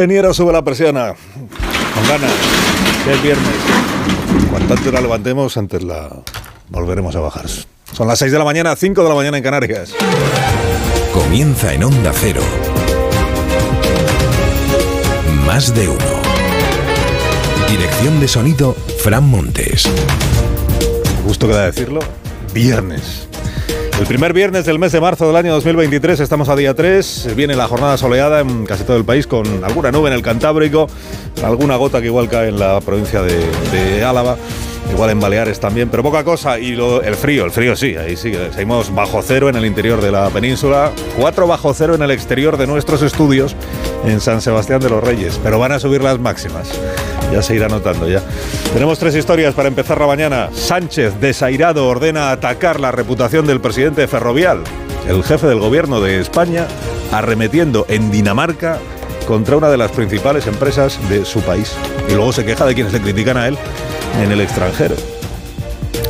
Ingeniero, sube la presión. ah, Con ganas. Que es viernes. Cuanto antes la levantemos, antes la volveremos a bajar. Son las 6 de la mañana, 5 de la mañana en Canarias. Comienza en Onda Cero. Más de uno. Dirección de sonido, Fran Montes. Gusto queda decirlo. Viernes. El primer viernes del mes de marzo del año 2023, estamos a día 3, viene la jornada soleada en casi todo el país con alguna nube en el Cantábrico, alguna gota que igual cae en la provincia de, de Álava, igual en Baleares también, pero poca cosa. Y el frío, el frío sí, ahí sí, seguimos bajo cero en el interior de la península, 4 bajo cero en el exterior de nuestros estudios en San Sebastián de los Reyes, pero van a subir las máximas. Ya se irá notando ya. Tenemos tres historias para empezar la mañana. Sánchez, desairado, ordena atacar la reputación del presidente Ferrovial. El jefe del gobierno de España arremetiendo en Dinamarca contra una de las principales empresas de su país. Y luego se queja de quienes le critican a él en el extranjero.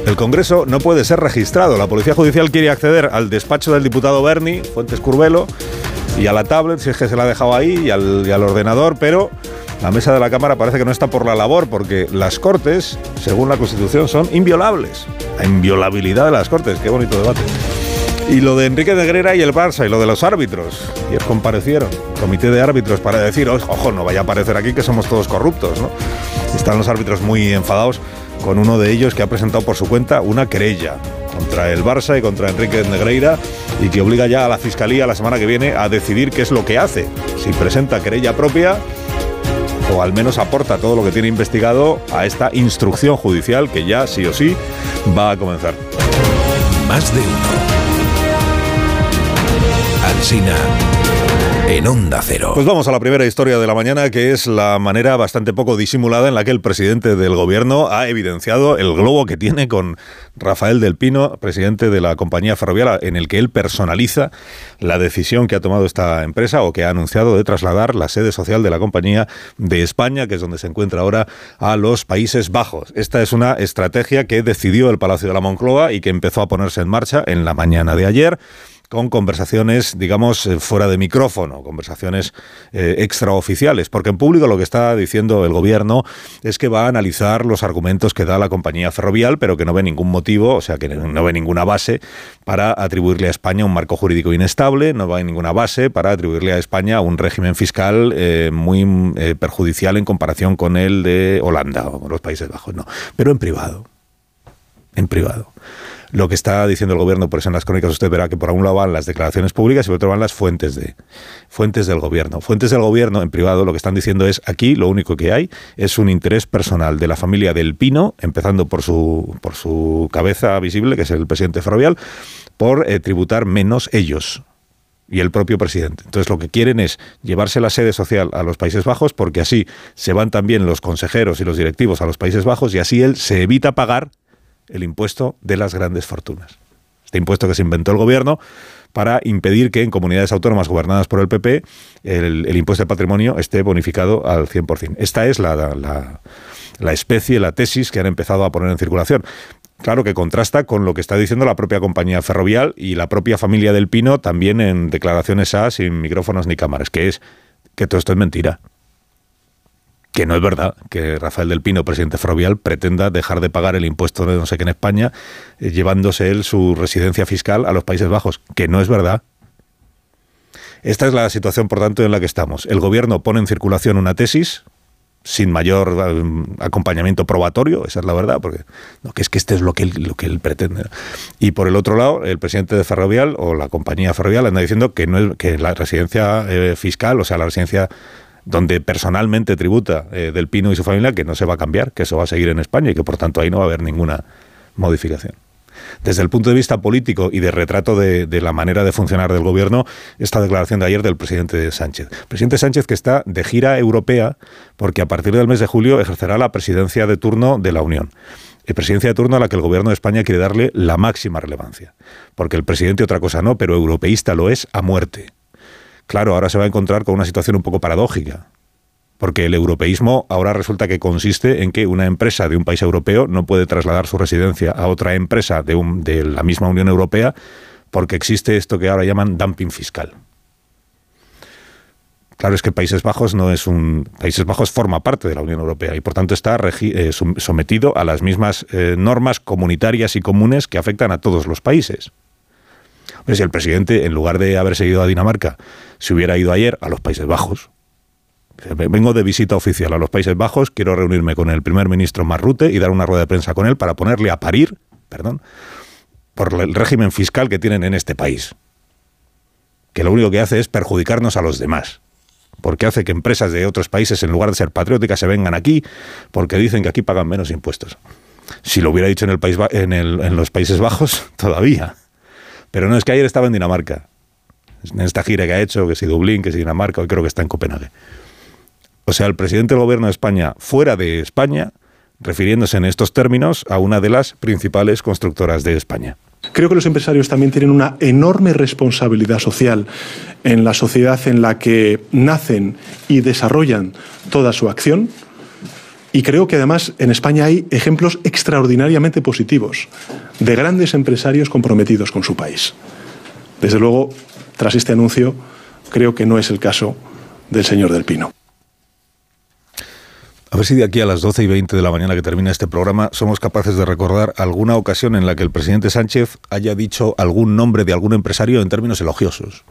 El Congreso no puede ser registrado. La Policía Judicial quiere acceder al despacho del diputado Berni, Fuentes Curvelo, y a la tablet, si es que se la ha dejado ahí, y al, y al ordenador, pero la mesa de la Cámara parece que no está por la labor, porque las Cortes, según la Constitución, son inviolables. La inviolabilidad de las Cortes, qué bonito debate. Y lo de Enrique Negrera y el Barça, y lo de los árbitros. Ayer comparecieron, comité de árbitros, para decir, "Ojo, no vaya a parecer aquí que somos todos corruptos, ¿no? Están los árbitros muy enfadados con uno de ellos que ha presentado por su cuenta una querella contra el Barça y contra Enrique Negreira y que obliga ya a la Fiscalía la semana que viene a decidir qué es lo que hace. Si presenta querella propia o al menos aporta todo lo que tiene investigado a esta instrucción judicial que ya sí o sí va a comenzar. Más de uno. En Onda Cero. Pues vamos a la primera historia de la mañana, que es la manera bastante poco disimulada en la que el presidente del gobierno ha evidenciado el globo que tiene con Rafael del Pino, presidente de la compañía ferroviaria, en el que él personaliza la decisión que ha tomado esta empresa o que ha anunciado de trasladar la sede social de la compañía de España, que es donde se encuentra ahora, a los Países Bajos. Esta es una estrategia que decidió el Palacio de la Moncloa y que empezó a ponerse en marcha en la mañana de ayer con conversaciones, digamos, eh, fuera de micrófono, conversaciones eh, extraoficiales, porque en público lo que está diciendo el gobierno es que va a analizar los argumentos que da la compañía ferrovial, pero que no ve ningún motivo, o sea, que no ve ninguna base para atribuirle a España un marco jurídico inestable, no hay ninguna base para atribuirle a España un régimen fiscal eh, muy perjudicial en comparación con el de Holanda o los Países Bajos, no, pero en privado, en privado lo que está diciendo el gobierno, por eso en las crónicas usted verá que por un lado van las declaraciones públicas y por otro van las fuentes de fuentes del gobierno. Fuentes del gobierno en privado lo que están diciendo es aquí lo único que hay es un interés personal de la familia del Pino, empezando por su por su cabeza visible, que es el presidente ferrovial, por eh, tributar menos ellos, y el propio presidente. Entonces lo que quieren es llevarse la sede social a los Países Bajos porque así se van también los consejeros y los directivos a los Países Bajos y así él se evita pagar el impuesto de las grandes fortunas. Este impuesto que se inventó el gobierno para impedir que en comunidades autónomas gobernadas por el PP el, impuesto de patrimonio esté bonificado al 100%. Esta es la, la, la especie, la tesis que han empezado a poner en circulación. Claro que contrasta con lo que está diciendo la propia compañía ferrovial y la propia familia del Pino también en declaraciones A sin micrófonos ni cámaras, que es que todo esto es mentira que no es verdad que Rafael del Pino, presidente ferrovial, pretenda dejar de pagar el impuesto de no sé qué en España, eh, llevándose él su residencia fiscal a los Países Bajos, que no es verdad. Esta es la situación, por tanto, en la que estamos. El gobierno pone en circulación una tesis sin mayor eh, acompañamiento probatorio, esa es la verdad, porque no, que es que este es lo que él, lo que él pretende. Y por el otro lado, el presidente de Ferrovial o la compañía Ferrovial anda diciendo que no es que la residencia eh, fiscal, o sea, la residencia donde personalmente tributa eh, del Pino y su familia, que no se va a cambiar, que eso va a seguir en España y que por tanto ahí no va a haber ninguna modificación. Desde el punto de vista político y de retrato de, la manera de funcionar del gobierno, esta declaración de ayer del presidente Sánchez. Presidente Sánchez que está de gira europea porque a partir del mes de julio ejercerá la presidencia de turno de la Unión. Y presidencia de turno a la que el gobierno de España quiere darle la máxima relevancia. Porque el presidente otra cosa no, pero europeísta lo es a muerte. Claro, ahora se va a encontrar con una situación un poco paradójica, porque el europeísmo ahora resulta que consiste en que una empresa de un país europeo no puede trasladar su residencia a otra empresa de, la misma Unión Europea porque existe esto que ahora llaman dumping fiscal. Claro, es que Países Bajos no es un. Países Bajos forma parte de la Unión Europea y por tanto está eh, sometido a las mismas eh, normas comunitarias y comunes que afectan a todos los países. Si el presidente, en lugar de haberse ido a Dinamarca, se hubiera ido ayer a los Países Bajos, vengo de visita oficial a los Países Bajos, quiero reunirme con el primer ministro Marrute y dar una rueda de prensa con él para ponerle a parir, perdón, por el régimen fiscal que tienen en este país. Que lo único que hace es perjudicarnos a los demás porque hace que empresas de otros países, en lugar de ser patrióticas, se vengan aquí porque dicen que aquí pagan menos impuestos. Si lo hubiera dicho en, el país, en los Países Bajos, todavía. Pero no, es que ayer estaba en Dinamarca. En esta gira que ha hecho, que si Dublín, que si Dinamarca, hoy creo que está en Copenhague. O sea, el presidente del gobierno de España, fuera de España, refiriéndose en estos términos a una de las principales constructoras de España. Creo que los empresarios también tienen una enorme responsabilidad social en la sociedad en la que nacen y desarrollan toda su acción. Y creo que además en España hay ejemplos extraordinariamente positivos de grandes empresarios comprometidos con su país. Desde luego, tras este anuncio, creo que no es el caso del señor Del Pino. A ver si de aquí a las 12 y 20 de la mañana que termina este programa somos capaces de recordar alguna ocasión en la que el presidente Sánchez haya dicho algún nombre de algún empresario en términos elogiosos.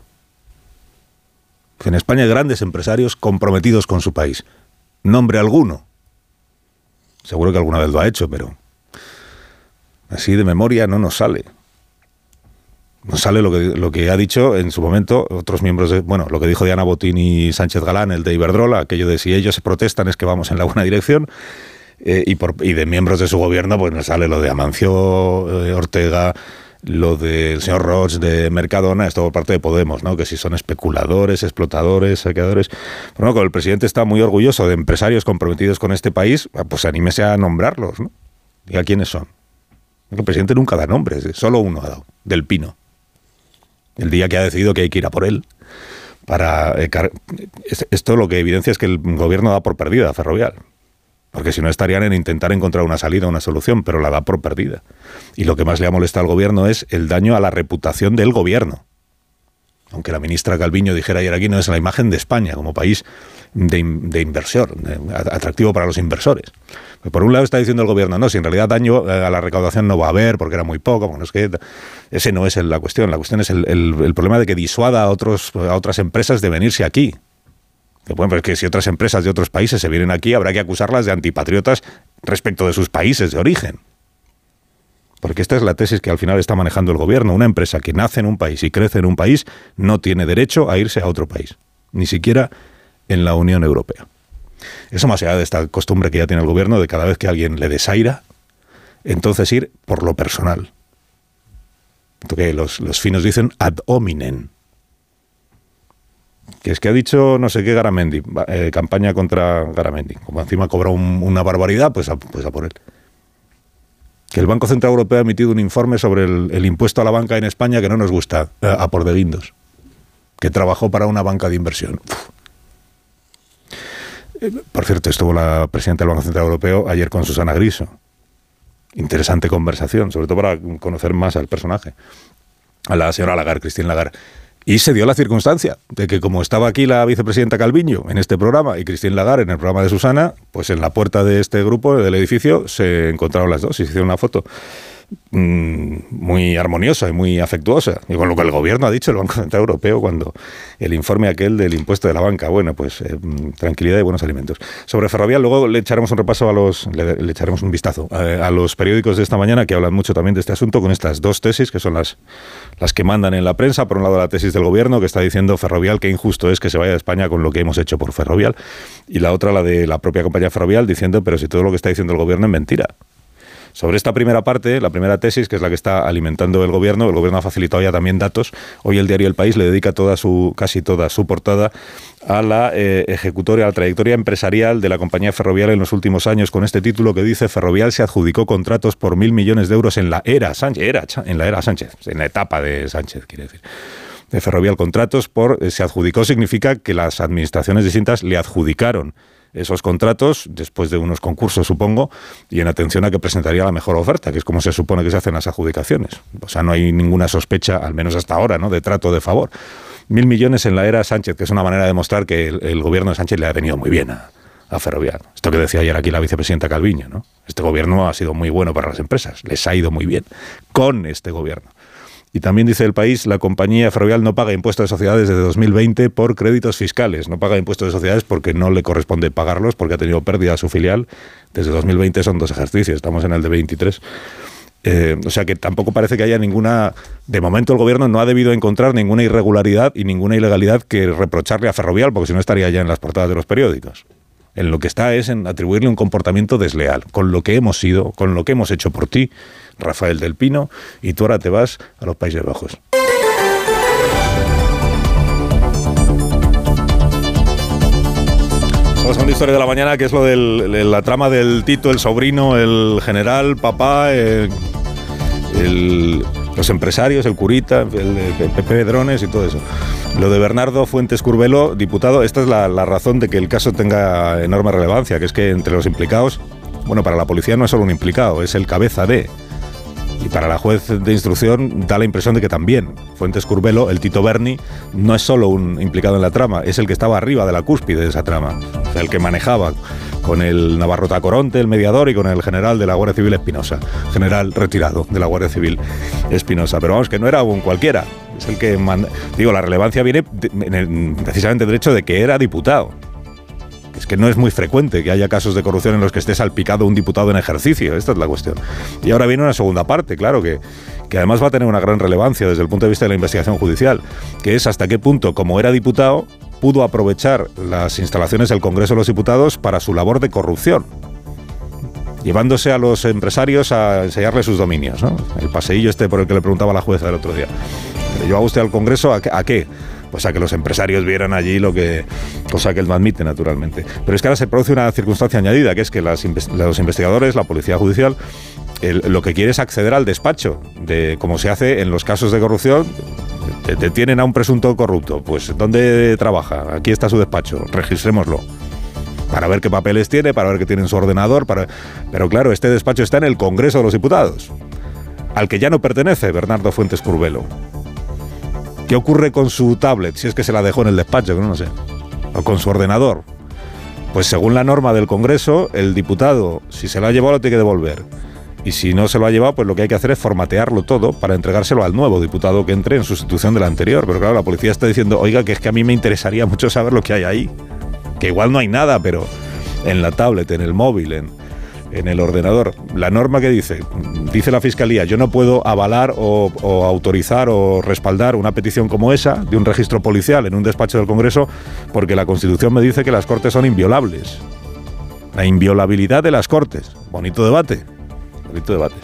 En España hay grandes empresarios comprometidos con su país. Nombre alguno. Seguro que alguna vez lo ha hecho, pero así de memoria no nos sale nos sale lo que, lo que ha dicho en su momento otros miembros de, bueno, lo que dijo Diana Botín y Sánchez Galán, el de Iberdrola, aquello de si ellos se protestan es que vamos en la buena dirección. Eh, y, por, y de miembros de su gobierno, pues nos sale lo de Amancio eh, Ortega, lo del señor Roche de Mercadona, esto por parte de Podemos, ¿no? Que si son especuladores, explotadores, saqueadores. Bueno, como el presidente está muy orgulloso de empresarios comprometidos con este país, pues anímese a nombrarlos, ¿no? Diga quiénes son. El presidente nunca da nombres, solo uno ha dado, del Pino el día que ha decidido que hay que ir a por él. Para, eh, esto lo que evidencia es que el gobierno da por perdida a Ferrovial. Porque si no estarían en intentar encontrar una salida, una solución, pero la da por perdida. Y lo que más le ha molestado al gobierno es el daño a la reputación del gobierno. Aunque la ministra Calviño dijera ayer aquí, no es la imagen de España como país de, de inversión, atractivo para los inversores. Por un lado está diciendo el gobierno, no, si en realidad daño eh, a la recaudación no va a haber porque era muy poco, bueno, es que ese no es la cuestión, la cuestión es el, problema de que disuada a, otros, a otras empresas de venirse aquí. Bueno, pues que si otras empresas de otros países se vienen aquí, habrá que acusarlas de antipatriotas respecto de sus países de origen. Porque esta es la tesis que al final está manejando el gobierno. Una empresa que nace en un país y crece en un país no tiene derecho a irse a otro país, ni siquiera en la Unión Europea. Eso más allá de esta costumbre que ya tiene el gobierno de cada vez que alguien le desaira, entonces ir por lo personal. Que los, los finos dicen ad hominem. Que es que ha dicho no sé qué Garamendi, eh, campaña contra Garamendi. Como encima cobra una barbaridad, pues a, pues a por él. Que el Banco Central Europeo ha emitido un informe sobre el, impuesto a la banca en España que no nos gusta, eh, a por de guindos. Que trabajó para una banca de inversión. Por cierto, estuvo la presidenta del Banco Central Europeo ayer con Susana Griso. Interesante conversación, sobre todo para conocer más al personaje, a la señora Lagarde, Cristina Lagarde. Y se dio la circunstancia de que como estaba aquí la vicepresidenta Calviño en este programa y Cristina Lagarde en el programa de Susana, pues en la puerta de este grupo, del edificio, se encontraron las dos y se hicieron una foto. Mm, muy armoniosa y muy afectuosa. Y con lo que el gobierno ha dicho, el Banco Central Europeo, cuando el informe aquel del impuesto de la banca, bueno, pues eh, tranquilidad y buenos alimentos. Sobre Ferrovial, luego le echaremos un repaso a los, le, echaremos un vistazo eh, a, los periódicos de esta mañana que hablan mucho también de este asunto con estas dos tesis que son las, las que mandan en la prensa. Por un lado, la tesis del gobierno que está diciendo Ferrovial que injusto es que se vaya de España con lo que hemos hecho por Ferrovial. Y la otra, la de la propia compañía Ferrovial, diciendo, pero si todo lo que está diciendo el gobierno es mentira. Sobre esta primera parte, la primera tesis, que es la que está alimentando el gobierno, el gobierno ha facilitado ya también datos. Hoy el diario El País le dedica toda su, casi toda su portada a la eh, ejecutoria, a la trayectoria empresarial de la compañía ferroviaria en los últimos años, con este título que dice Ferrovial se adjudicó contratos por mil millones de euros en la era Sánchez, era, en la era Sánchez, en la etapa de Sánchez, quiere decir de Ferrovial contratos por eh, se adjudicó significa que las administraciones distintas le adjudicaron esos contratos después de unos concursos, supongo, y en atención a que presentaría la mejor oferta, que es como se supone que se hacen las adjudicaciones. O sea, no hay ninguna sospecha, al menos hasta ahora, ¿no? de trato de favor. Mil millones en la era Sánchez, que es una manera de demostrar que el, gobierno de Sánchez le ha venido muy bien a, a. Esto que decía ayer aquí la vicepresidenta Calviño, ¿no? Este gobierno ha sido muy bueno para las empresas, les ha ido muy bien con este gobierno. Y también dice el país, la compañía ferrovial no paga impuestos de sociedades desde 2020 por créditos fiscales. No paga impuestos de sociedades porque no le corresponde pagarlos, porque ha tenido pérdida a su filial. Desde 2020 son dos ejercicios, estamos en el de 23. Eh, o sea que tampoco parece que haya ninguna... De momento el gobierno no ha debido encontrar ninguna irregularidad y ninguna ilegalidad que reprocharle a Ferrovial, porque si no estaría ya en las portadas de los periódicos. En lo que está es en atribuirle un comportamiento desleal, con lo que hemos sido, con lo que hemos hecho por ti, Rafael del Pino, y tú ahora te vas a los Países Bajos. Vamos a una historia de la mañana que es lo de la trama del Tito, el sobrino, el general, papá, eh, los empresarios, el curita, el, Pepe Drones y todo eso. Lo de Bernardo Fuentes Curbelo, diputado, esta es la, la razón de que el caso tenga enorme relevancia, que es que entre los implicados, bueno, para la policía no es solo un implicado, es el cabeza de y para la juez de instrucción da la impresión de que también Fuentes Curbelo, el Tito Berni, no es solo un implicado en la trama, es el que estaba arriba de la cúspide de esa trama, el que manejaba con el Navarro Tacoronte, el mediador, y con el general de la Guardia Civil Espinosa, general retirado de la Guardia Civil Espinosa. Pero vamos, que no era un cualquiera, es el que manda. Digo, la relevancia viene precisamente del hecho de que era diputado es que no es muy frecuente que haya casos de corrupción en los que esté salpicado un diputado en ejercicio. Esta es la cuestión. Y ahora viene una segunda parte, claro, que, que además va a tener una gran relevancia desde el punto de vista de la investigación judicial, que es hasta qué punto, como era diputado, pudo aprovechar las instalaciones del Congreso de los Diputados para su labor de corrupción llevándose a los empresarios a enseñarle sus dominios. El paseillo este por el que le preguntaba la jueza el otro día. ¿Llevaba usted al Congreso a qué? Pues a que los empresarios vieran allí lo que, cosa que él no admite naturalmente. Pero es que ahora se produce una circunstancia añadida, que es que los investigadores, la policía judicial, lo que quiere es acceder al despacho, de como se hace en los casos de corrupción. Detienen a un presunto corrupto. Pues, ¿dónde trabaja? Aquí está su despacho. Registrémoslo para ver qué papeles tiene, para ver qué tiene en su ordenador. Para... Pero claro, este despacho está en el Congreso de los Diputados, al que ya no pertenece Bernardo Fuentes Curbelo. ¿Qué ocurre con su tablet? Si es que se la dejó en el despacho, que no, sé. O con su ordenador. Pues según la norma del Congreso, el diputado, si se lo ha llevado, lo tiene que devolver. Y si no se lo ha llevado, pues lo que hay que hacer es formatearlo todo para entregárselo al nuevo diputado que entre en sustitución del anterior. Pero claro, la policía está diciendo, oiga, que es que a mí me interesaría mucho saber lo que hay ahí. Que igual no hay nada, pero en la tablet, en el móvil, en, en el ordenador. La norma que dice, dice la Fiscalía, yo no puedo avalar o, autorizar o respaldar una petición como esa de un registro policial en un despacho del Congreso porque la Constitución me dice que las Cortes son inviolables. La inviolabilidad de las Cortes. Bonito debate. Bonito debate.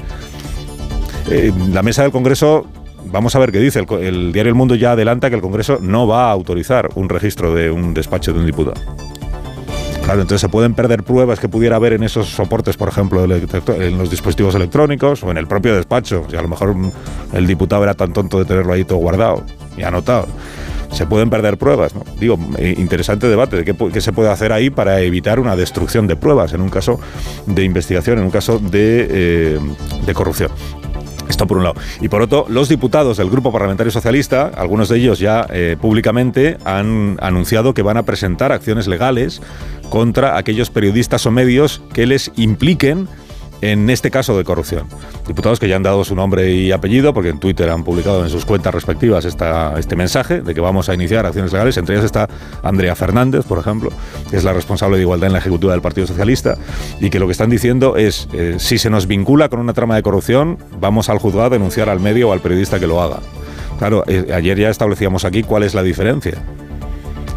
Eh, la mesa del Congreso vamos a ver qué dice. El, el, diario El Mundo ya adelanta que el Congreso no va a autorizar un registro de un despacho de un diputado. Claro, entonces se pueden perder pruebas que pudiera haber en esos soportes, por ejemplo, en los dispositivos electrónicos o en el propio despacho. Si a lo mejor el diputado era tan tonto de tenerlo ahí todo guardado y anotado. Se pueden perder pruebas. Digo, eh, interesante debate de qué, se puede hacer ahí para evitar una destrucción de pruebas en un caso de investigación, en un caso de, eh, de corrupción. Esto por un lado. Y por otro, los diputados del Grupo Parlamentario Socialista, algunos de ellos ya eh, públicamente, han anunciado que van a presentar acciones legales contra aquellos periodistas o medios que les impliquen en este caso de corrupción. Diputados que ya han dado su nombre y apellido, porque en Twitter han publicado en sus cuentas respectivas esta, este mensaje de que vamos a iniciar acciones legales. Entre ellas está Andrea Fernández, por ejemplo, que es la responsable de igualdad en la Ejecutiva del Partido Socialista, y que lo que están diciendo es, eh, si se nos vincula con una trama de corrupción, vamos al juzgado a denunciar al medio o al periodista que lo haga. Claro, eh, ayer ya establecíamos aquí cuál es la diferencia.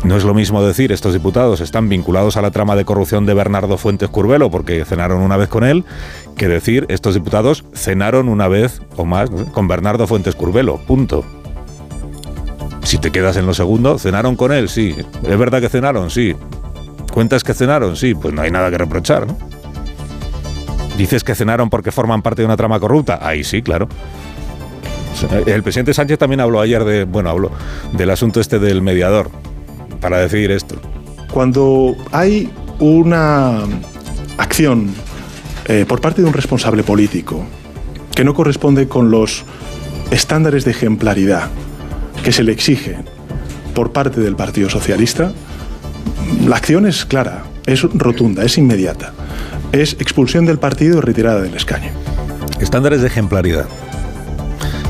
No es lo mismo decir estos diputados están vinculados a la trama de corrupción de Bernardo Fuentes Curbelo porque cenaron una vez con él, que decir estos diputados cenaron una vez o más con Bernardo Fuentes Curbelo. Punto. Si te quedas en lo segundo, cenaron con él, sí. ¿Es verdad que cenaron? Sí. ¿Cuentas que cenaron? Sí. Pues no hay nada que reprochar, ¿no? ¿Dices que cenaron porque forman parte de una trama corrupta? Ahí sí, claro. El presidente Sánchez también habló ayer de, bueno, habló del asunto este del mediador para decidir esto? Cuando hay una acción eh, por parte de un responsable político que no corresponde con los estándares de ejemplaridad que se le exigen por parte del Partido Socialista, la acción es clara, es rotunda, es inmediata. Es expulsión del partido y retirada del escaño. Estándares de ejemplaridad.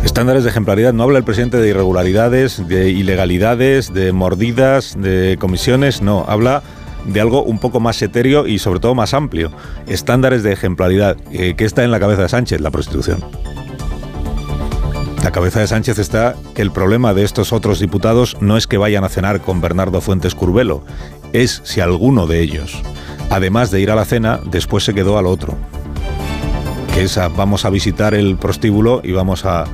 Estándares de ejemplaridad. No habla el presidente de irregularidades, de ilegalidades, de mordidas, de comisiones. No, habla de algo un poco más etéreo y sobre todo más amplio. Estándares de ejemplaridad. Eh, ¿Qué está en la cabeza de Sánchez? La prostitución. La cabeza de Sánchez está que el problema de estos otros diputados no es que vayan a cenar con Bernardo Fuentes Curbelo, es si alguno de ellos, además de ir a la cena, después se quedó al otro. Es vamos a visitar el prostíbulo y vamos a,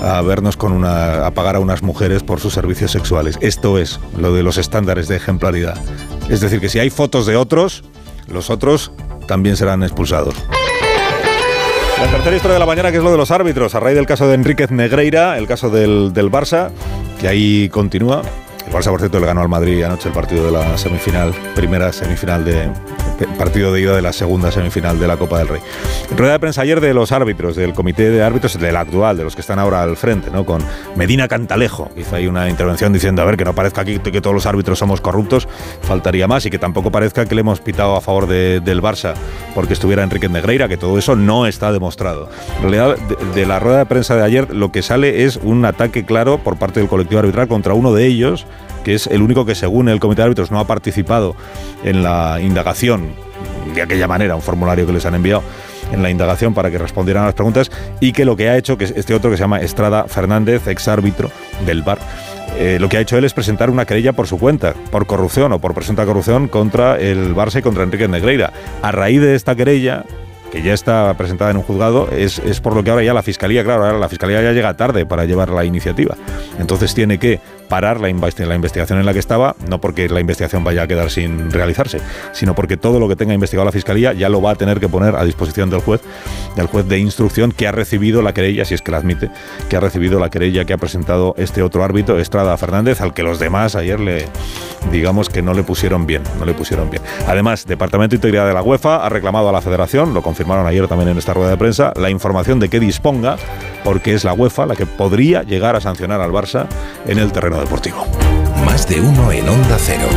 a vernos con una. a pagar a unas mujeres por sus servicios sexuales. Esto es lo de los estándares de ejemplaridad. Es decir, que si hay fotos de otros, los otros también serán expulsados. La tercera historia de la mañana, que es lo de los árbitros, a raíz del caso de Enríquez Negreira, el caso del, del Barça, que ahí continúa. Barça, por cierto, le ganó al Madrid anoche el partido de la semifinal, primera semifinal de, partido de ida de la segunda semifinal de la Copa del Rey. Rueda de prensa ayer de los árbitros, del comité de árbitros, del actual, de los que están ahora al frente, ¿no? Con Medina Cantalejo. Hizo ahí una intervención diciendo, a ver, que no parezca aquí que todos los árbitros somos corruptos, faltaría más, y que tampoco parezca que le hemos pitado a favor del Barça porque estuviera Enrique Negreira, que todo eso no está demostrado. En realidad, de la rueda de prensa de ayer, lo que sale es un ataque claro por parte del colectivo arbitral contra uno de ellos, que es el único que según el comité de árbitros no ha participado en la indagación de aquella manera, un formulario que les han enviado en la indagación para que respondieran a las preguntas y que lo que ha hecho, que este otro que se llama Estrada Fernández, ex árbitro del bar, eh, lo que ha hecho él es presentar una querella por su cuenta, por corrupción o por presunta corrupción contra el Barça y contra Enrique Negreira. A raíz de esta querella, que ya está presentada en un juzgado, es, es, por lo que ahora ya la Fiscalía, claro, ahora la Fiscalía ya llega tarde para llevar la iniciativa. Entonces tiene que parar la, investigación en la que estaba, no porque la investigación vaya a quedar sin realizarse, sino porque todo lo que tenga investigado la Fiscalía ya lo va a tener que poner a disposición del juez, del juez de instrucción que ha recibido la querella, si es que la admite, que ha recibido la querella que ha presentado este otro árbitro, Estrada Fernández, al que los demás ayer le, digamos que no le pusieron bien, no le pusieron bien. Además, Departamento de Integridad de la UEFA ha reclamado a la Federación, lo confirmaron ayer también en esta rueda de prensa, la información de que disponga, porque es la UEFA la que podría llegar a sancionar al Barça en el terreno deportivo. Más de uno en Onda Cero.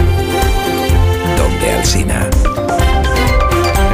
Donde Alsina.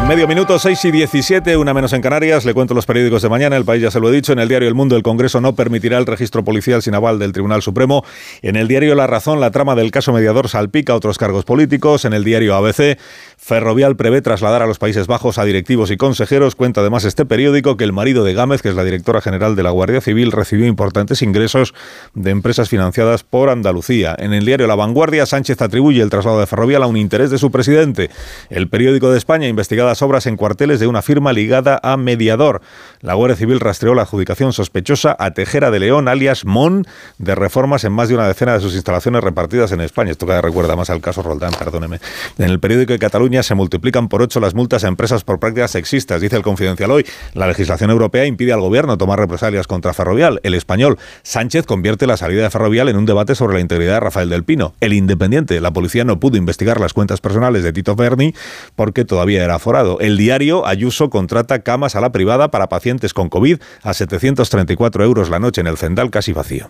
En medio minuto, 6 y 17, una menos en Canarias. Le cuento los periódicos de mañana. El país ya se lo he dicho. En el diario El Mundo, el Congreso no permitirá el registro policial sin aval del Tribunal Supremo. En el diario La Razón, la trama del caso mediador salpica otros cargos políticos. En el diario ABC, Ferrovial prevé trasladar a los Países Bajos a directivos y consejeros. Cuenta además este periódico que el marido de Gámez, que es la directora general de la Guardia Civil, recibió importantes ingresos de empresas financiadas por Andalucía. En el diario La Vanguardia, Sánchez atribuye el traslado de Ferrovial a un interés de su presidente. El periódico de España, investigadas obras en cuarteles de una firma ligada a Mediador. La Guardia Civil rastreó la adjudicación sospechosa a Tejera de León, alias Mon, de reformas en más de una decena de sus instalaciones repartidas en España. Esto cada recuerda más al caso Roldán, perdóneme. En el periódico de Cataluña, se multiplican por ocho las multas a empresas por prácticas sexistas. Dice el Confidencial hoy, la legislación europea impide al gobierno tomar represalias contra Ferrovial. El español, Sánchez convierte la salida de Ferrovial en un debate sobre la integridad de Rafael del Pino. El Independiente, la policía no pudo investigar las cuentas personales de Tito Berni porque todavía era aforado. El diario, Ayuso contrata camas a la privada para pacientes con COVID a 734 euros la noche en el Cendal casi vacío.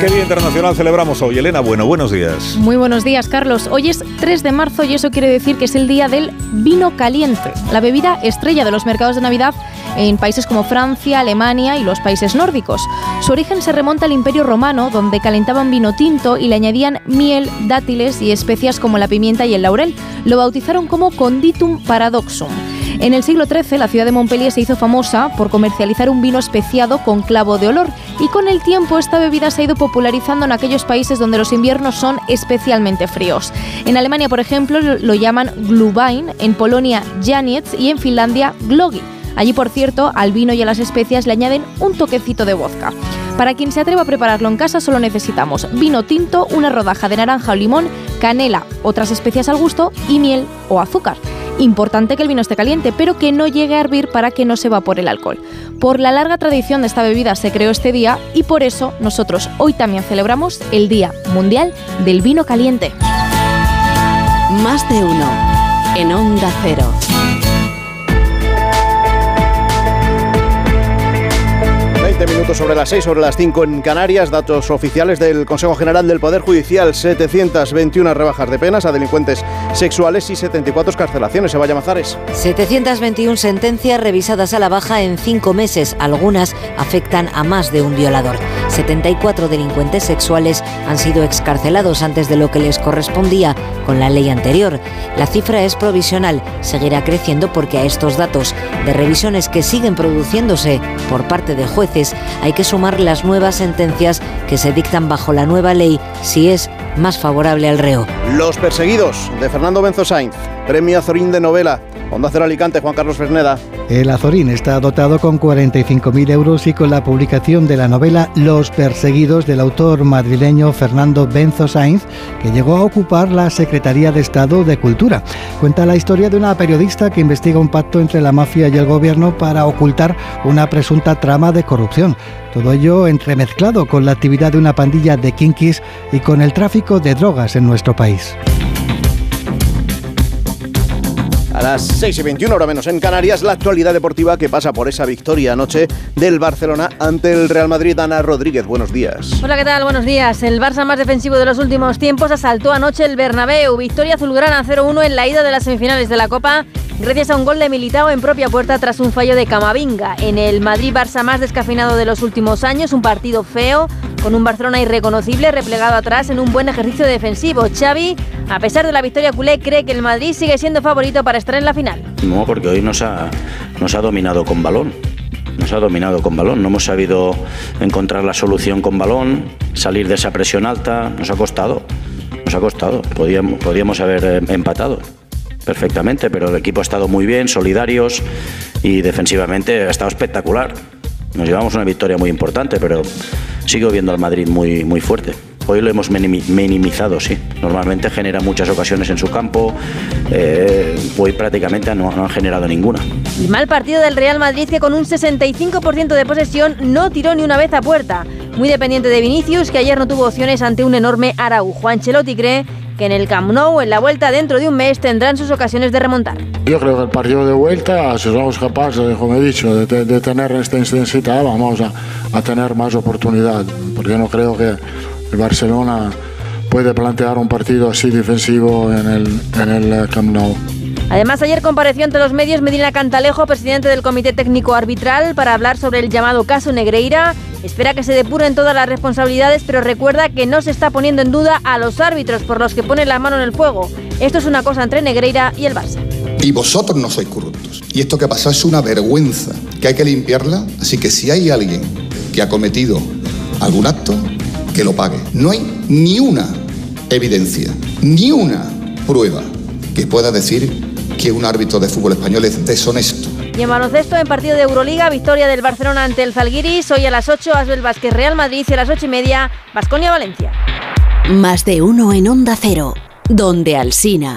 ¿Qué Día Internacional celebramos hoy? Elena, bueno, buenos días. Muy buenos días, Carlos. Hoy es 3 de marzo y eso quiere decir que es el día del vino caliente, la bebida estrella de los mercados de Navidad en países como Francia, Alemania y los países nórdicos. Su origen se remonta al Imperio Romano, donde calentaban vino tinto y le añadían miel, dátiles y especias como la pimienta y el laurel. Lo bautizaron como Conditum Paradoxum. En el siglo XIII, la ciudad de Montpellier se hizo famosa por comercializar un vino especiado con clavo de olor y con el tiempo esta bebida se ha ido popularizando en aquellos países donde los inviernos son especialmente fríos. En Alemania, por ejemplo, lo llaman Glühwein, en Polonia Janiec y en Finlandia Glogi. Allí, por cierto, al vino y a las especias le añaden un toquecito de vodka. Para quien se atreva a prepararlo en casa solo necesitamos vino tinto, una rodaja de naranja o limón, canela, otras especias al gusto y miel o azúcar. Importante que el vino esté caliente, pero que no llegue a hervir para que no se evapore el alcohol. Por la larga tradición de esta bebida se creó este día y por eso nosotros hoy también celebramos el Día Mundial del Vino Caliente. Más de uno en Onda Cero. 20 minutos sobre las 6, sobre las 5 en Canarias. Datos oficiales del Consejo General del Poder Judicial: 721 rebajas de penas a delincuentes sexuales y 74 carcelaciones. Se vaya Mazares. 721 sentencias revisadas a la baja en cinco meses. Algunas afectan a más de un violador. 74 delincuentes sexuales han sido excarcelados antes de lo que les correspondía con la ley anterior. La cifra es provisional, seguirá creciendo porque a estos datos de revisiones que siguen produciéndose por parte de jueces hay que sumar las nuevas sentencias que se dictan bajo la nueva ley si es más favorable al reo. Los perseguidos de Fernando Benzo Sainz, premio Azorín de novela. Onda Cero Alicante, Juan Carlos Ferneda. El Azorín está dotado con 45.000 euros y con la publicación de la novela Los perseguidos del autor madrileño Fernando Benzo Sainz, que llegó a ocupar la Secretaría de Estado de Cultura. Cuenta la historia de una periodista que investiga un pacto entre la mafia y el gobierno para ocultar una presunta trama de corrupción. Todo ello entremezclado con la actividad de una pandilla de kinkis y con el tráfico de drogas en nuestro país. A las 6 y 21, hora menos en Canarias, la actualidad deportiva que pasa por esa victoria anoche del Barcelona ante el Real Madrid. Ana Rodríguez, buenos días. Hola, ¿qué tal? Buenos días. El Barça más defensivo de los últimos tiempos asaltó anoche el Bernabéu. Victoria azulgrana 0-1 en la ida de las semifinales de la Copa gracias a un gol de Militao en propia puerta tras un fallo de Camavinga. En el Madrid-Barça más descafeinado de los últimos años, un partido feo, con un Barcelona irreconocible replegado atrás en un buen ejercicio defensivo. Xavi, a pesar de la victoria culé, cree que el Madrid sigue siendo favorito para estar en la final. No, porque hoy nos ha, nos ha dominado con balón. Nos ha dominado con balón. No hemos sabido encontrar la solución con balón, salir de esa presión alta. Nos ha costado. Nos ha costado. Podíamos, podíamos haber eh, empatado perfectamente, pero el equipo ha estado muy bien, solidarios y defensivamente ha estado espectacular. Nos llevamos una victoria muy importante, pero sigo viendo al Madrid muy, muy fuerte. Hoy lo hemos minimizado, sí. Normalmente genera muchas ocasiones en su campo. Eh, hoy prácticamente no, no han generado ninguna. Y mal partido del Real Madrid que con un 65% de posesión no tiró ni una vez a puerta. Muy dependiente de Vinicius, que ayer no tuvo opciones ante un enorme Araujo. Ancelotti cree que en el Camp Nou, en la vuelta dentro de un mes, tendrán sus ocasiones de remontar. Yo creo que el partido de vuelta, si somos capaces, como he dicho, de, tener esta intensidad, vamos a, a tener más oportunidad, porque no creo que el Barcelona puede plantear un partido así defensivo en el, en el Camp Nou. Además, ayer compareció ante los medios Medina Cantalejo, presidente del Comité Técnico Arbitral, para hablar sobre el llamado caso Negreira. Espera que se depuren todas las responsabilidades, pero recuerda que no se está poniendo en duda a los árbitros por los que ponen la mano en el fuego. Esto es una cosa entre Negreira y el Barça. Y vosotros no sois corruptos. Y esto que ha pasado es una vergüenza, que hay que limpiarla. Así que si hay alguien que ha cometido algún acto, que lo pague. No hay ni una evidencia, ni una prueba que pueda decir que un árbitro de fútbol español es deshonesto. Y en baloncesto, en partido de Euroliga, victoria del Barcelona ante el Zalgiris. Hoy a las 8, Asbel Vázquez Real Madrid y a las 8 y media, Basconia Valencia. Más de uno en Onda Cero, donde Alsina.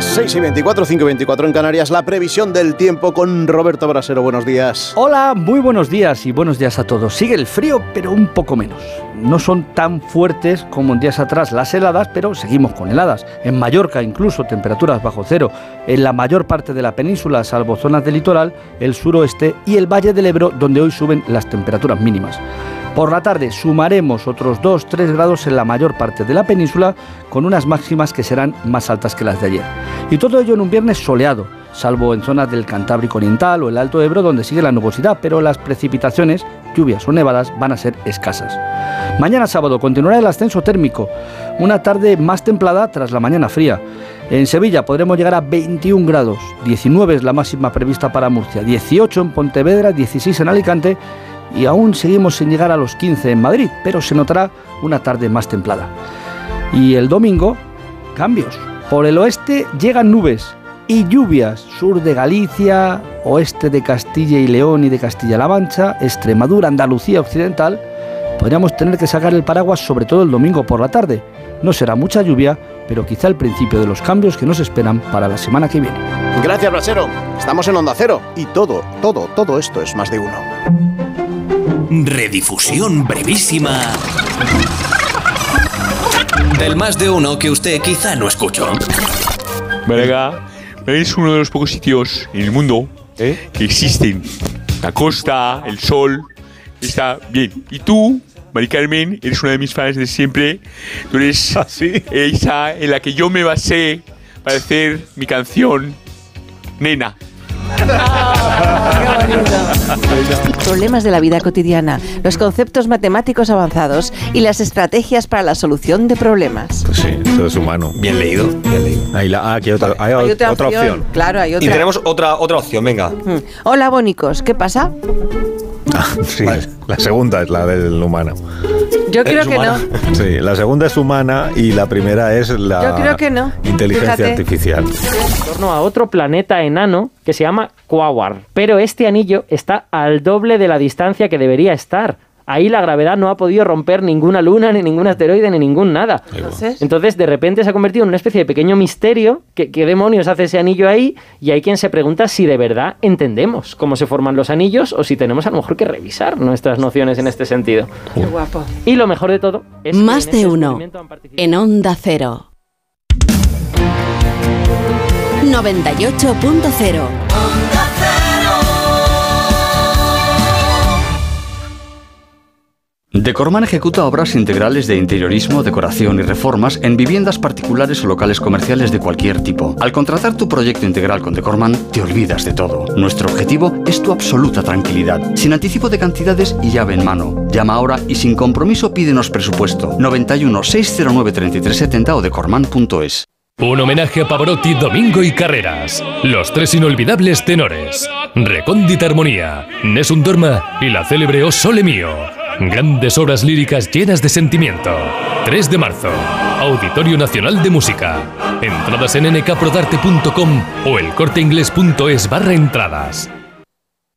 Las 6 y 24, 5 y 24 en Canarias, la previsión del tiempo con Roberto Brasero. Buenos días. Hola, muy buenos días y buenos días a todos. Sigue el frío, pero un poco menos. No son tan fuertes como en días atrás las heladas, pero seguimos con heladas. En Mallorca incluso temperaturas bajo cero. En la mayor parte de la península, salvo zonas del litoral, el suroeste y el Valle del Ebro, donde hoy suben las temperaturas mínimas. Por la tarde sumaremos otros 2-3 grados en la mayor parte de la península con unas máximas que serán más altas que las de ayer. Y todo ello en un viernes soleado. salvo en zonas del Cantábrico Oriental o el Alto Ebro donde sigue la nubosidad, pero las precipitaciones, lluvias o nevadas van a ser escasas. Mañana sábado continuará el ascenso térmico, una tarde más templada tras la mañana fría. En Sevilla podremos llegar a 21 grados, 19 es la máxima prevista para Murcia, 18 en Pontevedra, 16 en Alicante y aún seguimos sin llegar a los 15 en Madrid, pero se notará una tarde más templada. Y el domingo, cambios. Por el oeste llegan nubes y lluvias, sur de Galicia, oeste de Castilla y León y de Castilla-La Mancha, Extremadura, Andalucía Occidental. Podríamos tener que sacar el paraguas sobre todo el domingo por la tarde. No será mucha lluvia, pero quizá el principio de los cambios que nos esperan para la semana que viene. Gracias, Brasero. Estamos en Onda Cero y todo, todo, todo esto es más de uno. Redifusión brevísima del más de uno que usted quizá no escuchó. Málaga es uno de los pocos sitios en el mundo que existen. La costa, el sol, está bien. Y tú, Mari Carmen, eres una de mis fans de siempre. Tú eres esa en la que yo me basé para hacer mi canción, Nena. Problemas de la vida cotidiana, los conceptos matemáticos avanzados y las estrategias para la solución de problemas. Pues sí, eso es humano. Bien leído, bien leído. Ahí la, ah, aquí hay otra, hay Hay otra, opción. Claro, hay otra. Y tenemos otra, otra opción, venga. Mm. Hola, bonicos, ¿qué pasa? Sí, la segunda es la del humano. Yo creo que no. Sí, la segunda es humana y la primera es la Yo creo que no. inteligencia Fíjate. artificial. en torno a otro planeta enano que se llama Quawar. Pero este anillo está al doble de la distancia que debería estar. Ahí la gravedad no ha podido romper ninguna luna, ni ningún asteroide, ni ningún nada. Entonces, Entonces, de repente se ha convertido en una especie de pequeño misterio. ¿Qué, qué demonios hace ese anillo ahí? Y hay quien se pregunta si de verdad entendemos cómo se forman los anillos o si tenemos a lo mejor que revisar nuestras nociones en este sentido. qué guapo. Y lo mejor de todo es que Más en de este uno. En Onda Cero. 98.0. Decorman ejecuta obras integrales de interiorismo, decoración y reformas en viviendas particulares o locales comerciales de cualquier tipo. Al contratar tu proyecto integral con Decorman, te olvidas de todo. Nuestro objetivo es tu absoluta tranquilidad, sin anticipo de cantidades y llave en mano. Llama ahora y sin compromiso pídenos presupuesto 91 609 3370 o decorman.es. Un homenaje a Pavarotti, Domingo y Carreras. Los tres inolvidables tenores. Recóndita Armonía, Nessun Dorma y la célebre O Sole Mio. Grandes obras líricas llenas de sentimiento. 3 de marzo. Auditorio Nacional de Música. Entradas en nkprodarte.com o elcorteinglés.es barra entradas.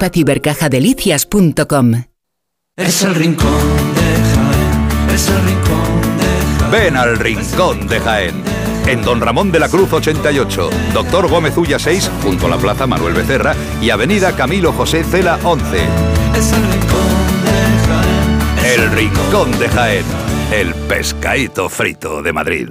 espacioibercajadelicias.com. Es el rincón de Jaén, es el rincón de Jaén. Ven al Rincón de Jaén. En Don Ramón de la Cruz 88, Doctor Gómez Ulla 6, junto a la Plaza Manuel Becerra y Avenida Camilo José Cela 11. Es el rincón de Jaén. El Rincón de Jaén, el pescadito frito de Madrid.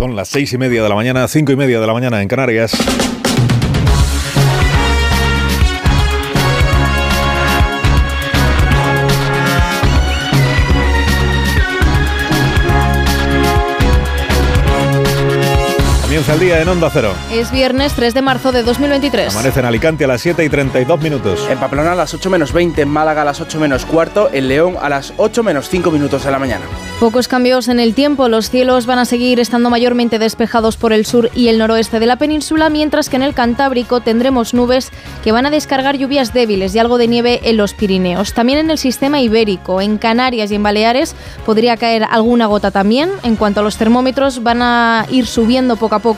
Son las seis y media de la mañana, cinco y media de la mañana en Canarias. Comienza el día en Onda Cero. Es viernes 3 de marzo de 2023. Amanece en Alicante a las 7 y 32 minutos. En Pamplona a las 8 menos 20, en Málaga a las 8 menos cuarto, en León a las 8 menos 5 minutos de la mañana. Pocos cambios en el tiempo. Los cielos van a seguir estando mayormente despejados por el sur y el noroeste de la península, mientras que en el Cantábrico tendremos nubes que van a descargar lluvias débiles y algo de nieve en los Pirineos. También en el sistema ibérico, en Canarias y en Baleares podría caer alguna gota también. En cuanto a los termómetros, van a ir subiendo poco a poco,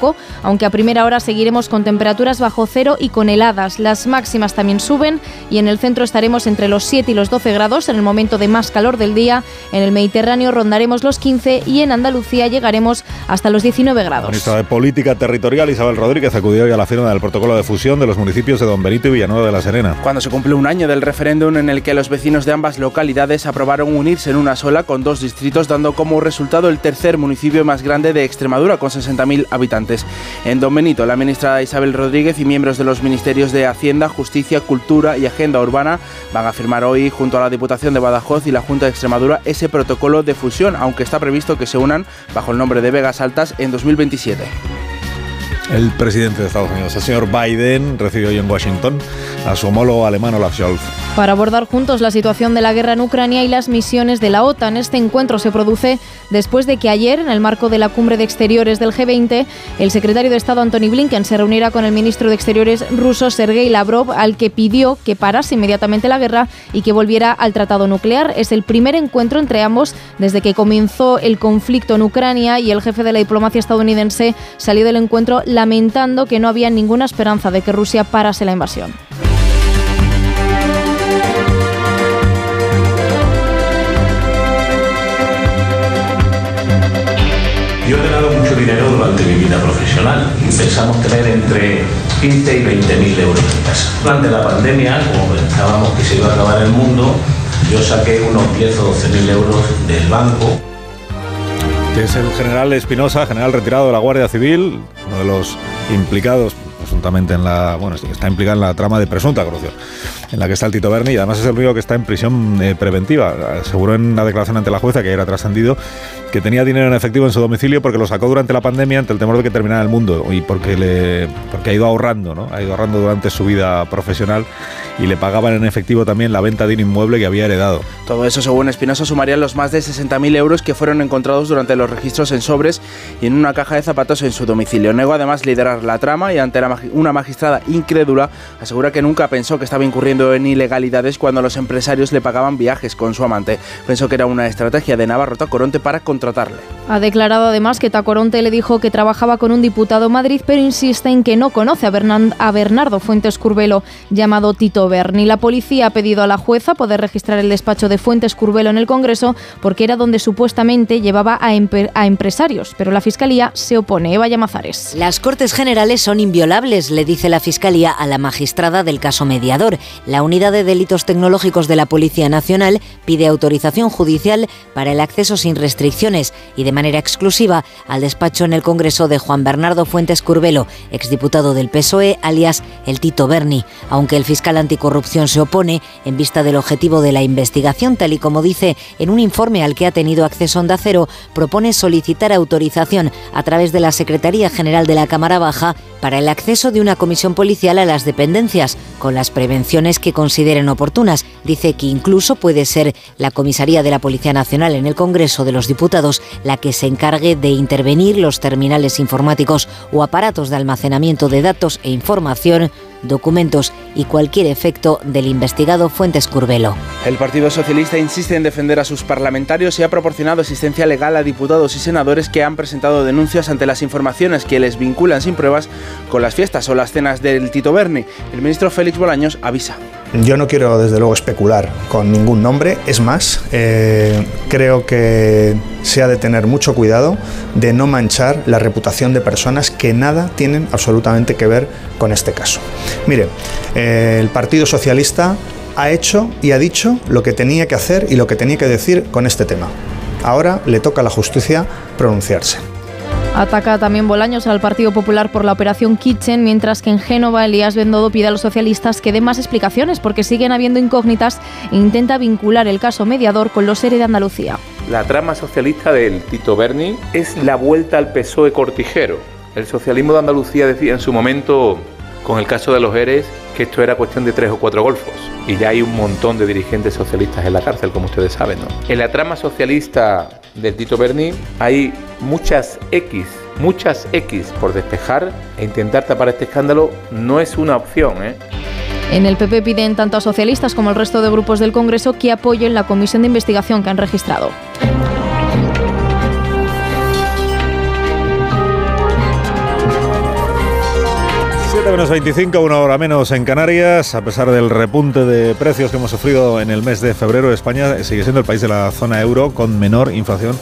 aunque a primera hora seguiremos con temperaturas bajo cero y con heladas. Las máximas también suben y en el centro estaremos entre los 7 y los 12 grados en el momento de más calor del día. En el Mediterráneo rondaremos los 15 y en Andalucía llegaremos hasta los 19 La grados. ministra de Política Territorial, Isabel Rodríguez, acudió hoy a la firma del protocolo de fusión de los municipios de Don Benito y Villanueva de la Serena. Cuando se cumple un año del referéndum en el que los vecinos de ambas localidades aprobaron unirse en una sola con dos distritos, dando como resultado el tercer municipio más grande de Extremadura, con 60.000 habitantes. En Don Benito, la ministra Isabel Rodríguez y miembros de los ministerios de Hacienda, Justicia, Cultura y Agenda Urbana van a firmar hoy, junto a la Diputación de Badajoz y la Junta de Extremadura, ese protocolo de fusión, aunque está previsto que se unan bajo el nombre de Vegas Altas en 2027. El presidente de Estados Unidos, el señor Biden, recibió hoy en Washington a su homólogo alemán Olaf Scholz. Para abordar juntos la situación de la guerra en Ucrania y las misiones de la OTAN. Este encuentro se produce después de que ayer, en el marco de la cumbre de exteriores del G20, el secretario de Estado Antony Blinken se reuniera con el ministro de Exteriores ruso Sergei Lavrov, al que pidió que parase inmediatamente la guerra y que volviera al tratado nuclear. Es el primer encuentro entre ambos desde que comenzó el conflicto en Ucrania y el jefe de la diplomacia estadounidense salió del encuentro lamentando que no había ninguna esperanza de que Rusia parase la invasión. Yo he ganado mucho dinero durante mi vida profesional. Pensamos tener entre 15 y 20 mil euros en casa. Durante la pandemia, como pensábamos que se iba a acabar el mundo, yo saqué unos 10 o 12 mil euros del banco. Que es el general Espinosa, general retirado de la Guardia Civil, uno de los implicados presuntamente en la. Bueno, está implicado en la trama de presunta corrupción, en la que está el Tito Berni y además es el único que está en prisión eh, preventiva. Aseguró en la declaración ante la jueza, que era trascendido, que tenía dinero en efectivo en su domicilio porque lo sacó durante la pandemia ante el temor de que terminara el mundo y porque, porque ha ido ahorrando, ¿no? Ha ido ahorrando durante su vida profesional y le pagaban en efectivo también la venta de un inmueble que había heredado. Todo eso, según Espinosa, sumarían los más de 60.000 euros que fueron encontrados durante los registros en sobres y en una caja de zapatos en su domicilio. Negó además liderar la trama y ante una magistrada incrédula asegura que nunca pensó que estaba incurriendo en ilegalidades cuando los empresarios le pagaban viajes con su amante. Pensó que era una estrategia de Navarro Tacoronte para contratarle. Ha declarado además que Tacoronte le dijo que trabajaba con un diputado Madrid, pero insiste en que no conoce a, Bernan- a Bernardo Fuentes Curbelo, llamado Tito Berni. La policía ha pedido a la jueza poder registrar el despacho de Fuentes Curbelo en el Congreso porque era donde supuestamente llevaba a empresarios, pero la Fiscalía se opone. Eva Llamazares. Las Cortes Generales son inviolables, le dice la Fiscalía a la magistrada del caso mediador. La Unidad de Delitos Tecnológicos de la Policía Nacional pide autorización judicial para el acceso sin restricciones y de manera exclusiva al despacho en el Congreso de Juan Bernardo Fuentes Curbelo, exdiputado del PSOE, alias el Tito Berni. Aunque el fiscal anticorrupción se opone, en vista del objetivo de la investigación, tal y como dice en un informe al que ha tenido acceso Onda Cero, propone solicitar autorización a través de la Secretaría General de la Cámara Baja para el acceso de una comisión policial a las dependencias, con las prevenciones que consideren oportunas. Dice que incluso puede ser la Comisaría de la Policía Nacional en el Congreso de los Diputados la que se encargue de intervenir los terminales informáticos o aparatos de almacenamiento de datos e información documentos y cualquier efecto del investigado Fuentes Curbelo. El Partido Socialista insiste en defender a sus parlamentarios y ha proporcionado asistencia legal a diputados y senadores que han presentado denuncias ante las informaciones que les vinculan sin pruebas con las fiestas o las cenas del Tito Berni. El ministro Félix Bolaños avisa. Yo no quiero desde luego especular con ningún nombre, es más, eh, creo que se ha de tener mucho cuidado de no manchar la reputación de personas que nada tienen absolutamente que ver con este caso. Mire, eh, el Partido Socialista ha hecho y ha dicho lo que tenía que hacer y lo que tenía que decir con este tema. Ahora le toca a la justicia pronunciarse. Ataca también Bolaños al Partido Popular por la operación Kitchen, mientras que en Génova Elías Bendodo pide a los socialistas que den más explicaciones porque siguen habiendo incógnitas e intenta vincular el caso mediador con los seres de Andalucía. La trama socialista del Tito Berni es la vuelta al PSOE cortijero. El socialismo de Andalucía decía en su momento, con el caso de los ERES, que esto era cuestión de tres o cuatro golfos. Y ya hay un montón de dirigentes socialistas en la cárcel, como ustedes saben. ¿no? En la trama socialista del Tito Berni hay muchas X, muchas X por despejar e intentar tapar este escándalo no es una opción. ¿eh? En el PP piden tanto a socialistas como al resto de grupos del Congreso que apoyen la comisión de investigación que han registrado. Menos 25, una hora menos en Canarias. A pesar del repunte de precios que hemos sufrido en el mes de febrero, España sigue siendo el país de la zona euro con menor inflación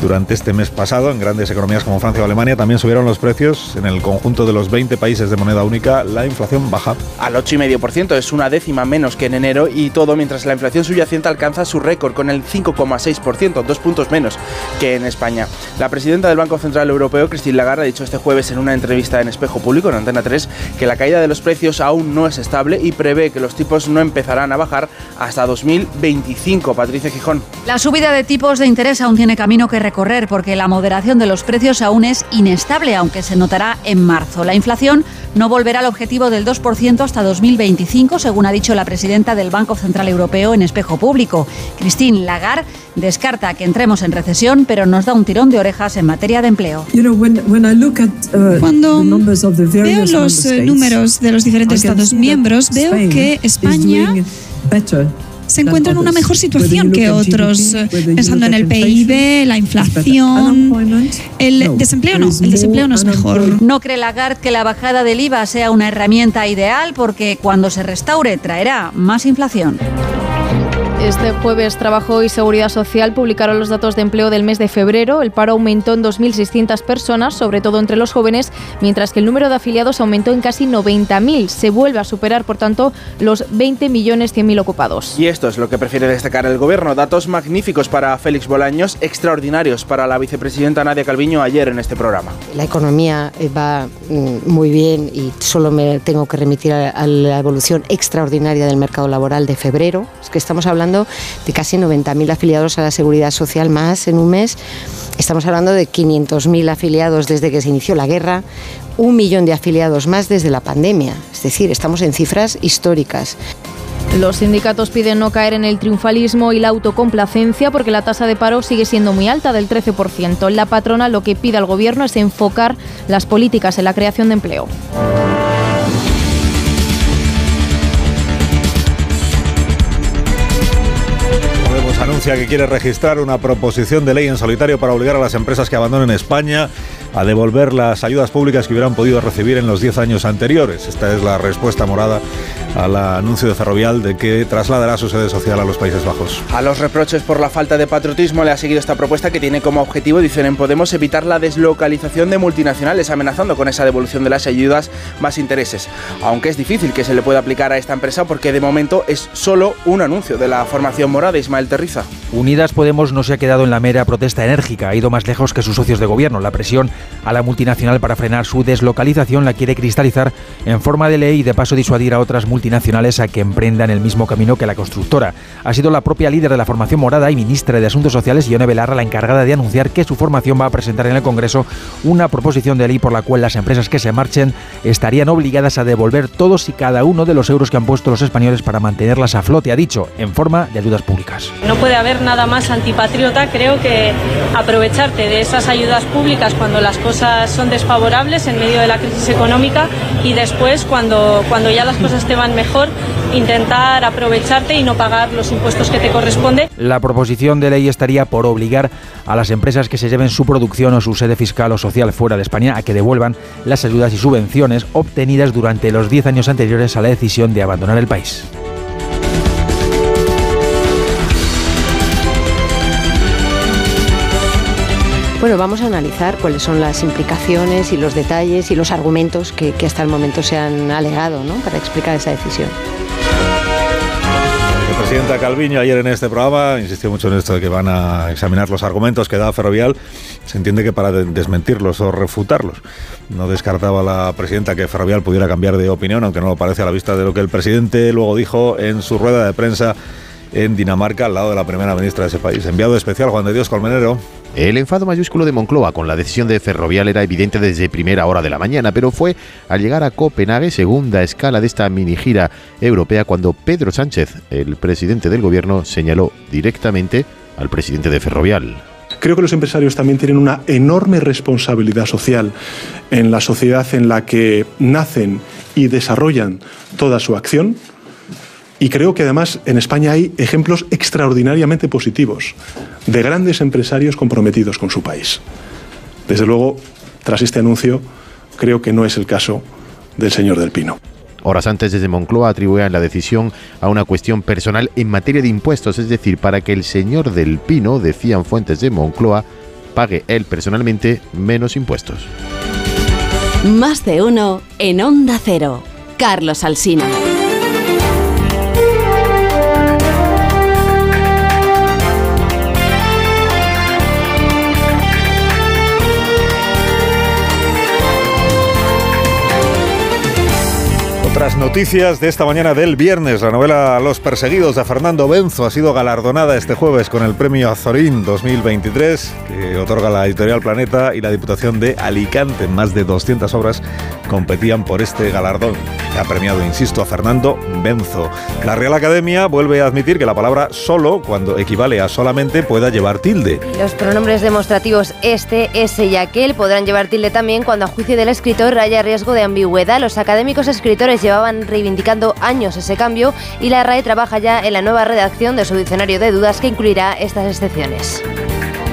durante este mes pasado. En grandes economías como Francia o Alemania también subieron los precios. En el conjunto de los 20 países de moneda única, la inflación baja. Al 8,5%, es una décima menos que en enero y todo mientras la inflación subyacente alcanza su récord con el 5,6%, dos puntos menos que en España. La presidenta del Banco Central Europeo, Christine Lagarde, ha dicho este jueves en una entrevista en Espejo Público, en Antena 3, que la caída de los precios aún no es estable y prevé que los tipos no empezarán a bajar hasta 2025. Patricia Gijón. La subida de tipos de interés aún tiene camino que recorrer porque la moderación de los precios aún es inestable, aunque se notará en marzo. La inflación no volverá al objetivo del 2% hasta 2025, según ha dicho la presidenta del Banco Central Europeo en espejo público. Christine Lagarde descarta que entremos en recesión, pero nos da un tirón de orejas en materia de empleo. Cuando veo los eh, números de los diferentes Estados miembros, veo que España se encuentra en una mejor situación que otros, eh, pensando en el PIB, la inflación, el desempleo no, el desempleo no es mejor. No cree Lagarde que la bajada del IVA sea una herramienta ideal porque cuando se restaure traerá más inflación. Este jueves Trabajo y Seguridad Social publicaron los datos de empleo del mes de febrero. El paro aumentó en 2.600 personas, sobre todo entre los jóvenes, mientras que el número de afiliados aumentó en casi 90.000. Se vuelve a superar, por tanto, los 20 millones ocupados. Y esto es lo que prefiere destacar el gobierno. Datos magníficos para Félix Bolaños, extraordinarios para la vicepresidenta Nadia Calviño ayer en este programa. La economía eh, va mm, muy bien y solo me tengo que remitir a, a la evolución extraordinaria del mercado laboral de febrero. Es que estamos hablando de casi 90.000 afiliados a la seguridad social más en un mes. Estamos hablando de 500.000 afiliados desde que se inició la guerra, un millón de afiliados más desde la pandemia. Es decir, estamos en cifras históricas. Los sindicatos piden no caer en el triunfalismo y la autocomplacencia porque la tasa de paro sigue siendo muy alta, del 13%. La patrona lo que pide al gobierno es enfocar las políticas en la creación de empleo. Que quiere registrar una proposición de ley en solitario para obligar a las empresas que abandonen España a devolver las ayudas públicas que hubieran podido recibir en los 10 años anteriores. Esta es la respuesta morada al anuncio de Ferrovial de que trasladará su sede social a los Países Bajos. A los reproches por la falta de patriotismo le ha seguido esta propuesta que tiene como objetivo, dicen en Podemos, evitar la deslocalización de multinacionales, amenazando con esa devolución de las ayudas más intereses. Aunque es difícil que se le pueda aplicar a esta empresa porque de momento es solo un anuncio de la formación morada, Ismael Terriza. Unidas Podemos no se ha quedado en la mera protesta enérgica, ha ido más lejos que sus socios de gobierno. La presión a la multinacional para frenar su deslocalización la quiere cristalizar en forma de ley y de paso disuadir a otras multinacionales a que emprendan el mismo camino que la constructora. Ha sido la propia líder de la formación morada y ministra de Asuntos Sociales, Ione Belarra, la encargada de anunciar que su formación va a presentar en el Congreso una proposición de ley por la cual las empresas que se marchen estarían obligadas a devolver todos y cada uno de los euros que han puesto los españoles para mantenerlas a flote, ha dicho, en forma de ayudas públicas. No puede haber nada más antipatriota, creo que aprovecharte de esas ayudas públicas cuando las cosas son desfavorables en medio de la crisis económica y después cuando, cuando ya las cosas te van mejor, intentar aprovecharte y no pagar los impuestos que te corresponde. La proposición de ley estaría por obligar a las empresas que se lleven su producción o su sede fiscal o social fuera de España a que devuelvan las ayudas y subvenciones obtenidas durante los 10 años anteriores a la decisión de abandonar el país. Bueno, vamos a analizar cuáles son las implicaciones y los detalles y los argumentos que, hasta el momento se han alegado ¿no? para explicar esa decisión. Presidenta Calviño ayer en este programa insistió mucho en esto de que van a examinar los argumentos que da Ferrovial. Se entiende que para desmentirlos o refutarlos. No descartaba la presidenta que Ferrovial pudiera cambiar de opinión, aunque no lo parece a la vista de lo que el presidente luego dijo en su rueda de prensa en Dinamarca al lado de la primera ministra de ese país. Enviado especial Juan de Dios Colmenero. El enfado mayúsculo de Moncloa con la decisión de Ferrovial era evidente desde primera hora de la mañana, pero fue al llegar a Copenhague, segunda escala de esta mini gira europea, cuando Pedro Sánchez, el presidente del gobierno, señaló directamente al presidente de Ferrovial. Creo que los empresarios también tienen una enorme responsabilidad social en la sociedad en la que nacen y desarrollan toda su acción y creo que además en España hay ejemplos extraordinariamente positivos de grandes empresarios comprometidos con su país. Desde luego, tras este anuncio, creo que no es el caso del señor Del Pino. Horas antes desde Moncloa atribuían la decisión a una cuestión personal en materia de impuestos, es decir, para que el señor Del Pino, decían fuentes de Moncloa, pague él personalmente menos impuestos. Más de uno en Onda Cero. Carlos Alsina. Otras noticias de esta mañana del viernes, la novela Los perseguidos de Fernando Benzo ha sido galardonada este jueves con el premio Azorín 2023 que otorga la editorial Planeta y la Diputación de Alicante. Más de 200 obras competían por este galardón ha premiado, insisto, a Fernando Benzo. La Real Academia vuelve a admitir que la palabra solo, cuando equivale a solamente, pueda llevar tilde. Los pronombres demostrativos este, ese y aquel podrán llevar tilde también cuando a juicio del escritor haya riesgo de ambigüedad. Los académicos escritores llevaban reivindicando años ese cambio y la RAE trabaja ya en la nueva redacción de su diccionario de dudas que incluirá estas excepciones.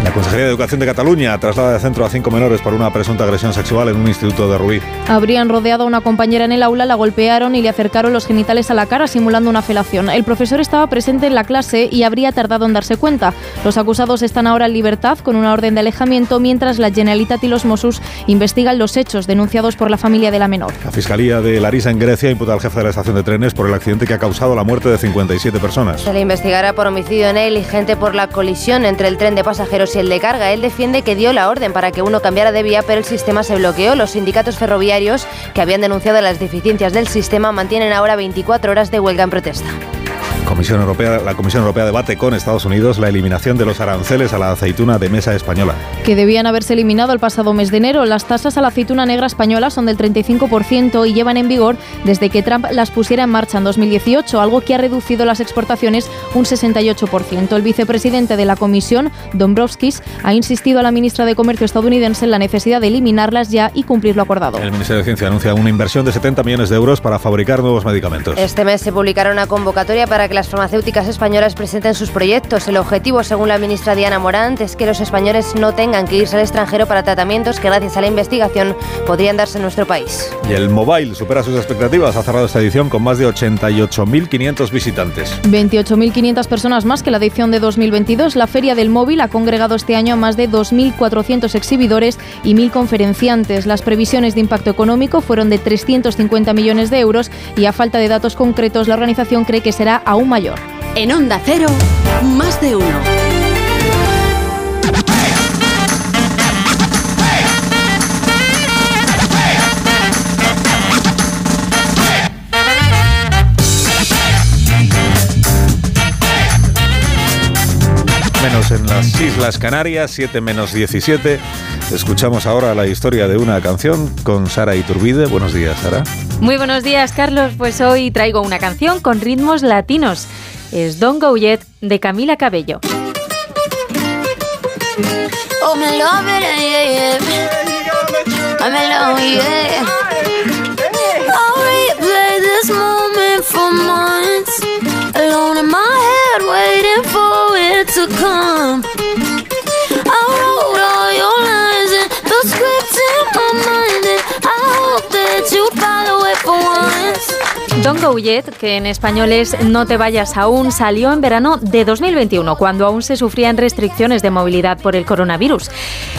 La Consejería de Educación de Cataluña traslada de centro a cinco menores por una presunta agresión sexual en un instituto de Rubí. Habrían rodeado a una compañera en el aula, la golpearon y le acercaron los genitales a la cara simulando una felación. El profesor estaba presente en la clase y habría tardado en darse cuenta. Los acusados están ahora en libertad con una orden de alejamiento mientras la Generalitat y los Mossos investigan los hechos denunciados por la familia de la menor. La Fiscalía de Larisa en Grecia imputa al jefe de la estación de trenes por el accidente que ha causado la muerte de 57 personas. Se le investigará por homicidio negligente por la colisión entre el tren de pasajeros el de carga. Él defiende que dio la orden para que uno cambiara de vía, pero el sistema se bloqueó. Los sindicatos ferroviarios que habían denunciado las deficiencias del sistema mantienen ahora 24 horas de huelga en protesta. Comisión Europea, la Comisión Europea debate con Estados Unidos la eliminación de los aranceles a la aceituna de mesa española. Que debían haberse eliminado el pasado mes de enero. Las tasas a la aceituna negra española son del 35% y llevan en vigor desde que Trump las pusiera en marcha en 2018, algo que ha reducido las exportaciones un 68%. El vicepresidente de la Comisión, Dombrovskis, ha insistido a la ministra de Comercio estadounidense en la necesidad de eliminarlas ya y cumplir lo acordado. El Ministerio de Ciencia anuncia una inversión de 70 millones de euros para fabricar nuevos medicamentos. Este mes se publicará una convocatoria para que las farmacéuticas españolas presenten sus proyectos. El objetivo, según la ministra Diana Morant, es que los españoles no tengan que irse al extranjero para tratamientos que gracias a la investigación podrían darse en nuestro país. Y el Mobile supera sus expectativas. Ha cerrado esta edición con más de 88.500 visitantes. 28.500 personas más que la edición de 2022. La Feria del Móvil ha congregado este año a más de 2.400 exhibidores y 1.000 conferenciantes. Las previsiones de impacto económico fueron de 350 millones de euros y a falta de datos concretos la organización cree que será aún mayor. En Onda Cero, más de uno. Menos en las Islas Canarias, 7 menos 17. Escuchamos ahora la historia de una canción con Sara Iturbide. Buenos días, Sara. Muy buenos días, Carlos. Pues hoy traigo una canción con ritmos latinos. Es Don't Go Yet de Camila Cabello. Oh, me love it, yeah, yeah. I'm alone, yeah. I'll replay this moment for months. Alone in my head, waiting for come. Don't Go Yet, que en español es No te vayas aún, salió en verano de 2021, cuando aún se sufrían restricciones de movilidad por el coronavirus.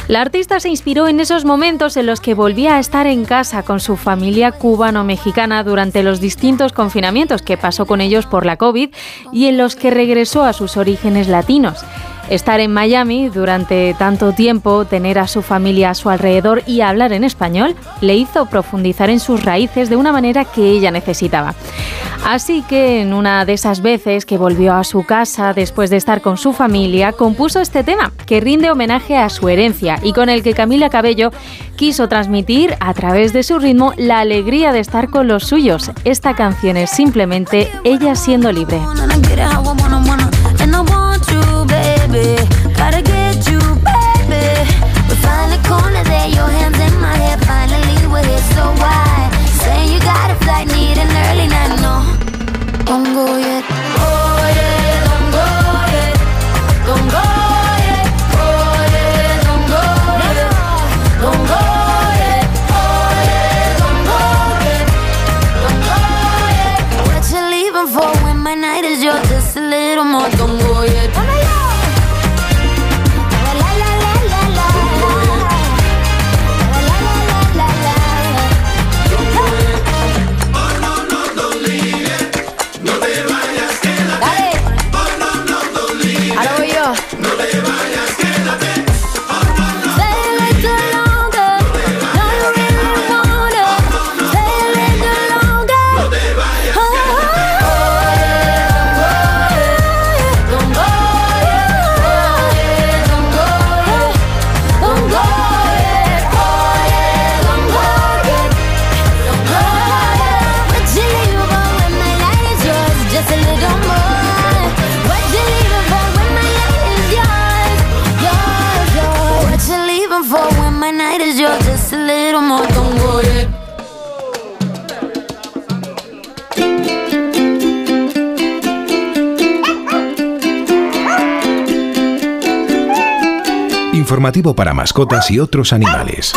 La artista se inspiró en esos momentos en los que volvía a estar en casa con su familia cubano-mexicana durante los distintos confinamientos que pasó con ellos por la COVID y en los que regresó a sus orígenes latinos. Estar en Miami durante tanto tiempo, tener a su familia a su alrededor y hablar en español, le hizo profundizar en sus raíces de una manera que ella necesitaba. Así que en una de esas veces que volvió a su casa después de estar con su familia, compuso este tema, que rinde homenaje a su herencia y con el que Camila Cabello quiso transmitir a través de su ritmo la alegría de estar con los suyos. Esta canción es simplemente ella siendo libre. Gotta get you, baby. We find the corner there, your hands in my hair. Finally, we're here, so why? Saying you got a flight, need an early night, no. Don't go yet. Informativo para mascotas y otros animales.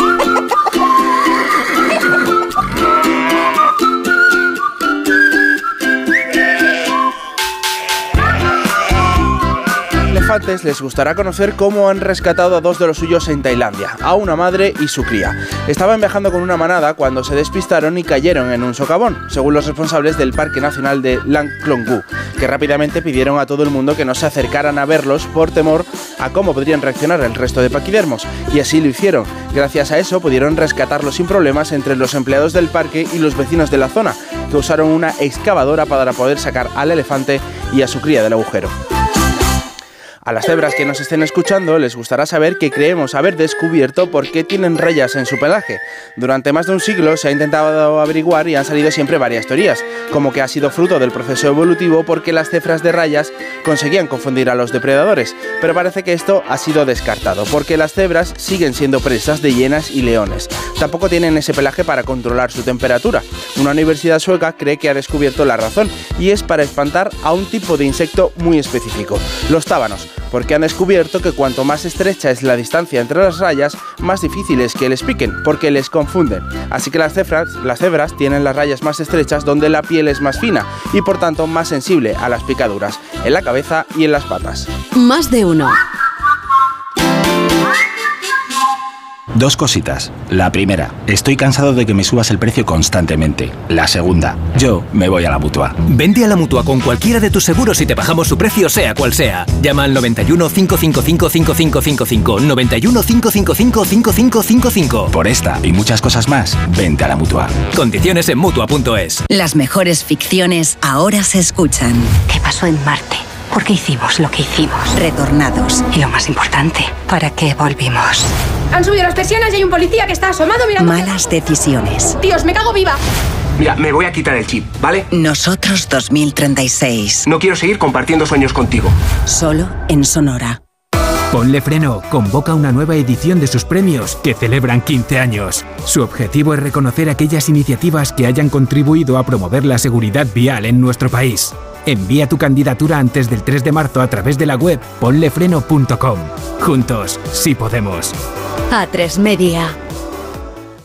Les gustará conocer cómo han rescatado a dos de los suyos en Tailandia, a una madre y su cría. Estaban viajando con una manada cuando se despistaron y cayeron en un socavón, según los responsables del Parque Nacional de Langklonggu, que rápidamente pidieron a todo el mundo que no se acercaran a verlos por temor a cómo podrían reaccionar el resto de paquidermos, y así lo hicieron. Gracias a eso pudieron rescatarlos sin problemas entre los empleados del parque y los vecinos de la zona, que usaron una excavadora para poder sacar al elefante y a su cría del agujero. A las cebras que nos estén escuchando les gustará saber que creemos haber descubierto por qué tienen rayas en su pelaje. Durante más de un siglo se ha intentado averiguar y han salido siempre varias teorías, como que ha sido fruto del proceso evolutivo porque las cefras de rayas conseguían confundir a los depredadores, pero parece que esto ha sido descartado, porque las cebras siguen siendo presas de hienas y leones. Tampoco tienen ese pelaje para controlar su temperatura. Una universidad sueca cree que ha descubierto la razón, y es para espantar a un tipo de insecto muy específico, los tábanos porque han descubierto que cuanto más estrecha es la distancia entre las rayas, más difícil es que les piquen, porque les confunden. Así que las cebras, las tienen las rayas más estrechas donde la piel es más fina y por tanto más sensible a las picaduras, en la cabeza y en las patas. Más de uno. Dos cositas. La primera, estoy cansado de que me subas el precio constantemente. La segunda, yo me voy a la mutua. Vente a la mutua con cualquiera de tus seguros y te bajamos su precio, sea cual sea. Llama al 91 555 5555. 91 555 5555. Por esta y muchas cosas más, vente a la mutua. Condiciones en mutua.es. Las mejores ficciones ahora se escuchan. ¿Qué pasó en Marte? ¿Por qué hicimos lo que hicimos? Retornados. Y lo más importante, ¿para qué volvimos? Han subido las persianas y hay un policía que está asomado mirando. Malas decisiones. Dios, me cago viva. Mira, me voy a quitar el chip, ¿vale? Nosotros 2036. No quiero seguir compartiendo sueños contigo. Solo en Sonora. Ponle Freno convoca una nueva edición de sus premios que celebran 15 años. Su objetivo es reconocer aquellas iniciativas que hayan contribuido a promover la seguridad vial en nuestro país. Envía tu candidatura antes del 3 de marzo a través de la web ponlefreno.com. Juntos, sí podemos. A3 Media.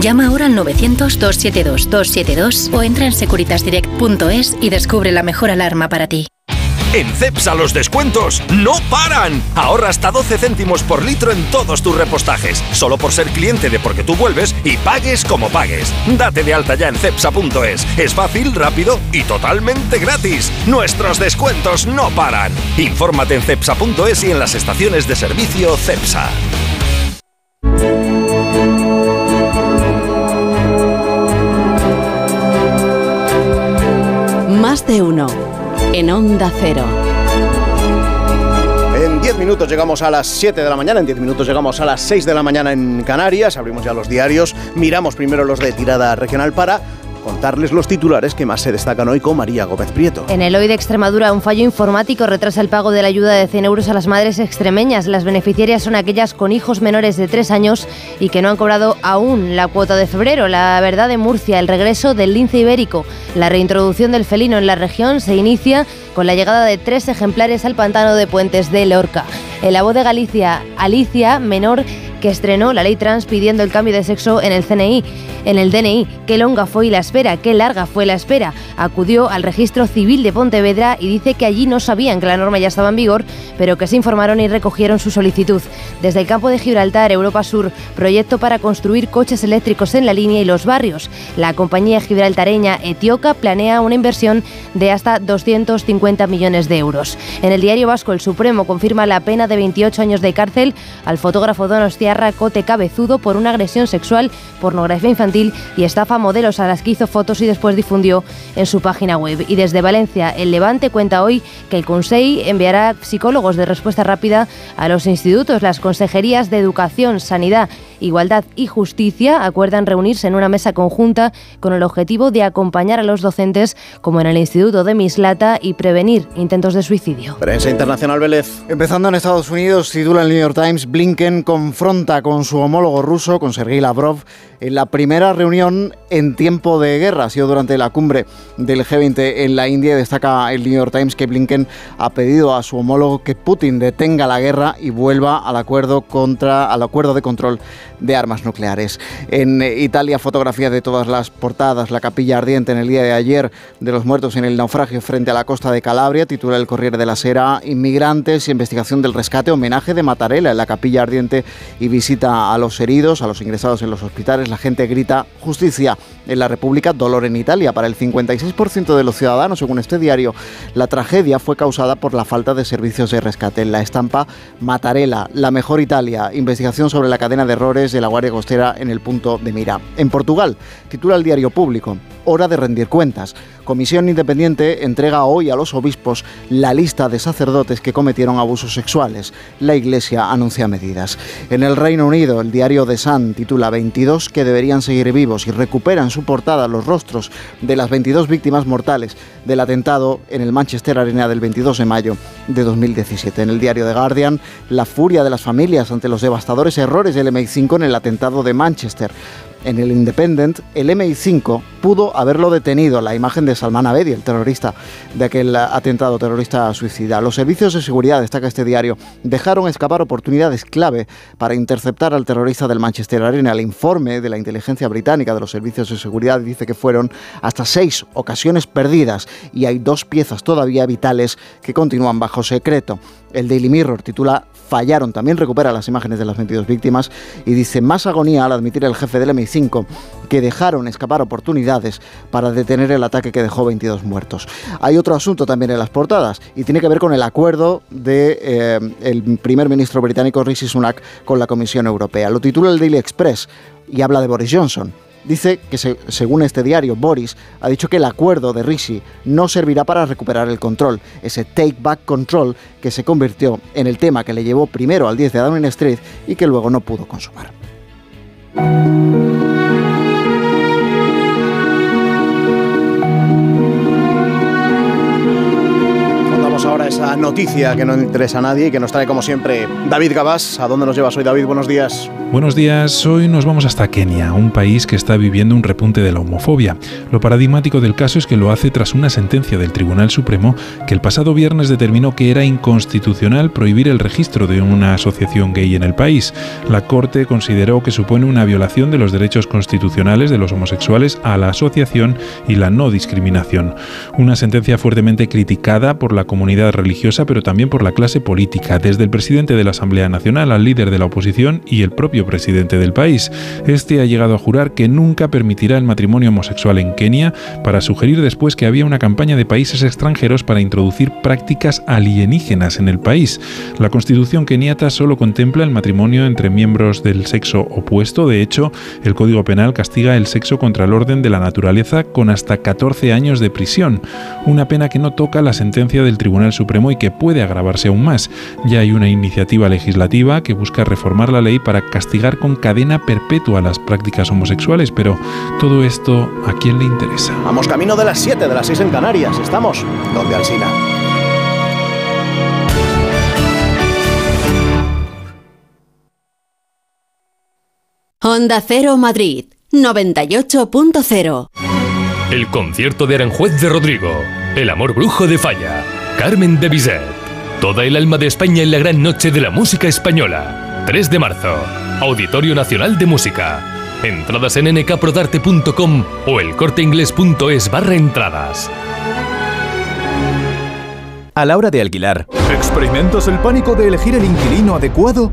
Llama ahora al 900-272-272 o entra en securitasdirect.es y descubre la mejor alarma para ti. En CEPSA los descuentos no paran. Ahorra hasta 12 céntimos por litro en todos tus repostajes, solo por ser cliente de Porque tú vuelves y pagues como pagues. Date de alta ya en CEPSA.es. Es fácil, rápido y totalmente gratis. Nuestros descuentos no paran. Infórmate en CEPSA.es y en las estaciones de servicio CEPSA. Más de uno. En Onda Cero. En 10 minutos llegamos a las 7 de la mañana, en 10 minutos llegamos a las 6 de la mañana en Canarias, abrimos ya los diarios, miramos primero los de tirada regional para contarles los titulares que más se destacan hoy con María Gómez Prieto. En el hoy de Extremadura, un fallo informático retrasa el pago de la ayuda de 100 euros a las madres extremeñas. Las beneficiarias son aquellas con hijos menores de 3 años y que no han cobrado aún la cuota de febrero. La verdad de Murcia, el regreso del lince ibérico. La reintroducción del felino en la región se inicia con la llegada de tres ejemplares al pantano de Puentes de Lorca. En la voz de Galicia, Alicia, menor que estrenó la ley trans pidiendo el cambio de sexo en el CNI, en el DNI. Qué longa fue la espera, qué larga fue la espera. Acudió al registro civil de Pontevedra y dice que allí no sabían que la norma ya estaba en vigor, pero que se informaron y recogieron su solicitud. Desde el campo de Gibraltar, Europa Sur, proyecto para construir coches eléctricos en la línea y los barrios. La compañía gibraltareña Etioca planea una inversión de hasta 250 millones de euros. En el diario vasco, el Supremo confirma la pena de 28 años de cárcel al fotógrafo Donostia Cote Cabezudo por una agresión sexual, pornografía infantil y estafa a modelos a las que hizo fotos y después difundió en su página web. Y desde Valencia, el Levante cuenta hoy que el Consejo enviará psicólogos de respuesta rápida a los institutos. Las consejerías de Educación, Sanidad, Igualdad y Justicia acuerdan reunirse en una mesa conjunta con el objetivo de acompañar a los docentes, como en el Instituto de Mislata, y prevenir intentos de suicidio. Prensa internacional Vélez. Empezando en Estados Unidos, titula el New York Times, Blinken confronta con su homólogo ruso, con Sergei Lavrov, en la primera reunión en tiempo de guerra. Ha sido durante la cumbre del G20 en la India. Destaca el New York Times que Blinken ha pedido a su homólogo que Putin detenga la guerra y vuelva al acuerdo, contra, al acuerdo de control de armas nucleares. En Italia, fotografía de todas las portadas. La capilla ardiente en el día de ayer de los muertos en el naufragio frente a la costa de Calabria. Titula el Corriere de la Sera. Inmigrantes, investigación del rescate, homenaje de Matarela en la capilla ardiente y visita a los heridos, a los ingresados en los hospitales. La gente grita justicia en la República, dolor en Italia. Para el 56% de los ciudadanos, según este diario, la tragedia fue causada por la falta de servicios de rescate. En la estampa Matarela, la mejor Italia, investigación sobre la cadena de errores de la Guardia Costera en el punto de mira. En Portugal, titula el diario público, hora de rendir cuentas. Comisión Independiente entrega hoy a los obispos la lista de sacerdotes que cometieron abusos sexuales. La Iglesia anuncia medidas. En el Reino Unido, el diario The Sun titula 22 que deberían seguir vivos y recupera en su portada los rostros de las 22 víctimas mortales del atentado en el Manchester Arena del 22 de mayo de 2017. En el diario The Guardian, la furia de las familias ante los devastadores errores del MI5 en el atentado de Manchester en el Independent, el MI5 pudo haberlo detenido, la imagen de Salman Abedi, el terrorista de aquel atentado terrorista suicida. Los servicios de seguridad, destaca este diario, dejaron escapar oportunidades clave para interceptar al terrorista del Manchester Arena. El informe de la inteligencia británica de los servicios de seguridad dice que fueron hasta seis ocasiones perdidas y hay dos piezas todavía vitales que continúan bajo secreto. El Daily Mirror titula Fallaron, también recupera las imágenes de las 22 víctimas y dice más agonía al admitir el jefe del MI5 que dejaron escapar oportunidades para detener el ataque que dejó 22 muertos. Hay otro asunto también en las portadas y tiene que ver con el acuerdo de, eh, primer ministro británico Rishi Sunak con la Comisión Europea. Lo titula el Daily Express y habla de Boris Johnson dice que según este diario, Boris ha dicho que el acuerdo de Rishi no servirá para recuperar el control, ese take back control que se convirtió en el tema que le llevó primero al 10 de Downing Street y que luego no pudo consumar. Esa noticia que no interesa a nadie y que nos trae como siempre David Gabás. ¿A dónde nos llevas hoy David? Buenos días. Buenos días, hoy nos vamos hasta Kenia, un país que está viviendo un repunte de la homofobia. Lo paradigmático del caso es que lo hace tras una sentencia del Tribunal Supremo que el pasado viernes determinó que era inconstitucional prohibir el registro de una asociación gay en el país. La Corte consideró que supone una violación de los derechos constitucionales de los homosexuales a la asociación y la no discriminación. Una sentencia fuertemente criticada por la comunidad religiosa, pero también por la clase política, desde el presidente de la Asamblea Nacional al líder de la oposición y el propio presidente del país. Este ha llegado a jurar que nunca permitirá el matrimonio homosexual en Kenia para sugerir después que había una campaña de países extranjeros para introducir prácticas alienígenas en el país. La constitución keniata solo contempla el matrimonio entre miembros del sexo opuesto. De hecho, el Código Penal castiga el sexo contra el orden de la naturaleza con hasta 14 años de prisión, una pena que no toca la sentencia del Tribunal Supremo y que puede agravarse aún más. Ya hay una iniciativa legislativa que busca reformar la ley para castigar con cadena perpetua las prácticas homosexuales, pero todo esto a quién le interesa. Vamos camino de las 7, de las 6 en Canarias. Estamos donde Alsina. Honda Cero Madrid 98.0 El concierto de Aranjuez de Rodrigo, El amor brujo de Falla, Carmen de Bizet, toda el alma de España en la gran noche de la música española, 3 de marzo. Auditorio Nacional de Música. Entradas en nkprodarte.com o elcorteingles.es barra entradas. A la hora de alquilar, ¿experimentas el pánico de elegir el inquilino adecuado?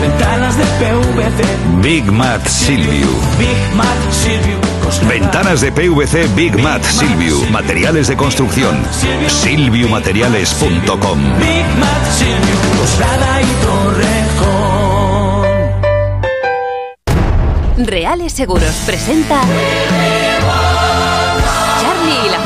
Ventanas de PVC. Big Mat Silvio. Big Mat Silvio. Ventanas de PVC Big Mat Silvio. Materiales de construcción. Silviumateriales.com. Big Mat Silvio. Coslada y Torrejón. Reales Seguros presenta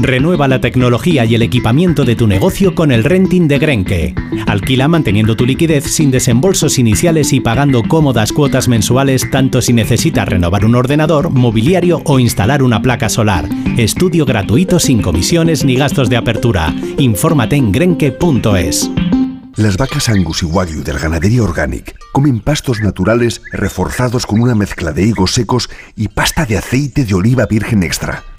Renueva la tecnología y el equipamiento de tu negocio con el renting de Grenke. Alquila manteniendo tu liquidez sin desembolsos iniciales y pagando cómodas cuotas mensuales tanto si necesitas renovar un ordenador, mobiliario o instalar una placa solar. Estudio gratuito sin comisiones ni gastos de apertura. Infórmate en grenke.es. Las vacas Angus y Wagyu del Ganadería Organic comen pastos naturales reforzados con una mezcla de higos secos y pasta de aceite de oliva virgen extra.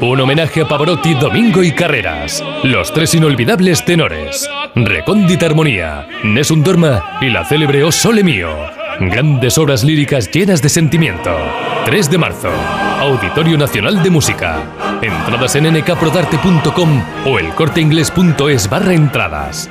Un homenaje a Pavarotti, Domingo y Carreras. Los tres inolvidables tenores. Recóndita Armonía, Nessun Dorma y la célebre O Sole Mio. Grandes obras líricas llenas de sentimiento. 3 de marzo, Auditorio Nacional de Música. Entradas en nkprodarte.com o elcorteingles.es barra entradas.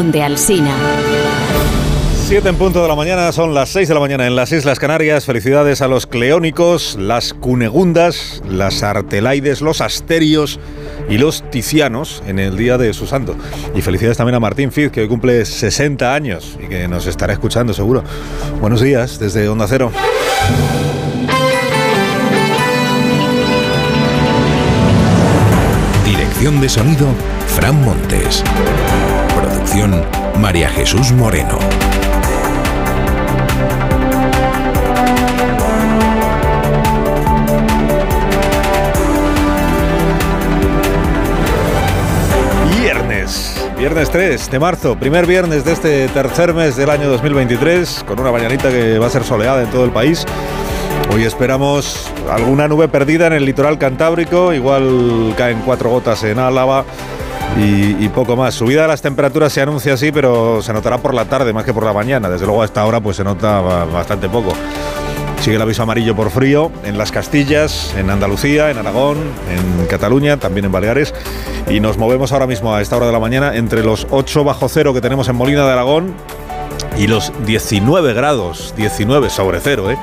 Donde Alsina. 7 en punto de la mañana, son las 6 de la mañana en las Islas Canarias. Felicidades a los cleónicos, las cunegundas, las artelaides, los asterios y los ticianos en el día de su santo. Y felicidades también a Martín Fiz, que hoy cumple 60 años y que nos estará escuchando seguro. Buenos días desde Onda Cero. Dirección de sonido, Fran Montes. María Jesús Moreno. Viernes, viernes 3 de marzo, primer viernes de este tercer mes del año 2023, con una mañanita que va a ser soleada en todo el país. Hoy esperamos alguna nube perdida en el litoral cantábrico, igual caen cuatro gotas en Álava y, poco más. Subida de las temperaturas se anuncia así, pero se notará por la tarde más que por la mañana. Desde luego a esta hora pues se nota bastante poco. Sigue el aviso amarillo por frío en las Castillas, en Andalucía, en Aragón, en Cataluña, también en Baleares. Y nos movemos ahora mismo a esta hora de la mañana entre los 8 bajo cero que tenemos en Molina de Aragón y los 19 grados, 19 sobre cero, ¿eh?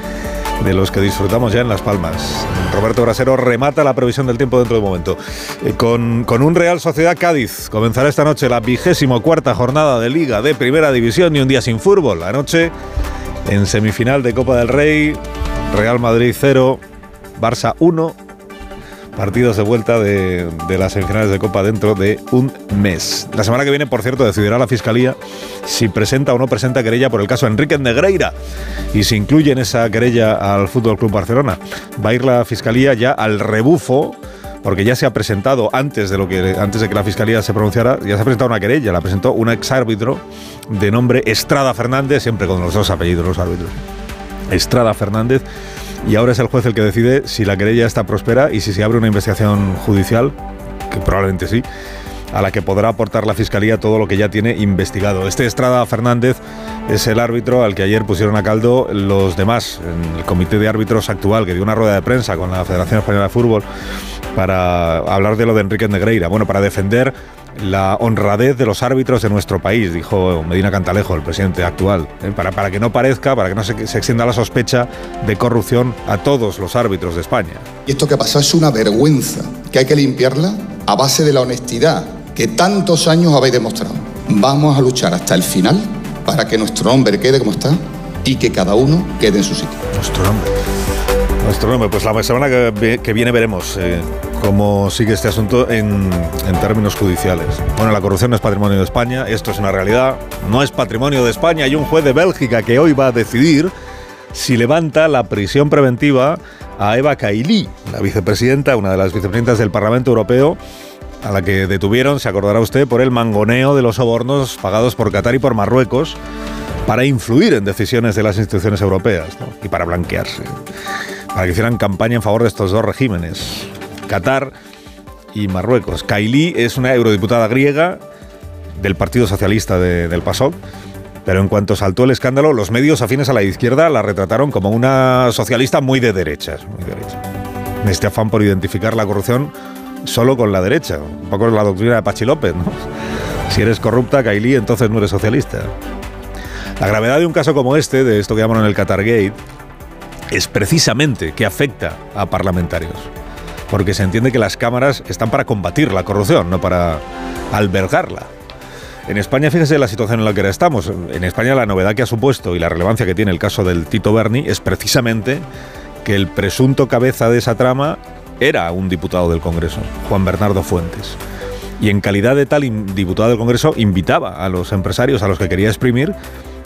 De los que disfrutamos ya en Las Palmas. Roberto Brasero remata la previsión del tiempo dentro de un momento. Eh, con, con, un Real Sociedad Cádiz comenzará esta noche la vigésimo cuarta jornada de Liga de Primera División y un día sin fútbol. Anoche, en semifinal de Copa del Rey, Real Madrid 0, Barça 1. Partidos de vuelta de, de, las semifinales de Copa dentro de un mes. La semana que viene, por cierto, decidirá la Fiscalía si presenta o no presenta querella por el caso Enrique Negreira y si incluye en esa querella al Fútbol Club Barcelona. Va a ir la Fiscalía ya al rebufo porque ya se ha presentado antes de lo que antes de que la fiscalía se pronunciara, ya se ha presentado una querella, la presentó un ex árbitro de nombre Estrada Fernández, siempre con los dos apellidos los árbitros. Estrada Fernández y ahora es el juez el que decide si la querella está próspera y si se abre una investigación judicial, que probablemente sí, a la que podrá aportar la Fiscalía todo lo que ya tiene investigado. Este Estrada Fernández es el árbitro al que ayer pusieron a caldo los demás, en el comité de árbitros actual, que dio una rueda de prensa con la Federación Española de Fútbol para hablar de lo de Enrique Negreira, bueno, para defender la honradez de los árbitros de nuestro país, dijo Medina Cantalejo, el presidente actual, ¿eh? para, para, que no parezca, para que no se, se, extienda la sospecha de corrupción a todos los árbitros de España. Y esto que pasado es una vergüenza, que hay que limpiarla a base de la honestidad que tantos años habéis demostrado. Vamos a luchar hasta el final para que nuestro nombre quede como está y que cada uno quede en su sitio. Nuestro nombre. Nuestro nombre, pues la semana que, viene veremos eh, cómo sigue este asunto en, en, términos judiciales. Bueno, la corrupción no es patrimonio de España, esto es una realidad, no es patrimonio de España. Hay un juez de Bélgica que hoy va a decidir si levanta la prisión preventiva a Eva Kaili, la vicepresidenta, una de las vicepresidentas del Parlamento Europeo, a la que detuvieron, se acordará usted, por el mangoneo de los sobornos pagados por Qatar y por Marruecos para influir en decisiones de las instituciones europeas y para blanquearse, para que hicieran campaña en favor de estos dos regímenes, Qatar y Marruecos. Kaili es una eurodiputada griega del Partido Socialista de- del PASOK, pero en cuanto saltó el escándalo, los medios afines a la izquierda la retrataron como una socialista muy de derechas, muy de derecha. En este afán por identificar la corrupción solo con la derecha, un poco la doctrina de Pachi López, ¿no? Si eres corrupta, Kaili, entonces no eres socialista. La gravedad de un caso como este, de esto que llaman el Qatargate, es precisamente que afecta a parlamentarios. Porque se entiende que las cámaras están para combatir la corrupción, no para albergarla. En España, fíjese la situación en la que ahora estamos. En España la novedad que ha supuesto y la relevancia que tiene el caso del Tito Berni es precisamente que el presunto cabeza de esa trama era un diputado del Congreso, Juan Bernardo Fuentes. Y en calidad de tal diputado del Congreso invitaba a los empresarios a los que quería exprimir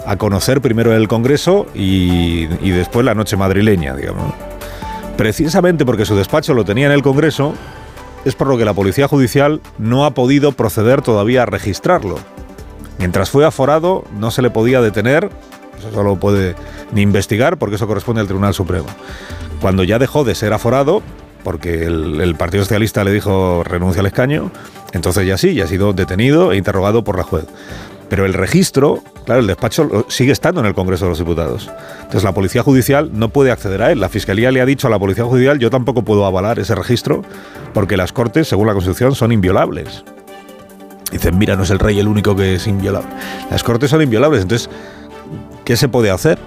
a conocer primero el Congreso y, y después la noche madrileña, digamos. Precisamente porque su despacho lo tenía en el Congreso, es por lo que la Policía Judicial no ha podido proceder todavía a registrarlo. Mientras fue aforado, no se le podía detener, eso solo puede ni investigar, porque eso corresponde al Tribunal Supremo. Cuando ya dejó de ser aforado, porque el, Partido Socialista le dijo renuncia al escaño, entonces ya sí, ya ha sido detenido e interrogado por la juez. Pero el registro, claro, el despacho sigue estando en el Congreso de los Diputados. Entonces la Policía Judicial no puede acceder a él. La Fiscalía le ha dicho a la Policía Judicial, yo tampoco puedo avalar ese registro, porque las Cortes, según la Constitución, son inviolables. Dicen, mira, no es el rey el único que es inviolable. Las Cortes son inviolables, entonces, ¿qué se puede hacer?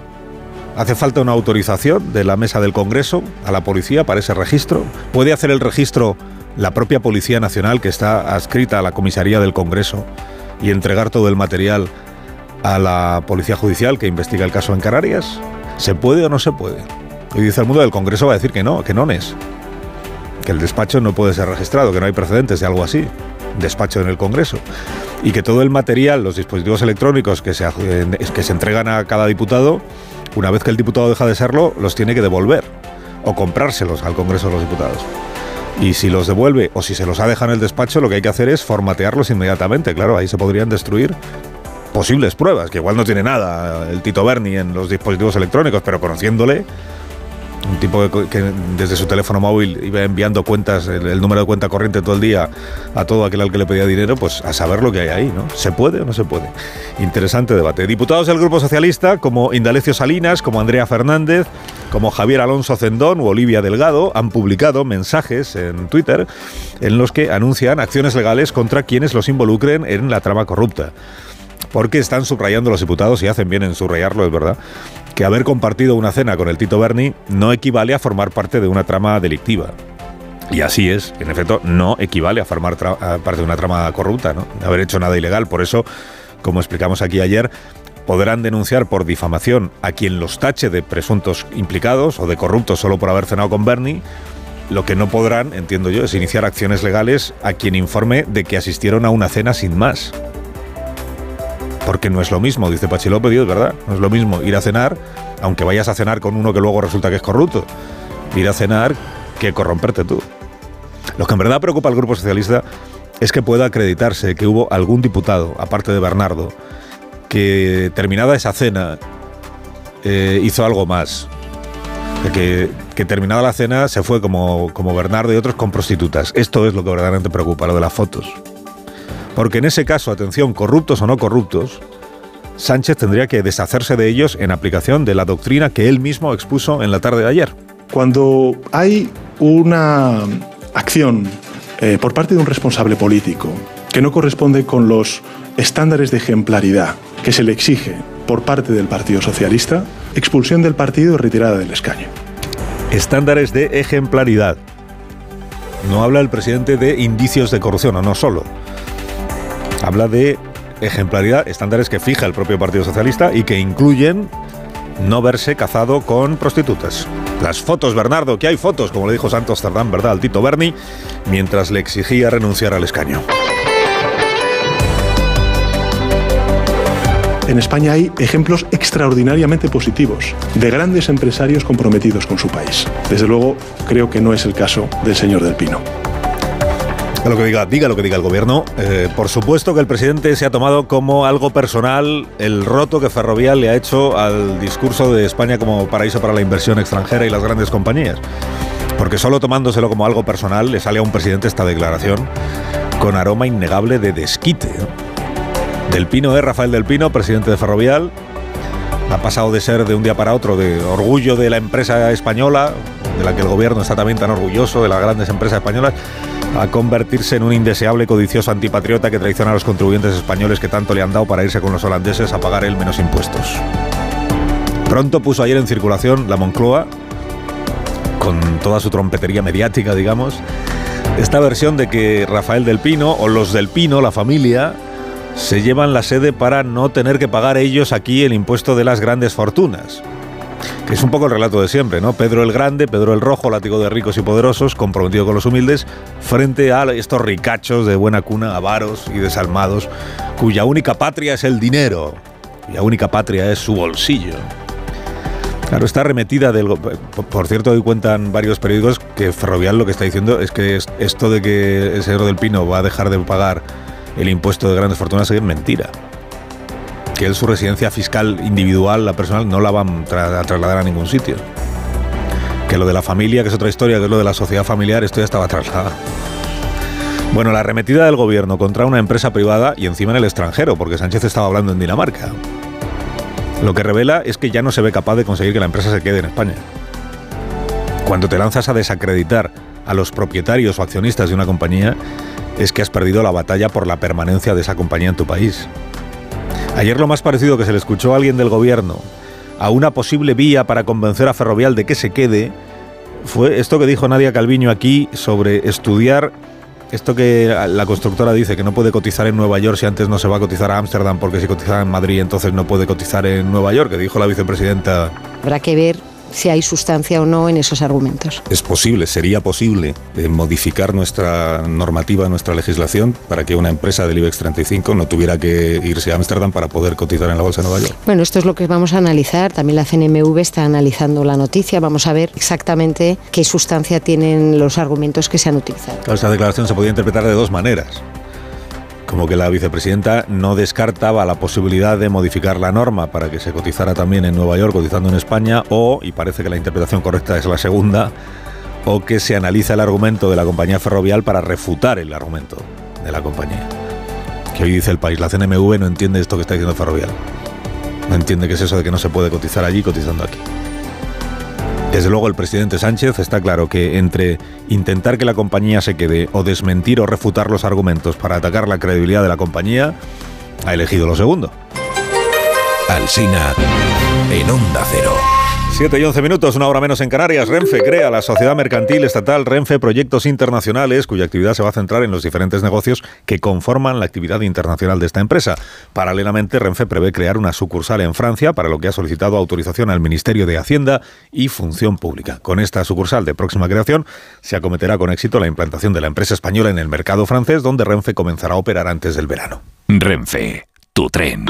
¿Hace falta una autorización de la mesa del Congreso a la policía para ese registro? ¿Puede hacer el registro la propia Policía Nacional que está adscrita a la comisaría del Congreso y entregar todo el material a la Policía Judicial que investiga el caso en Canarias? ¿Se puede o no se puede? Y dice el mundo del Congreso va a decir que no, que no es. Que el despacho no puede ser registrado, que no hay precedentes de algo así. Despacho en el Congreso. Y que todo el material, los dispositivos electrónicos que se, eh, que se entregan a cada diputado, una vez que el diputado deja de serlo, los tiene que devolver o comprárselos al Congreso de los Diputados. Y si los devuelve o si se los ha dejado en el despacho, lo que hay que hacer es formatearlos inmediatamente. Claro, ahí se podrían destruir posibles pruebas, que igual no tiene nada el Tito Berni en los dispositivos electrónicos, pero conociéndole, un tipo que, desde su teléfono móvil iba enviando cuentas, el, el número de cuenta corriente todo el día a todo aquel al que le pedía dinero, pues a saber lo que hay ahí, ¿no? ¿Se puede o no se puede? Interesante debate. Diputados del Grupo Socialista, como Indalecio Salinas, como Andrea Fernández, como Javier Alonso Zendón u Olivia Delgado, han publicado mensajes en Twitter en los que anuncian acciones legales contra quienes los involucren en la trama corrupta porque están subrayando los diputados y hacen bien en subrayarlo, es verdad, que haber compartido una cena con el Tito Berni no equivale a formar parte de una trama delictiva. Y así es, en efecto, no equivale a formar parte de una trama corrupta, ¿no? Haber hecho nada ilegal. Por eso, como explicamos aquí ayer, podrán denunciar por difamación a quien los tache de presuntos implicados o de corruptos solo por haber cenado con Berni. Lo que no podrán, entiendo yo, es iniciar acciones legales a quien informe de que asistieron a una cena sin más. Porque no es lo mismo, dice Pachi López, es verdad, no es lo mismo ir a cenar, aunque vayas a cenar con uno que luego resulta que es corrupto, ir a cenar que corromperte tú. Lo que en verdad preocupa al Grupo Socialista es que pueda acreditarse que hubo algún diputado, aparte de Bernardo, que terminada esa cena eh, hizo algo más. Que, que terminada la cena se fue como, como Bernardo y otros con prostitutas. Esto es lo que verdaderamente preocupa, lo de las fotos. Porque en ese caso, atención, corruptos o no corruptos, Sánchez tendría que deshacerse de ellos en aplicación de la doctrina que él mismo expuso en la tarde de ayer. Cuando hay una acción eh, por parte de un responsable político que no corresponde con los estándares de ejemplaridad que se le exige por parte del Partido Socialista, expulsión del partido y retirada del escaño. Estándares de ejemplaridad. No habla el presidente de indicios de corrupción, o no solo. Habla de ejemplaridad, estándares que fija el propio Partido Socialista y que incluyen no verse cazado con prostitutas. Las fotos, Bernardo, que hay fotos, como le dijo Santos Tardán, ¿verdad?, al Tito Berni, mientras le exigía renunciar al escaño. en España hay ejemplos extraordinariamente positivos de grandes empresarios comprometidos con su país. Desde luego, creo que no es el caso del señor Del Pino. Lo que diga, diga lo que diga el gobierno. Eh, por supuesto que el presidente se ha tomado como algo personal el roto que Ferrovial le ha hecho al discurso de España como paraíso para la inversión extranjera y las grandes compañías. Porque solo tomándoselo como algo personal le sale a un presidente esta declaración con aroma innegable de desquite. Del Pino es Rafael Del Pino, presidente de Ferrovial. Ha pasado de ser de un día para otro de orgullo de la empresa española, de la que el gobierno está también tan orgulloso, de las grandes empresas españolas, a convertirse en un indeseable codicioso antipatriota que traiciona a los contribuyentes españoles que tanto le han dado para irse con los holandeses a pagar él menos impuestos. Pronto puso ayer en circulación la Moncloa, con toda su trompetería mediática, digamos, esta versión de que Rafael del Pino o los del Pino, la familia, se llevan la sede para no tener que pagar ellos aquí el impuesto de las grandes fortunas. Que es un poco el relato de siempre, ¿no? Pedro el Grande, Pedro el Rojo, látigo de ricos y poderosos, comprometido con los humildes, frente a estos ricachos de buena cuna, avaros y desalmados, cuya única patria es el dinero, cuya única patria es su bolsillo. Claro, está remetida del... Por cierto, hoy cuentan varios periódicos que Ferrovial lo que está diciendo es que esto de que el señor del Pino va a dejar de pagar el impuesto de grandes fortunas es mentira. Que él su residencia fiscal individual, la personal, no la van a trasladar a ningún sitio. Que lo de la familia, que es otra historia, que es lo de la sociedad familiar, esto ya estaba trasladado. Bueno, la arremetida del gobierno contra una empresa privada y encima en el extranjero, porque Sánchez estaba hablando en Dinamarca. Lo que revela es que ya no se ve capaz de conseguir que la empresa se quede en España. Cuando te lanzas a desacreditar a los propietarios o accionistas de una compañía, es que has perdido la batalla por la permanencia de esa compañía en tu país. Ayer lo más parecido que se le escuchó a alguien del gobierno a una posible vía para convencer a Ferrovial de que se quede fue esto que dijo Nadia Calviño aquí sobre estudiar esto que la constructora dice que no puede cotizar en Nueva York si antes no se va a cotizar a Ámsterdam porque si cotiza en Madrid entonces no puede cotizar en Nueva York, que dijo la vicepresidenta. Habrá que ver si hay sustancia o no en esos argumentos. Es posible, sería posible eh, modificar nuestra normativa, nuestra legislación, para que una empresa del IBEX 35 no tuviera que irse a Ámsterdam para poder cotizar en la Bolsa de Nueva York. Bueno, esto es lo que vamos a analizar. También la CNMV está analizando la noticia. Vamos a ver exactamente qué sustancia tienen los argumentos que se han utilizado. Claro, esa declaración se podía interpretar de dos maneras como que la vicepresidenta no descartaba la posibilidad de modificar la norma para que se cotizara también en Nueva York, cotizando en España, o, y parece que la interpretación correcta es la segunda, o que se analiza el argumento de la compañía ferrovial para refutar el argumento de la compañía. Que hoy dice el país, la CNMV no entiende esto que está diciendo Ferrovial. No entiende qué es eso de que no se puede cotizar allí cotizando aquí. Desde luego el presidente Sánchez está claro que entre intentar que la compañía se quede o desmentir o refutar los argumentos para atacar la credibilidad de la compañía, ha elegido lo segundo. Alsina en Onda Cero. 7 y 11 minutos, una hora menos en Canarias. Renfe crea la sociedad mercantil estatal Renfe Proyectos Internacionales, cuya actividad se va a centrar en los diferentes negocios que conforman la actividad internacional de esta empresa. Paralelamente, Renfe prevé crear una sucursal en Francia, para lo que ha solicitado autorización al Ministerio de Hacienda y Función Pública. Con esta sucursal de próxima creación, se acometerá con éxito la implantación de la empresa española en el mercado francés, donde Renfe comenzará a operar antes del verano. Renfe, tu tren.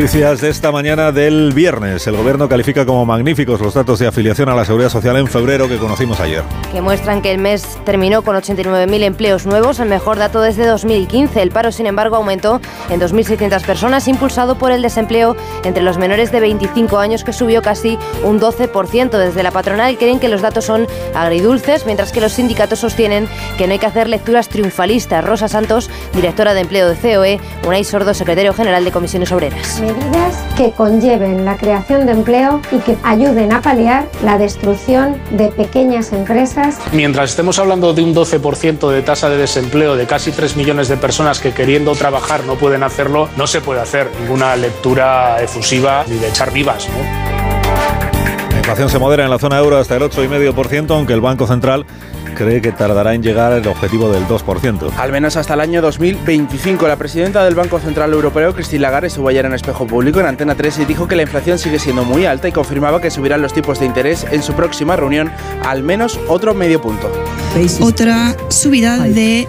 Noticias de esta mañana del viernes. El gobierno califica como magníficos los datos de afiliación a la seguridad social en febrero que conocimos ayer. Que muestran que el mes terminó con 89.000 empleos nuevos, el mejor dato desde 2015. El paro, sin embargo, aumentó en 2.600 personas, impulsado por el desempleo entre los menores de 25 años, que subió casi un 12%. Desde la patronal creen que los datos son agridulces, mientras que los sindicatos sostienen que no hay que hacer lecturas triunfalistas. Rosa Santos, directora de empleo de COE, Unai Sordo, secretario general de Comisiones Obreras medidas que conlleven la creación de empleo y que ayuden a paliar la destrucción de pequeñas empresas. Mientras estemos hablando de un 12% de tasa de desempleo de casi 3 millones de personas que queriendo trabajar no pueden hacerlo, no se puede hacer ninguna lectura efusiva ni de echar vivas. ¿no? La inflación se modera en la zona euro hasta el 8,5%, aunque el Banco Central cree que tardará en llegar al objetivo del 2%. Al menos hasta el año 2025. La presidenta del Banco Central Europeo, Christine Lagarde, estuvo ayer en Espejo Público en Antena 3 y dijo que la inflación sigue siendo muy alta y confirmaba que subirán los tipos de interés en su próxima reunión al menos otro medio punto. Otra subida de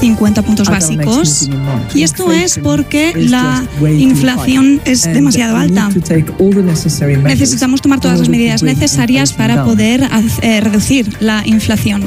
50 puntos básicos. Y esto es porque la inflación es demasiado alta. Necesitamos tomar todas las medidas necesarias para poder eh, reducir la inflación.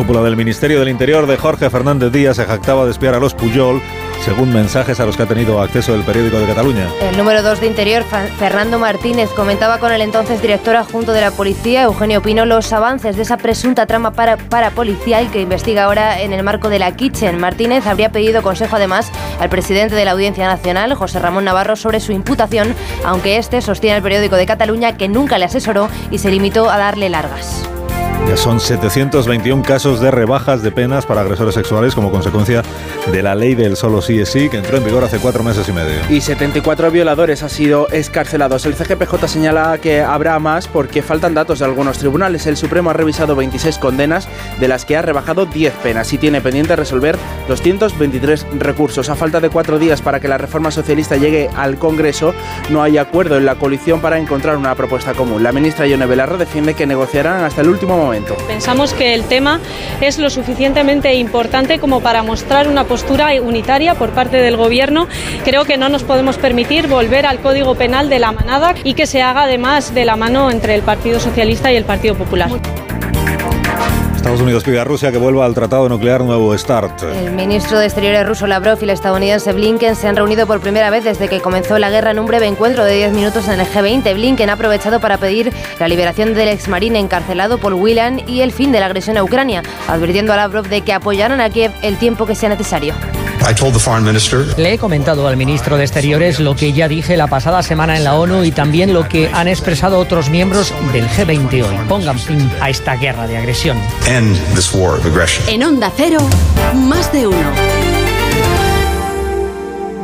La cúpula del Ministerio del Interior de Jorge Fernández Díaz se jactaba de espiar a los Puyol según mensajes a los que ha tenido acceso el periódico de Cataluña. El número 2 de Interior, Fernando Martínez, comentaba con el entonces director adjunto de la policía, Eugenio Pino, los avances de esa presunta trama para, para policial que investiga ahora en el marco de la Kitchen. Martínez habría pedido consejo además al presidente de la Audiencia Nacional, José Ramón Navarro, sobre su imputación, aunque este sostiene el periódico de Cataluña que nunca le asesoró y se limitó a darle largas. Ya son 721 casos de rebajas de penas para agresores sexuales como consecuencia de la ley del solo sí es sí, que entró en vigor hace cuatro meses y medio. Y 74 violadores han sido escarcelados. El CGPJ señala que habrá más porque faltan datos de algunos tribunales. El Supremo ha revisado 26 condenas, de las que ha rebajado 10 penas y tiene pendiente resolver 223 recursos. A falta de cuatro días para que la reforma socialista llegue al Congreso, no hay acuerdo en la coalición para encontrar una propuesta común. La ministra Ione Belarra defiende que negociarán hasta el último momento. Pensamos que el tema es lo suficientemente importante como para mostrar una postura unitaria por parte del Gobierno. Creo que no nos podemos permitir volver al Código Penal de la manada y que se haga además de la mano entre el Partido Socialista y el Partido Popular. Estados Unidos pide a Rusia que vuelva al tratado nuclear Nuevo START. El ministro de Exteriores ruso Lavrov y el estadounidense Blinken se han reunido por primera vez desde que comenzó la guerra en un breve encuentro de 10 minutos en el G20. Blinken ha aprovechado para pedir la liberación del exmarine encarcelado Paul Whelan y el fin de la agresión a Ucrania, advirtiendo a Lavrov de que apoyarán a Kiev el tiempo que sea necesario. Le he comentado al ministro de Exteriores lo que ya dije la pasada semana en la ONU y también lo que han expresado otros miembros del G20 hoy. Pongan fin a esta guerra de agresión. En Onda Cero, más de uno.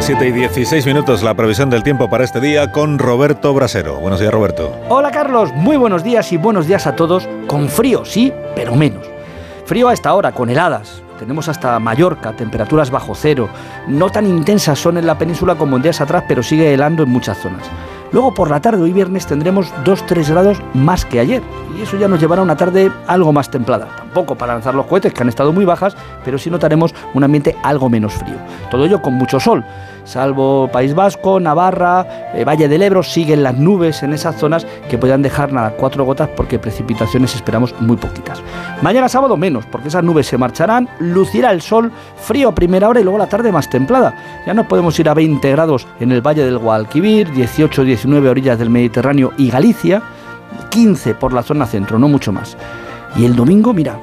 Las 7 y 16 minutos la previsión del tiempo para este día con Roberto Brasero. Buenos días, Roberto. Hola, Carlos. Muy buenos días y buenos días a todos. Con frío, sí, pero menos. Frío a esta hora, con heladas. Tenemos hasta Mallorca, temperaturas bajo cero. No tan intensas son en la península como en días atrás, pero sigue helando en muchas zonas. Luego por la tarde, hoy viernes, tendremos 2-3 grados más que ayer. Y eso ya nos llevará a una tarde algo más templada. Tampoco para lanzar los cohetes, que han estado muy bajas, pero sí notaremos un ambiente algo menos frío. Todo ello con mucho sol. Salvo País Vasco, Navarra, eh, Valle del Ebro, siguen las nubes en esas zonas que puedan dejar nada, cuatro gotas porque precipitaciones esperamos muy poquitas. Mañana sábado menos, porque esas nubes se marcharán, lucirá el sol, frío a primera hora y luego la tarde más templada. Ya nos podemos ir a 20 grados en el Valle del Guadalquivir, 18-19 orillas del Mediterráneo y Galicia, 15 por la zona centro, no mucho más. Y el domingo, mira,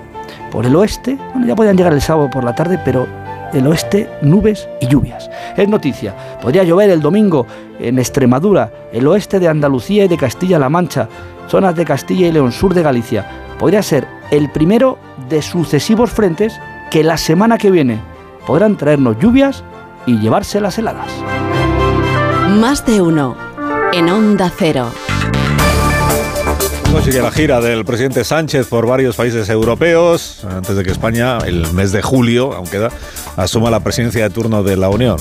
por el oeste, bueno, ya podían llegar el sábado por la tarde, pero el oeste nubes y lluvias. Es noticia, podría llover el domingo en Extremadura, el oeste de Andalucía y de Castilla-La Mancha, zonas de Castilla y León, sur de Galicia. Podría ser el primero de sucesivos frentes que la semana que viene podrán traernos lluvias y llevarse las heladas. Más de uno en Onda Cero. Sigue la gira del presidente Sánchez por varios países europeos, antes de que España, el mes de julio, aún queda, asuma la presidencia de turno de la Unión.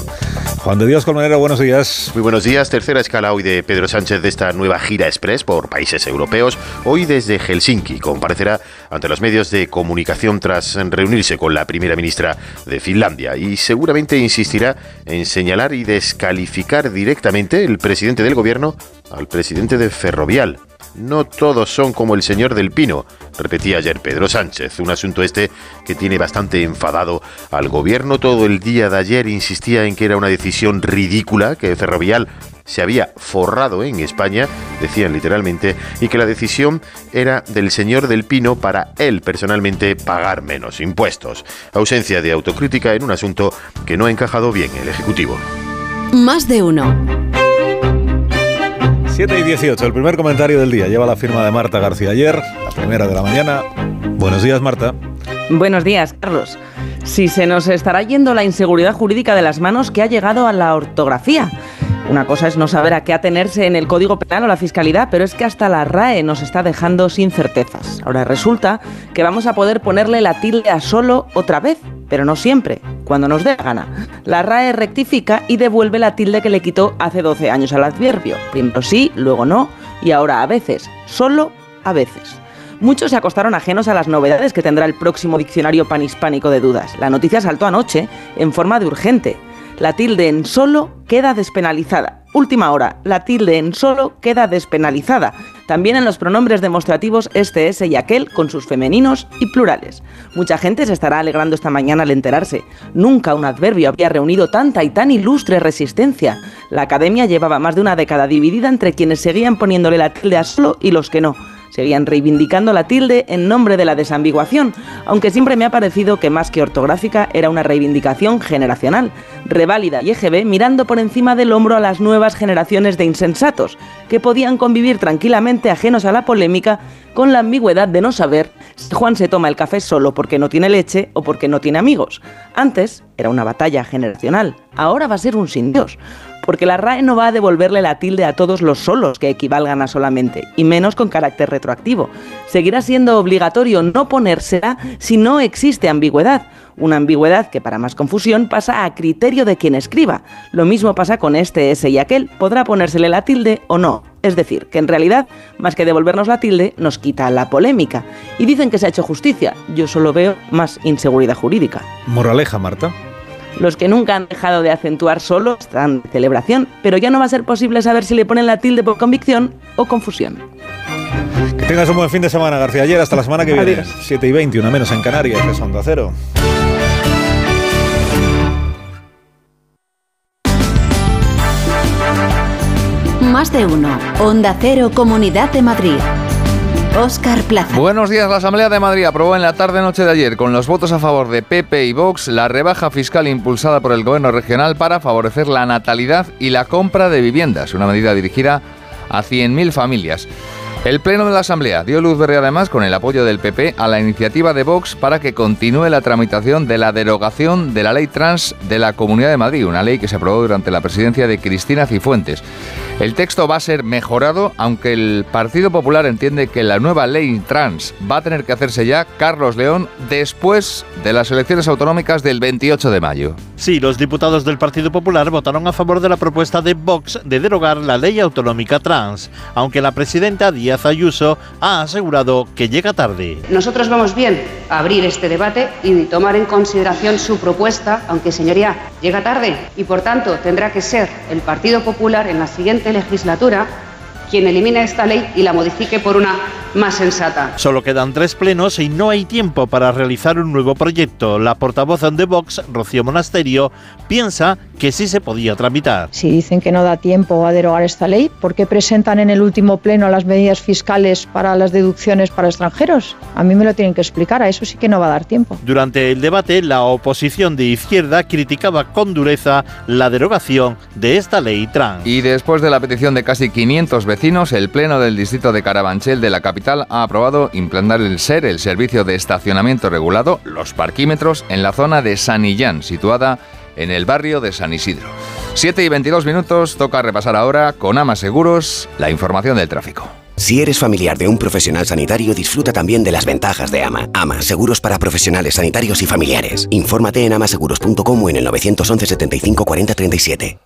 Juan de Dios Colmenero, buenos días. Muy buenos días. Tercera escala hoy de Pedro Sánchez de esta nueva gira express por países europeos. Hoy desde Helsinki comparecerá ante los medios de comunicación tras reunirse con la primera ministra de Finlandia y seguramente insistirá en señalar y descalificar directamente el presidente del gobierno al presidente de Ferrovial. No todos son como el señor del Pino, repetía ayer Pedro Sánchez. Un asunto este que tiene bastante enfadado al gobierno. Todo el día de ayer insistía en que era una decisión ridícula, que Ferrovial se había forrado en España, decían literalmente, y que la decisión era del señor del Pino para él personalmente pagar menos impuestos. Ausencia de autocrítica en un asunto que no ha encajado bien el Ejecutivo. Más de uno. 7 y 18, el primer comentario del día. Lleva la firma de Marta García ayer, la primera de la mañana. Buenos días, Marta. Buenos días, Carlos. Si se nos estará yendo la inseguridad jurídica de las manos que ha llegado a la ortografía. Una cosa es no saber a qué atenerse en el Código Penal o la Fiscalidad, pero es que hasta la RAE nos está dejando sin certezas. Ahora resulta que vamos a poder ponerle la tilde a solo otra vez, pero no siempre, cuando nos dé gana. La RAE rectifica y devuelve la tilde que le quitó hace 12 años al adverbio. Primero sí, luego no, y ahora a veces, solo a veces. Muchos se acostaron ajenos a las novedades que tendrá el próximo diccionario panhispánico de dudas. La noticia saltó anoche en forma de urgente. La tilde en solo queda despenalizada. Última hora, la tilde en solo queda despenalizada. También en los pronombres demostrativos este, ese y aquel con sus femeninos y plurales. Mucha gente se estará alegrando esta mañana al enterarse. Nunca un adverbio había reunido tanta y tan ilustre resistencia. La academia llevaba más de una década dividida entre quienes seguían poniéndole la tilde a solo y los que no. Seguían reivindicando la tilde en nombre de la desambiguación, aunque siempre me ha parecido que más que ortográfica era una reivindicación generacional, reválida y EGB mirando por encima del hombro a las nuevas generaciones de insensatos, que podían convivir tranquilamente ajenos a la polémica con la ambigüedad de no saber si Juan se toma el café solo porque no tiene leche o porque no tiene amigos. Antes era una batalla generacional, ahora va a ser un sin Dios porque la RAE no va a devolverle la tilde a todos los solos que equivalgan a solamente, y menos con carácter retroactivo. Seguirá siendo obligatorio no ponérsela si no existe ambigüedad, una ambigüedad que para más confusión pasa a criterio de quien escriba. Lo mismo pasa con este, ese y aquel, podrá ponérsele la tilde o no. Es decir, que en realidad, más que devolvernos la tilde, nos quita la polémica. Y dicen que se ha hecho justicia. Yo solo veo más inseguridad jurídica. Moraleja, Marta. Los que nunca han dejado de acentuar solo están de celebración, pero ya no va a ser posible saber si le ponen la tilde por convicción o confusión. Que tengas un buen fin de semana, García. Ayer hasta la semana que viene. Adiós. 7 y 20, una menos en Canarias, es Onda Cero. Más de uno. Onda Cero, Comunidad de Madrid. Óscar Plaza. Buenos días. La Asamblea de Madrid aprobó en la tarde-noche de ayer, con los votos a favor de PP y Vox, la rebaja fiscal impulsada por el Gobierno regional para favorecer la natalidad y la compra de viviendas, una medida dirigida a 100.000 familias. El Pleno de la Asamblea dio luz verde además con el apoyo del PP a la iniciativa de Vox para que continúe la tramitación de la derogación de la ley trans de la Comunidad de Madrid, una ley que se aprobó durante la presidencia de Cristina Cifuentes. El texto va a ser mejorado, aunque el Partido Popular entiende que la nueva ley trans va a tener que hacerse ya, Carlos León, después de las elecciones autonómicas del 28 de mayo. Sí, los diputados del Partido Popular votaron a favor de la propuesta de Vox de derogar la ley autonómica trans, aunque la presidenta Díaz Ayuso ha asegurado que llega tarde. Nosotros vamos bien a abrir este debate y tomar en consideración su propuesta, aunque señoría, llega tarde y por tanto tendrá que ser el Partido Popular en la siguiente legislatura quien elimine esta ley y la modifique por una más sensata. Solo quedan tres plenos y no hay tiempo para realizar un nuevo proyecto. La portavoz de Vox, Rocío Monasterio, piensa que sí se podía tramitar. Si dicen que no da tiempo a derogar esta ley, ¿por qué presentan en el último pleno las medidas fiscales para las deducciones para extranjeros? A mí me lo tienen que explicar, a eso sí que no va a dar tiempo. Durante el debate, la oposición de izquierda criticaba con dureza la derogación de esta ley trans. Y después de la petición de casi 500 el Pleno del Distrito de Carabanchel de la capital ha aprobado implantar el SER, el Servicio de Estacionamiento Regulado, los parquímetros, en la zona de Sanillán, situada en el barrio de San Isidro. 7 y 22 minutos, toca repasar ahora con Ama Seguros la información del tráfico. Si eres familiar de un profesional sanitario, disfruta también de las ventajas de AMA. AMA, seguros para profesionales sanitarios y familiares. Infórmate en amaseguros.com o en el 911 75 40 37.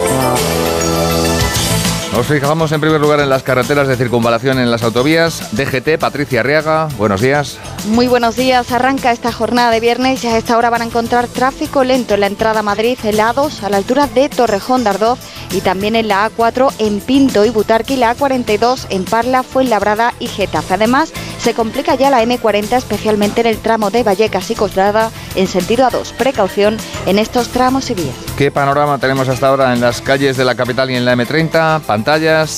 Nos fijamos en primer lugar en las carreteras de circunvalación en las autovías. DGT, Patricia Arriaga, buenos días. Muy buenos días. Arranca esta jornada de viernes y a esta hora van a encontrar tráfico lento en la entrada a Madrid, helados a la altura de Torrejón de Ardoz y también en la A4 en Pinto y Butarque y la A42 en Parla, Fuenlabrada y Getafe. Además, Se complica ya la M40 especialmente en el tramo de Vallecas y Coslada en sentido A2. Precaución en estos tramos y vías. ¿Qué panorama tenemos hasta ahora en las calles de la capital y en la M30?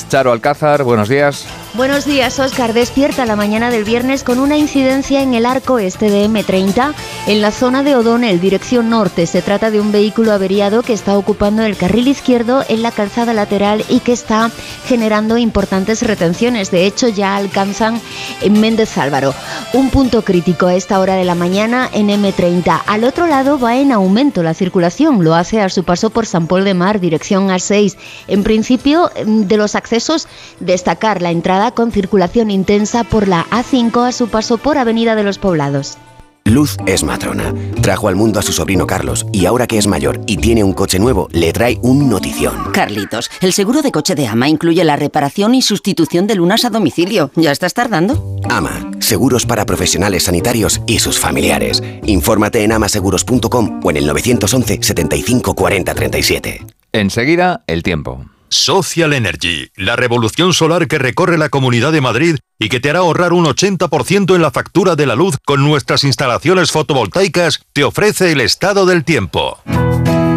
Charo Alcázar, buenos días. Buenos días, Oscar. Despierta la mañana del viernes con una incidencia en el arco este de M30, en la zona de O'Donnell, dirección norte. Se trata de un vehículo averiado que está ocupando el carril izquierdo en la calzada lateral y que está generando importantes retenciones. De hecho, ya alcanzan en Méndez Álvaro. Un punto crítico a esta hora de la mañana en M30. Al otro lado va en aumento la circulación. Lo hace a su paso por San Paul de Mar, dirección A6. En principio, de los accesos, destacar la entrada con circulación intensa por la A5 a su paso por Avenida de los Poblados. Luz es matrona. Trajo al mundo a su sobrino Carlos y ahora que es mayor y tiene un coche nuevo, le trae un notición. Carlitos, el seguro de coche de Ama incluye la reparación y sustitución de lunas a domicilio. ¿Ya estás tardando? Ama, seguros para profesionales sanitarios y sus familiares. Infórmate en amaseguros.com o en el 911 75 40 37. Enseguida, el tiempo. Social Energy, la revolución solar que recorre la Comunidad de Madrid y que te hará ahorrar un 80% en la factura de la luz con nuestras instalaciones fotovoltaicas, te ofrece el estado del tiempo.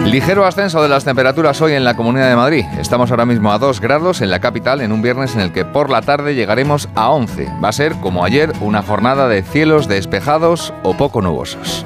Ligero ascenso de las temperaturas hoy en la Comunidad de Madrid. Estamos ahora mismo a 2 grados en la capital en un viernes en el que por la tarde llegaremos a 11. Va a ser, como ayer, una jornada de cielos despejados o poco nubosos.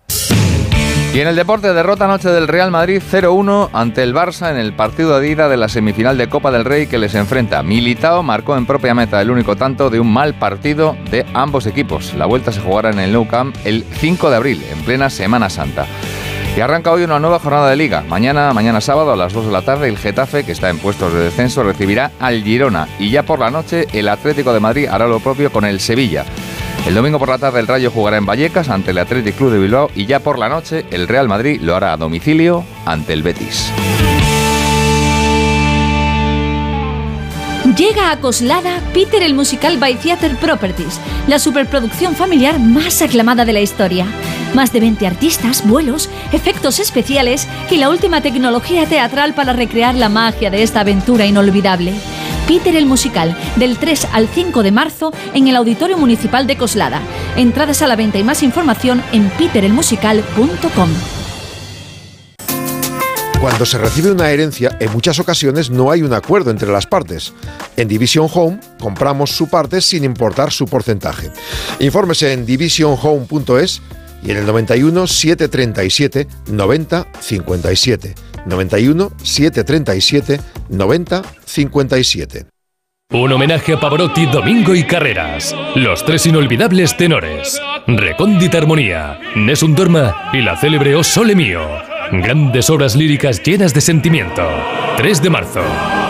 Y en el deporte, derrota anoche del Real Madrid 0-1 ante el Barça en el partido de ida de la semifinal de Copa del Rey que les enfrenta. Militao marcó en propia meta el único tanto de un mal partido de ambos equipos. La vuelta se jugará en el Nou Camp el 5 de abril, en plena Semana Santa. Y arranca hoy una nueva jornada de liga. Mañana, mañana sábado a las 2 de la tarde, el Getafe, que está en puestos de descenso, recibirá al Girona. Y ya por la noche, el Atlético de Madrid hará lo propio con el Sevilla. El domingo por la tarde el Rayo jugará en Vallecas ante el Athletic Club de Bilbao y ya por la noche el Real Madrid lo hará a domicilio ante el Betis. Llega a Coslada Peter el Musical by Theater Properties, la superproducción familiar más aclamada de la historia. Más de 20 artistas, vuelos, efectos especiales y la última tecnología teatral para recrear la magia de esta aventura inolvidable. Peter el Musical, del 3 al 5 de marzo en el Auditorio Municipal de Coslada. Entradas a la venta y más información en peterelmusical.com. Cuando se recibe una herencia, en muchas ocasiones no hay un acuerdo entre las partes. En Division Home compramos su parte sin importar su porcentaje. Infórmese en divisionhome.es y en el 91 737 90 57. 91 737 90 57. Un homenaje a Pavarotti, Domingo y Carreras. Los tres inolvidables tenores. Recóndita Armonía, Nessun Dorma y la célebre O Sole Mio. Grandes obras líricas llenas de sentimiento. 3 de marzo.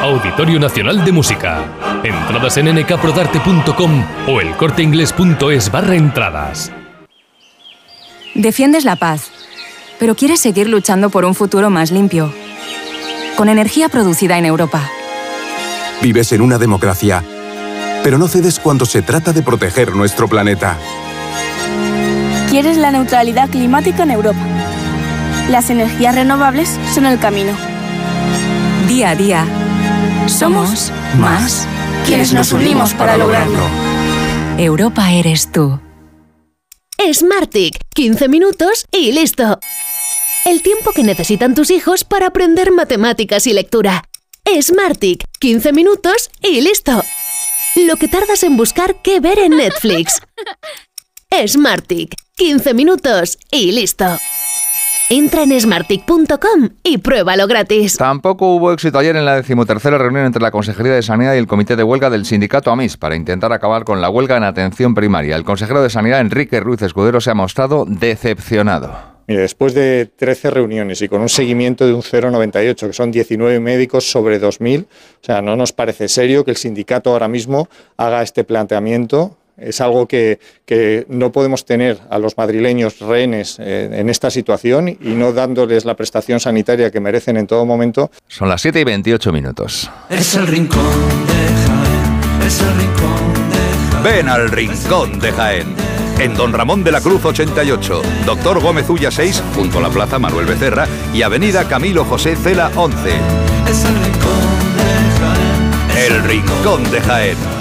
Auditorio Nacional de Música. Entradas en nkprodarte.com o elcorteingles.es barra entradas. Defiendes la paz, pero quieres seguir luchando por un futuro más limpio. Con energía producida en Europa. Vives en una democracia, pero no cedes cuando se trata de proteger nuestro planeta. Quieres la neutralidad climática en Europa. Las energías renovables son el camino. Día a día, somos más quienes nos unimos para lograrlo. Europa eres tú. Smartick, 15 minutos y listo. El tiempo que necesitan tus hijos para aprender matemáticas y lectura. Smartick, 15 minutos y listo. Lo que tardas en buscar qué ver en Netflix. Smartick, 15 minutos y listo. Entra en smartick.com y pruébalo gratis. Tampoco hubo éxito ayer en la decimotercera reunión entre la Consejería de Sanidad y el Comité de Huelga del Sindicato AMIS para intentar acabar con la huelga en atención primaria. El consejero de Sanidad, Enrique Ruiz Escudero, se ha mostrado decepcionado. Mire, después de 13 reuniones y con un seguimiento de un 0,98, que son 19 médicos sobre 2.000, o sea, no nos parece serio que el sindicato ahora mismo haga este planteamiento Es algo que, que no podemos tener a los madrileños rehenes eh, en esta situación y no dándoles la prestación sanitaria que merecen en todo momento. Son las 7 y 28 minutos. Es el rincón de Jaén, es el rincón de Jaén. Ven al Rincón de Jaén. En Don Ramón de la Cruz 88, Doctor Gómez Ulla 6, junto a la Plaza Manuel Becerra y Avenida Camilo José Cela 11. Es el rincón de Jaén. El Rincón de Jaén.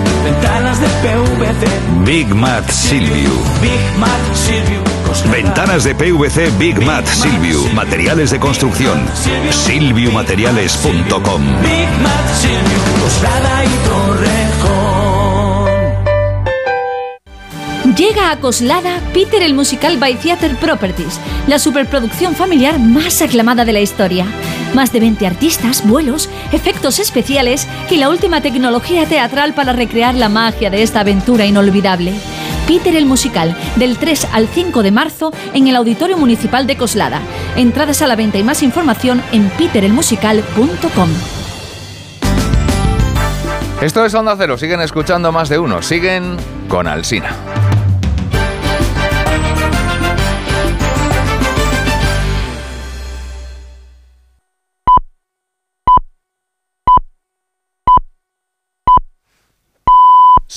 Ventanas de PVC. Big Mat Silviu. Big Silvium Coslada. Ventanas de PVC Big Mat Silviu. Materiales de construcción. Silviumateriales.com. Big Silvium Coslada y Torrejón. Llega a Coslada Peter el Musical by Theater Properties, la superproducción familiar más aclamada de la historia. Más de 20 artistas, vuelos, efectos especiales y la última tecnología teatral para recrear la magia de esta aventura inolvidable. Peter el Musical, del 3 al 5 de marzo en el Auditorio Municipal de Coslada. Entradas a la venta y más información en peterelmusical.com. Esto es Onda Cero, siguen escuchando más de uno, siguen con Alsina.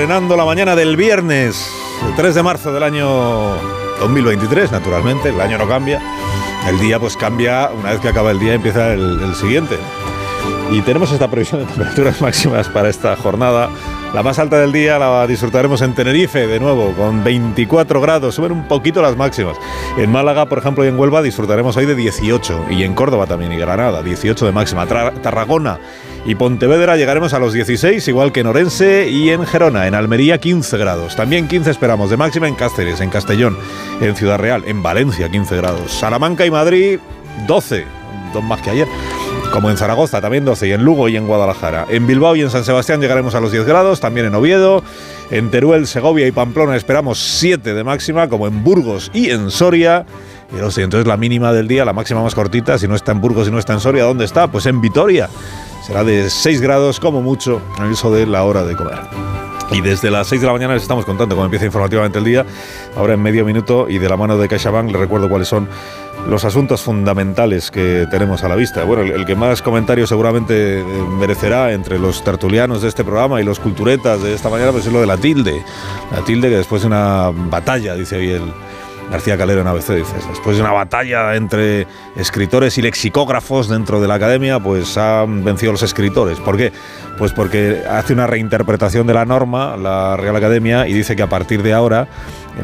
Estrenando la mañana del viernes, el 3 de marzo del año 2023, naturalmente, el año no cambia. El día pues cambia, una vez que acaba el día empieza el siguiente. Y tenemos esta previsión de temperaturas máximas para esta jornada. La más alta del día la disfrutaremos en Tenerife, de nuevo, con 24 grados. Suben un poquito las máximas. En Málaga, por ejemplo, y en Huelva disfrutaremos hoy de 18. Y en Córdoba también, y Granada, 18 de máxima. Tarragona y Pontevedra llegaremos a los 16, igual que en Orense y en Gerona. En Almería, 15 grados. También 15 esperamos de máxima en Cáceres, en Castellón, en Ciudad Real, en Valencia, 15 grados. Salamanca y Madrid, 12. Dos más que ayer. Como en Zaragoza, también 12, y en Lugo y en Guadalajara. En Bilbao y en San Sebastián llegaremos a los 10 grados, también en Oviedo. En Teruel, Segovia y Pamplona esperamos 7 de máxima, como en Burgos y en Soria. Y entonces la mínima del día, la máxima más cortita, si no está en Burgos y no está en Soria, ¿dónde está? Pues en Vitoria. Será de 6 grados como mucho en eso de la hora de comer. Y desde las 6 de la mañana les estamos contando cómo empieza informativamente el día. Ahora en medio minuto y de la mano de CaixaBank les recuerdo cuáles son los asuntos fundamentales que tenemos a la vista. Bueno, el, que más comentarios seguramente eh, merecerá entre los tertulianos de este programa y los culturetas de esta mañana pues es lo de la tilde. La tilde que después de una batalla, dice hoy el García Calero en ABC, dice, después de una batalla entre escritores y lexicógrafos dentro de la academia, pues han vencido los escritores. ¿Por qué? Pues porque hace una reinterpretación de la norma, la Real Academia, y dice que a partir de ahora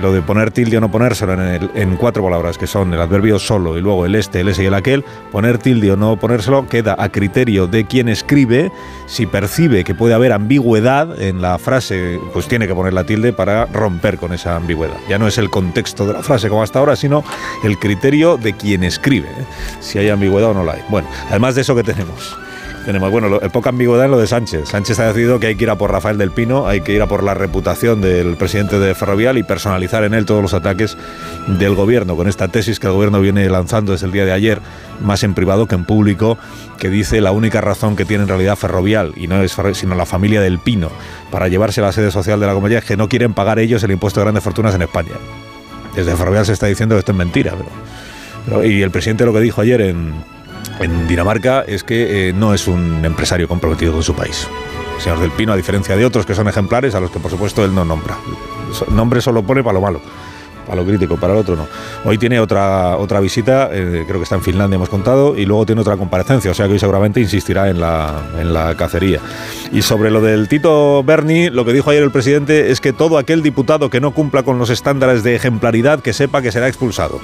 lo de poner tilde o no ponérselo en, el- en cuatro palabras, que son el adverbio solo y luego el este, el ese y el aquel, poner tilde o no ponérselo queda a criterio de quien escribe. Si percibe que puede haber ambigüedad en la frase, pues tiene que poner la tilde para romper con esa ambigüedad. Ya no es el contexto de la frase como hasta ahora, sino el criterio de quien escribe, ¿eh? si hay ambigüedad o no la hay. Bueno, además de eso que tenemos. Tenemos, bueno, lo- poca ambigüedad en lo de Sánchez. Sánchez ha decidido que hay que ir a por Rafael del Pino, hay que ir a por la reputación del presidente de Ferrovial y personalizar en él todos los ataques del gobierno, con esta tesis que el gobierno viene lanzando desde el día de ayer, más en privado que en público, que dice la única razón que tiene en realidad Ferrovial, y no es sino la familia del Pino, para llevarse la sede social de la compañía, es que no quieren pagar ellos el impuesto de grandes fortunas en España. Desde Ferrovial se está diciendo que esto es mentira, pero- y el presidente lo que dijo ayer en, en Dinamarca es que eh, no es un empresario comprometido con su país. El señor Del Pino, a diferencia de otros que son ejemplares, a los que por supuesto él no nombra. Nombre solo pone para lo malo, para lo crítico, para el otro no. Hoy tiene otra, otra visita, eh, creo que está en Finlandia, hemos contado, y luego tiene otra comparecencia, o sea que hoy seguramente insistirá en la, en la cacería. Y sobre lo del Tito Berni, lo que dijo ayer el presidente es que todo aquel diputado que no cumpla con los estándares de ejemplaridad, que sepa que será expulsado.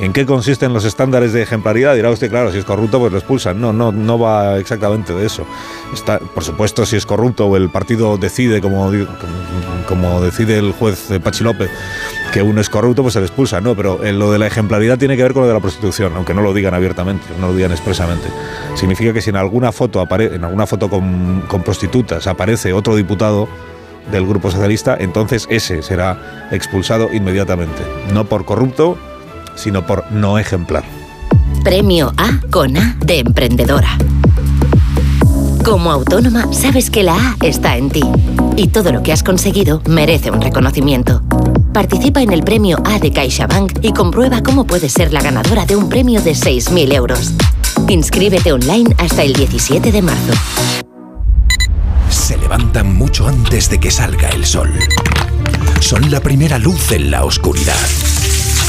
¿En qué consisten los estándares de ejemplaridad? Dirá usted, claro, si es corrupto, pues lo expulsan. No, no, no va exactamente de eso. Está, por supuesto, si es corrupto o el partido decide, como, como decide el juez Pachi López, que uno es corrupto, pues se le expulsa. No, pero eh, lo de la ejemplaridad tiene que ver con lo de la prostitución, aunque no lo digan abiertamente, no lo digan expresamente. Significa que si en alguna foto, apare- en alguna foto con, con prostitutas aparece otro diputado del Grupo Socialista, entonces ese será expulsado inmediatamente. No por corrupto, sino por no ejemplar. Premio A con A de emprendedora. Como autónoma, sabes que la A está en ti y todo lo que has conseguido merece un reconocimiento. Participa en el premio A de CaixaBank y comprueba cómo puedes ser la ganadora de un premio de 6.000 euros. Inscríbete online hasta el 17 de marzo. Se levantan mucho antes de que salga el sol. Son la primera luz en la oscuridad.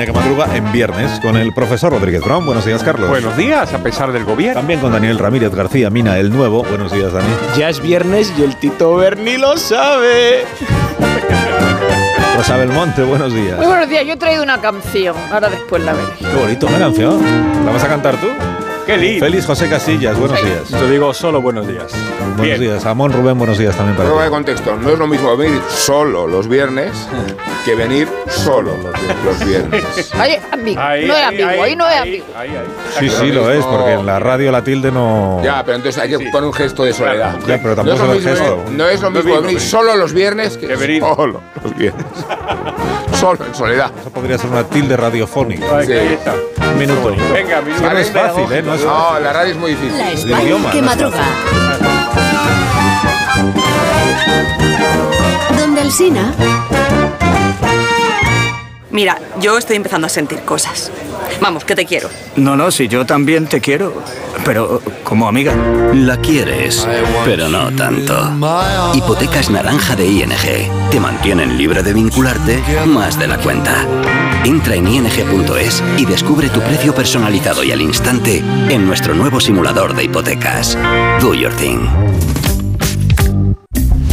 España que madruga en viernes con el profesor Rodríguez Brown. Buenos días, Carlos. Buenos días, a pesar del gobierno. También con Daniel Ramírez García Mina, el nuevo. Buenos días, Dani. Ya es viernes y el Tito Berni lo sabe. Rosa Belmonte, buenos días. Muy buenos días, yo he traído una canción, ahora después la veréis. Qué bonito, una canción. ¿La vas a cantar tú? Qué lindo. Félix José Casillas, buenos días. Yo digo solo buenos días. Buenos Bien. días. Amón Rubén, buenos días también para Prueba ti. de contexto. No es lo mismo venir solo los viernes que venir solo los viernes. Ahí es ambiguo, Ahí, no es ahí, ambiguo, ahí, ahí, no es ambiguo. Sí, sí, lo es, porque en la radio la tilde no. Ya, pero entonces hay que poner un gesto de soledad. Ya, pero no tampoco es lo es mismo, gesto. no es lo No mismo venir solo los viernes que, venir. solo los viernes. solo, en soledad. Eso podría ser una tilde radiofónica. Minuto. Venga, no es fácil, ¿eh? No es No, la radio es muy difícil. La El España idioma, que no madruga. Donde el Sina. Mira, yo estoy empezando a sentir cosas. Vamos, que te quiero. No, no, si yo también te quiero, pero como amiga. La quieres, pero no tanto. Hipotecas naranja de ING. Te mantienen libre de vincularte más de la cuenta. Entra en ing.es y descubre tu precio personalizado y al instante en nuestro nuevo simulador de hipotecas. Do your thing.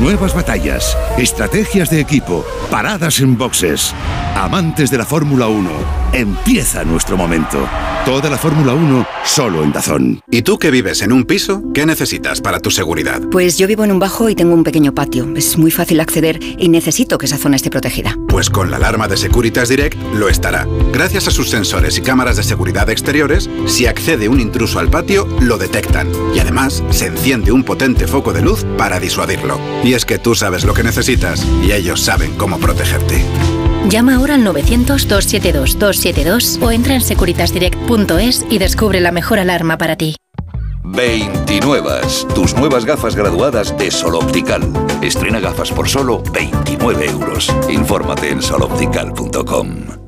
Nuevas batallas, estrategias de equipo, paradas en boxes. Amantes de la Fórmula 1, empieza nuestro momento. Toda la Fórmula 1 solo en Dazón. ¿Y tú que vives en un piso? ¿Qué necesitas para tu seguridad? Pues yo vivo en un bajo y tengo un pequeño patio. Es muy fácil acceder y necesito que esa zona esté protegida. Pues con la alarma de Securitas Direct lo estará. Gracias a sus sensores y cámaras de seguridad exteriores, si accede un intruso al patio, lo detectan. Y además, se enciende un potente foco de luz para disuadirlo. Y es que tú sabes lo que necesitas y ellos saben cómo protegerte. Llama ahora al 900-272-272 o entra en securitasdirect.es y descubre la mejor alarma para ti. 29. Tus nuevas gafas graduadas de Sol Optical. Estrena gafas por solo 29 euros. Infórmate en soloptical.com.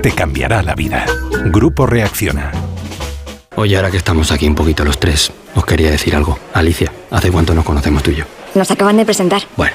Te cambiará la vida. Grupo Reacciona. Oye, ahora que estamos aquí un poquito los tres, os quería decir algo. Alicia, ¿hace cuánto nos conocemos tú y yo? Nos acaban de presentar. Bueno,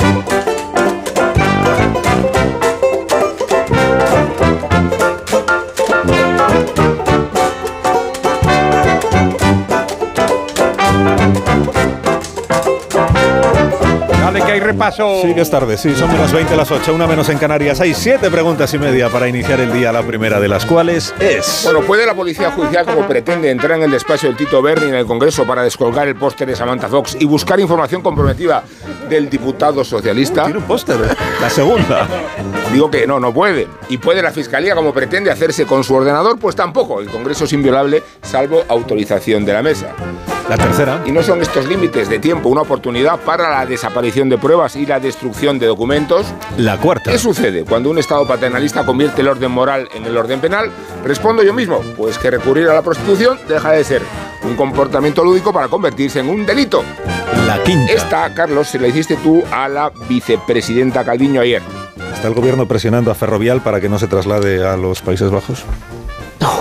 que hay repaso. Sí, que es tarde, sí, son las 20 las 8, una menos en Canarias. Hay siete preguntas y media para iniciar el día, la primera de las cuales es... Bueno, ¿puede la policía judicial, como pretende, entrar en el despacho del Tito Berni en el Congreso para descolgar el póster de Samantha Fox y buscar información comprometida del diputado socialista? Tiene un póster, ¿eh? la segunda. Digo que no, no puede. ¿Y puede la Fiscalía, como pretende, hacerse con su ordenador? Pues tampoco. El Congreso es inviolable, salvo autorización de la mesa. La tercera. Y no son estos límites de tiempo una oportunidad para la desaparición de pruebas y la destrucción de documentos. La cuarta. ¿Qué sucede cuando un Estado paternalista convierte el orden moral en el orden penal? Respondo yo mismo, pues que recurrir a la prostitución deja de ser un comportamiento lúdico para convertirse en un delito. La quinta. Esta, Carlos, se la hiciste tú a la vicepresidenta Calviño ayer. ¿Está el gobierno presionando a Ferrovial para que no se traslade a los Países Bajos?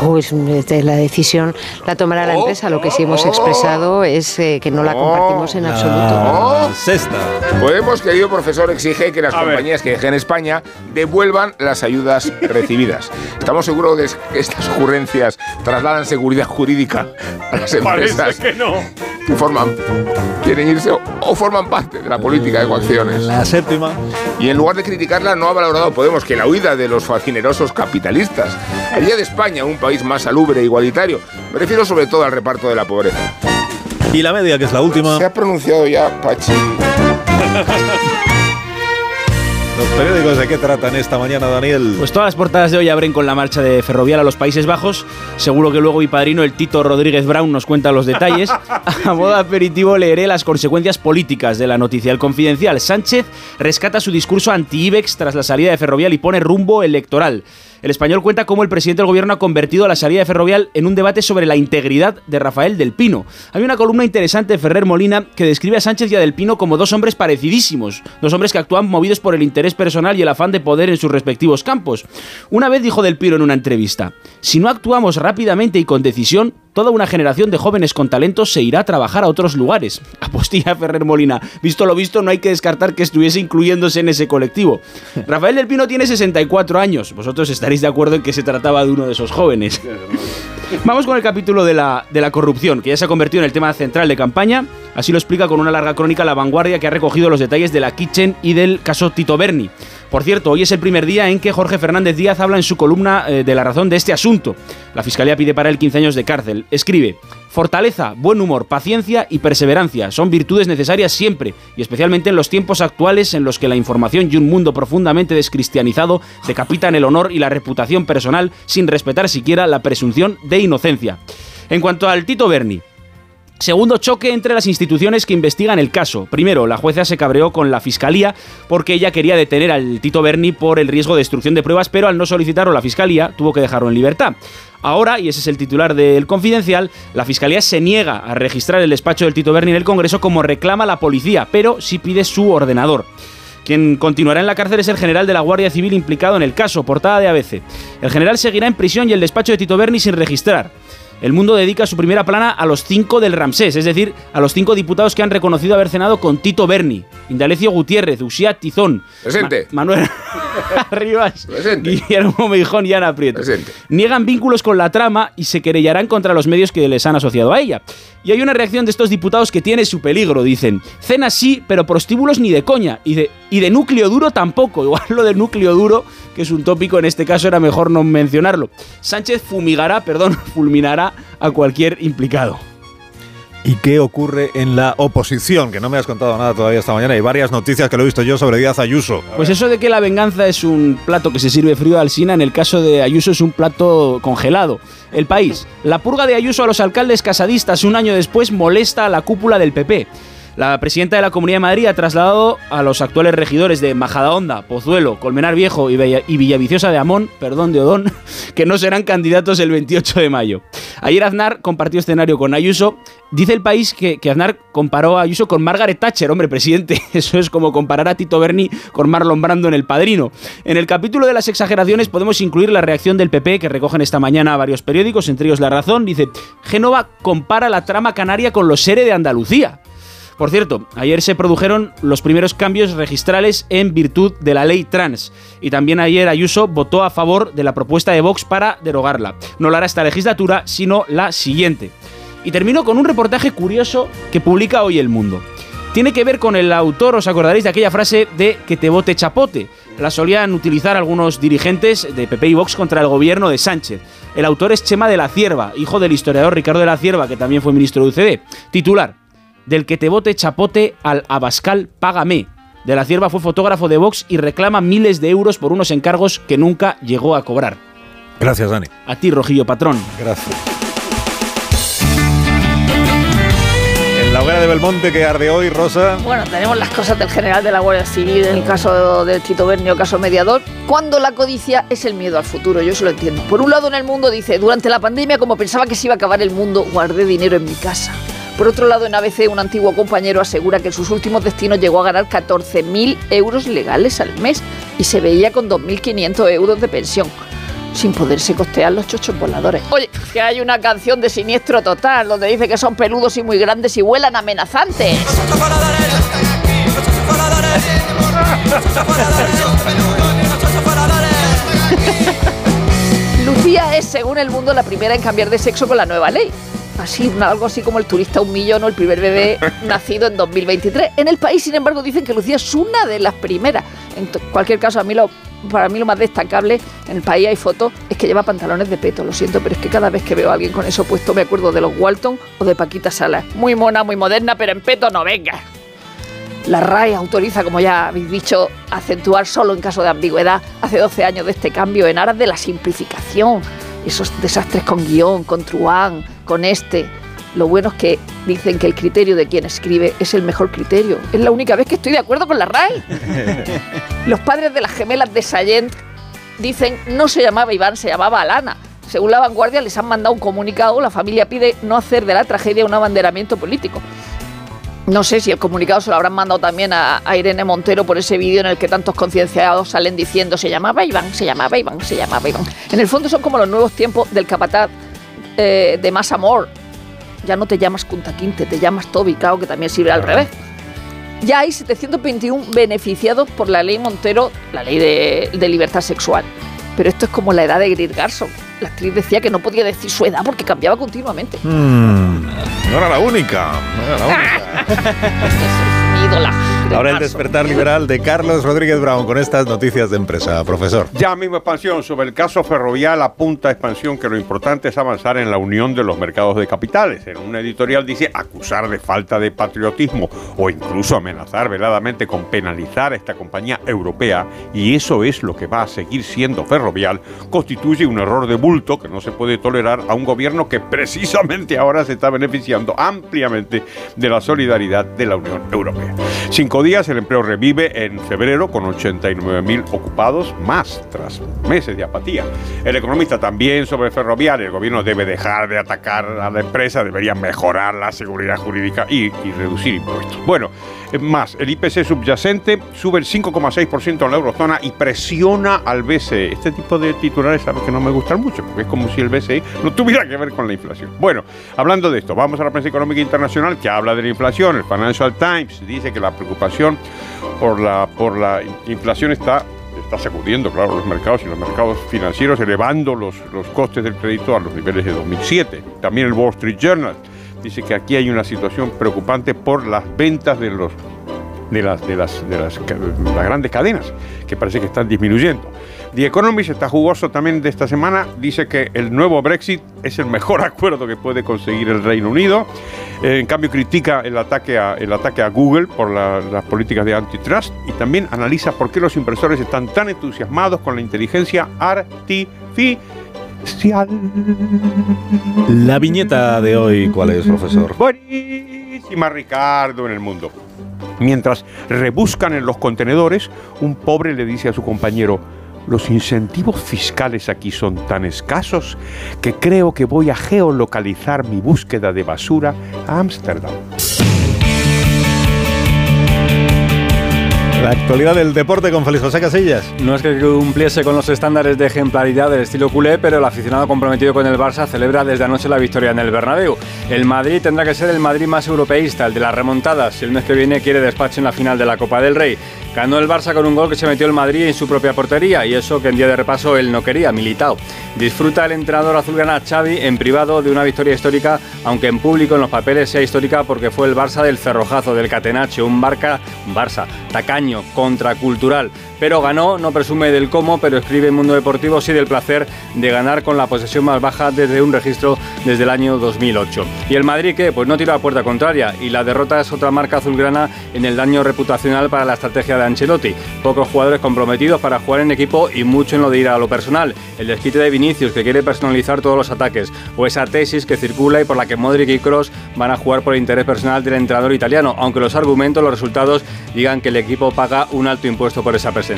No, es, es- la decisión la tomará la empresa. Lo que sí hemos expresado es eh, que no la compartimos en absoluto. Oh. Sexta. Podemos, querido profesor, exige que las compañías que dejen España devuelvan las ayudas recibidas. Estamos seguros de que estas ocurrencias trasladan seguridad jurídica a las empresas Parece que no. que forman, quieren irse o, o forman parte de la política de coacciones. La séptima. Y en lugar de criticarla, no ha valorado Podemos que la huida de los fascinerosos capitalistas haría de España un país más salubre e igualitario. Me refiero sobre todo al reparto de la pobreza. Y la media, que es la última. Se ha pronunciado ya Pachi. Los periódicos de qué tratan esta mañana, Daniel. Pues todas las portadas de hoy abren con la marcha de Ferrovial a los Países Bajos. Seguro que luego mi padrino, el Tito Rodríguez Brown, nos cuenta los detalles. A modo aperitivo leeré las consecuencias políticas de la noticia. El confidencial Sánchez rescata su discurso anti-IBEX tras la salida de Ferrovial y pone rumbo electoral. El español cuenta cómo el presidente del gobierno ha convertido la salida de Ferrovial en un debate sobre la integridad de Rafael del Pino. Hay una columna interesante de Ferrer Molina que describe a Sánchez y a del Pino como dos hombres parecidísimos, dos hombres que actúan movidos por el interés personal y el afán de poder en sus respectivos campos. Una vez dijo del Pino en una entrevista, si no actuamos rápidamente y con decisión, toda una generación de jóvenes con talentos se irá a trabajar a otros lugares. Apostilla Ferrer Molina. Visto lo visto, no hay que descartar que estuviese incluyéndose en ese colectivo. Rafael del Pino tiene 64 años. Vosotros estaréis de acuerdo en que se trataba de uno de esos jóvenes. Vamos con el capítulo de la, de la corrupción, que ya se ha convertido en el tema central de campaña. Así lo explica con una larga crónica La Vanguardia que ha recogido los detalles de la Kitchen y del caso Tito Berni. Por cierto, hoy es el primer día en que Jorge Fernández Díaz habla en su columna eh, de la razón de este asunto. La Fiscalía pide para él 15 años de cárcel. Escribe, fortaleza, buen humor, paciencia y perseverancia son virtudes necesarias siempre, y especialmente en los tiempos actuales en los que la información y un mundo profundamente descristianizado decapitan el honor y la reputación personal sin respetar siquiera la presunción de inocencia. En cuanto al Tito Berni, Segundo choque entre las instituciones que investigan el caso. Primero, la jueza se cabreó con la fiscalía porque ella quería detener al Tito Berni por el riesgo de destrucción de pruebas, pero al no solicitarlo la fiscalía tuvo que dejarlo en libertad. Ahora, y ese es el titular del Confidencial, la Fiscalía se niega a registrar el despacho del Tito Berni en el Congreso como reclama la policía, pero sí pide su ordenador. Quien continuará en la cárcel es el general de la Guardia Civil implicado en el caso, portada de ABC. El general seguirá en prisión y el despacho de Tito Berni sin registrar. El mundo dedica su primera plana a los cinco del Ramsés, es decir, a los cinco diputados que han reconocido haber cenado con Tito Berni, Indalecio Gutiérrez, Uxía Tizón, Presente. Ma- Manuel Rivas, Presente. Guillermo Meijón y Ana Prieto. Presente. Niegan vínculos con la trama y se querellarán contra los medios que les han asociado a ella. Y hay una reacción de estos diputados que tiene su peligro, dicen. Cena sí, pero prostíbulos ni de coña. Y de, y de núcleo duro tampoco. Igual lo de núcleo duro, que es un tópico en este caso, era mejor no mencionarlo. Sánchez fumigará, perdón, fulminará a cualquier implicado. ¿Y qué ocurre en la oposición? Que no me has contado nada todavía esta mañana. Hay varias noticias que lo he visto yo sobre Díaz Ayuso. Pues eso de que la venganza es un plato que se sirve frío al Sina, en el caso de Ayuso es un plato congelado. El país. La purga de Ayuso a los alcaldes casadistas un año después molesta a la cúpula del PP. La presidenta de la Comunidad de Madrid ha trasladado a los actuales regidores de Majadahonda, Pozuelo, Colmenar Viejo y, Villaviciosa de Amón, perdón, de Odón, que no serán candidatos el 28 de mayo. Ayer Aznar compartió escenario con Ayuso. Dice el país que, Aznar comparó a Ayuso con Margaret Thatcher, hombre, presidente. Eso es como comparar a Tito Berni con Marlon Brando en El Padrino. En el capítulo de las exageraciones podemos incluir la reacción del PP que recogen esta mañana a varios periódicos, entre ellos La Razón. Dice, Génova compara la trama canaria con los SERE de Andalucía. Por cierto, ayer se produjeron los primeros cambios registrales en virtud de la ley trans. Y también ayer Ayuso votó a favor de la propuesta de Vox para derogarla. No lo hará esta legislatura, sino la siguiente. Y termino con un reportaje curioso que publica hoy El Mundo. Tiene que ver con el autor, os acordaréis de aquella frase de que te vote chapote. La solían utilizar algunos dirigentes de PP y Vox contra el gobierno de Sánchez. El autor es Chema de la Cierva, hijo del historiador Ricardo de la Cierva, que también fue ministro de UCD. Titular, del que te vote chapote al Abascal, págame. De la Cierva fue fotógrafo de Vox y reclama miles de euros por unos encargos que nunca llegó a cobrar. Gracias, Dani. A ti, Rojillo Patrón. Gracias. En la hoguera de Belmonte que arde hoy, Rosa. Bueno, tenemos las cosas del general de la Guardia Civil, en el caso del Tito Bernio, caso mediador. Cuando la codicia es el miedo al futuro, yo eso lo entiendo. Por un lado, en el mundo dice, durante la pandemia, como pensaba que se iba a acabar el mundo, guardé dinero en mi casa. Por otro lado, en ABC, un antiguo compañero asegura que en sus últimos destinos llegó a ganar 14.000 euros legales al mes y se veía con 2.500 euros de pensión, sin poderse costear los chochos voladores. Oye, que hay una canción de Siniestro Total donde dice que son peludos y muy grandes y vuelan amenazantes. Lucía es, según el mundo, la primera en cambiar de sexo con la nueva ley. Así, algo así como el turista un millón o el primer bebé nacido en 2023. En el país, sin embargo, dicen que Lucía es una de las primeras. En cualquier caso, a mí lo, para mí lo más destacable, en el país hay fotos, es que lleva pantalones de peto. Lo siento, pero es que cada vez que veo a alguien con eso puesto me acuerdo de los Walton o de Paquita Salas. Muy mona, muy moderna, pero en peto no venga. La RAE autoriza, como ya habéis dicho, acentuar solo en caso de ambigüedad hace 12 años de este cambio en aras de la simplificación. Esos desastres con guion, con truán, con este. Lo bueno es que dicen que el criterio de quien escribe es el mejor criterio. Es la única vez que estoy de acuerdo con la RAE. Los padres de las gemelas de Sayent dicen no se llamaba Iván, se llamaba Alana. Según la vanguardia les han mandado un comunicado, la familia pide no hacer de la tragedia un abanderamiento político. No sé si el comunicado se lo habrán mandado también a, a Irene Montero por ese vídeo en el que tantos concienciados salen diciendo se llamaba Iván, se llamaba Iván, se llamaba Iván. En el fondo son como los nuevos tiempos del capataz eh, de más amor. Ya no te llamas Kunta Quinte, te llamas Toby Cao, que también sirve al revés. Ya hay 721 beneficiados por la ley Montero, la ley de, de libertad sexual. Pero esto es como la edad de Greer Garson. La actriz decía que no podía decir su edad porque cambiaba continuamente. Mm, no era la única. No era la única. Mi ídola. Ahora el despertar liberal de Carlos Rodríguez Brown con estas noticias de empresa, profesor. Ya mismo expansión sobre el caso ferrovial apunta expansión que lo importante es avanzar en la unión de los mercados de capitales. En una editorial dice acusar de falta de patriotismo o incluso amenazar veladamente con penalizar a esta compañía europea y eso es lo que va a seguir siendo ferrovial constituye un error de bulto que no se puede tolerar a un gobierno que precisamente ahora se está beneficiando ampliamente de la solidaridad de la Unión Europea. Cinco días el empleo revive en febrero con 89.000 ocupados más tras meses de apatía. El economista también sobre ferroviario. El gobierno debe dejar de atacar a la empresa, debería mejorar la seguridad jurídica y, y reducir impuestos. Bueno, más, el IPC subyacente sube el 5,6% en la eurozona y presiona al BCE. Este tipo de titulares a los que no me gustan mucho, porque es como si el BCE no tuviera que ver con la inflación. Bueno, hablando de esto, vamos a la prensa económica internacional que habla de la inflación. El Financial Times dice que la preocupación por la, por la inflación está está sacudiendo, claro, los mercados y los mercados financieros, elevando los, los costes del crédito a los niveles de 2007. También el Wall Street Journal dice que aquí hay una situación preocupante por las ventas de los de las, de las, de las, grandes cadenas, que parece que están disminuyendo. The Economist está jugoso también de esta semana, dice que el nuevo Brexit es el mejor acuerdo que puede conseguir el Reino Unido. En cambio, critica el ataque a, el ataque a Google por la- las políticas de antitrust y también analiza por qué los inversores están tan entusiasmados con la inteligencia artificial. La viñeta de hoy, ¿cuál es, profesor? Buenísima, Ricardo, en el mundo. Mientras rebuscan en los contenedores, un pobre le dice a su compañero, los incentivos fiscales aquí son tan escasos que creo que voy a geolocalizar mi búsqueda de basura a Ámsterdam. La actualidad del deporte con Félix José Casillas. No es que cumpliese con los estándares de ejemplaridad del estilo culé, pero el aficionado comprometido con el Barça celebra desde anoche la victoria en el Bernabéu. El Madrid tendrá que ser el Madrid más europeísta, el de las remontadas, si el mes que viene quiere despacho en la final de la Copa del Rey. Ganó el Barça con un gol que se metió el Madrid en su propia portería y eso que en día de repaso él no quería, Militao. Disfruta el entrenador azulgrana Xavi en privado de una victoria histórica, aunque en público en los papeles sea histórica porque fue el Barça del cerrojazo, del catenacho, un Barca, un Barça tacaño, contracultural. Pero ganó, no presume del cómo, pero escribe en Mundo Deportivo sí del placer de ganar con la posesión más baja desde un registro desde el año 2008. ¿Y el Madrid qué? Pues no tira a puerta contraria y la derrota es otra marca azulgrana en el daño reputacional para la estrategia de Ancelotti. Pocos jugadores comprometidos para jugar en equipo y mucho en lo de ir a lo personal. El desquite de Vinicius que quiere personalizar todos los ataques o esa tesis que circula y por la que Modric y Kroos van a jugar por el interés personal del entrenador italiano, aunque los argumentos, los resultados digan que el equipo paga un alto impuesto por esa presencia.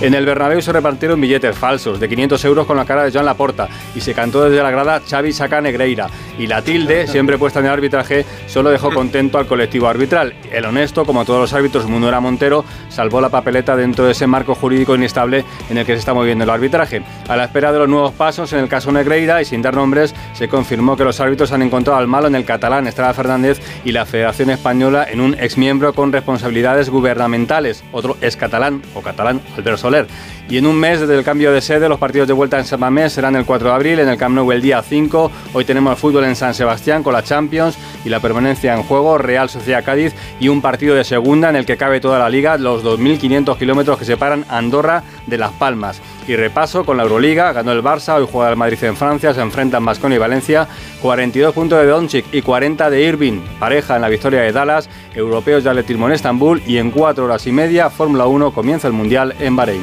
En el Bernabéu se repartieron billetes falsos de 500 euros con la cara de Joan Laporta y se cantó desde la grada Xavi saca Negreira y la tilde, siempre puesta en el arbitraje, solo dejó contento al colectivo arbitral. El honesto, como todos los árbitros, Munera Montero, salvó la papeleta dentro de ese marco jurídico inestable en el que se está moviendo el arbitraje. A la espera de los nuevos pasos en el caso Negreira y sin dar nombres, se confirmó que los árbitros han encontrado al malo en el catalán Estrada Fernández y la Federación Española en un exmiembro con responsabilidades gubernamentales, otro es catalán o catalán, Albert Soler. Y en un mes desde el cambio de sede, los partidos de vuelta en San Mamés serán el 4 de abril, en el Camp Nou el día 5. Hoy tenemos fútbol en San Sebastián con la Champions y la permanencia en juego, Real Sociedad Cádiz y un partido de segunda en el que cabe toda la liga, los 2.500 kilómetros que separan Andorra de Las Palmas. Y repaso con la Euroliga, ganó el Barça, hoy juega el Madrid en Francia, se enfrentan Basconi y Valencia, 42 puntos de Doncic y 40 de Irving, pareja en la victoria de Dallas, europeos de atletismo en Estambul y en 4 horas y media, Fórmula 1 comienza el Mundial en Bahrein.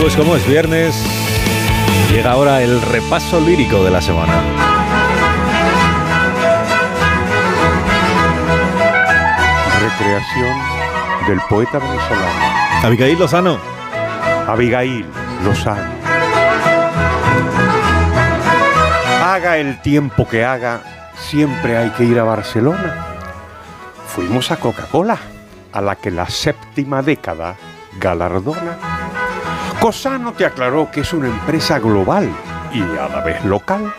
Pues como es viernes, llega ahora el repaso lírico de la semana. Recreación del poeta venezolano. Abigail Lozano. Abigail Lozano. Haga el tiempo que haga, siempre hay que ir a Barcelona. Fuimos a Coca-Cola, a la que la séptima década galardona. Cosano te aclaró que es una empresa global y a la vez local.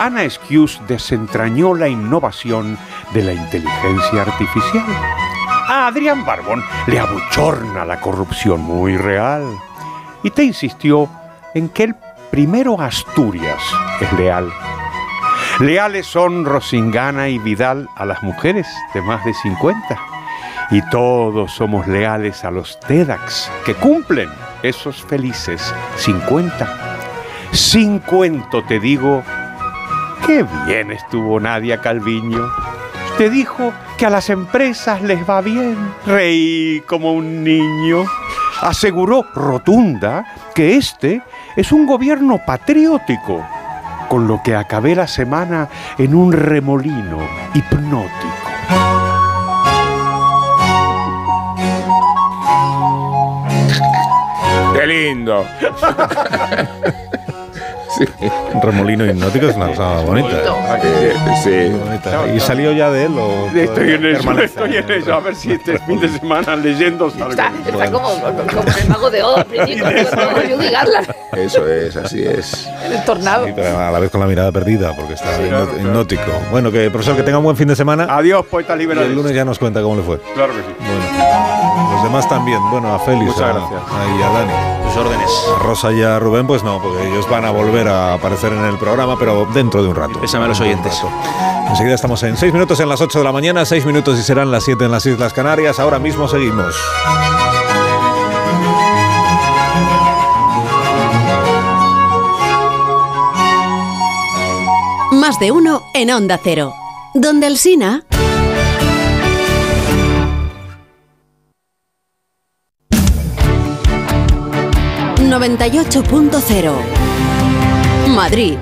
Ana Skews desentrañó la innovación de la inteligencia artificial. A Adrián Barbón le abochorna la corrupción muy real. Y te insistió en que el primero Asturias es leal. Leales son Rosingana y Vidal a las mujeres de más de 50. Y todos somos leales a los TEDx que cumplen esos felices 50. Sin cuento te digo, qué bien estuvo Nadia Calviño. Te dijo que a las empresas les va bien. Reí como un niño. Aseguró rotunda que este es un gobierno patriótico, con lo que acabé la semana en un remolino hipnótico. ¡Qué lindo! Un remolino hipnótico es una cosa bonita. Sí. Bonita. ¿Y salió ya de él o Estoy en eso, permanece? estoy en eso. A ver si este fin de semana leyendo salgo. Está, está como, como el mago de Oz, Eso es, así es. en el tornado. Sí, pero a la vez con la mirada perdida, porque está hipnótico. Bueno, que profesor, que tenga un buen fin de semana. Adiós, poeta liberal. el lunes ya nos cuenta cómo le fue. Claro que sí. Los demás también. Bueno, a Félix, Muchas a, gracias. a- y a Dani. Tus órdenes. A Rosa y a Rubén, pues no, porque ellos van a volver a aparecer en el programa, pero dentro de un rato. Pésame a los oyentes. Enseguida estamos en 6 minutos en las 8 de la mañana, 6 minutos y serán las 7 en las Islas Canarias. Ahora mismo seguimos. Más de uno en Onda Cero. Donde el Sina. ...98.0... Madrid.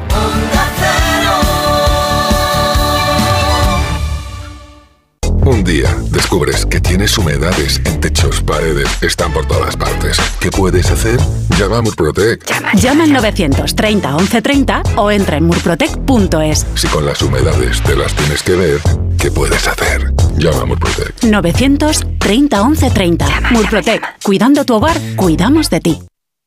Un día descubres que tienes humedades en techos, paredes, están por todas partes. ¿Qué puedes hacer? Llama a Murprotec. Llama al 930 1130 o entra en murprotec.es. Si con las humedades te las tienes que ver, ¿qué puedes hacer? Llama a Murprotec. 930 1130. Murprotec. Cuidando tu hogar, cuidamos de ti.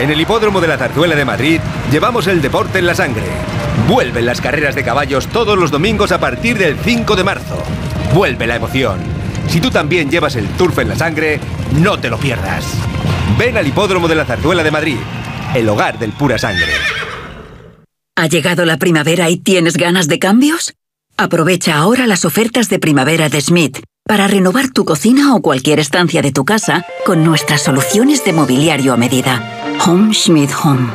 En el hipódromo de la Zarzuela de Madrid llevamos el deporte en la sangre. Vuelven las carreras de caballos todos los domingos a partir del 5 de marzo. Vuelve la emoción. Si tú también llevas el turf en la sangre, no te lo pierdas. Ven al hipódromo de la Zarzuela de Madrid, el hogar del pura sangre. ¿Ha llegado la primavera y tienes ganas de cambios? Aprovecha ahora las ofertas de primavera de Schmidt para renovar tu cocina o cualquier estancia de tu casa con nuestras soluciones de mobiliario a medida. Home Schmidt Home.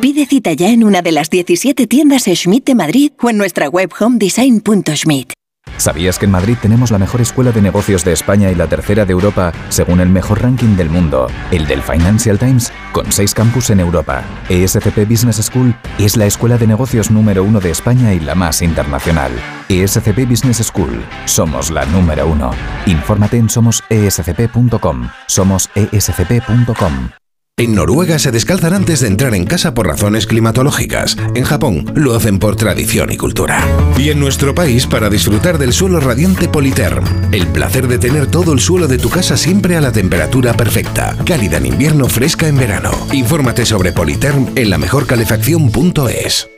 Pide cita ya en una de las 17 tiendas Schmidt de Madrid o en nuestra web homedesign.schmidt. ¿Sabías que en Madrid tenemos la mejor escuela de negocios de España y la tercera de Europa, según el mejor ranking del mundo, el del Financial Times, con seis campus en Europa? ESCP Business School es la escuela de negocios número uno de España y la más internacional. ESCP Business School, somos la número uno. Infórmate en somosescp.com. Somosescp.com. En Noruega se descalzan antes de entrar en casa por razones climatológicas. En Japón lo hacen por tradición y cultura. Y en nuestro país para disfrutar del suelo radiante Politerm. El placer de tener todo el suelo de tu casa siempre a la temperatura perfecta. Cálida en invierno, fresca en verano. Infórmate sobre Politerm en la mejorcalefacción.es.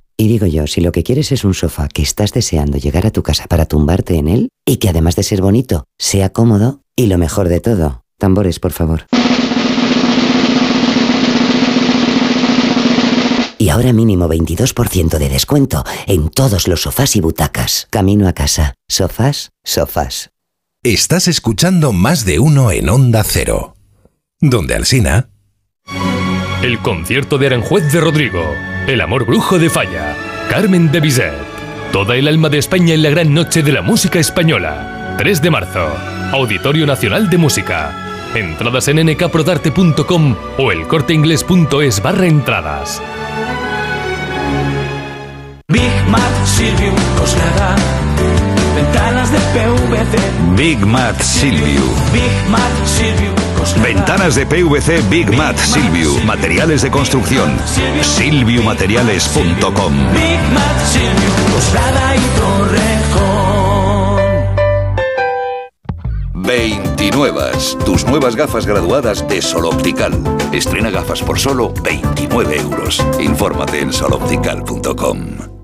Y digo yo, si lo que quieres es un sofá que estás deseando llegar a tu casa para tumbarte en él y que además de ser bonito, sea cómodo y lo mejor de todo, tambores, por favor. Y ahora mínimo 22% de descuento en todos los sofás y butacas. Camino a casa. Sofás, sofás. Estás escuchando más de uno en Onda Cero. Donde Alsina. El concierto de Aranjuez de Rodrigo. El amor brujo de Falla. Carmen de Bizet. Toda el alma de España en la gran noche de la música española. 3 de marzo. Auditorio Nacional de Música. Entradas en nkprodarte.com o elcorteingles.es barra entradas. Big. Ventanas de PVC. Big Mat. Big Coslada. Ventanas de PVC Big Mat Silviu. Materiales de construcción. Silviumateriales.com. Big Mat Silvium Coslada y Torrejón. 29. Tus nuevas gafas graduadas de Sol Optical. Estrena gafas por solo 29 euros. Infórmate en soloptical.com.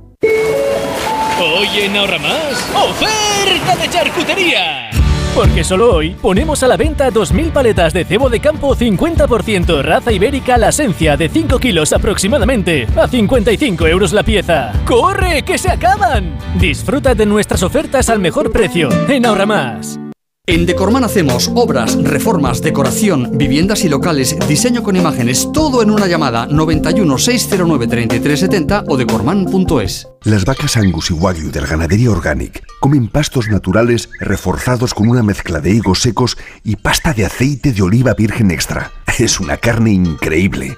Hoy en Ahorra Más, oferta de charcutería. Porque solo hoy ponemos a la venta 2.000 paletas de cebo de campo 50% raza ibérica la esencia de 5 kilos aproximadamente a 55 euros la pieza. ¡Corre, que se acaban! Disfruta de nuestras ofertas al mejor precio en Ahorra Más. En Decorman hacemos obras, reformas, decoración, viviendas y locales, diseño con imágenes, todo en una llamada 91 609 3370 o decorman.es. Las vacas Angus y Wagyu del Ganadería Organic comen pastos naturales reforzados con una mezcla de higos secos y pasta de aceite de oliva virgen extra. Es una carne increíble.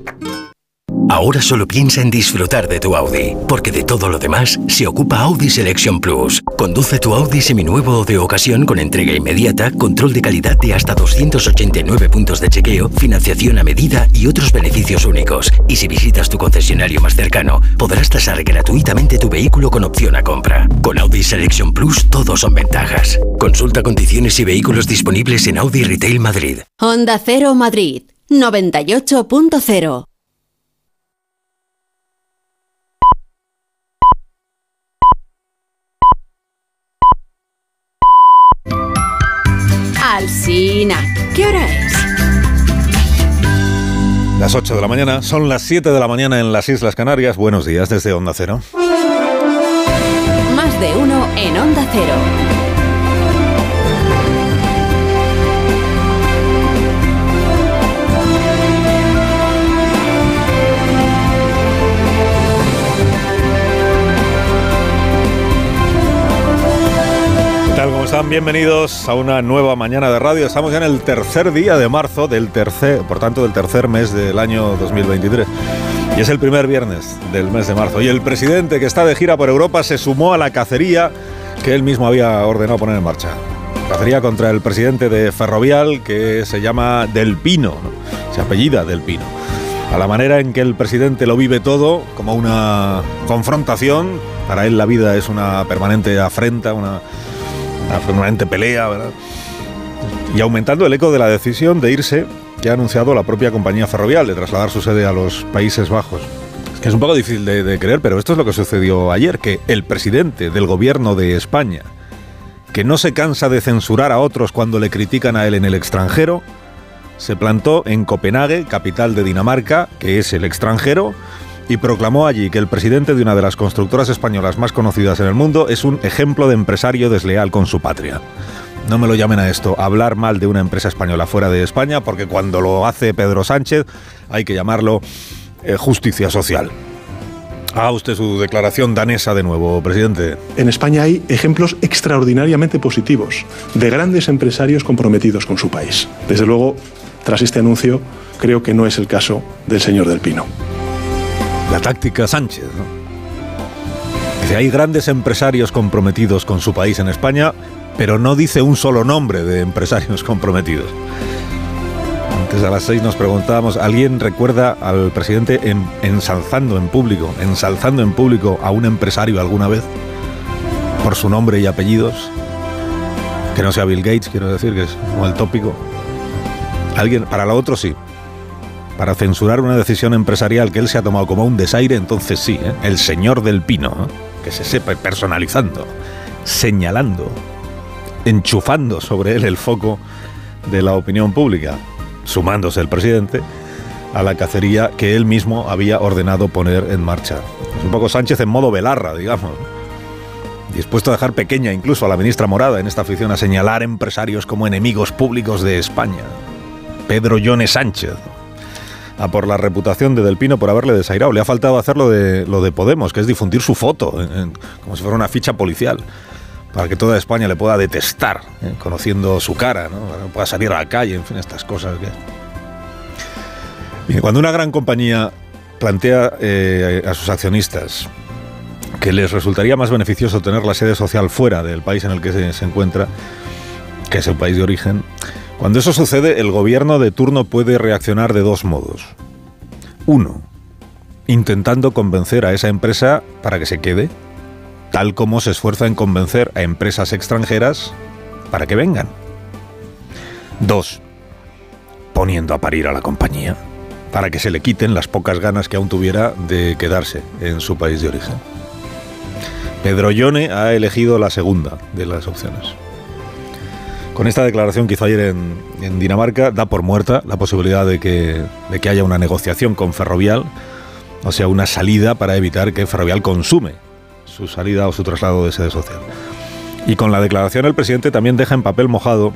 Ahora solo piensa en disfrutar de tu Audi, porque de todo lo demás se ocupa Audi Selection Plus. Conduce tu Audi seminuevo o de ocasión con entrega inmediata, control de calidad de hasta 289 puntos de chequeo, financiación a medida y otros beneficios únicos. Y si visitas tu concesionario más cercano, podrás tasar gratuitamente tu vehículo con opción a compra. Con Audi Selection Plus todo son ventajas. Consulta condiciones y vehículos disponibles en Audi Retail Madrid. Honda Cero Madrid 98.0 Alsina, ¿qué hora es? Las 8 de la mañana, son las 7 de la mañana en las Islas Canarias. Buenos días desde Onda Cero. Más de uno en Onda Cero. Bienvenidos a una nueva mañana de radio. Estamos ya en el tercer día de marzo, del tercer, por tanto, del tercer mes del año 2023. Y es el primer viernes del mes de marzo. Y el presidente que está de gira por Europa se sumó a la cacería que él mismo había ordenado poner en marcha. Cacería contra el presidente de Ferrovial que se llama Del Pino, ¿no? se apellida Del Pino. A la manera en que el presidente lo vive todo, como una confrontación, para él la vida es una permanente afrenta, una, una permanente pelea, ¿verdad? Y aumentando el eco de la decisión de irse que ha anunciado la propia compañía ferrovial de trasladar su sede a los Países Bajos. Es que es un poco difícil de creer, pero esto es lo que sucedió ayer, que el presidente del gobierno de España, que no se cansa de censurar a otros cuando le critican a él en el extranjero, se plantó en Copenhague, capital de Dinamarca, que es el extranjero, y proclamó allí que el presidente de una de las constructoras españolas más conocidas en el mundo es un ejemplo de empresario desleal con su patria. No me lo llamen a esto, hablar mal de una empresa española fuera de España, porque cuando lo hace Pedro Sánchez hay que llamarlo eh, justicia social. Haga usted su declaración danesa de nuevo, presidente. En España hay ejemplos extraordinariamente positivos de grandes empresarios comprometidos con su país. Desde luego, tras este anuncio, creo que no es el caso del señor Del Pino. La táctica Sánchez, ¿no? Dice, hay grandes empresarios comprometidos con su país en España, pero no dice un solo nombre de empresarios comprometidos. Antes a las seis nos preguntábamos, ¿alguien recuerda al presidente en- ensalzando en público, ensalzando en público a un empresario alguna vez? Por su nombre y apellidos. Que no sea Bill Gates, quiero decir, que es como el tópico. Alguien, para lo otro sí. Para censurar una decisión empresarial que él se ha tomado como un desaire, entonces sí, ¿eh? el señor del pino, ¿eh? que se sepa personalizando, señalando, enchufando sobre él el foco de la opinión pública, sumándose el presidente a la cacería que él mismo había ordenado poner en marcha. Es un poco Sánchez en modo velarra, digamos. Dispuesto a dejar pequeña incluso a la ministra Morada en esta afición a señalar empresarios como enemigos públicos de España. Pedro Yone Sánchez. A por la reputación de Del Pino por haberle desairado. Le ha faltado hacer lo de, lo de Podemos, que es difundir su foto, como si fuera una ficha policial, para que toda España le pueda detestar, ¿eh? conociendo su cara, ¿no? Para que pueda salir a la calle, en fin, estas cosas. que- cuando una gran compañía plantea eh, a sus accionistas que les resultaría más beneficioso tener la sede social fuera del país en el que se encuentra, que es el país de origen, cuando eso sucede, el gobierno de turno puede reaccionar de dos modos. Uno, intentando convencer a esa empresa para que se quede, tal como se esfuerza en convencer a empresas extranjeras para que vengan. Dos, poniendo a parir a la compañía para que se le quiten las pocas ganas que aún tuviera de quedarse en su país de origen. Pedro Yone ha elegido la segunda de las opciones. Con esta declaración que hizo ayer en, Dinamarca, da por muerta la posibilidad de que, de que haya una negociación con Ferrovial, o sea, una salida para evitar que Ferrovial consume su salida o su traslado de sede social. Y con la declaración el presidente también deja en papel mojado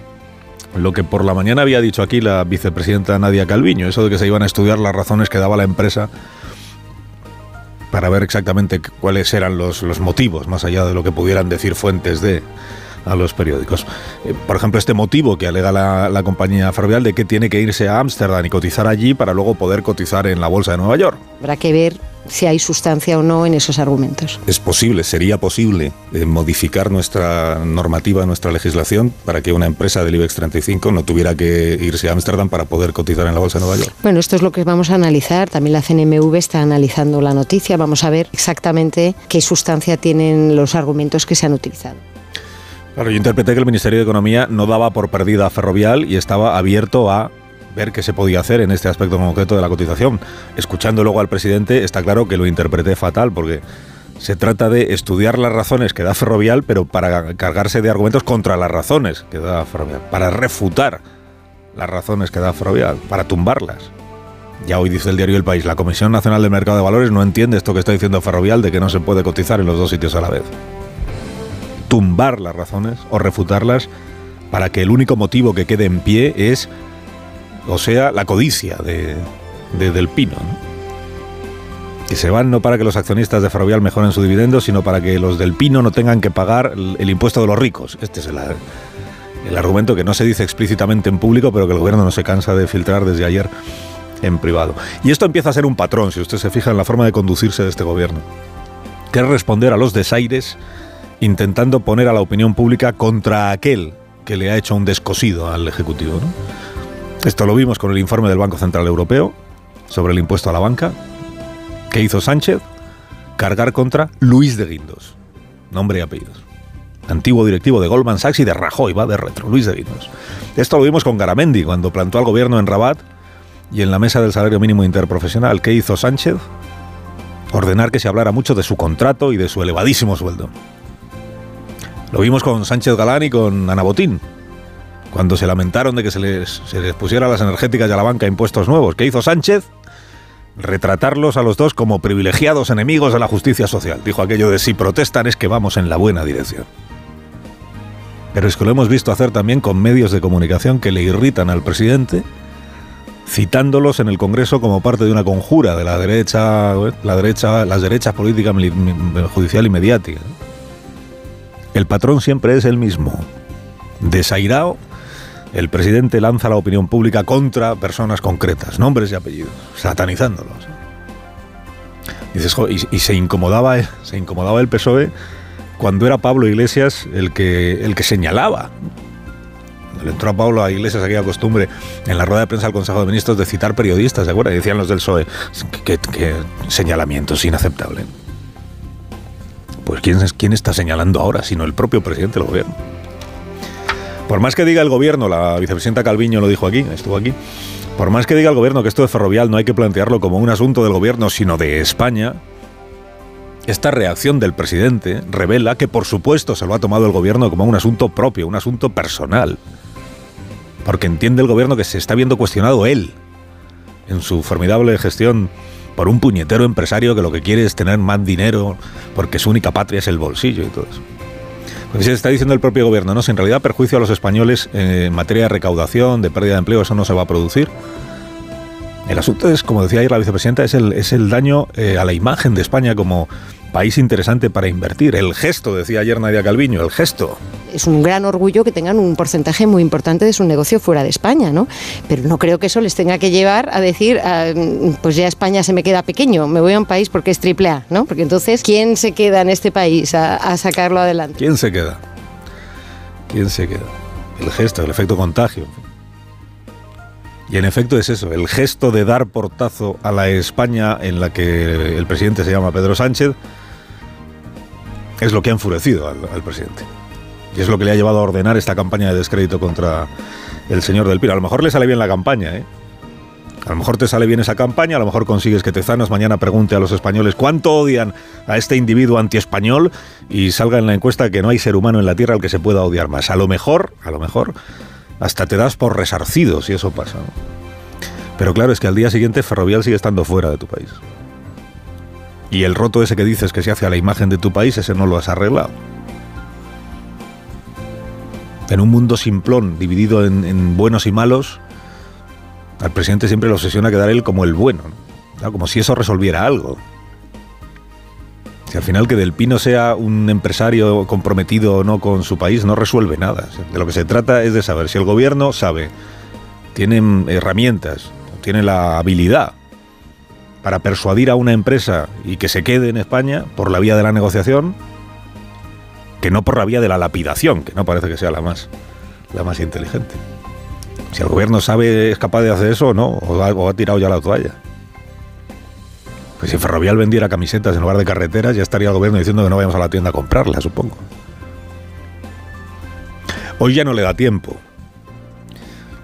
lo que por la mañana había dicho aquí la vicepresidenta Nadia Calviño, eso de que se iban a estudiar las razones que daba la empresa para ver exactamente cuáles eran los, los motivos, más allá de lo que pudieran decir fuentes de a los periódicos. Eh, por ejemplo, este motivo que alega la, la compañía ferrovial de que tiene que irse a Ámsterdam y cotizar allí para luego poder cotizar en la bolsa de Nueva York. Habrá que ver si hay sustancia o no en esos argumentos. Es posible, sería posible eh, modificar nuestra normativa, nuestra legislación, para que una empresa del IBEX 35 no tuviera que irse a Ámsterdam para poder cotizar en la bolsa de Nueva York. Bueno, esto es lo que vamos a analizar. También la CNMV está analizando la noticia. Vamos a ver exactamente qué sustancia tienen los argumentos que se han utilizado. Claro, yo interpreté que el Ministerio de Economía no daba por perdida a Ferrovial y estaba abierto a ver qué se podía hacer en este aspecto concreto de la cotización. Escuchando luego al presidente, está claro que lo interpreté fatal, porque se trata de estudiar las razones que da Ferrovial, pero para cargarse de argumentos contra las razones que da Ferrovial, para refutar las razones que da Ferrovial, para tumbarlas. Ya hoy dice el diario El País, la Comisión Nacional del Mercado de Valores no entiende esto que está diciendo Ferrovial de que no se puede cotizar en los dos sitios a la vez tumbar las razones o refutarlas para que el único motivo que quede en pie es, o sea, la codicia de, de Del Pino. ¿no? Que se van no para que los accionistas de Ferrovial mejoren su dividendo, sino para que los del Pino no tengan que pagar el, el impuesto de los ricos. Este es el, el argumento que no se dice explícitamente en público, pero que el gobierno no se cansa de filtrar desde ayer en privado. Y esto empieza a ser un patrón, si usted se fija en la forma de conducirse de este gobierno, que es responder a los desaires intentando poner a la opinión pública contra aquel que le ha hecho un descosido al Ejecutivo. Esto lo vimos con el informe del Banco Central Europeo sobre el impuesto a la banca. ¿Qué hizo Sánchez? Cargar contra Luis de Guindos, nombre y apellidos. Antiguo directivo de Goldman Sachs y de Rajoy, va de retro, Luis de Guindos. Esto lo vimos con Garamendi cuando plantó al gobierno en Rabat y en la mesa del salario mínimo interprofesional. ¿Qué hizo Sánchez? Ordenar que se hablara mucho de su contrato y de su elevadísimo sueldo. Lo vimos con Sánchez Galán y con Ana Botín, cuando se lamentaron de que se les, pusiera a las energéticas y a la banca impuestos nuevos. ¿Qué hizo Sánchez? Retratarlos a los dos como privilegiados enemigos de la justicia social. Dijo aquello de si protestan es que vamos en la buena dirección. Pero es que lo hemos visto hacer también con medios de comunicación que le irritan al presidente, citándolos en el Congreso como parte de una conjura de la derecha, la derecha las derechas política, judicial y mediática. El patrón siempre es el mismo. Desairado, el presidente lanza la opinión pública contra personas concretas, nombres y apellidos, satanizándolos. Dices, y- se incomodaba, se incomodaba el PSOE cuando era Pablo Iglesias el que, el que señalaba. Le entró a Pablo a Iglesias aquella costumbre en la rueda de prensa del Consejo de Ministros de citar periodistas, ¿de acuerdo? Y decían los del PSOE, que, que señalamiento es inaceptable. Pues ¿quién, es- ¿quién está señalando ahora, sino el propio presidente del gobierno? Por más que diga el gobierno, la vicepresidenta Calviño lo dijo aquí, estuvo aquí, por más que diga el gobierno que esto de ferrovial no hay que plantearlo como un asunto del gobierno, sino de España, esta reacción del presidente revela que por supuesto se lo ha tomado el gobierno como un asunto propio, un asunto personal. Porque entiende el gobierno que se está viendo cuestionado él en su formidable gestión por un puñetero empresario que lo que quiere es tener más dinero porque su única patria es el bolsillo y todo eso. Pues se está diciendo el propio gobierno, ¿no? Si en realidad perjuicio a los españoles eh, en materia de recaudación, de pérdida de empleo, eso no se va a producir. El asunto es, como decía ayer la vicepresidenta, es el, es el daño eh, a la imagen de España como país interesante para invertir. El gesto, decía ayer Nadia Calviño, el gesto. Es un gran orgullo que tengan un porcentaje muy importante de su negocio fuera de España, ¿no? Pero no creo que eso les tenga que llevar a decir, ah, pues ya España se me queda pequeño, me voy a un país porque es triple A, ¿no? Porque entonces, ¿quién se queda en este país a, a sacarlo adelante? ¿Quién se queda? ¿Quién se queda? El gesto, el efecto contagio. Y en efecto es eso, el gesto de dar portazo a la España en la que el presidente se llama Pedro Sánchez es lo que ha enfurecido al, presidente. Y es lo que le ha llevado a ordenar esta campaña de descrédito contra el señor del Pino. A lo mejor le sale bien la campaña, ¿eh? A lo mejor te sale bien esa campaña, a lo mejor consigues que Tezanos mañana pregunte a los españoles cuánto odian a este individuo antiespañol y salga en la encuesta que no hay ser humano en la Tierra al que se pueda odiar más. A lo mejor, a lo mejor, hasta te das por resarcido si eso pasa. Pero claro, es que al día siguiente Ferrovial sigue estando fuera de tu país. Y el roto ese que dices que se hace a la imagen de tu país, ese no lo has arreglado. En un mundo simplón, dividido en, en buenos y malos, al presidente siempre le obsesiona quedar él como el bueno, como si eso resolviera algo. Si al final que Del Pino sea un empresario comprometido o no con su país no resuelve nada. De lo que se trata es de saber si el gobierno sabe, tiene herramientas, tiene la habilidad para persuadir a una empresa y que se quede en España por la vía de la negociación, que no por la vía de la lapidación, que no parece que sea la más, la más inteligente. Si el gobierno sabe, es capaz de hacer eso o no, o ha tirado ya la toalla. Pues si Ferrovial vendiera camisetas en lugar de carreteras, ya estaría el gobierno diciendo que no vayamos a la tienda a comprarlas, supongo. Hoy ya no le da tiempo.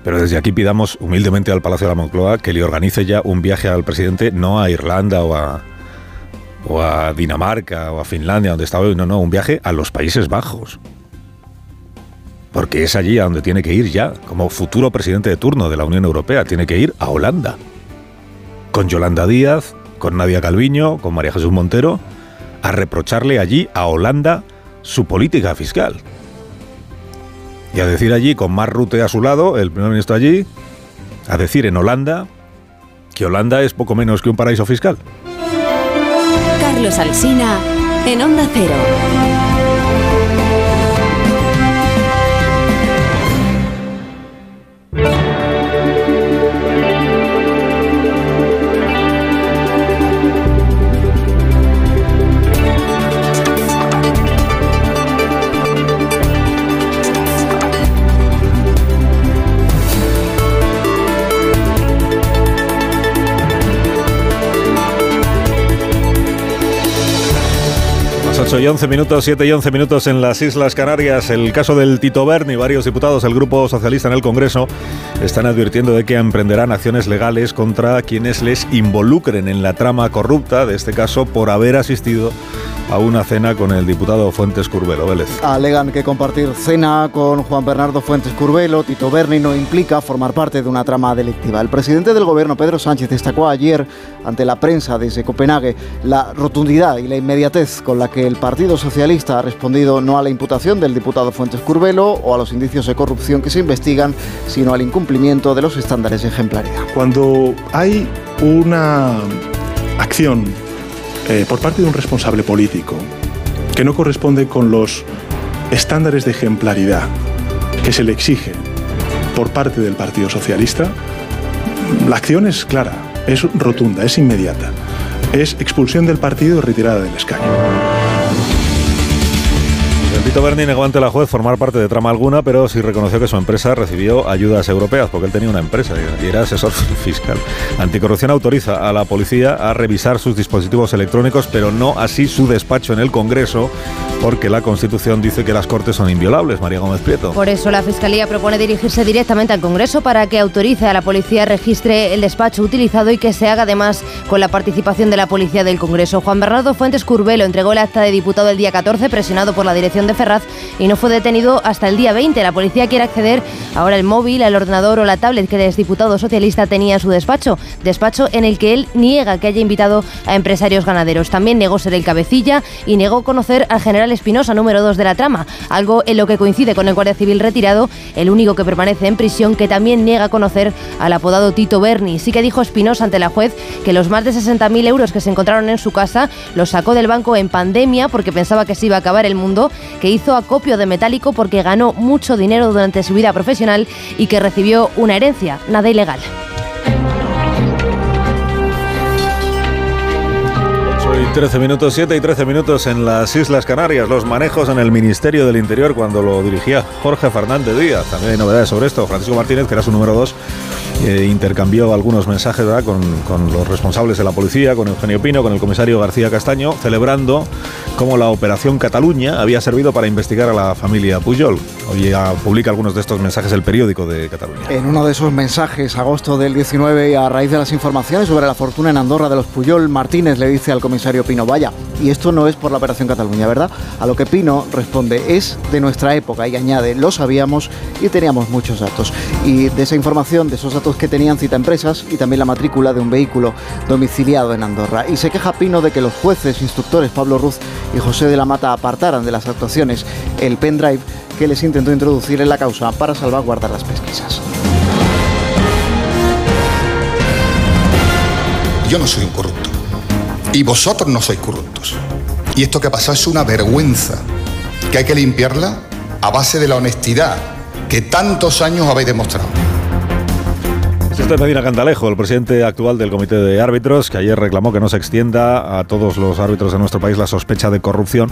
Pero desde aquí pidamos humildemente al Palacio de la Moncloa que le organice ya un viaje al presidente, no a Irlanda o a, o a Dinamarca o a Finlandia, donde está hoy, no, no, un viaje a los Países Bajos. Porque es allí a donde tiene que ir ya, como futuro presidente de turno de la Unión Europea, tiene que ir a Holanda. Con Yolanda Díaz, con Nadia Calviño, con María Jesús Montero, a reprocharle allí a Holanda su política fiscal. Y a decir allí, con Mark Rutte a su lado, el primer ministro allí, a decir en Holanda que Holanda es poco menos que un paraíso fiscal. Carlos Alsina en Onda Cero. 8 y 11 minutos, 7 y 11 minutos en las Islas Canarias. El caso del Tito Berni, varios diputados del Grupo Socialista en el Congreso están advirtiendo de que emprenderán acciones legales contra quienes les involucren en la trama corrupta, de este caso por haber asistido a una cena con el diputado Fuentes Curbelo Vélez. Alegan que compartir cena con Juan Bernardo Fuentes Curbelo, Tito Berni, no implica formar parte de una trama delictiva. El presidente del gobierno, Pedro Sánchez, destacó ayer ante la prensa desde Copenhague la rotundidad y la inmediatez con la que el Partido Socialista ha respondido no a la imputación del diputado Fuentes Curbelo o a los indicios de corrupción que se investigan, sino al incumplimiento de los estándares de ejemplaridad. Cuando hay una acción eh, por parte de un responsable político que no corresponde con los estándares de ejemplaridad que se le exige por parte del Partido Socialista, la acción es clara, es rotunda, es inmediata. es expulsión del partido y retirada del escaño. Tito Berni negó ante la juez formar parte de trama alguna, pero sí reconoció que su empresa recibió ayudas europeas, porque él tenía una empresa y era asesor fiscal. Anticorrupción autoriza a la policía a revisar sus dispositivos electrónicos, pero no así su despacho en el Congreso, porque la Constitución dice que las Cortes son inviolables. María Gómez Prieto. Por eso la Fiscalía propone dirigirse directamente al Congreso para que autorice a la policía registre el despacho utilizado y que se haga además con la participación de la policía del Congreso. Juan Bernardo Fuentes Curbelo entregó el acta de diputado el día 14, presionado por la dirección de Y no fue detenido hasta el día 20. La policía quiere acceder ahora al móvil, al ordenador o la tablet que el exdiputado socialista tenía en su despacho, despacho en el que él niega que haya invitado a empresarios ganaderos. También negó ser el cabecilla y negó conocer al general Espinosa, número 2 de la trama, algo en lo que coincide con el Guardia Civil retirado, el único que permanece en prisión, que también niega conocer al apodado Tito Berni. Sí que dijo Espinosa ante la juez que los más de 60.000 euros que se encontraron en su casa los sacó del banco en pandemia porque pensaba que se iba a acabar el mundo, que hizo acopio de metálico porque ganó mucho dinero durante su vida profesional y que recibió una herencia, nada ilegal. 13 minutos, 7 y 13 minutos en las Islas Canarias. Los manejos en el Ministerio del Interior cuando lo dirigía Jorge Fernández Díaz. También hay novedades sobre esto. Francisco Martínez, que era su número 2, eh, intercambió algunos mensajes Con, con, los responsables de la policía, con Eugenio Pino, con el comisario García Castaño, celebrando cómo la Operación Cataluña había servido para investigar a la familia Puyol. Hoy publica algunos de estos mensajes el periódico de Cataluña. En uno de esos mensajes, agosto del 19, a raíz de las informaciones sobre la fortuna en Andorra de los Puyol, Martínez le dice al comisario Pino, vaya, y esto no es por la Operación Cataluña, ¿verdad? A lo que Pino responde, es de nuestra época y añade, lo sabíamos y teníamos muchos datos. Y de esa información, de esos datos que tenían cita empresas y también la matrícula de un vehículo domiciliado en Andorra. Y se queja Pino de que los jueces instructores Pablo Ruz y José de la Mata apartaran de las actuaciones el pendrive que les intentó introducir en la causa para salvaguardar las pesquisas. Yo no soy un corrupto y vosotros no sois corruptos. Y esto que ha pasado es una vergüenza que hay que limpiarla a base de la honestidad que tantos años habéis demostrado. Este es Medina Cantalejo, el presidente actual del Comité de Árbitros, que ayer reclamó que no se extienda a todos los árbitros de nuestro país la sospecha de corrupción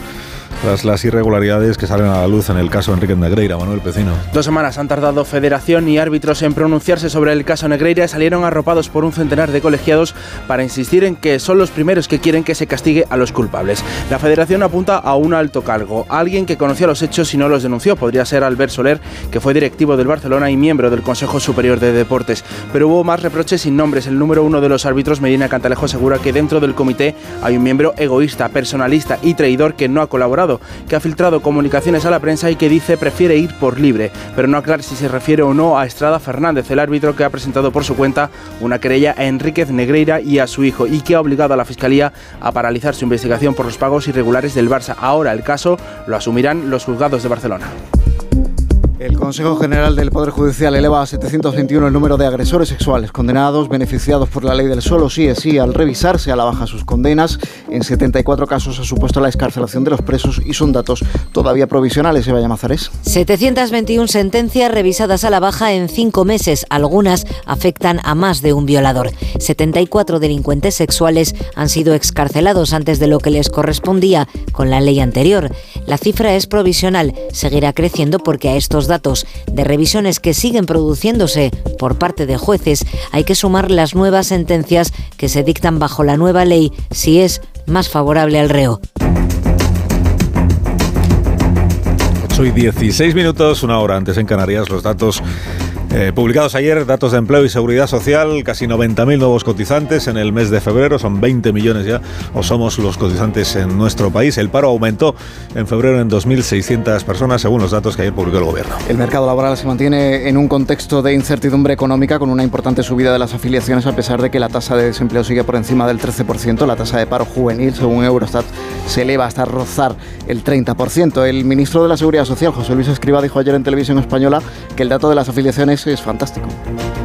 tras las irregularidades que salen a la luz en el caso Enrique Negreira. Manuel Pecino. Dos semanas han tardado Federación y árbitros en pronunciarse sobre el caso Negreira salieron arropados por un centenar de colegiados para insistir en que son los primeros que quieren que se castigue a los culpables. La Federación apunta a un alto cargo, alguien que conocía los hechos y no los denunció. Podría ser Albert Soler, que fue directivo del Barcelona y miembro del Consejo Superior de Deportes. Pero hubo más reproches sin nombres. El número uno de los árbitros, Medina Cantalejo, asegura que dentro del comité hay un miembro egoísta, personalista y traidor que no ha colaborado que ha filtrado comunicaciones a la prensa y que dice prefiere ir por libre, pero no aclara si se refiere o no a Estrada Fernández, el árbitro que ha presentado por su cuenta una querella a Enríquez Negreira y a su hijo y que ha obligado a la Fiscalía a paralizar su investigación por los pagos irregulares del Barça. Ahora el caso lo asumirán los juzgados de Barcelona. El Consejo General del Poder Judicial eleva a 721 el número de agresores sexuales condenados, beneficiados por la ley del solo sí es sí, al revisarse a la baja sus condenas. En 74 casos ha supuesto la escarcelación de los presos y son datos todavía provisionales, Eva Mazares. 721 sentencias revisadas a la baja en cinco meses. Algunas afectan a más de un violador. 74 delincuentes sexuales han sido excarcelados antes de lo que les correspondía con la ley anterior. La cifra es provisional, seguirá creciendo porque a estos datos de revisiones que siguen produciéndose por parte de jueces, hay que sumar las nuevas sentencias que se dictan bajo la nueva ley si es más favorable al reo. Soy 16 minutos, una hora antes en Canarias, los datos eh, publicados ayer, datos de empleo y seguridad social, casi 90.000 nuevos cotizantes en el mes de febrero, son 20 millones ya, o somos los cotizantes en nuestro país. El paro aumentó en febrero en 2.600 personas, según los datos que ayer publicó el gobierno. El mercado laboral se mantiene en un contexto de incertidumbre económica con una importante subida de las afiliaciones, a pesar de que la tasa de desempleo sigue por encima del 13%. La tasa de paro juvenil, según Eurostat, se eleva hasta rozar el 30%. El ministro de la Seguridad Social, José Luis Escriba, dijo ayer en televisión española que el dato de las afiliaciones mes es fantástico.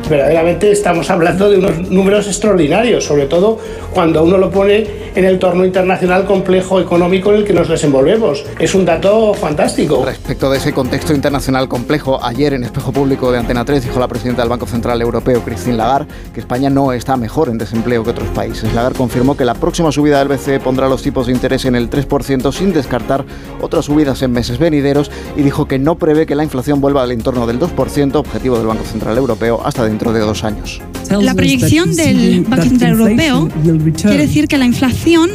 Verdaderamente estamos hablando de unos números extraordinarios, sobre todo cuando uno lo pone en el torno internacional complejo económico en el que nos desenvolvemos. Es un dato fantástico. Respecto de ese contexto internacional complejo, ayer en Espejo Público de Antena 3 dijo la presidenta del Banco Central Europeo, Christine Lagarde, que España no está mejor en desempleo que otros países. Lagarde confirmó que la próxima subida del BCE pondrá los tipos de interés en el 3% sin descartar otras subidas en meses venideros y dijo que no prevé que la inflación vuelva al entorno del 2%, objetivo del Banco Central Europeo, hasta dentro de dos años. La proyección del Banco Central Europeo quiere decir que la inflación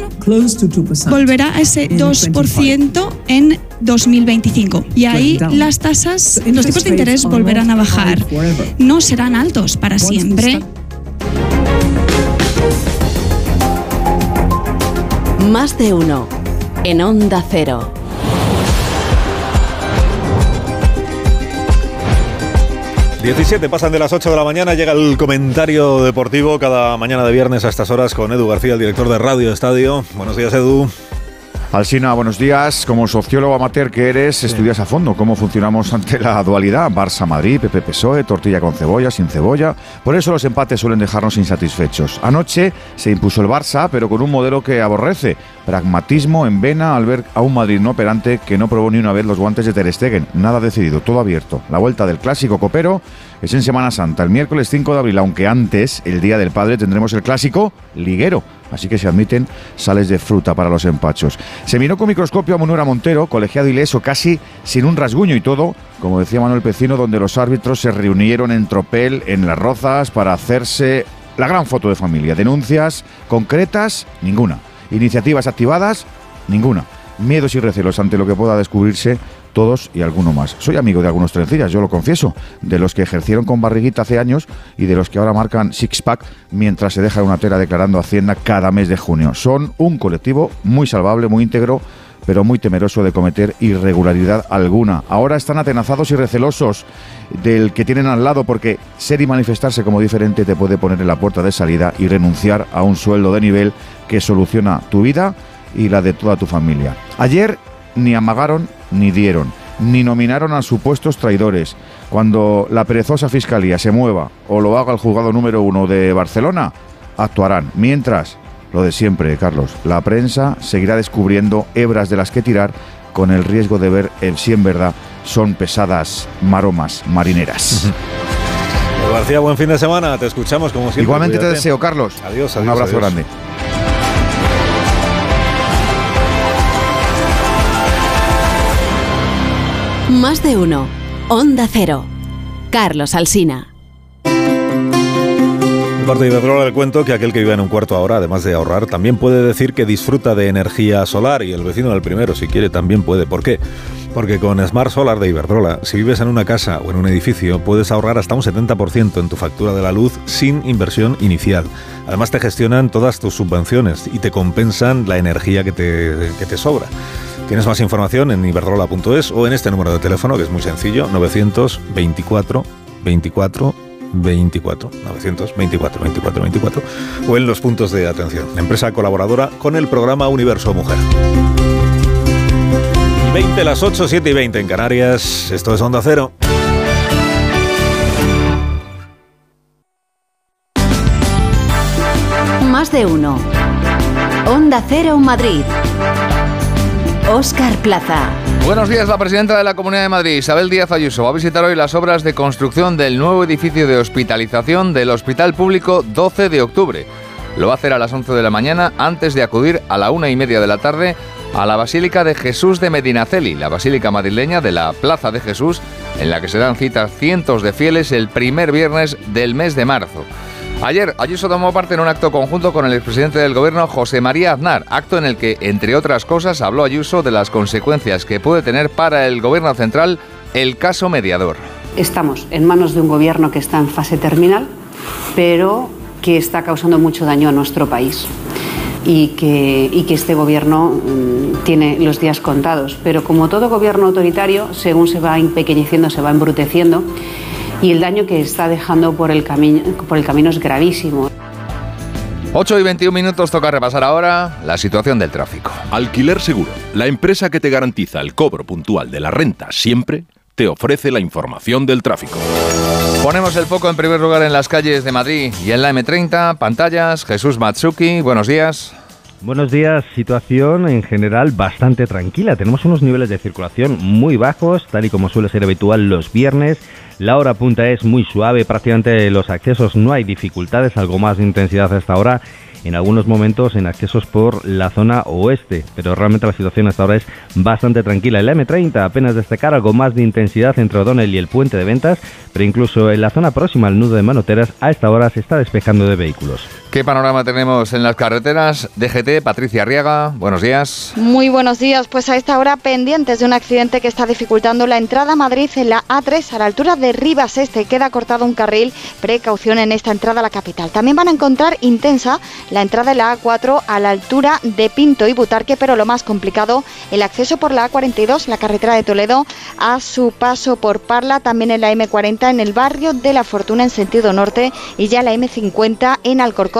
volverá a ese 2% en 2025 y ahí las tasas, los tipos de interés volverán a bajar. No serán altos para siempre. Más de uno en Onda Cero. ...17 pasan de las 8 de la mañana, llega el comentario deportivo cada mañana de viernes a estas horas con Edu García, el director de Radio Estadio. Buenos días, Edu. Alsina, buenos días. Como sociólogo amateur que eres, estudias a fondo cómo funcionamos ante la dualidad. Barça-Madrid, PP-PSOE, tortilla con cebolla, sin cebolla. Por eso los empates suelen dejarnos insatisfechos. Anoche se impuso el Barça, pero con un modelo que aborrece. Pragmatismo en vena al ver a un Madrid no operante que no probó ni una vez los guantes de Ter Stegen. Nada decidido, todo abierto. La vuelta del clásico copero es en Semana Santa, el miércoles 5 de abril, aunque antes, el Día del Padre, tendremos el clásico liguero. Así que se admiten sales de fruta para los empachos. Se miró con microscopio a Monura Montero, colegiado ileso, casi sin un rasguño y todo, como decía Manuel Pecino, donde los árbitros se reunieron en tropel en las rozas para hacerse la gran foto de familia. Denuncias concretas, ninguna. Iniciativas activadas, ninguna. Miedos y recelos ante lo que pueda descubrirse todos y alguno más. Soy amigo de algunos trencillas, yo lo confieso, de los que ejercieron con barriguita hace años y de los que ahora marcan six-pack mientras se deja una tela declarando Hacienda cada mes de junio. Son un colectivo muy salvable, muy íntegro, pero muy temeroso de cometer irregularidad alguna. Ahora están atenazados y recelosos del que tienen al lado porque ser y manifestarse como diferente te puede poner en la puerta de salida y renunciar a un sueldo de nivel que soluciona tu vida y la de toda tu familia. Ayer ni amagaron ni dieron, ni nominaron a supuestos traidores. Cuando la perezosa fiscalía se mueva o lo haga el juzgado número uno de Barcelona, actuarán. Mientras, lo de siempre, Carlos, la prensa seguirá descubriendo hebras de las que tirar con el riesgo de ver el si en verdad son pesadas maromas marineras. García, buen fin de semana. Te escuchamos como siempre. Igualmente te deseo, Carlos. Adiós, Un adiós, abrazo adiós. grande. Más de uno. Onda Cero. Carlos Alsina. En parte de Iberdrola le cuento que aquel que vive en un cuarto ahora, además de ahorrar, también puede decir que disfruta de energía solar y el vecino del primero, si quiere, también puede. ¿Por qué? Porque con Smart Solar de Iberdrola, si vives en una casa o en un edificio, puedes ahorrar hasta un 70% en tu factura de la luz sin inversión inicial. Además te gestionan todas tus subvenciones y te compensan la energía que te, que te sobra. Tienes más información en iberdrola.es o en este número de teléfono que es muy sencillo, 924 24 24 924 24 24 o en los puntos de atención. Empresa colaboradora con el programa Universo Mujer. Y 20 las 8, 7 y 20 en Canarias. Esto es Onda Cero. Más de uno. Onda Cero Madrid. Óscar Plaza. Buenos días, la presidenta de la Comunidad de Madrid, Isabel Díaz Ayuso, va a visitar hoy las obras de construcción del nuevo edificio de hospitalización del Hospital Público 12 de octubre. Lo va a hacer a las 11 de la mañana antes de acudir a la una y media de la tarde a la Basílica de Jesús de Medinaceli, la basílica madrileña de la Plaza de Jesús, en la que se dan citas cientos de fieles el primer viernes del mes de marzo. Ayer, Ayuso tomó parte en un acto conjunto con el expresidente del gobierno, José María Aznar, acto en el que, entre otras cosas, habló Ayuso de las consecuencias que puede tener para el gobierno central el caso mediador. Estamos en manos de un gobierno que está en fase terminal, pero que está causando mucho daño a nuestro país y que, este gobierno mm, tiene los días contados. Pero como todo gobierno autoritario, según se va empequeñeciendo, se va embruteciendo y el daño que está dejando por el, camino por el camino es gravísimo. 8 y 21 minutos toca repasar ahora la situación del tráfico. Alquiler Seguro, la empresa que te garantiza el cobro puntual de la renta siempre, te ofrece la información del tráfico. Ponemos el foco en primer lugar en las calles de Madrid y en la M30, pantallas, Jesús Matsuki, buenos días. Buenos días, situación en general bastante tranquila. Tenemos unos niveles de circulación muy bajos, tal y como suele ser habitual los viernes. La hora punta es muy suave, prácticamente los accesos no hay dificultades, algo más de intensidad hasta ahora en algunos momentos en accesos por la zona oeste, pero realmente la situación hasta ahora es bastante tranquila. El M30 apenas destacar algo más de intensidad entre O'Donnell y el puente de ventas, pero incluso en la zona próxima al nudo de Manoteras a esta hora se está despejando de vehículos. ¿Qué panorama tenemos en las carreteras? DGT, Patricia Arriaga, buenos días. Muy buenos días, pues a esta hora pendientes de un accidente que está dificultando la entrada a Madrid en la A3 a la altura de Rivas Este. Queda cortado un carril, precaución en esta entrada a la capital. También van a encontrar intensa la entrada de la A4 a la altura de Pinto y Butarque, pero lo más complicado, el acceso por la A42, la carretera de Toledo, a su paso por Parla, también en la M40 en el barrio de La Fortuna en sentido norte y ya la M50 en Alcorcón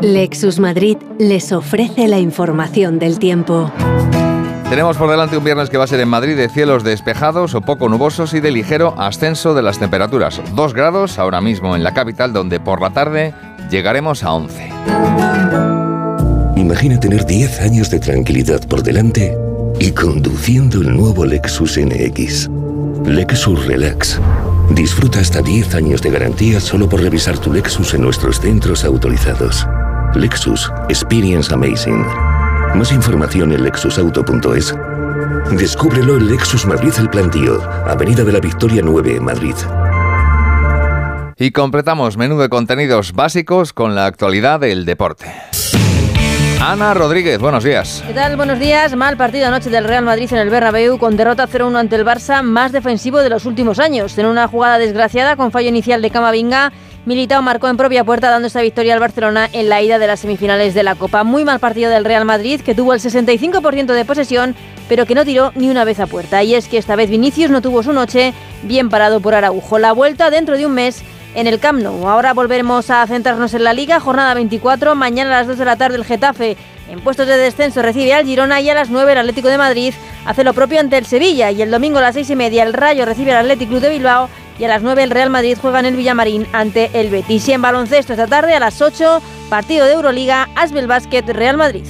Lexus Madrid les ofrece la información del tiempo. Tenemos por delante un viernes que va a ser en Madrid de cielos despejados o poco nubosos y de ligero ascenso de las temperaturas. 2 grados ahora mismo en la capital donde por la tarde llegaremos a 11. Imagina tener 10 años de tranquilidad por delante y conduciendo el nuevo Lexus NX. Lexus Relax. Disfruta hasta 10 años de garantía solo por revisar tu Lexus en nuestros centros autorizados. Lexus Experience Amazing. Más información en lexusauto.es. Descúbrelo en Lexus Madrid El Plantío, Avenida de la Victoria 9, Madrid. Y completamos menú de contenidos básicos con la actualidad del deporte. Ana Rodríguez, buenos días. ¿Qué tal? Buenos días. Mal partido anoche del Real Madrid en el Bernabéu con derrota 0-1 ante el Barça, más defensivo de los últimos años. En una jugada desgraciada con fallo inicial de Camavinga, Militao marcó en propia puerta dando esta victoria al Barcelona en la ida de las semifinales de la Copa. Muy mal partido del Real Madrid, que tuvo el 65% de posesión, pero que no tiró ni una vez a puerta. Y es que esta vez Vinicius no tuvo su noche, bien parado por Araujo. La vuelta dentro de un mes en el Camp Nou. Ahora volveremos a centrarnos en la Liga, jornada 24, mañana a las 2 de la tarde el Getafe en puestos de descenso recibe al Girona y a las 9 el Atlético de Madrid hace lo propio ante el Sevilla y el domingo a las 6 y media el Rayo recibe al Atlético Club de Bilbao y a las 9 el Real Madrid juega en el Villamarín ante el Betis. Y en baloncesto esta tarde a las 8 partido de Euroliga Asbel Basket Real Madrid.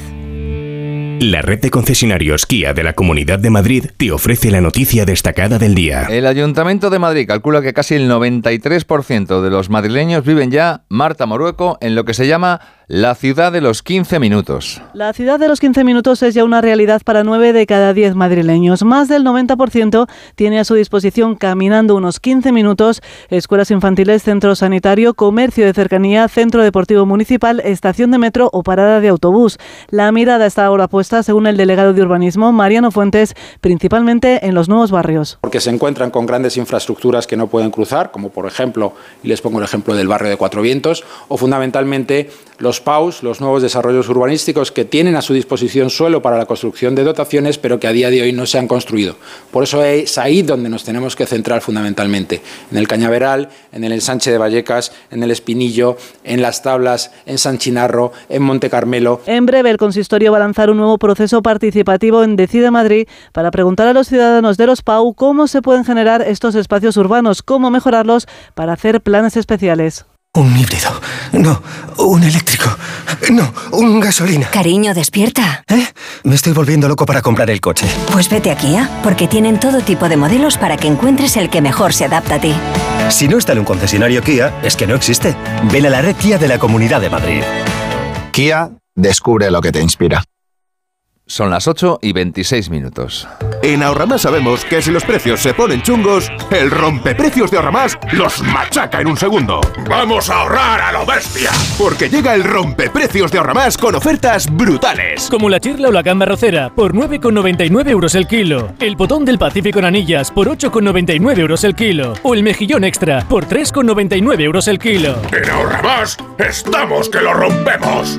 La red de concesionarios Kia de la Comunidad de Madrid te ofrece la noticia destacada del día. El Ayuntamiento de Madrid calcula que casi el 93% de los madrileños viven ya, Marta Morueco, en lo que se llama la ciudad de los 15 minutos. La ciudad de los 15 minutos es ya una realidad para 9 de cada 10 madrileños. Más del 90% tiene a su disposición caminando unos 15 minutos escuelas infantiles, centro sanitario, comercio de cercanía, centro deportivo municipal, estación de metro o parada de autobús. La mirada está ahora puesta, según el delegado de urbanismo, Mariano Fuentes, principalmente en los nuevos barrios. Porque se encuentran con grandes infraestructuras que no pueden cruzar, como por ejemplo, y les pongo el ejemplo del barrio de Cuatro Vientos, o fundamentalmente los PAUS, los nuevos desarrollos urbanísticos que tienen a su disposición suelo para la construcción de dotaciones, pero que a día de hoy no se han construido. Por eso es ahí donde nos tenemos que centrar fundamentalmente, en el Cañaveral, en el ensanche de Vallecas, en el Espinillo, en las Tablas, en San Chinarro, en Monte Carmelo. En breve, el consistorio va a lanzar un nuevo proceso participativo en Decide Madrid para preguntar a los ciudadanos de los PAU cómo se pueden generar estos espacios urbanos, cómo mejorarlos para hacer planes especiales. Un híbrido. No, un eléctrico. No, un gasolina. Cariño, despierta. ¿Eh? Me estoy volviendo loco para comprar el coche. Pues vete a Kia, porque tienen todo tipo de modelos para que encuentres el que mejor se adapta a ti. Si no está en un concesionario Kia, es que no existe. Ven a la red Kia de la Comunidad de Madrid. Kia, descubre lo que te inspira. Son las 8 y 26 minutos. En Ahorramás sabemos que si los precios se ponen chungos, el rompeprecios de Ahorramás los machaca en un segundo. ¡Vamos a ahorrar a lo bestia! Porque llega el rompeprecios de Ahorramás con ofertas brutales. Como la chirla o la gamba rocera por 9,99 euros el kilo. El botón del Pacífico en anillas por 8,99 euros el kilo. O el mejillón extra por 3,99 euros el kilo. En Ahorramás estamos que lo rompemos.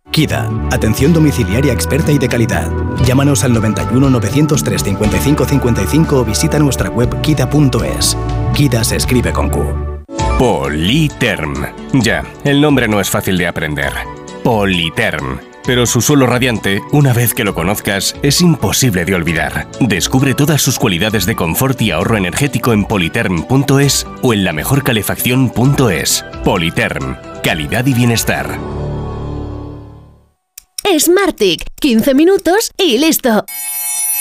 KIDA, atención domiciliaria experta y de calidad. Llámanos al 91 903 55 55 o visita nuestra web kida.es. KIDA se escribe con Q. Politerm. Ya, el nombre no es fácil de aprender. Politerm. Pero su suelo radiante, una vez que lo conozcas, es imposible de olvidar. Descubre todas sus cualidades de confort y ahorro energético en politerm.es o en lamejorcalefacción.es. Politerm. Calidad y bienestar. Smartick, 15 minutos y listo.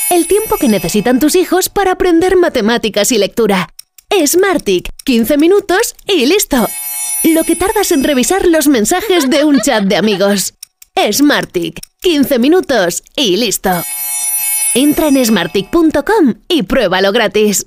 El tiempo que necesitan tus hijos para aprender matemáticas y lectura. Smartick, 15 minutos y listo. Lo que tardas en revisar los mensajes de un chat de amigos. Smartick, 15 minutos y listo. Entra en smartick.com y pruébalo gratis.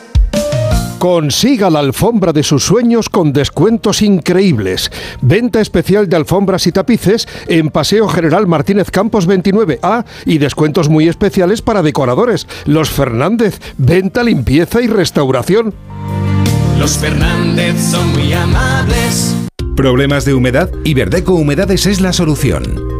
Consiga la alfombra de sus sueños con descuentos increíbles. Venta especial de alfombras y tapices en Paseo General Martínez Campos 29A y descuentos muy especiales para decoradores. Los Fernández, venta, limpieza y restauración. Los Fernández son muy amables. ¿Problemas de humedad? Iberdeco Humedades es la solución.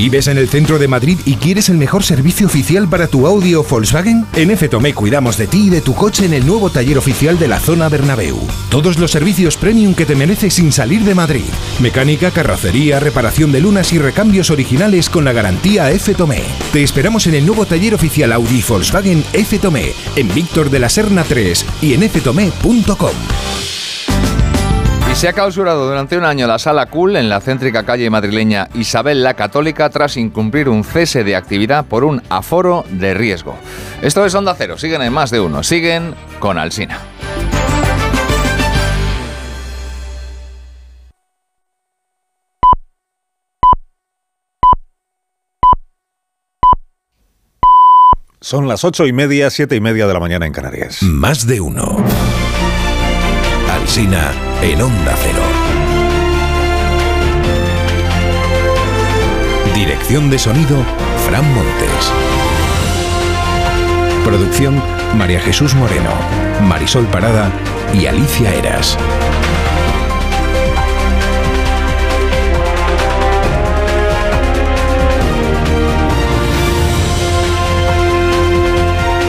¿Vives en el centro de Madrid y quieres el mejor servicio oficial para tu Audi o Volkswagen? En F-Tomé cuidamos de ti y de tu coche en el nuevo taller oficial de la zona Bernabéu. Todos los servicios premium que te mereces sin salir de Madrid. Mecánica, carrocería, reparación de lunas y recambios originales con la garantía F-Tomé. Te esperamos en el nuevo taller oficial Audi Volkswagen F-Tomé, en Víctor de la Serna 3 y en ftomé.com. Y se ha clausurado durante un año la sala Cool en la céntrica calle madrileña Isabel la Católica tras incumplir un cese de actividad por un aforo de riesgo. Esto es Onda Cero, siguen en más de uno, siguen con Alsina. Son las ocho y media, siete y media de la mañana en Canarias. Más de uno. Alsina en Onda Cero. Dirección de sonido, Fran Montes. Producción, María Jesús Moreno, Marisol Parada y Alicia Eras.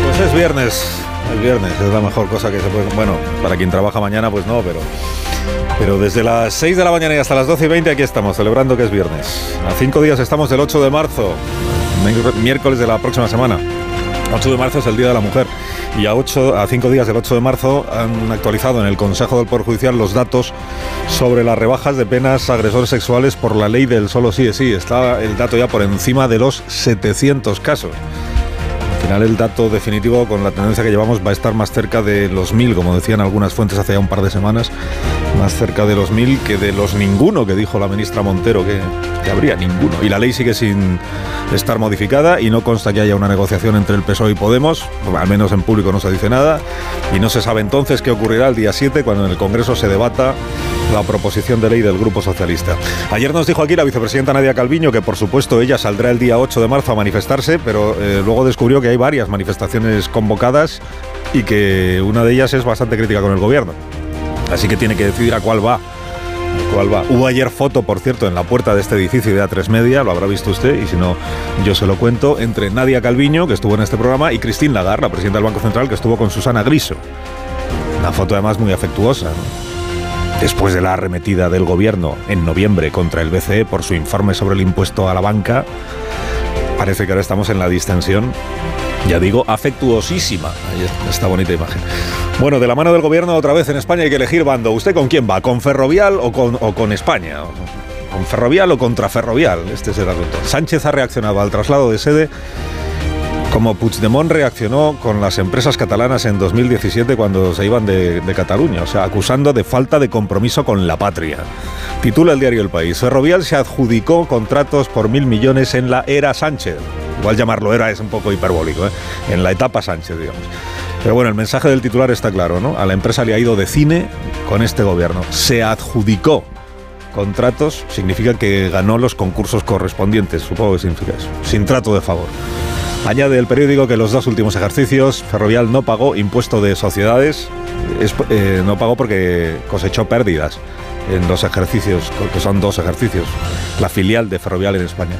Pues es viernes, el viernes es la mejor cosa que se puede. Bueno, para quien trabaja mañana, pues no, pero. Pero desde las 6 de la mañana y hasta las 12 y 20 aquí estamos, celebrando que es viernes. A cinco días estamos del 8 de marzo, miércoles de la próxima semana. 8 de marzo es el Día de la Mujer y a, 8, a cinco días del 8 de marzo han actualizado en el Consejo del Poder Judicial los datos sobre las rebajas de penas a agresores sexuales por la ley del solo sí es sí. Está el dato ya por encima de los 700 casos. El dato definitivo con la tendencia que llevamos va a estar más cerca de los 1000, como decían algunas fuentes hace ya un par de semanas, más cerca de los mil que de los ninguno que dijo la ministra Montero que, que habría ninguno. Y la ley sigue sin estar modificada y no consta que haya una negociación entre el PSOE y Podemos, al menos en público no se dice nada, y no se sabe entonces qué ocurrirá el día 7 cuando en el Congreso se debata la proposición de ley del Grupo Socialista. Ayer nos dijo aquí la vicepresidenta Nadia Calviño que por supuesto ella saldrá el día 8 de marzo a manifestarse, pero eh, luego descubrió que hay varias manifestaciones convocadas y que una de ellas es bastante crítica con el gobierno. Así que tiene que decidir a cuál va. cuál va. Hubo ayer foto, por cierto, en la puerta de este edificio de A3 Media, lo habrá visto usted, y si no, yo se lo cuento, entre Nadia Calviño, que estuvo en este programa, y Christine Lagarde, la presidenta del Banco Central, que estuvo con Susana Griso. Una foto además muy afectuosa. Después de la arremetida del gobierno en noviembre contra el BCE por su informe sobre el impuesto a la banca, parece que ahora estamos en la distensión ya digo, afectuosísima. Esta bonita imagen. Bueno, de la mano del gobierno otra vez en España hay que elegir bando. ¿Usted con quién va? ¿Con Ferrovial o con, o con España? ¿Con Ferrovial o contra Ferrovial? Este es el asunto. Sánchez ha reaccionado al traslado de sede como Puigdemont reaccionó con las empresas catalanas en 2017 cuando se iban de, Cataluña, o sea, acusando de falta de compromiso con la patria. Titula el diario El País. Ferrovial se adjudicó contratos por mil millones en la era Sánchez. Igual llamarlo era es un poco hiperbólico, ¿eh? en la etapa Sánchez, digamos. Pero bueno, el mensaje del titular está claro, ¿no? A la empresa le ha ido de cine con este gobierno. Se adjudicó contratos, significa que ganó los concursos correspondientes, supongo que significa eso, sin trato de favor. Añade el periódico que los dos últimos ejercicios Ferrovial no pagó impuesto de sociedades, es, eh, no pagó porque cosechó pérdidas en los ejercicios, que son dos ejercicios, la filial de Ferrovial en España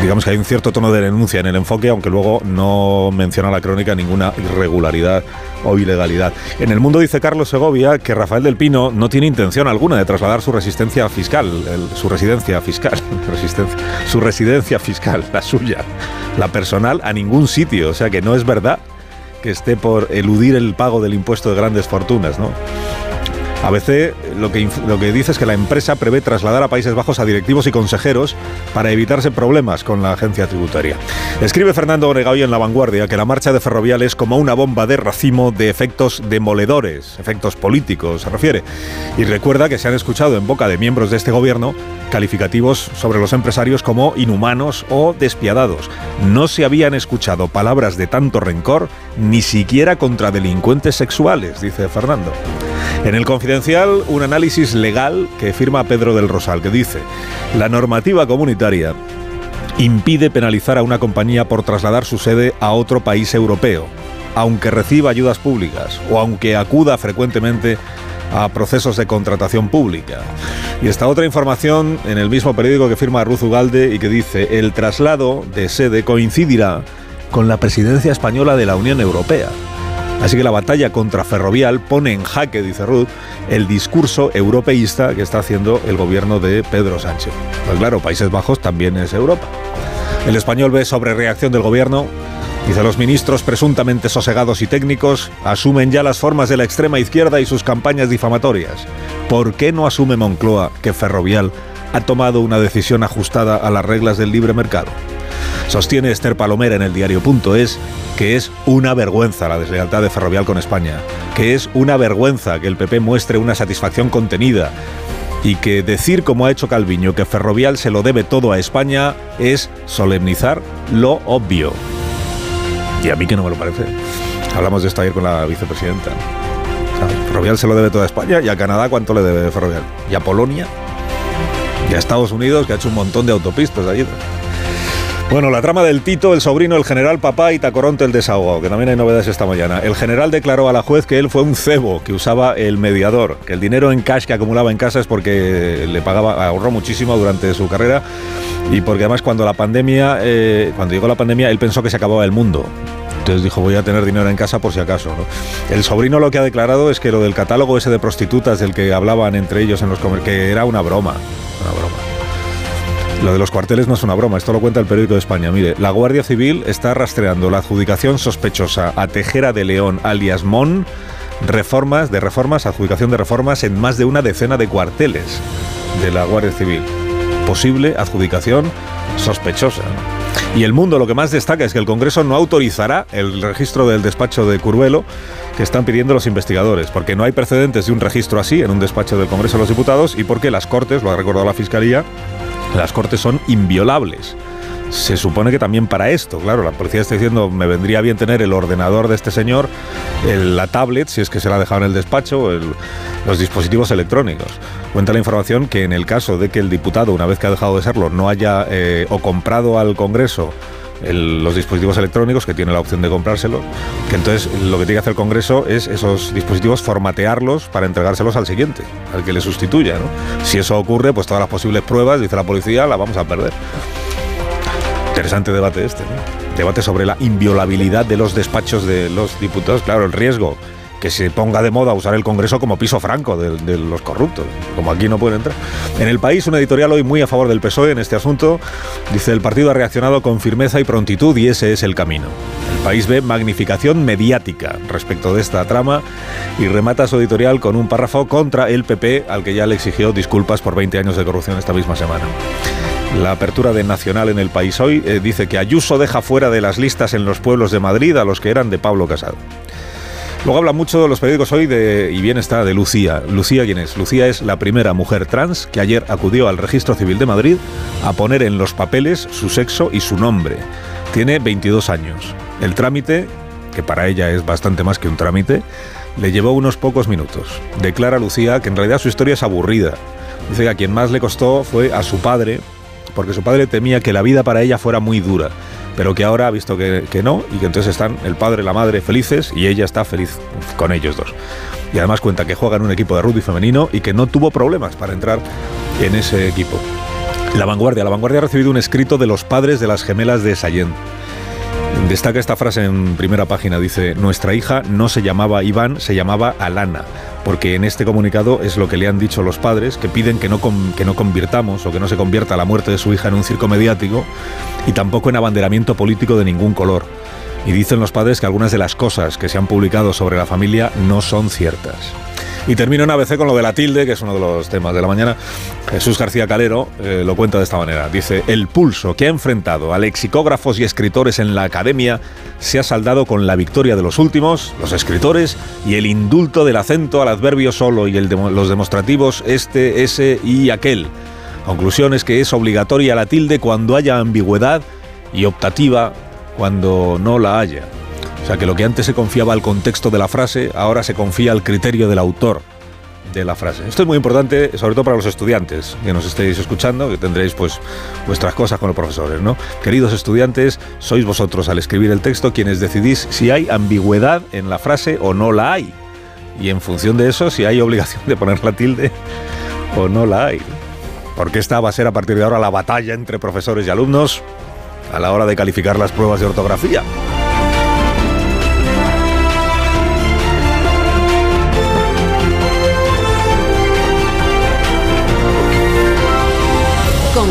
digamos que hay un cierto tono de denuncia en el enfoque, aunque luego no menciona la crónica ninguna irregularidad o ilegalidad. En el mundo dice Carlos Segovia que Rafael del Pino no tiene intención alguna de trasladar su resistencia fiscal, su residencia fiscal, resistencia, su residencia fiscal, la suya, la personal, a ningún sitio. O sea que no es verdad que esté por eludir el pago del impuesto de grandes fortunas, ¿no? ABC lo que, lo que dice es que la empresa prevé trasladar a Países Bajos a directivos y consejeros para evitarse problemas con la agencia tributaria. Escribe Fernando Oregaoy en La Vanguardia que la marcha de Ferrovial es como una bomba de racimo de efectos demoledores, efectos políticos se refiere. Y recuerda que se han escuchado en boca de miembros de este gobierno calificativos sobre los empresarios como inhumanos o despiadados. No se habían escuchado palabras de tanto rencor ni siquiera contra delincuentes sexuales, dice Fernando. En el Un análisis legal que firma Pedro del Rosal, que dice, la normativa comunitaria impide penalizar a una compañía por trasladar su sede a otro país europeo, aunque reciba ayudas públicas o aunque acuda frecuentemente a procesos de contratación pública. Y esta otra información en el mismo periódico que firma Ruth Ugalde y que dice, el traslado de sede coincidirá con la presidencia española de la Unión Europea. Así que la batalla contra Ferrovial pone en jaque, dice Ruth, el discurso europeísta que está haciendo el gobierno de Pedro Sánchez. Pues claro, Países Bajos también es Europa. El español ve sobre reacción del gobierno. Dice, los ministros presuntamente sosegados y técnicos asumen ya las formas de la extrema izquierda y sus campañas difamatorias. ¿Por qué no asume Moncloa que Ferrovial ha tomado una decisión ajustada a las reglas del libre mercado? Sostiene Esther Palomera en el diario.es que es una vergüenza la deslealtad de Ferrovial con España, que es una vergüenza que el PP muestre una satisfacción contenida y que decir como ha hecho Calviño que Ferrovial se lo debe todo a España es solemnizar lo obvio. Y a mí que no me lo parece. Hablamos de esto ayer con la vicepresidenta. Sea, Ferrovial se lo debe todo a España y a Canadá cuánto le debe Ferrovial. Y a Polonia y a Estados Unidos que ha hecho un montón de autopistas allí. Bueno, la trama del Tito, el sobrino, el general papá y Tacoronte el desahogado, que también hay novedades esta mañana. El general declaró a la juez que él fue un cebo que usaba el mediador, que el dinero en cash que acumulaba en casa es porque le pagaba, ahorró muchísimo durante su carrera y porque además cuando la pandemia, eh, cuando llegó la pandemia, él pensó que se acababa el mundo. Entonces dijo, voy a tener dinero en casa por si acaso. ¿no? El sobrino lo que ha declarado es que lo del catálogo ese de prostitutas del que hablaban entre ellos en los comer que era una broma. Una broma. Lo de los cuarteles no es una broma, esto lo cuenta el periódico de España. Mire, la Guardia Civil está rastreando la adjudicación sospechosa a Tejera de León, alias Mon, reformas, de reformas, adjudicación de reformas en más de una decena de cuarteles de la Guardia Civil. Posible adjudicación sospechosa. Y el mundo lo que más destaca es que el Congreso no autorizará el registro del despacho de Curvelo que están pidiendo los investigadores, porque no hay precedentes de un registro así en un despacho del Congreso de los Diputados y porque las Cortes, lo ha recordado la Fiscalía, las Cortes son inviolables. Se supone que también para esto, claro, la policía está diciendo, me vendría bien tener el ordenador de este señor, la tablet, si es que se la ha dejado en el despacho, los dispositivos electrónicos. Cuenta la información que en el caso de que el diputado, una vez que ha dejado de serlo, no haya eh, o comprado al Congreso los dispositivos electrónicos, que tiene la opción de comprárselo, que entonces lo que tiene que hacer el Congreso es esos dispositivos formatearlos para entregárselos al siguiente, al que le sustituya. ¿no? Si eso ocurre, pues todas las posibles pruebas, dice la policía, las vamos a perder. Interesante debate este, ¿no? Debate sobre la inviolabilidad de los despachos de los diputados. Claro, el riesgo que se ponga de moda usar el Congreso como piso franco de, los corruptos, como aquí no pueden entrar. En el país, un editorial hoy muy a favor del PSOE en este asunto. Dice, el partido ha reaccionado con firmeza y prontitud y ese es el camino. El país ve magnificación mediática respecto de esta trama y remata su editorial con un párrafo contra el PP, al que ya le exigió disculpas por 20 años de corrupción esta misma semana. La apertura de Nacional en el país hoy eh, dice que Ayuso deja fuera de las listas en los pueblos de Madrid a los que eran de Pablo Casado. Luego habla mucho los periódicos hoy de, y bien está, de Lucía. Lucía, ¿quién es? Lucía es la primera mujer trans que ayer acudió al Registro Civil de Madrid a poner en los papeles su sexo y su nombre. Tiene 22 años. El trámite, que para ella es bastante más que un trámite, le llevó unos pocos minutos. Declara Lucía que en realidad su historia es aburrida. Dice que a quien más le costó fue a su padre, porque su padre temía que la vida para ella fuera muy dura, pero que ahora ha visto que, que no y que entonces están el padre y la madre felices y ella está feliz con ellos dos. Y además cuenta que juega en un equipo de rugby femenino y que no tuvo problemas para entrar en ese equipo. La Vanguardia. La Vanguardia ha recibido un escrito de los padres de las gemelas de Sallent. Destaca esta frase en primera página. Dice, nuestra hija no se llamaba Iván, se llamaba Alana. Porque en este comunicado es lo que le han dicho los padres, que piden que no, que no convirtamos o que no se convierta la muerte de su hija en un circo mediático y tampoco en abanderamiento político de ningún color. Y dicen los padres que algunas de las cosas que se han publicado sobre la familia no son ciertas. Y termino en ABC con lo de la tilde, que es uno de los temas de la mañana. Jesús García Calero eh, lo cuenta de esta manera. Dice, el pulso que ha enfrentado a lexicógrafos y escritores en la academia se ha saldado con la victoria de los últimos, los escritores, y el indulto del acento al adverbio solo y demo- los demostrativos este, ese y aquel. Conclusión es que es obligatoria la tilde cuando haya ambigüedad y optativa cuando no la haya. O sea que lo que antes se confiaba al contexto de la frase, ahora se confía al criterio del autor de la frase. Esto es muy importante, sobre todo para los estudiantes que nos estéis escuchando, que tendréis pues vuestras cosas con los profesores, ¿no? Queridos estudiantes, sois vosotros al escribir el texto quienes decidís si hay ambigüedad en la frase o no la hay. Y en función de eso, si hay obligación de poner la tilde o no la hay. Porque esta va a ser a partir de ahora la batalla entre profesores y alumnos a la hora de calificar las pruebas de ortografía.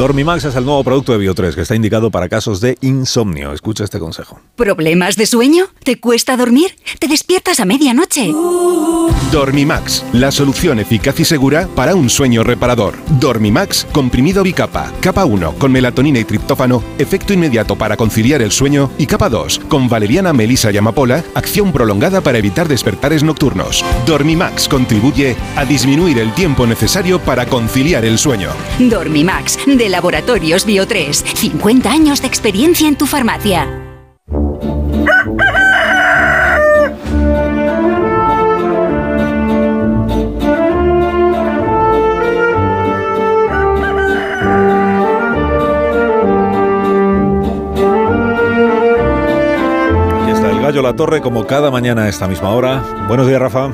Dormimax es el nuevo producto de Bio3 que está indicado para casos de insomnio. Escucha este consejo. ¿Problemas de sueño? ¿Te cuesta dormir? ¿Te despiertas a medianoche? Dormimax, la solución eficaz y segura para un sueño reparador. Dormimax, comprimido bicapa, capa 1 con melatonina y triptófano, efecto inmediato para conciliar el sueño y capa 2 con valeriana, melisa y amapola, acción prolongada para evitar despertares nocturnos. Dormimax contribuye a disminuir el tiempo necesario para conciliar el sueño. Dormimax, de Laboratorios Bio3. 50 años de experiencia en tu farmacia. Aquí está el gallo La Torre como cada mañana a esta misma hora. Buenos días, Rafa.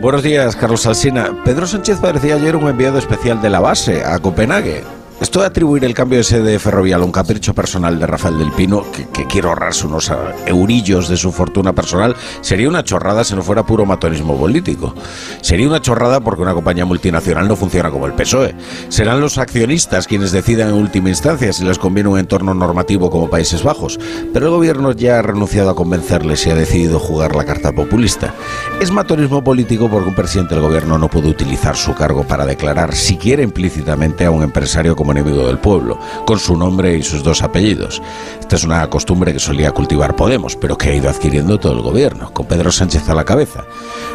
Buenos días, Carlos Alsina. Pedro Sánchez parecía ayer un enviado especial de la base a Copenhague. Esto de atribuir el cambio de sede ferrovial a un capricho personal de Rafael del Pino, que, que quiere ahorrarse unos ah, eurillos de su fortuna personal, sería una chorrada si no fuera puro matonismo político. Sería una chorrada porque una compañía multinacional no funciona como el PSOE. Serán los accionistas quienes decidan en última instancia si les conviene un entorno normativo como Países Bajos, pero el gobierno ya ha renunciado a convencerles y ha decidido jugar la carta populista. Es matonismo político porque un presidente del gobierno no puede utilizar su cargo para declarar siquiera implícitamente a un empresario como enemigo del pueblo, con su nombre y sus dos apellidos. Esta es una costumbre que solía cultivar Podemos, pero que ha ido adquiriendo todo el gobierno, con Pedro Sánchez a la cabeza.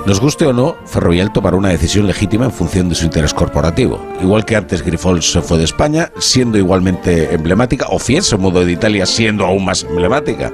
Nos guste o no, Ferrovial tomará una decisión legítima en función de su interés corporativo. Igual que antes Grifols se fue de España, siendo igualmente emblemática, o Fiat se mudó de Italia siendo aún más emblemática.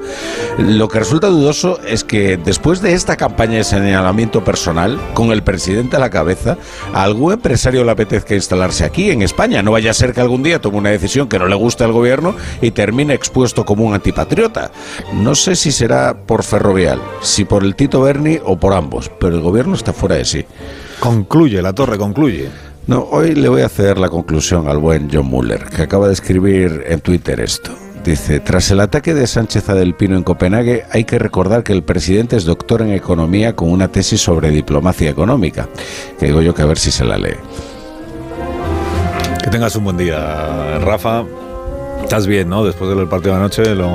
Lo que resulta dudoso es que después de esta campaña de señalamiento personal, con el presidente a la cabeza, a algún empresario le apetezca instalarse aquí, en España. No vaya a ser que algún día tome una decisión que no le guste al gobierno y termine expuesto como un antipatriota. No sé si será por Ferrovial, si por el Tito Berni o por ambos, pero el gobierno está fuera de sí. Concluye, la torre concluye. No, hoy le voy a ceder la conclusión al buen John Muller, que acaba de escribir en Twitter esto. Dice, tras el ataque de Sánchez a Del Pino en Copenhague, hay que recordar que el presidente es doctor en economía con una tesis sobre diplomacia económica. Que digo yo que a ver si se la lee. Que tengas un buen día, Rafa. Estás bien, ¿no? Después del partido de anoche, lo...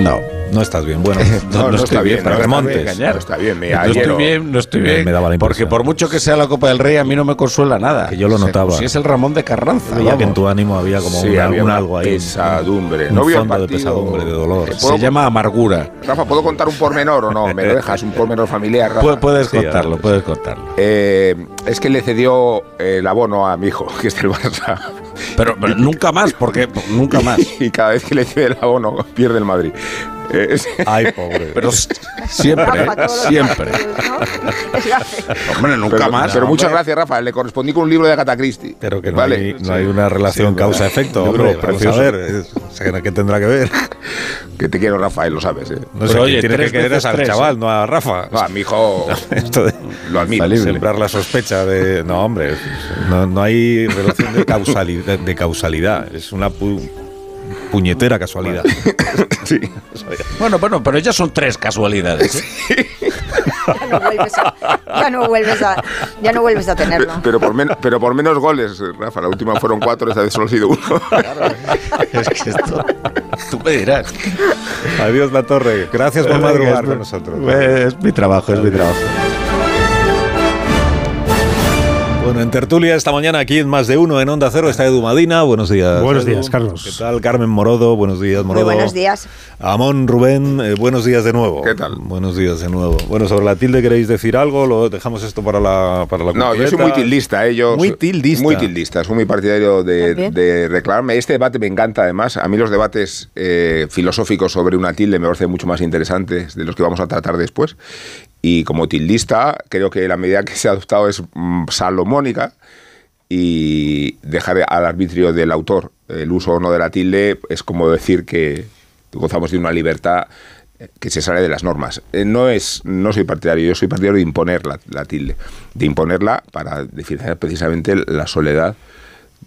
No. No estás bien. Bueno, No, no estoy bien, para no que me montes. engañar. No está bien, me No estoy bien, no estoy Me- bien. me daba la porque por mucho que sea la Copa del Rey, a mí no me consuela nada. Que yo lo notaba. Si es el Ramón de Carranza. Veía que en tu ánimo había como Sí, una- había un algo ahí. pesadumbre. Un No fondo de partido. pesadumbre, de dolor. Eh, ¿puedo- Se llama amargura. Rafa, ¿puedo contar un pormenor o no? ¿Me lo dejas? Un pormenor familiar, Rafa. Pu- Puedes Sí, contarlo, puedes contarlo. Eh, es que le cedió el abono a mi hijo, que es del Barça. Pero, pero nunca más, porque nunca más. y cada vez que le cede el abono, pierde el Madrid. Eh, Ay, pobre. Pero siempre, Rafa, ¿eh? siempre. Hombre, nunca pero, más. Pero muchas gracias, Rafa. Le correspondí con un libro de Agatha Christie. Pero que no, Vale. hay, no hay una relación causa-efecto, hombre. Vamos a ver. ¿Qué tendrá que ver? Que te quiero, Rafael, lo sabes. ¿eh? No sé, quien tiene que querer es al chaval, no a Rafa. No, a mi hijo Esto de lo admiro. sembrar la sospecha de... No, hombre, no, no hay relación de causalidad, de causalidad. Es una pu- puñetera casualidad. sí. Bueno, bueno, pero ya son tres casualidades. ¿eh? Ya no vuelves a, ya no vuelves a, ya no vuelves a tenerlo. Pero por, men- pero por menos goles, Rafa. La última fueron cuatro, esta vez solo ha sido uno. es que esto... Tú me dirás. Adiós, La Torre. Gracias por madrugar es- con nosotros. Es mi trabajo, es mi trabajo. Bueno, en tertulia esta mañana aquí en Más de Uno en Onda Cero está Edu Madina. Buenos días. Buenos Edu. días, Carlos. ¿Qué tal? Carmen Morodo. Buenos días, Muy Morodo. buenos días. Amón Rubén, eh, buenos días de nuevo. ¿Qué tal? Buenos días de nuevo. Bueno, sobre la tilde, ¿queréis decir algo? ¿Lo dejamos esto para la para la No, yo soy muy tildista, ¿eh? Yo Muy tildista. Muy tildista, soy muy partidario de, de reclamarme. Este debate me encanta, además. A mí los debates eh, filosóficos sobre una tilde me parecen mucho más interesantes de los que vamos a tratar después. Y como tildista, creo que la medida que se ha adoptado es mm, salomónica y dejar al arbitrio del autor el uso o no de la tilde es como decir que gozamos de una libertad que se sale de las normas. Eh, No es, no soy partidario, yo soy partidario de imponer la, la tilde, de imponerla para diferenciar precisamente la soledad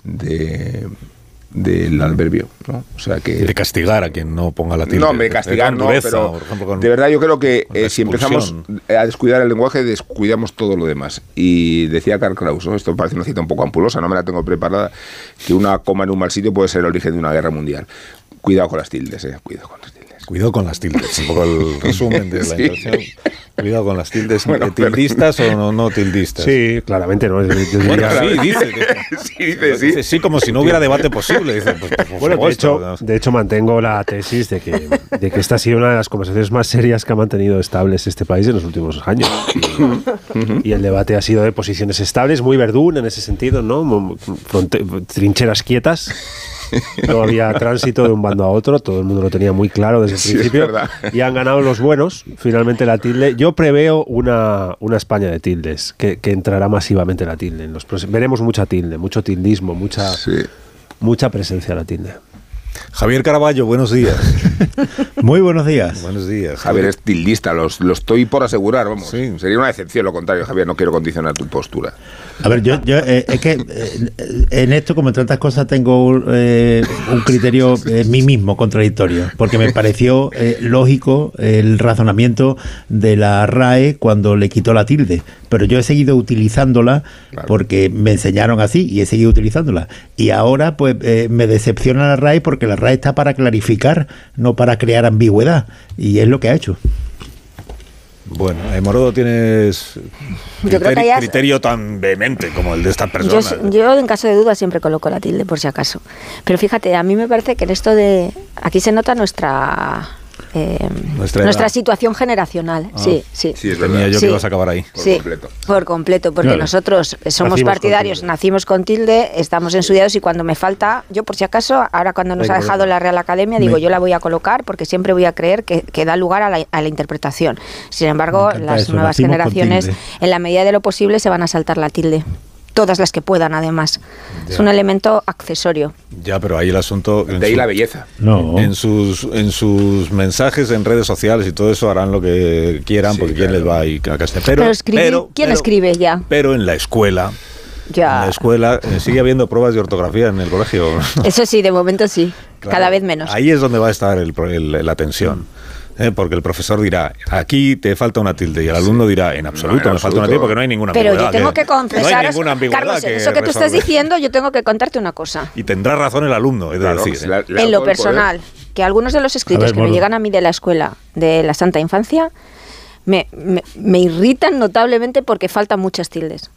de del adverbio, ¿no? O sea que De castigar a quien no ponga la tilde. no, me De- castigar no, dureza, pero por ejemplo, con- de verdad yo creo que eh, si empezamos a descuidar el lenguaje, descuidamos todo lo demás. Y decía Karl Kraus, ¿no? esto parece una cita un poco ampulosa, no me la tengo preparada, que una coma en un mal sitio puede ser el origen de una guerra mundial. Cuidado con las tildes, eh, cuidado con las tildes. Cuidado con las tildes, un poco el resumen de la Sí. intervención. Cuidado con las tildes. Bueno, pero- ¿Tildistas o no, no tildistas? Sí, claramente no. Yo- yo Bueno, diría- sí, dice. que- sí, dice, sí. dice sí, como si no hubiera debate posible. Dice, pues, por Bueno, de hecho, de hecho mantengo la tesis de que, de que esta ha sido una de las conversaciones más serias que ha mantenido estables este país en los últimos años. Y, y el debate ha sido de posiciones estables, muy verdún en ese sentido, ¿no? Fronte- trincheras quietas. No había tránsito de un bando a otro, todo el mundo lo tenía muy claro desde el Sí, principio. y han ganado los buenos, finalmente la tilde. Yo preveo una, una España de tildes, que, que entrará masivamente la tilde. En los próximos- veremos mucha tilde, mucho tildismo, mucha, mucha presencia de la tilde. Javier Caraballo, buenos días. Muy buenos días. Buenos días. Javier es tildista, los- lo estoy por asegurar, vamos. Sería una excepción lo contrario, Javier, no quiero condicionar tu postura. A ver, yo, yo eh, es que eh, en esto, como en tantas cosas, tengo eh, un criterio en mí mismo contradictorio, porque me pareció eh, lógico el razonamiento de la RAE cuando le quitó la tilde, pero yo he seguido utilizándola porque me enseñaron así y he seguido utilizándola. Y ahora, pues, eh, me decepciona la RAE porque la RAE está para clarificar, no para crear ambigüedad, y es lo que ha hecho. Bueno, eh, Morodo, tienes Yo creo que criteri- hayas- criterio tan vehemente como el de esta Yo, persona. s- yo, en caso de duda siempre coloco la tilde por si acaso. Pero fíjate, a mí me parece que en esto de... Aquí se nota nuestra... eh, Nuestra situación generacional. Ah. sí, sí. Sí, es Temía yo que Sí. ibas a acabar ahí. Sí, por completo, porque Claro. nosotros somos Nacimos partidarios, nacimos con tilde, estamos estudiados y cuando me falta, yo por si acaso, ahora cuando nos ha dejado la Real Academia, digo, Me- yo la voy a colocar porque siempre voy a creer que, que da lugar a la, a la interpretación. Sin embargo, las eso, nuevas generaciones, en la medida de lo posible, se van a saltar la tilde. Todas las que puedan, además. Es un elemento accesorio. Ya, pero ahí el asunto. en De ahí su- la belleza. No. En sus, en sus mensajes en redes sociales y todo eso harán lo que quieran porque quién les va a ir a. Pero, Pero, escribir, pero- ¿quién pero- escribe ya? pero en la escuela, en Ya. la escuela eh, sigue habiendo pruebas de ortografía en el colegio. Eso sí, de momento sí. Claro. Cada vez menos. Ahí es donde va a estar el pro- el- la tensión. ¿Eh? Porque el profesor dirá, aquí te falta una tilde, y el alumno dirá, en absoluto en me falta una tilde porque no hay ninguna Pero yo tengo que No hay confesaros, ninguna ambigüedad Carlos, que eso que tú estás diciendo, yo tengo que contarte una cosa. Y tendrá razón el alumno, es Claro, decir. la- da en lo personal, que algunos de los escritos ver, que me llegan a mí de la escuela de la Santa Infancia me, me- me irritan notablemente porque faltan muchas tildes.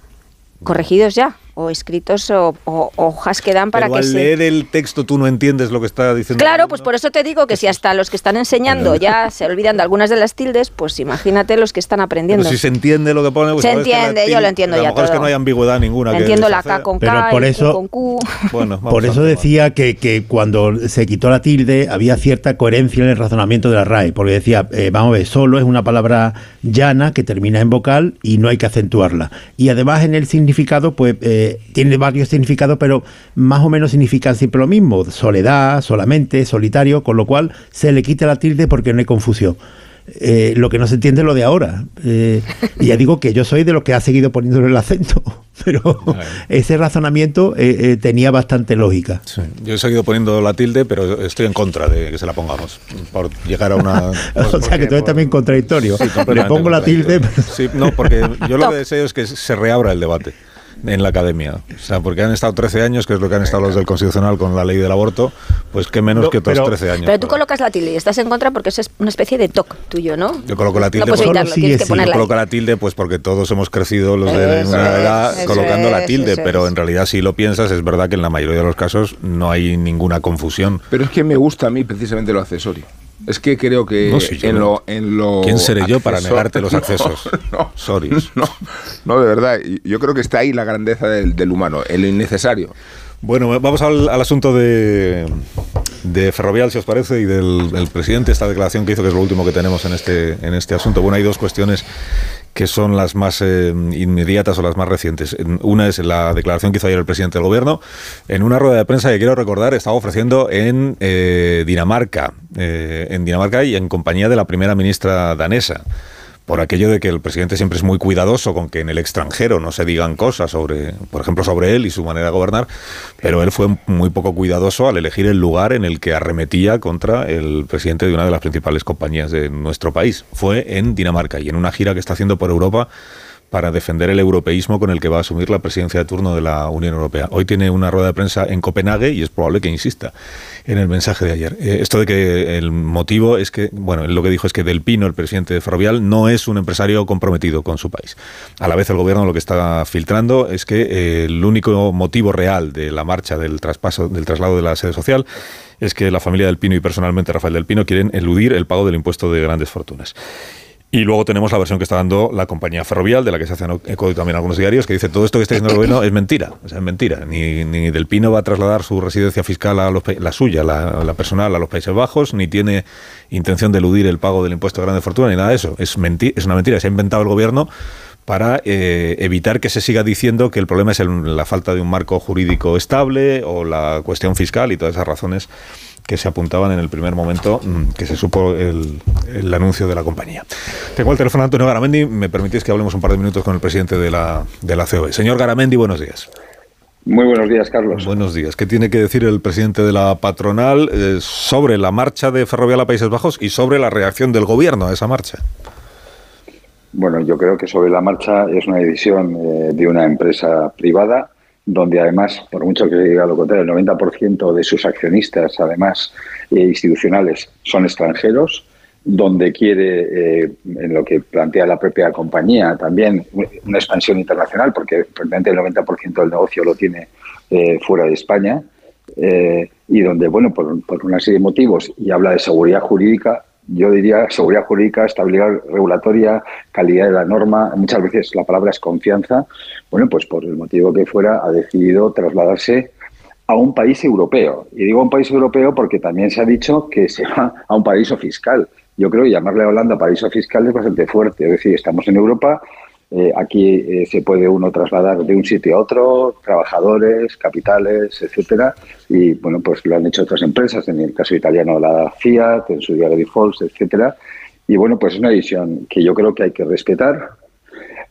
Corregidos ya, o escritos o, o- hojas que dan para Pero que al se... leer el texto tú no entiendes lo que está diciendo. Claro, pues por eso te digo que si hasta los que están enseñando ya se olvidan de algunas de las tildes, pues imagínate los que están Pero aprendiendo. si se entiende lo que pone, pues Se entiende, yo lo entiendo a lo ya mejor es que todo. no hay ambigüedad ninguna. que Entiendo la. K con Pero K por eso- Q con Q. Bueno, Por eso decía que, que cuando se quitó la tilde había cierta coherencia en el razonamiento de la RAE, porque decía, eh, vamos a ver, solo es una palabra llana que termina en vocal y no hay que acentuarla. Y además en el significado, pues eh, tiene varios significados, pero más o menos significan siempre lo mismo, soledad, solamente, solitario, con lo cual se le quita la tilde porque no hay confusión. Eh, lo que no se entiende es lo de ahora. Eh, y ya digo que yo soy de los que ha seguido poniéndole el acento, pero ese razonamiento eh, eh, tenía bastante lógica. Yo he seguido poniendo la tilde, pero estoy en contra de que se la pongamos. Por llegar a una. o sea que tú eres también contradictorio. Sí, Le pongo la tilde. Sí, no, porque yo lo que deseo es que se reabra el debate en la academia. O sea, porque han estado 13 años, que es lo que han estado los del Constitucional con la ley del aborto, pues qué menos No, que otros pero- 13 años. Pero tú colocas la tilde y estás en contra porque eso es una especie de toc tuyo, ¿no? Yo coloco la tilde No porque- evitarlo, tienes que Yo coloco la tilde pues porque todos hemos crecido los de Eso una es, edad colocando la es, tilde, eso pero es. en realidad si lo piensas es verdad que en la mayoría de los casos no hay ninguna confusión. Pero es que me gusta a mí precisamente lo accesorio. Es que creo que No, sí, yo en, no. lo, en lo. ¿Quién seré yo para negarte los No, accesos? No, Sorry. No, no, de verdad. Yo creo que está ahí la grandeza del, del humano, en lo innecesario. Bueno, vamos al, al asunto de, de Ferrovial, si os parece, y del, del presidente, esta declaración que hizo, que es lo último que tenemos en este, en este asunto. Bueno, hay dos cuestiones que son las más eh, inmediatas o las más recientes. En- Una es la declaración que hizo ayer el presidente del gobierno en una rueda de prensa que quiero recordar estaba ofreciendo en eh, Dinamarca, eh, en Dinamarca y en compañía de la primera ministra danesa por aquello de que el presidente siempre es muy cuidadoso con que en el extranjero no se digan cosas sobre, por ejemplo, sobre él y su manera de gobernar, pero él fue muy poco cuidadoso al elegir el lugar en el que arremetía contra el presidente de una de las principales compañías de nuestro país. Fue en Dinamarca y en una gira que está haciendo por Europa para defender el europeísmo con el que va a asumir la presidencia de turno de la Unión Europea. Hoy tiene una rueda de prensa en Copenhague y es probable que insista en el mensaje de ayer. Eh, esto de que el motivo es que, bueno, lo que dijo es que Del Pino, el presidente de Ferrovial, no es un empresario comprometido con su país. A la vez el gobierno lo que está filtrando es que eh, el único motivo real de la marcha del traspaso, del traslado de la sede social es que la familia del Pino y personalmente Rafael del Pino quieren eludir el pago del impuesto de grandes fortunas. Y luego tenemos la versión que está dando la compañía ferrovial, de la que se hacen eco también algunos diarios, que dice todo esto que está diciendo el gobierno es mentira. Es mentira. Ni, ni Del Pino va a trasladar su residencia fiscal a los, la suya, la, la personal, a los Países Bajos, ni tiene intención de eludir el pago del impuesto de grande fortuna, ni nada de eso. Es, menti- es una mentira. Se ha inventado el gobierno para eh, evitar que se siga diciendo que el problema es el- la falta de un marco jurídico estable o la cuestión fiscal y todas esas razones que se apuntaban en el primer momento mm, que se supo el, el anuncio de la compañía. Tengo el teléfono de Antonio Garamendi, me permitís que hablemos un par de minutos con el presidente de la, de la COE. Señor Garamendi, buenos días. Muy buenos días, Carlos. Buenos días. ¿Qué tiene que decir el presidente de la patronal eh, sobre la marcha de Ferrovial a Países Bajos y sobre la reacción del gobierno a esa marcha? Bueno, yo creo que sobre la marcha es una decisión eh, de una empresa privada, donde además, por mucho que diga lo contrario, el 90% de sus accionistas, además eh, institucionales, son extranjeros, donde quiere, eh, en lo que plantea la propia compañía, también una expansión internacional, porque prácticamente el 90% del negocio lo tiene fuera de España, y donde, bueno, por una serie de motivos, y habla de seguridad jurídica, yo diría seguridad jurídica, estabilidad regulatoria, calidad de la norma, muchas veces la palabra es confianza, bueno, pues por el motivo que fuera ha decidido trasladarse a un país europeo. Y digo un país europeo porque también se ha dicho que se va a un paraíso fiscal. Yo creo que llamarle a Holanda paraíso fiscal es bastante fuerte. Es decir, estamos en Europa, eh, aquí eh, se puede uno trasladar de un sitio a otro, trabajadores, capitales, etcétera. Y bueno, pues lo han hecho otras empresas, en el caso italiano la Fiat, en su día Grifols, etcétera. Y bueno, pues es una decisión que yo creo que hay que respetar.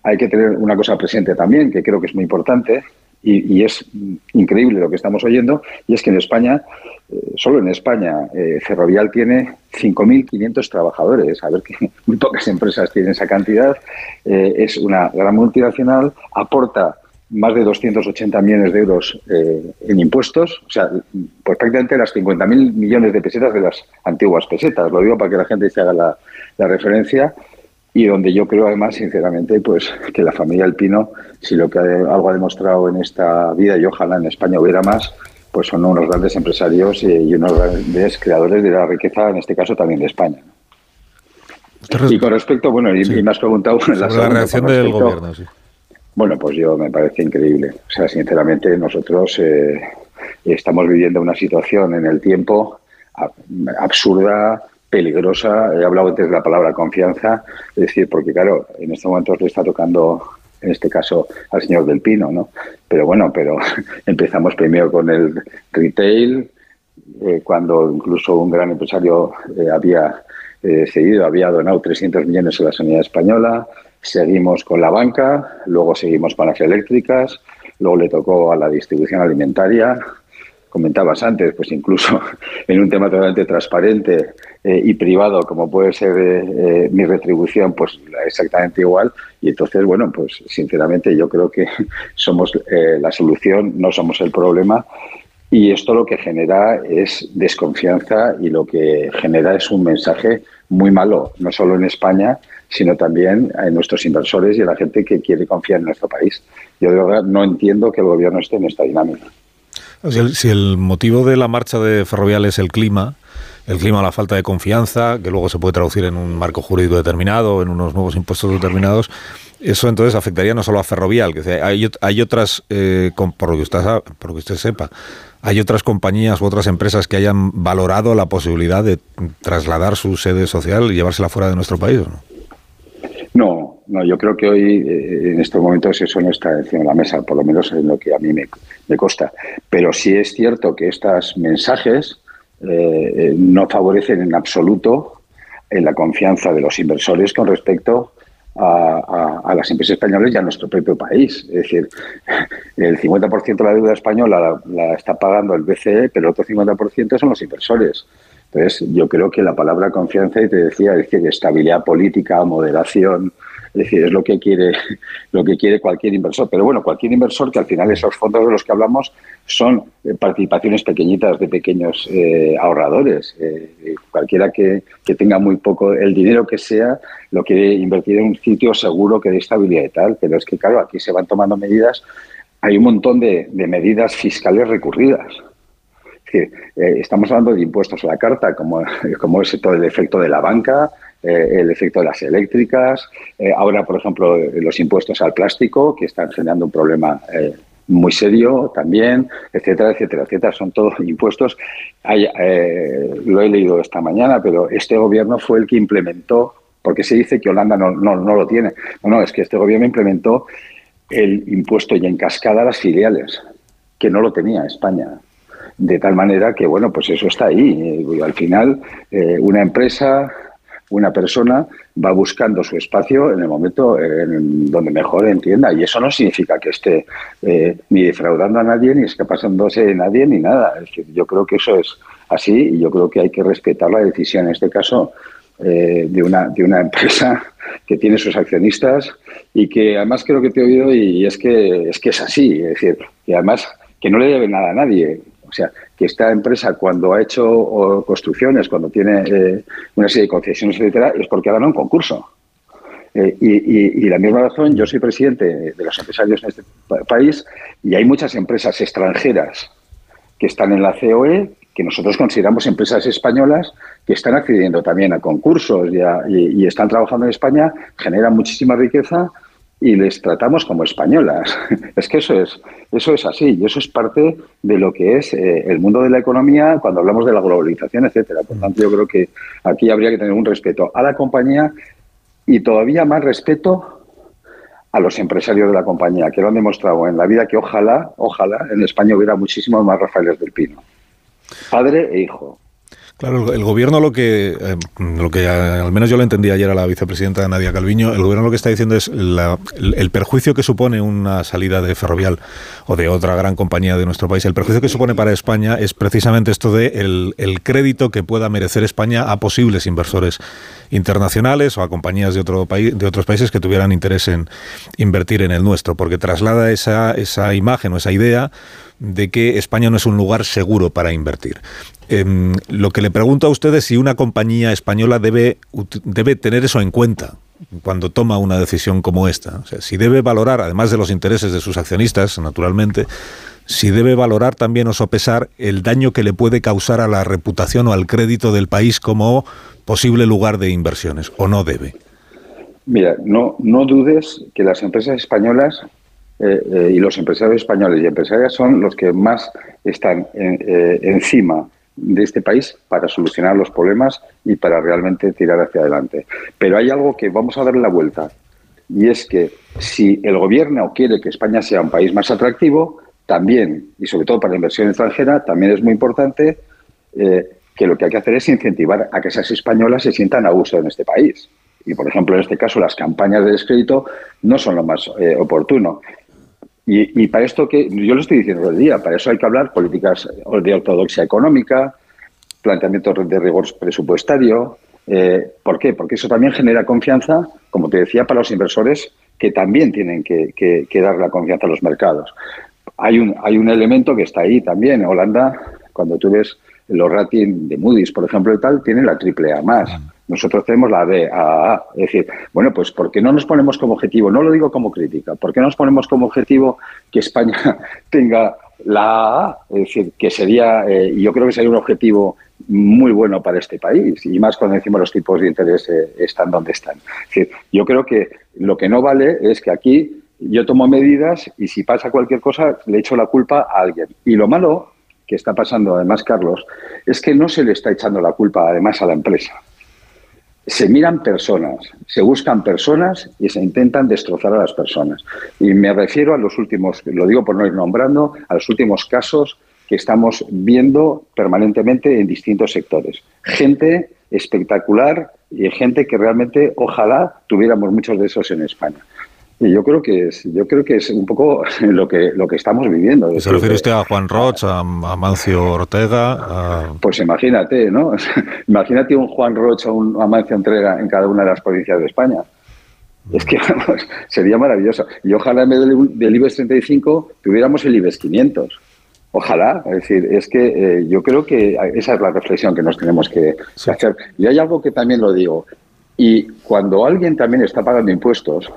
Hay que tener una cosa presente también, que creo que es muy importante, y, es increíble lo que estamos oyendo, y es que en España, eh, solo en España, eh, Ferrovial tiene 5.500 trabajadores. A ver que muy pocas empresas tienen esa cantidad. Eh, es una gran multinacional, aporta más de 280 millones de euros en impuestos, o sea, pues prácticamente las 50.000 millones de pesetas de las antiguas pesetas. Lo digo para que la gente se haga la referencia y donde yo creo además sinceramente pues que la familia Alpino si lo que algo ha demostrado en esta vida y ojalá en España hubiera más pues son unos grandes empresarios y, unos grandes creadores de la riqueza en este caso también de España. Y con respecto bueno y, me has preguntado la, la, reacción del gobierno sí. bueno pues yo me parece increíble. O sea sinceramente nosotros eh, estamos viviendo una situación en el tiempo absurda peligrosa. He hablado antes de la palabra confianza, es decir, porque claro, en este momento le está tocando, en este caso, al señor del Pino, ¿no? Pero bueno, pero empezamos primero con el retail, eh, cuando incluso un gran empresario eh, había eh, cedido, había donado 300 millones a la sanidad española, seguimos con la banca, luego seguimos con las eléctricas, luego le tocó a la distribución alimentaria, comentabas antes, pues incluso en un tema totalmente transparente eh, y privado como puede ser eh, eh, mi retribución, pues exactamente igual. Y entonces, bueno, pues sinceramente yo creo que somos la solución, no somos el problema. Y esto lo que genera es desconfianza y lo que genera es un mensaje muy malo, no solo en España, sino también en nuestros inversores y a la gente que quiere confiar en nuestro país. Yo de verdad no entiendo que el gobierno esté en esta dinámica. Si el, motivo de la marcha de Ferrovial es el clima, el clima, la falta de confianza, que luego se puede traducir en un marco jurídico determinado, en unos nuevos impuestos determinados, eso entonces afectaría no solo a Ferrovial, que hay, hay otras, eh, por, lo que usted, por lo que usted sepa, hay otras compañías u otras empresas que hayan valorado la posibilidad de trasladar su sede social y llevársela fuera de nuestro país, ¿no? No, no, yo creo que hoy, eh, en estos momentos, eso no está encima de la mesa, por lo menos en lo que a mí me, me consta. Pero sí es cierto que estos mensajes eh, no favorecen en absoluto en la confianza de los inversores con respecto a, las empresas españolas y a nuestro propio país. Es decir, el 50% de la deuda española la, la, está pagando el BCE, pero el otro 50% son los inversores. Entonces, yo creo que la palabra confianza, y te decía, es decir, estabilidad política, moderación, es decir, es lo que quiere, lo que quiere cualquier inversor. Pero bueno, cualquier inversor que al final esos fondos de los que hablamos son eh, participaciones pequeñitas de pequeños eh, ahorradores. Eh, cualquiera que, que, tenga muy poco, el dinero que sea, lo quiere invertir en un sitio seguro que dé estabilidad y tal. Pero es que, claro, aquí se van tomando medidas. Hay un montón de, de medidas fiscales recurridas eh, estamos hablando de impuestos a la carta, como, como es todo el efecto de la banca, eh, el efecto de las eléctricas, eh, ahora, por ejemplo, los impuestos al plástico, que están generando un problema muy serio también, etcétera, etcétera, etcétera. Son todos impuestos. lo he leído esta mañana, pero este gobierno fue el que implementó, porque se dice que Holanda no, no, no lo tiene. No, no, es que este gobierno implementó el impuesto y en cascada a las filiales, que no lo tenía España. De tal manera que, bueno, pues eso está ahí. Eh, al final, eh, una empresa, una persona va buscando su espacio en el momento en donde mejor entienda. Y eso no significa que esté eh, ni defraudando a nadie, ni escapándose de nadie, ni nada. Es decir, yo creo que eso es así y yo creo que hay que respetar la decisión, en este caso, de, una, de una empresa que tiene sus accionistas y que además creo que te he oído y es que es que es así, es decir, que además que no le debe nada a nadie. O sea, que esta empresa cuando ha hecho construcciones, cuando tiene eh, una serie de concesiones, etcétera, es porque ha ganado un concurso. Eh, y, la misma razón, yo soy presidente de los empresarios en este país y hay muchas empresas extranjeras que están en la COE, que nosotros consideramos empresas españolas que están accediendo también a concursos y, están trabajando en España, generan muchísima riqueza y les tratamos como españolas. Es que eso es, eso es así y eso es parte de lo que es eh, el mundo de la economía cuando hablamos de la globalización, etcétera. Por tanto, yo creo que aquí habría que tener un respeto a la compañía y todavía más respeto a los empresarios de la compañía, que lo han demostrado en la vida que ojalá, ojalá en España hubiera muchísimos más Rafaeles del Pino. Padre e hijo. Claro, el, gobierno lo que, eh, lo que al menos yo lo entendí ayer a la vicepresidenta Nadia Calviño, el gobierno lo que está diciendo es el, perjuicio que supone una salida de Ferrovial o de otra gran compañía de nuestro país, el perjuicio que supone para España es precisamente esto de el, crédito que pueda merecer España a posibles inversores internacionales o a compañías de, otro país, de otros países que tuvieran interés en invertir en el nuestro, porque traslada esa, esa imagen o esa idea de que España no es un lugar seguro para invertir. Em, lo que le pregunto a usted es si una compañía española debe, debe tener eso en cuenta cuando toma una decisión como esta. O sea, si debe valorar, además de los intereses de sus accionistas, naturalmente, si debe valorar también o sopesar el daño que le puede causar a la reputación o al crédito del país como posible lugar de inversiones, o no debe. Mira, no, no dudes que las empresas españolas eh, eh, y los empresarios españoles y empresarias son los que más están eh, encima de este país para solucionar los problemas y para realmente tirar hacia adelante. Pero hay algo que vamos a darle la vuelta y es que si el gobierno quiere que España sea un país más atractivo, también, y sobre todo para la inversión extranjera, también es muy importante que lo que hay que hacer es incentivar a que esas españolas se sientan a gusto en este país. Y, por ejemplo, en este caso, las campañas de descrédito no son lo más oportuno. Y, para esto que yo lo estoy diciendo el día, para eso hay que hablar políticas de ortodoxia económica, planteamientos de rigor presupuestario. Eh, ¿Por qué? Porque eso también genera confianza, como te decía, para los inversores que también tienen que, dar la confianza a los mercados. Hay un, hay un elemento que está ahí también. Holanda, cuando tú ves los ratings de Moody's, por ejemplo, y tal, tiene la triple A más. Nosotros tenemos la B, A, Es decir, bueno, pues ¿por qué no nos ponemos como objetivo? No lo digo como crítica. ¿Por qué no nos ponemos como objetivo que España tenga la A? Es decir, que sería, eh, yo creo que sería un objetivo muy bueno para este país y más cuando decimos los tipos de interés eh, están donde están. Es decir, yo creo que lo que no vale es que aquí yo tomo medidas y si pasa cualquier cosa le echo la culpa a alguien. Y lo malo que está pasando, además, Carlos, es que no se le está echando la culpa, además, a la empresa se miran personas, se buscan personas y se intentan destrozar a las personas. Y me refiero a los últimos, lo digo por no ir nombrando, a los últimos casos que estamos viendo permanentemente en distintos sectores. Gente espectacular y gente que realmente ojalá tuviéramos muchos de esos en España. Yo creo que es, yo creo que es un poco lo que lo que estamos viviendo. ¿Se refiere usted a Juan Roch, a, Mancio Ortega? Pues imagínate, ¿no? imagínate un Juan Roch o un Amancio Ortega en cada una de las provincias de España. Es que vamos, sería maravilloso. Y ojalá en vez del, IBEX 35 tuviéramos el IBEX 500. Ojalá, es decir, es que eh, yo creo que esa es la reflexión que nos tenemos que hacer. Y hay algo que también lo digo. Y cuando alguien también está pagando impuestos,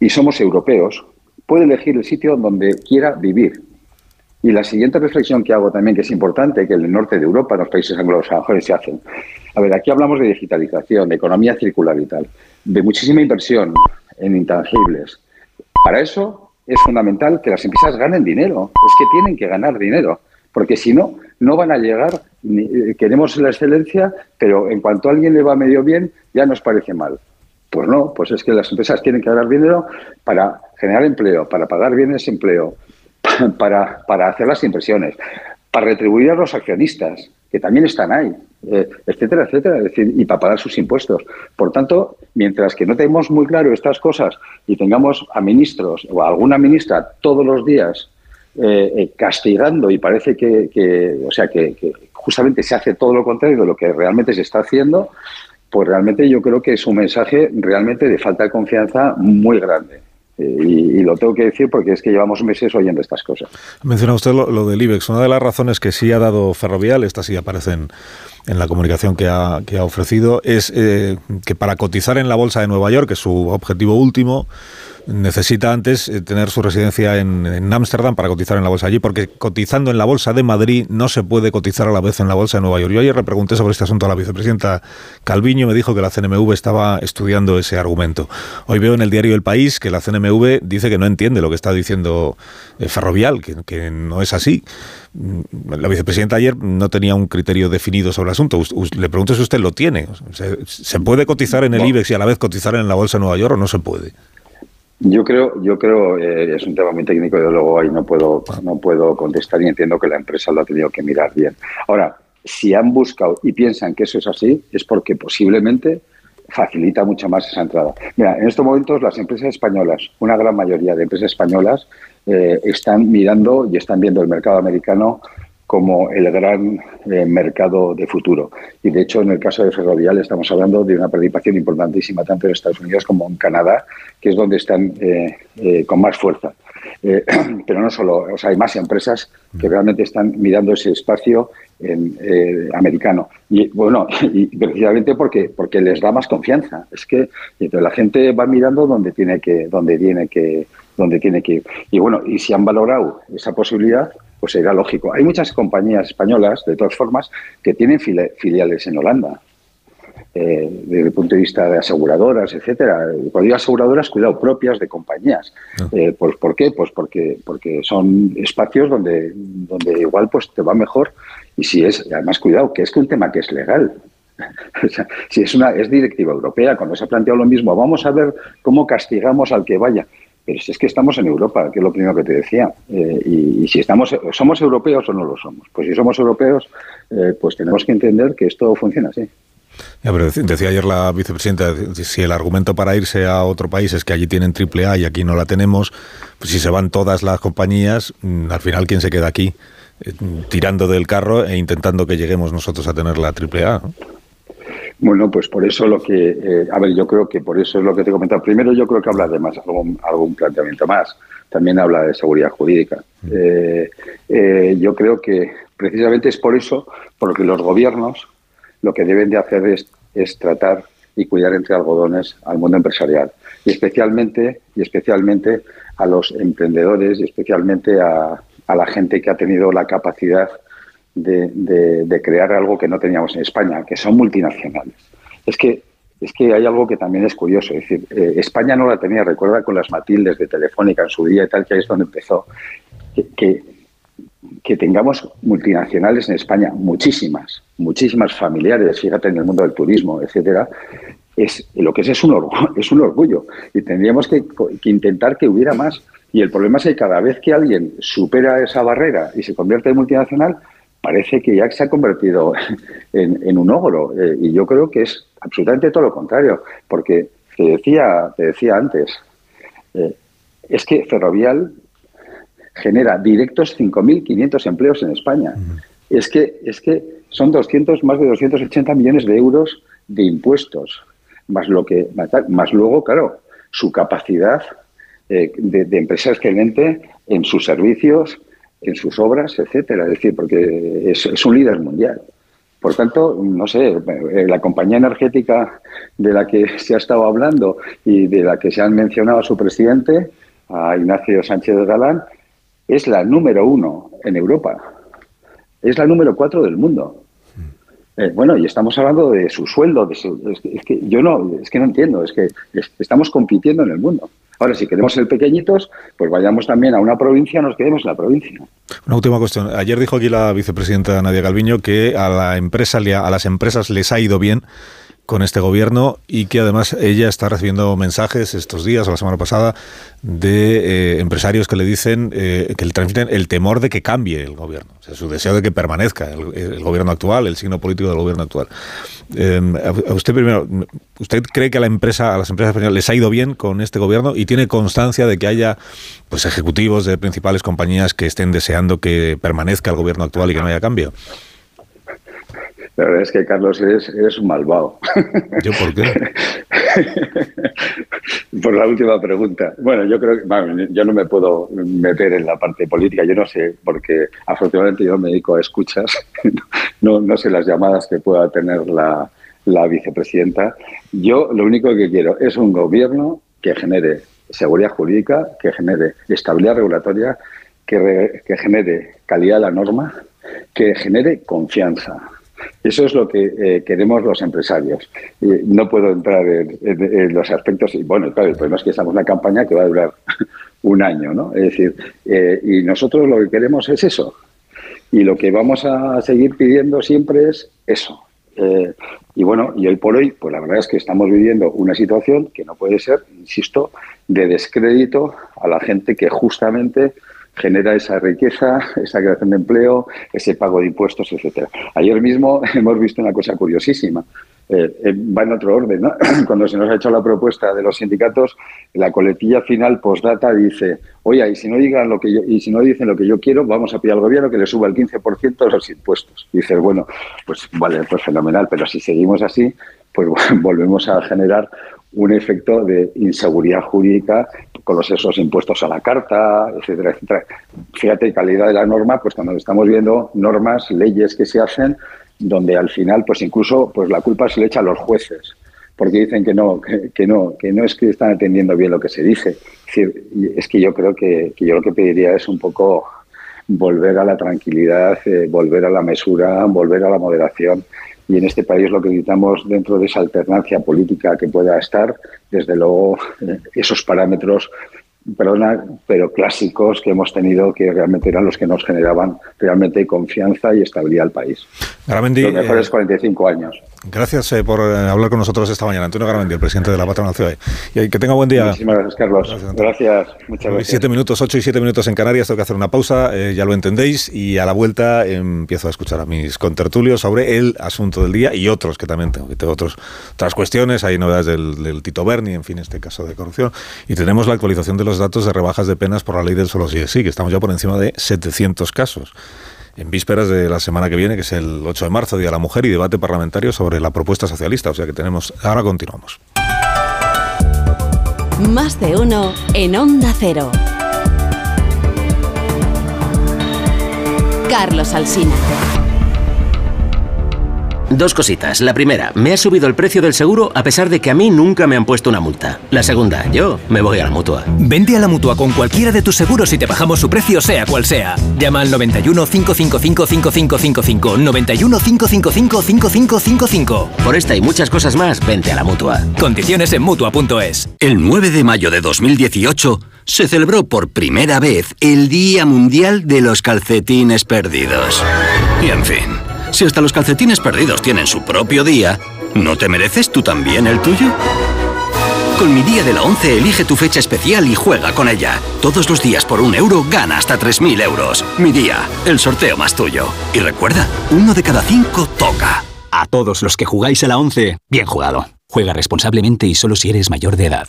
y somos europeos, puede elegir el sitio donde quiera vivir. Y la siguiente reflexión que hago también, que es importante, que en el norte de Europa, en los países anglosajones se hacen. A ver, aquí hablamos de digitalización, de economía circular y tal, de muchísima inversión en intangibles. Para eso es fundamental que las empresas ganen dinero. Es que tienen que ganar dinero, porque si no, no van a llegar. Eh, queremos la excelencia, pero en cuanto a alguien le va medio bien, ya nos parece mal. Pues no, pues es que las empresas tienen que ganar dinero para generar empleo, para pagar bienes de empleo, para, para hacer las inversiones, para retribuir a los accionistas, que también están ahí, eh, etcétera, etcétera, es decir, y para pagar sus impuestos. Por tanto, mientras que no tenemos muy claro estas cosas y tengamos a ministros o a alguna ministra todos los días eh, eh, castigando y parece que, o sea, que, que justamente se hace todo lo contrario de lo que realmente se está haciendo, pues realmente yo creo que es un mensaje realmente de falta de confianza muy grande. Eh, y, lo tengo que decir porque es que llevamos meses oyendo estas cosas. Menciona usted lo, del IBEX. Una de las razones que sí ha dado Ferrovial, estas sí aparecen en la comunicación que ha, ofrecido, es eh, que para cotizar en la Bolsa de Nueva York, que es su objetivo último, necesita antes eh, tener su residencia en Ámsterdam para cotizar en la bolsa allí, porque cotizando en la bolsa de Madrid no se puede cotizar a la vez en la bolsa de Nueva York. Yo ayer le pregunté sobre este asunto a la vicepresidenta Calviño, me dijo que la CNMV estaba estudiando ese argumento. Hoy veo en el diario El País que la CNMV dice que no entiende lo que está diciendo eh, Ferrovial, que, que no es así. Mm, la vicepresidenta ayer no tenía un criterio definido sobre el asunto. Le pregunto si usted lo tiene. ¿Se, puede cotizar en el IBEX y a la vez cotizar en la bolsa de Nueva York o no se puede? Yo creo, yo creo, eh, es un tema muy técnico y luego ahí no puedo, no puedo contestar y entiendo que la empresa lo ha tenido que mirar bien. Ahora, si han buscado y piensan que eso es así, es porque posiblemente facilita mucho más esa entrada. Mira, en estos momentos las empresas españolas, una gran mayoría de empresas españolas, eh, están mirando y están viendo el mercado americano como el gran eh, mercado de futuro. Y de hecho, en el caso de Ferrovial estamos hablando de una participación importantísima tanto en Estados Unidos como en Canadá, que es donde están eh, eh, con más fuerza. pero no solo, o sea, hay más empresas que realmente están mirando ese espacio en, americano. Y bueno, y precisamente porque, porque les da más confianza. Es que la gente va mirando donde tiene que, donde tiene que, donde tiene que ir. Y bueno, y si han valorado esa posibilidad, pues era lógico. Hay muchas compañías españolas, de todas formas, que tienen filiales en Holanda. Eh, desde el punto de vista de aseguradoras, etcétera. Cuando digo aseguradoras, cuidado, propias de compañías. Eh, pues, ¿Por qué? Pues porque, porque son espacios donde, donde igual pues te va mejor. Y si es, además, cuidado, que es que un tema que es legal. si es una es directiva europea, cuando se ha planteado lo mismo, vamos a ver cómo castigamos al que vaya. Pero si es que estamos en Europa, que es lo primero que te decía. Eh, y, si estamos, somos europeos o no lo somos. Pues si somos europeos, eh, pues tenemos que entender que esto funciona así. decía ayer la vicepresidenta, si el argumento para irse a otro país es que allí tienen triple A y aquí no la tenemos, pues si se van todas las compañías, mm, al final, ¿quién se queda aquí? Eh, tirando del carro e intentando que lleguemos nosotros a tener la triple A. Bueno, pues por eso lo que, eh, a ver, yo creo que por eso es lo que te he comentado. Primero yo creo que habla de más, algún, algún planteamiento más. También habla de seguridad jurídica. Mm. Eh, eh, yo creo que precisamente es por eso, porque los gobiernos lo que deben de hacer es, es tratar y cuidar entre algodones al mundo empresarial y especialmente y especialmente a los emprendedores y especialmente a, a la gente que ha tenido la capacidad de, crear algo que no teníamos en España, que son multinacionales. Es que, es que hay algo que también es curioso. Es decir, eh, España no la tenía, recuerda con las Matildes de Telefónica en su día y tal, que ahí es donde empezó. Que, que, tengamos multinacionales en España, muchísimas, muchísimas familiares, fíjate en el mundo del turismo, etcétera, es lo que es es un orgullo, es un orgullo y tendríamos que, que, intentar que hubiera más. Y el problema es que cada vez que alguien supera esa barrera y se convierte en multinacional, parece que ya se ha convertido en, un ogro. Eh, y yo creo que es absolutamente todo lo contrario, porque te decía, te decía antes, eh, es que Ferrovial genera directos 5.500 empleos en España. Es que, es que son 200, más de 280 millones de euros de impuestos, más, lo que, más luego, claro, su capacidad eh, de, de empresa excelente en sus servicios, en sus obras, etcétera. Es decir, porque es, un líder mundial. Por tanto, no sé, eh, la compañía energética de la que se ha estado hablando y de la que se han mencionado a su presidente, a Ignacio Sánchez Galán, es la número uno en Europa. Es la número cuatro del mundo. Eh, bueno, y estamos hablando de su sueldo, de es, que, yo no, es que no entiendo, es que estamos compitiendo en el mundo. Ahora, si queremos ser pequeñitos, pues vayamos también a una provincia, nos quedemos en la provincia. Una última cuestión. Ayer dijo aquí la vicepresidenta Nadia Calviño que a la empresa, a las empresas les ha ido bien con este gobierno y que además ella está recibiendo mensajes estos días o la semana pasada de eh, empresarios que le dicen, eh, que le transmiten el temor de que cambie el gobierno, o sea, su deseo de que permanezca el, gobierno actual, el signo político del gobierno actual. Eh, a usted primero, ¿usted cree que a la empresa, a las empresas españolas les ha ido bien con este gobierno y tiene constancia de que haya pues ejecutivos de principales compañías que estén deseando que permanezca el gobierno actual y que no haya cambio? La verdad es que, Carlos, eres, eres un malvado. ¿Yo por qué? por la última pregunta. Bueno, yo creo que bueno, yo no me puedo meter en la parte política, yo no sé, porque afortunadamente yo me dedico a escuchas, no, no sé las llamadas que pueda tener la, la vicepresidenta. Yo lo único que quiero es un gobierno que genere seguridad jurídica, que genere estabilidad regulatoria, que, re- que genere calidad de la norma, que genere confianza. Eso es lo que eh, queremos los empresarios. Eh, no puedo entrar en, los aspectos. Y bueno, claro, el problema es que estamos en una campaña que va a durar un año, ¿no? Es decir, eh, y nosotros lo que queremos es eso. Y lo que vamos a seguir pidiendo siempre es eso. Eh, y bueno, y hoy por hoy, pues la verdad es que estamos viviendo una situación que no puede ser, insisto, de descrédito a la gente que justamente genera esa riqueza, esa creación de empleo, ese pago de impuestos, etcétera. Ayer mismo hemos visto una cosa curiosísima. Eh, eh, va en otro orden, ¿no? Cuando se nos ha hecho la propuesta de los sindicatos, la coletilla final postdata dice, oye, y si no digan lo que yo, y si no dicen lo que yo quiero, vamos a pedir al gobierno que le suba el 15% de los impuestos. Dices, bueno, pues vale, pues fenomenal, pero si seguimos así, pues volvemos a generar un efecto de inseguridad jurídica con los esos impuestos a la carta, etcétera, etcétera. Fíjate, calidad de la norma, pues cuando estamos viendo normas, leyes que se hacen, donde al final, pues incluso, pues la culpa se le echa a los jueces, porque dicen que no, que, que no, que no es que están atendiendo bien lo que se dice. Es que yo creo que, que yo lo que pediría es un poco volver a la tranquilidad, eh, volver a la mesura, volver a la moderación. Y en este país lo que necesitamos dentro de esa alternancia política que pueda estar, desde luego, eh, esos parámetros, perdona, pero clásicos que hemos tenido que realmente eran los que nos generaban realmente confianza y estabilidad al país. Los mejores eh, 45 años. Gracias eh, por eh, hablar con nosotros esta mañana. Antonio Garamendi, el presidente de la Patronal COE. Y que tenga buen día. Muchísimas gracias, Carlos. Gracias, muchas gracias. Siete minutos, ocho y siete minutos en Canarias. Tengo que hacer una pausa, eh, ya lo entendéis. Y a la vuelta eh, empiezo a escuchar a mis contertulios sobre el asunto del día y otros que también tengo. Que tengo otros, otras cuestiones. Hay novedades del, del Tito Berni, en fin, este caso de corrupción. Y tenemos la actualización de los datos de rebajas de penas por la ley del solo sí es sí, que estamos ya por encima de 700 casos. En vísperas de la semana que viene, que es el 8 de marzo, Día de la Mujer, y debate parlamentario sobre la propuesta socialista. O sea que tenemos. Ahora continuamos. Más de uno en Onda Cero. Carlos Alsina. Dos cositas. La primera, me ha subido el precio del seguro a pesar de que a mí nunca me han puesto una multa. La segunda, yo me voy a la mutua. Vente a la mutua con cualquiera de tus seguros y te bajamos su precio, sea cual sea. Llama al 91 555 5555. 91 555 5555. Por esta y muchas cosas más, vente a la mutua. Condiciones en mutua.es. El 9 de mayo de 2018 se celebró por primera vez el Día Mundial de los Calcetines Perdidos. Y en fin, si hasta los calcetines perdidos tienen su propio día, ¿no te mereces tú también el tuyo? Con mi día de la 11 elige tu fecha especial y juega con ella. Todos los días por un euro gana hasta 3.000 euros. Mi día, el sorteo más tuyo. Y recuerda, uno de cada cinco toca. A todos los que jugáis a la 11, bien jugado. Juega responsablemente y solo si eres mayor de edad.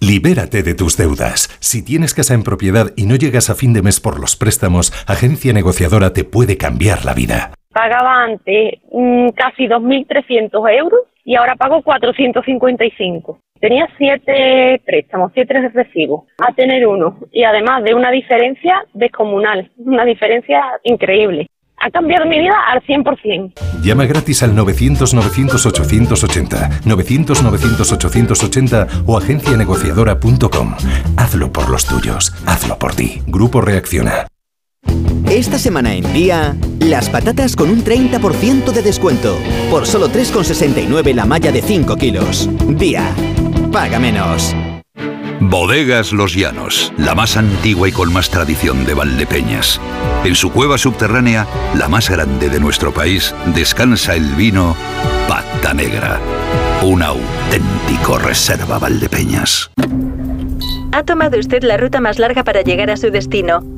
Libérate de tus deudas. Si tienes casa en propiedad y no llegas a fin de mes por los préstamos, Agencia Negociadora te puede cambiar la vida. Pagaba antes mm, casi 2.300 euros y ahora pago 455. Tenía siete préstamos, siete recibos, a tener uno. Y además de una diferencia descomunal, una diferencia increíble. Ha cambiado mi vida al 100%. Llama gratis al 900-900-880, 900-900-880 o agencianegociadora.com. Hazlo por los tuyos, hazlo por ti. Grupo Reacciona. Esta semana en Día, las patatas con un 30% de descuento. Por solo 3,69 la malla de 5 kilos. Día, paga menos. Bodegas Los Llanos, la más antigua y con más tradición de Valdepeñas. En su cueva subterránea, la más grande de nuestro país, descansa el vino Pata Negra. Un auténtico reserva Valdepeñas. Ha tomado usted la ruta más larga para llegar a su destino.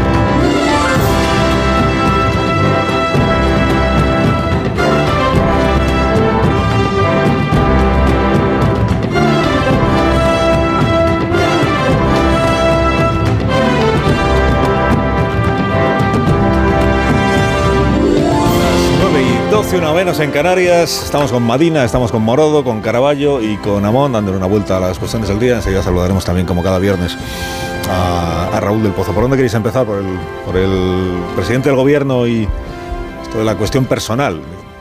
12, una menos en Canarias. Estamos con Madina, estamos con Morodo, con Caraballo y con Amón, dándole una vuelta a las cuestiones del día. Enseguida saludaremos también, como cada viernes, a, a Raúl del Pozo. ¿Por dónde queréis empezar? ¿Por el, por el presidente del gobierno y esto de la cuestión personal?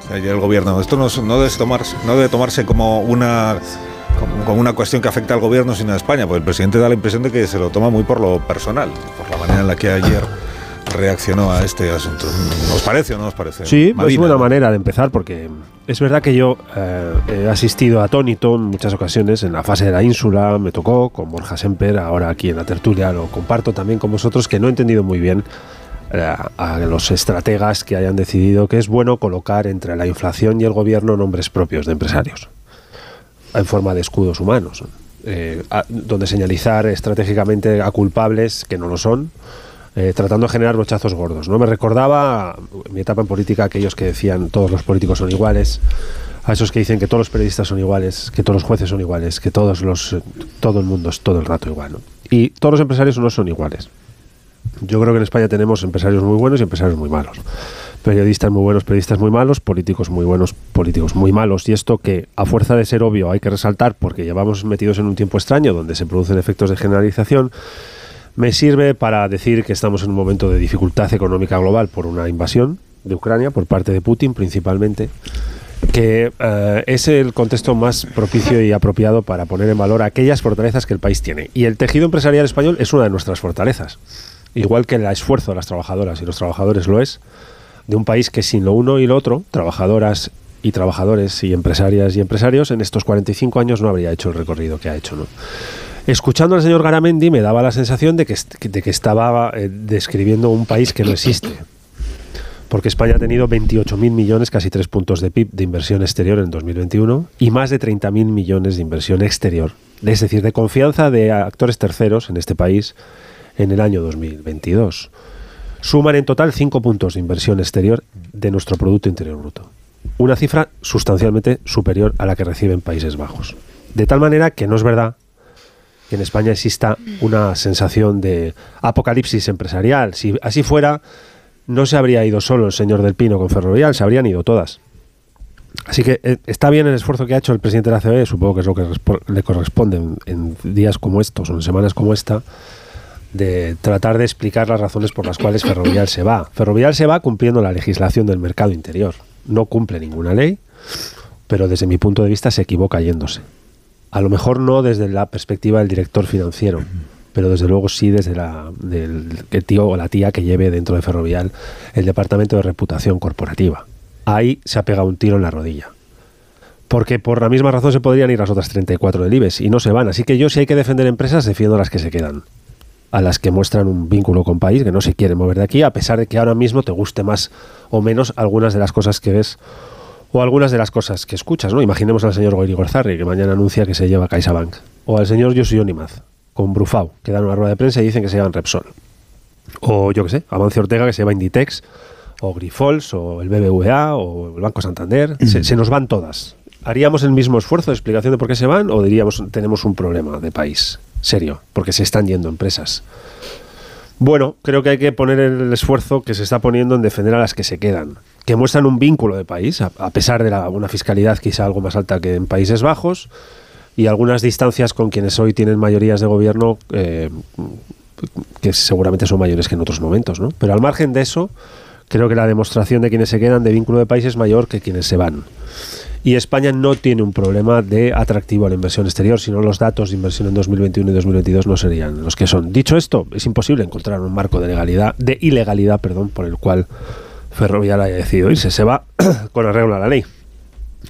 Ayer el gobierno. Esto no, no, debe tomarse, no debe tomarse como una como, como una cuestión que afecta al gobierno sino a España, porque el presidente da la impresión de que se lo toma muy por lo personal, por la manera en la que ayer reaccionó a este asunto. ¿Nos parece o no nos parece? Sí, Madina, es buena ¿no? manera de empezar porque es verdad que yo eh, he asistido atónito en muchas ocasiones en la fase de la ínsula, me tocó con Borja Semper, ahora aquí en la tertulia lo comparto también con vosotros, que no he entendido muy bien eh, a los estrategas que hayan decidido que es bueno colocar entre la inflación y el gobierno nombres propios de empresarios en forma de escudos humanos, eh, a- donde señalizar estratégicamente a culpables que no lo son, eh, tratando de generar brochazos gordos. ¿no? Me recordaba mi etapa en política aquellos que decían todos los políticos son iguales, a esos que dicen que todos los periodistas son iguales, que todos los jueces son iguales, que todos los, todo el mundo es todo el rato igual. ¿no? Y todos los empresarios no son iguales. Yo creo que en España tenemos empresarios muy buenos y empresarios muy malos. Periodistas muy buenos, periodistas muy malos, políticos muy buenos, políticos muy malos. Y esto que a fuerza de ser obvio hay que resaltar porque llevamos metidos en un tiempo extraño donde se producen efectos de generalización, me sirve para decir que estamos en un momento de dificultad económica global por una invasión de Ucrania por parte de Putin principalmente que eh, es el contexto más propicio y apropiado para poner en valor aquellas fortalezas que el país tiene. Y el tejido empresarial español es una de nuestras fortalezas. Igual que el esfuerzo de las trabajadoras y los trabajadores lo es, de un país que sin lo uno y lo otro, trabajadoras y trabajadores y empresarias y empresarios, en estos 45 años no habría hecho el recorrido que ha hecho. ¿no? Escuchando al señor Garamendi me daba la sensación de que, de que estaba eh, describiendo un país que no existe. Porque España ha tenido 28.000 millones, casi tres puntos de PIB de inversión exterior en 2021 y más de 30.000 millones de inversión exterior, es decir, de confianza de actores terceros en este país en el año 2022. Suman en total 5 puntos de inversión exterior de nuestro Producto Interior Bruto. Una cifra sustancialmente superior a la que reciben Países Bajos. De tal manera que no es verdad que en España exista una sensación de apocalipsis empresarial. Si así fuera, no se habría ido solo el señor del Pino con Ferrovial, se habrían ido todas. Así que eh, está bien el esfuerzo que ha hecho el presidente de la CBE, supongo que es lo que le corresponde en, días como estos o en semanas como esta, de tratar de explicar las razones por las cuales Ferrovial se va. Ferrovial se va cumpliendo la legislación del mercado interior. No cumple ninguna ley, pero desde mi punto de vista se equivoca yéndose. A lo mejor no desde la perspectiva del director financiero, pero desde luego sí desde la, del el tío o la tía que lleve dentro de Ferrovial el departamento de reputación corporativa. Ahí se ha pegado un tiro en la rodilla. Porque por la misma razón se podrían ir las otras 34 del IBEX y no se van. Así que yo si hay que defender empresas, defiendo las que se quedan. A las que muestran un vínculo con país, que no se quieren mover de aquí, a pesar de que ahora mismo te guste más o menos algunas de las cosas que ves o algunas de las cosas que escuchas, ¿no? Imaginemos al señor Goiri Gorzarri, que mañana anuncia que se lleva CaixaBank, o al señor Josu Onimaz, con Brufau, que dan una rueda de prensa y dicen que se llevan Repsol. O yo qué sé, Amancio Ortega, que se lleva Inditex, o Grifols, o el BBVA, o el Banco Santander. Se, se, nos van todas. ¿Haríamos el mismo esfuerzo de explicación de por qué se van o diríamos tenemos un problema de país serio? Porque se están yendo empresas. Bueno, creo que hay que poner el esfuerzo que se está poniendo en defender a las que se quedan, que muestran un vínculo de país, a, a pesar de la, una fiscalidad quizá algo más alta que en Países Bajos y algunas distancias con quienes hoy tienen mayorías de gobierno eh, que seguramente son mayores que en otros momentos. ¿no? Pero al margen de eso, creo que la demostración de quienes se quedan de vínculo de país es mayor que quienes se van. Y España no tiene un problema de atractivo a la inversión exterior, sino los datos de inversión en 2021 y 2022 no serían los que son. Dicho esto, es imposible encontrar un marco de legalidad, de ilegalidad, perdón, por el cual Ferrovial haya decidido irse. Se va con arreglo a la ley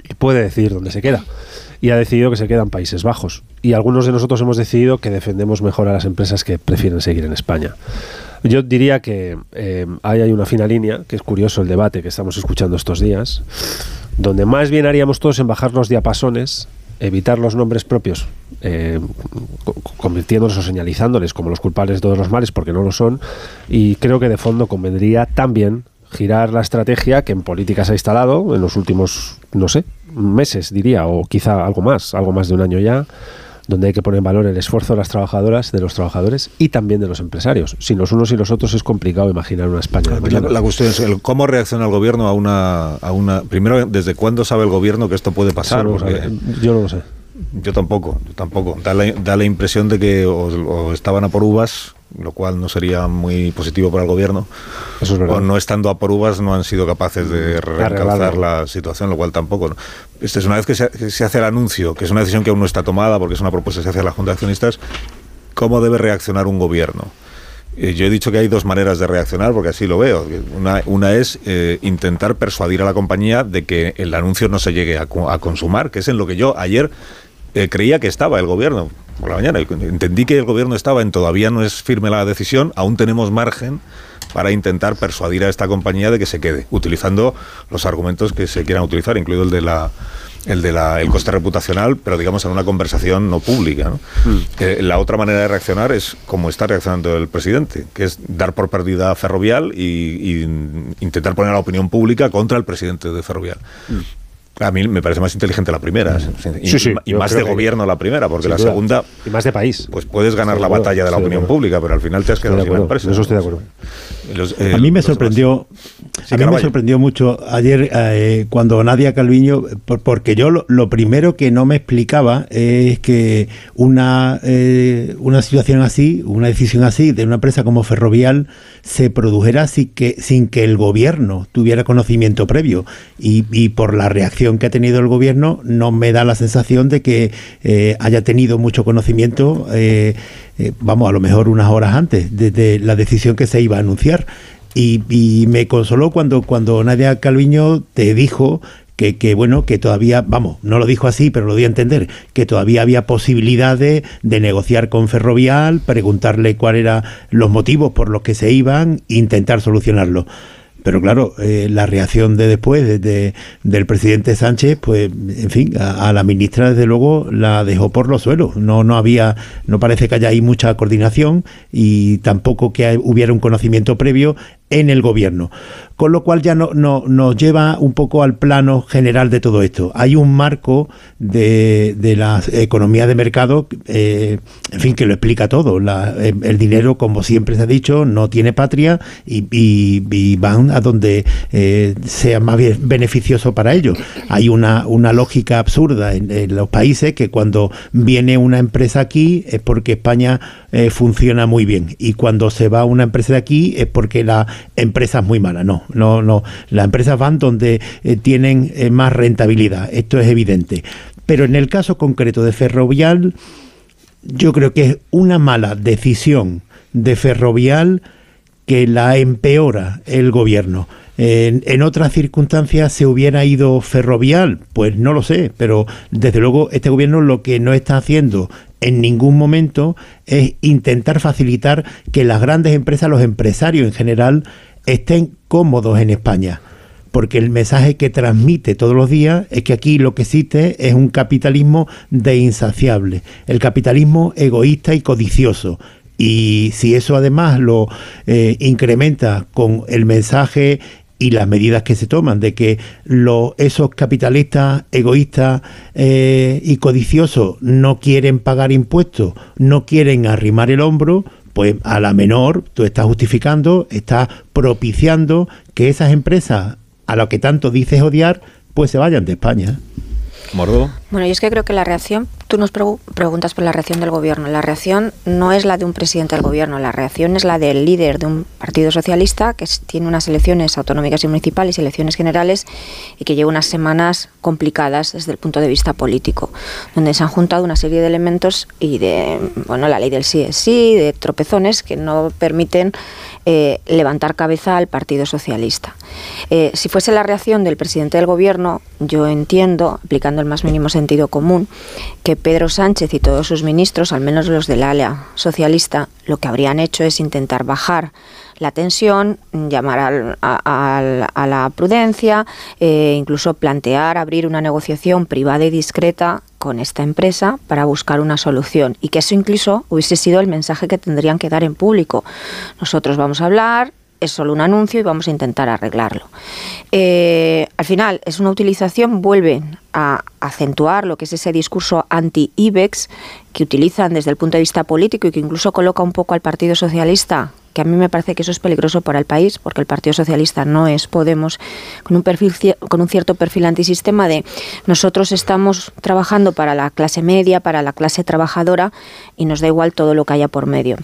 y puede decidir dónde se queda. Y ha decidido que se quedan Países Bajos. Y algunos de nosotros hemos decidido que defendemos mejor a las empresas que prefieren seguir en España. Yo diría que eh, ahí hay una fina línea, que es curioso el debate que estamos escuchando estos días, donde más bien haríamos todos en bajar los diapasones, evitar los nombres propios, eh, convirtiéndolos o señalizándoles como los culpables de todos los males, porque no lo son, y creo que de fondo convendría también girar la estrategia que en política se ha instalado en los últimos, no sé, meses diría, o quizá algo más, algo más de un año ya, donde hay que poner en valor el esfuerzo de las trabajadoras, de los trabajadores y también de los empresarios. Sin los unos y los otros es complicado imaginar una España. La, la, cuestión es el cómo reacciona el gobierno a una, a una... Primero, ¿desde cuándo sabe el gobierno que esto puede pasar? No yo no lo sé. Yo tampoco, yo tampoco. Da la, da la impresión de que o, o, estaban a por uvas, lo cual no sería muy positivo para el gobierno. Eso es verdad. O no estando a por uvas no han sido capaces de reencauzar la situación, lo cual tampoco. Esta es una vez que se, que se, hace el anuncio, que es una decisión que aún no está tomada porque es una propuesta que se hace a la Junta de Accionistas, ¿cómo debe reaccionar un gobierno? Eh, yo he dicho que hay dos maneras de reaccionar, porque así lo veo. Una, una es eh, intentar persuadir a la compañía de que el anuncio no se llegue a, a consumar, que es en lo que yo ayer eh, creía que estaba el gobierno por la mañana. Entendí que el gobierno estaba en todavía no es firme la decisión, aún tenemos margen para intentar persuadir a esta compañía de que se quede, utilizando los argumentos que se quieran utilizar, incluido el de la el de la, el coste reputacional, pero digamos en una conversación no pública. ¿no? Mm. Eh, la otra manera de reaccionar es como está reaccionando el presidente, que es dar por perdida Ferrovial y, y intentar poner a la opinión pública contra el presidente de Ferrovial. Mm. A mí me parece más inteligente la primera. Y, sí, sí, y más de gobierno la primera, porque la duda. segunda. Y más de país. Pues puedes ganar la acuerdo, batalla de la de opinión pública, pero al final te has quedado sin empresa. eso estoy de acuerdo. Los, eh, a mí me sorprendió, Sí, a mí me sorprendió mucho ayer eh, cuando Nadia Calviño, por- porque yo lo, lo primero que no me explicaba es que una, eh, una situación así, una decisión así de una empresa como Ferrovial se produjera sin que, sin que el gobierno tuviera conocimiento previo. Y, y por la reacción que ha tenido el gobierno, no me da la sensación de que eh, haya tenido mucho conocimiento, eh, eh, vamos, a lo mejor unas horas antes de, de la decisión que se iba a anunciar. Y, y me consoló cuando, cuando Nadia Calviño te dijo que, que, bueno, que todavía, vamos, no lo dijo así, pero lo di a entender, que todavía había posibilidades de negociar con Ferrovial, preguntarle cuáles eran los motivos por los que se iban, intentar solucionarlo. Pero claro, eh, la reacción de después de, de- del presidente Sánchez, pues, en fin, a, la ministra desde luego la dejó por los suelos. No, no había, no parece que haya ahí mucha coordinación y tampoco que hubiera un conocimiento previo en el gobierno con lo cual ya no, no, nos lleva un poco al plano general de todo esto. Hay un marco de, de la economía de mercado, eh, en fin, que lo explica todo. La, eh, el dinero, como siempre se ha dicho, no tiene patria y, y, van a donde eh, sea más beneficioso para ellos. Hay una, una lógica absurda en, en, los países que cuando viene una empresa aquí es porque España eh, funciona muy bien y cuando se va una empresa de aquí es porque la empresa es muy mala. No, no, no. Las empresas van donde eh, tienen eh, más rentabilidad. Esto es evidente. Pero en el caso concreto de Ferrovial, yo creo que es una mala decisión de Ferrovial que la empeora el gobierno. En, en, otras circunstancias se hubiera ido ferrovial, pues no lo sé, pero desde luego este gobierno lo que no está haciendo en ningún momento es intentar facilitar que las grandes empresas, los empresarios en general, estén cómodos en España. Porque el mensaje que transmite todos los días es que aquí lo que existe es un capitalismo de insaciable, el capitalismo egoísta y codicioso. Y si eso además lo eh, incrementa con el mensaje y las medidas que se toman de que los, esos capitalistas egoístas eh, y codiciosos no quieren pagar impuestos, no quieren arrimar el hombro, pues a la menor tú estás justificando, estás propiciando que esas empresas a lo que tanto dices odiar, pues se vayan de España. Mordo. Bueno, yo es que creo que la reacción, tú nos preguntas por la reacción del gobierno. La reacción no es la de un presidente del gobierno, la reacción es la del líder de un partido socialista que tiene unas elecciones autonómicas y municipales elecciones generales y que lleva unas semanas complicadas desde el punto de vista político, donde se han juntado una serie de elementos y de, bueno, la ley del sí es sí, de tropezones que no permiten eh, levantar cabeza al Partido Socialista. Eh, si fuese la reacción del presidente del Gobierno, yo entiendo, aplicando el más mínimo sentido común, que Pedro Sánchez y todos sus ministros, al menos los del ala socialista, lo que habrían hecho es intentar bajar la tensión, llamar al, a, a, la prudencia, eh, incluso plantear abrir una negociación privada y discreta con esta empresa para buscar una solución y que eso incluso hubiese sido el mensaje que tendrían que dar en público. Nosotros vamos a hablar, es solo un anuncio y vamos a intentar arreglarlo. Eh, al final, es una utilización, vuelven a acentuar lo que es ese discurso anti-IBEX que utilizan desde el punto de vista político y que incluso coloca un poco al Partido Socialista que a mí me parece que eso es peligroso para el país, porque el Partido Socialista no es Podemos, con un, perfil, con un cierto perfil antisistema de nosotros estamos trabajando para la clase media, para la clase trabajadora, y nos da igual todo lo que haya por medio.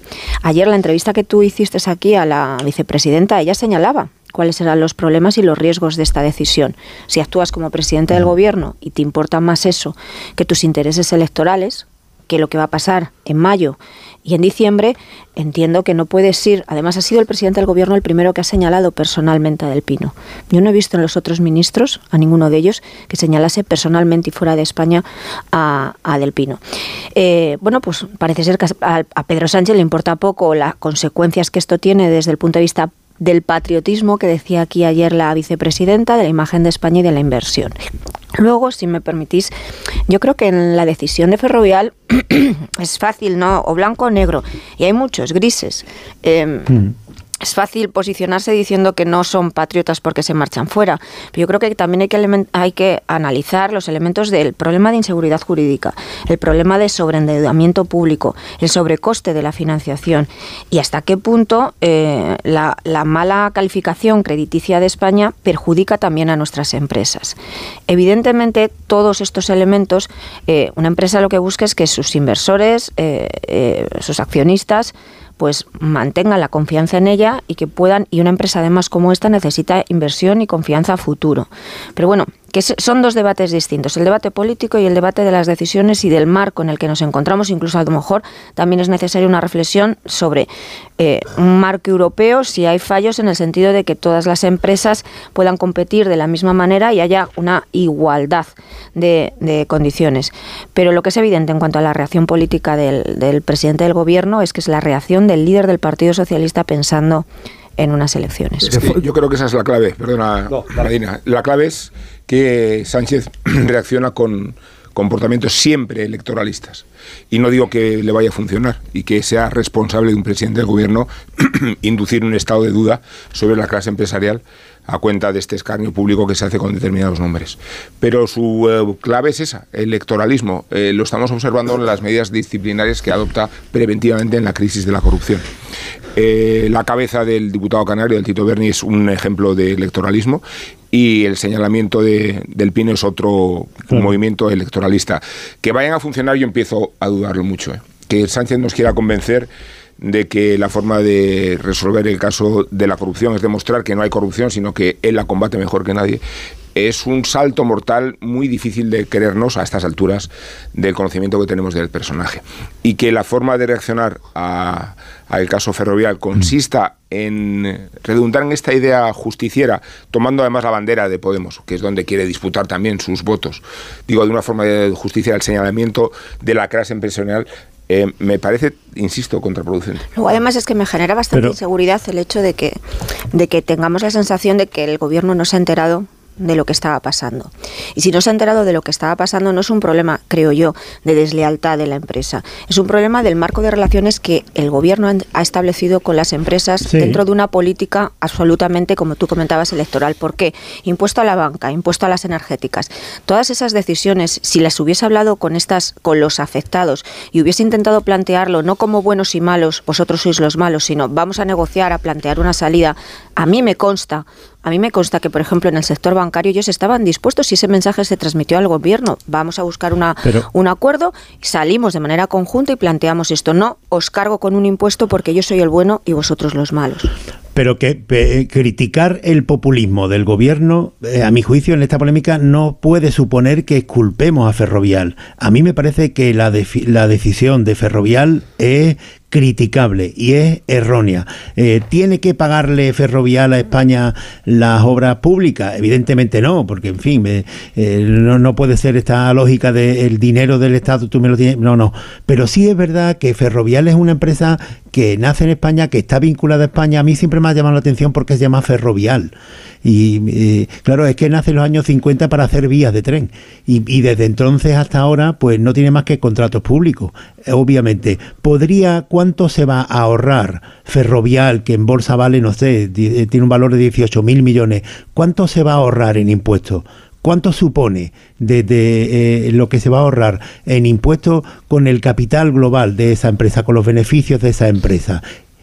Ayer la entrevista que tú hiciste aquí a la vicepresidenta, ella señalaba cuáles eran los problemas y los riesgos de esta decisión. Si actúas como presidente del gobierno y te importa más eso que tus intereses electorales, que lo que va a pasar en mayo y en diciembre, entiendo que no puedes ir. Además, ha sido el presidente del gobierno el primero que ha señalado personalmente a Del Pino. Yo no he visto en los otros ministros, a ninguno de ellos, que señalase personalmente y fuera de España a, a Del Pino. Eh, bueno, pues parece ser que a, a Pedro Sánchez le importa poco las consecuencias que esto tiene desde el punto de vista del patriotismo que decía aquí ayer la vicepresidenta, de la imagen de España y de la inversión. Luego, si me permitís, yo creo que en la decisión de Ferrovial es fácil, ¿no? O blanco o negro. Y hay muchos grises. Eh, mm es fácil posicionarse diciendo que no son patriotas porque se marchan fuera. Pero yo creo que también hay que, analizar los elementos del problema de inseguridad jurídica, el problema de sobreendeudamiento público, el sobrecoste de la financiación y hasta qué punto eh, la, la, mala calificación crediticia de España perjudica también a nuestras empresas. Evidentemente, todos estos elementos, eh, una empresa lo que busca es que sus inversores, eh, sus accionistas, pues mantengan la confianza en ella y que puedan, y una empresa además como esta necesita inversión y confianza a futuro. Pero bueno, que son dos debates distintos, el debate político y el debate de las decisiones y del marco en el que nos encontramos. Incluso a lo mejor también es necesaria una reflexión sobre eh, un marco europeo, si hay fallos en el sentido de que todas las empresas puedan competir de la misma manera y haya una igualdad de, de condiciones. Pero lo que es evidente en cuanto a la reacción política del, del presidente del gobierno es que es la reacción del líder del Partido Socialista pensando en unas elecciones. Es que yo creo que esa es la clave, perdona, no, Marina. La clave es que Sánchez reacciona con, comportamientos siempre electoralistas. Y no digo que le vaya a funcionar y que sea responsable de un presidente del gobierno inducir un estado de duda sobre la clase empresarial a cuenta de este escarnio público que se hace con determinados nombres. Pero su eh, clave es esa, electoralismo. Eh, lo estamos observando en las medidas disciplinarias que adopta preventivamente en la crisis de la corrupción. Eh, la cabeza del diputado canario, del Tito Berni, es un ejemplo de electoralismo y el señalamiento de, del Pino es otro movimiento electoralista. Que vayan a funcionar yo empiezo a dudarlo mucho. Que Sánchez nos quiera convencer de que la forma de resolver el caso de la corrupción es demostrar que no hay corrupción, sino que él la combate mejor que nadie, es un salto mortal muy difícil de querernos a estas alturas del conocimiento que tenemos del personaje. Y que la forma de reaccionar al caso ferrovial consista en redundar en esta idea justiciera, tomando además la bandera de Podemos, que es donde quiere disputar también sus votos, digo, de una forma de justicia, el señalamiento de la clase empresarial eh, me parece, insisto, contraproducente. Luego, además, es que me genera bastante inseguridad el hecho de que, de que tengamos la sensación de que el gobierno no se ha enterado de lo que estaba pasando. Y si no se ha enterado de lo que estaba pasando, no es un problema, creo yo, de deslealtad de la empresa. Es un problema del marco de relaciones que el gobierno ha establecido con las empresas dentro de una política absolutamente, como tú comentabas, electoral. ¿Por qué? Impuesto a la banca, impuesto a las energéticas. Todas esas decisiones, si las hubiese hablado con estas, con los afectados y hubiese intentado plantearlo no como buenos y malos, vosotros sois los malos, sino vamos a negociar, a plantear una salida, a mí me consta a mí me consta que, por ejemplo, en el sector bancario ellos estaban dispuestos, si ese mensaje se transmitió al gobierno, vamos a buscar una, un acuerdo, salimos de manera conjunta y planteamos esto. No, os cargo con un impuesto porque yo soy el bueno y vosotros los malos. Pero que criticar el populismo del gobierno, eh, a mi juicio, en esta polémica, no puede suponer que culpemos a Ferrovial. A mí me parece que la, la decisión de Ferrovial es criticable y es errónea. Eh, ¿Tiene que pagarle Ferrovial a España las obras públicas? Evidentemente no, porque en fin, eh, no, puede ser esta lógica del dinero del Estado, tú me lo tienes. No, no. Pero sí es verdad que Ferrovial es una empresa que nace en España, que está vinculada a España. A mí siempre me ha llamado la atención porque se llama Ferrovial. Y eh, claro, es que nace en los años 50 para hacer vías de tren. Y, y, desde entonces hasta ahora, pues no tiene más que contratos públicos. Obviamente, ¿podría cuánto se va a ahorrar Ferrovial, que en bolsa vale, no sé, eh, tiene un valor de 18 mil millones? ¿Cuánto se va a ahorrar en impuestos? ¿Cuánto supone de, eh, lo que se va a ahorrar en impuestos con el capital global de esa empresa, con los beneficios de esa empresa?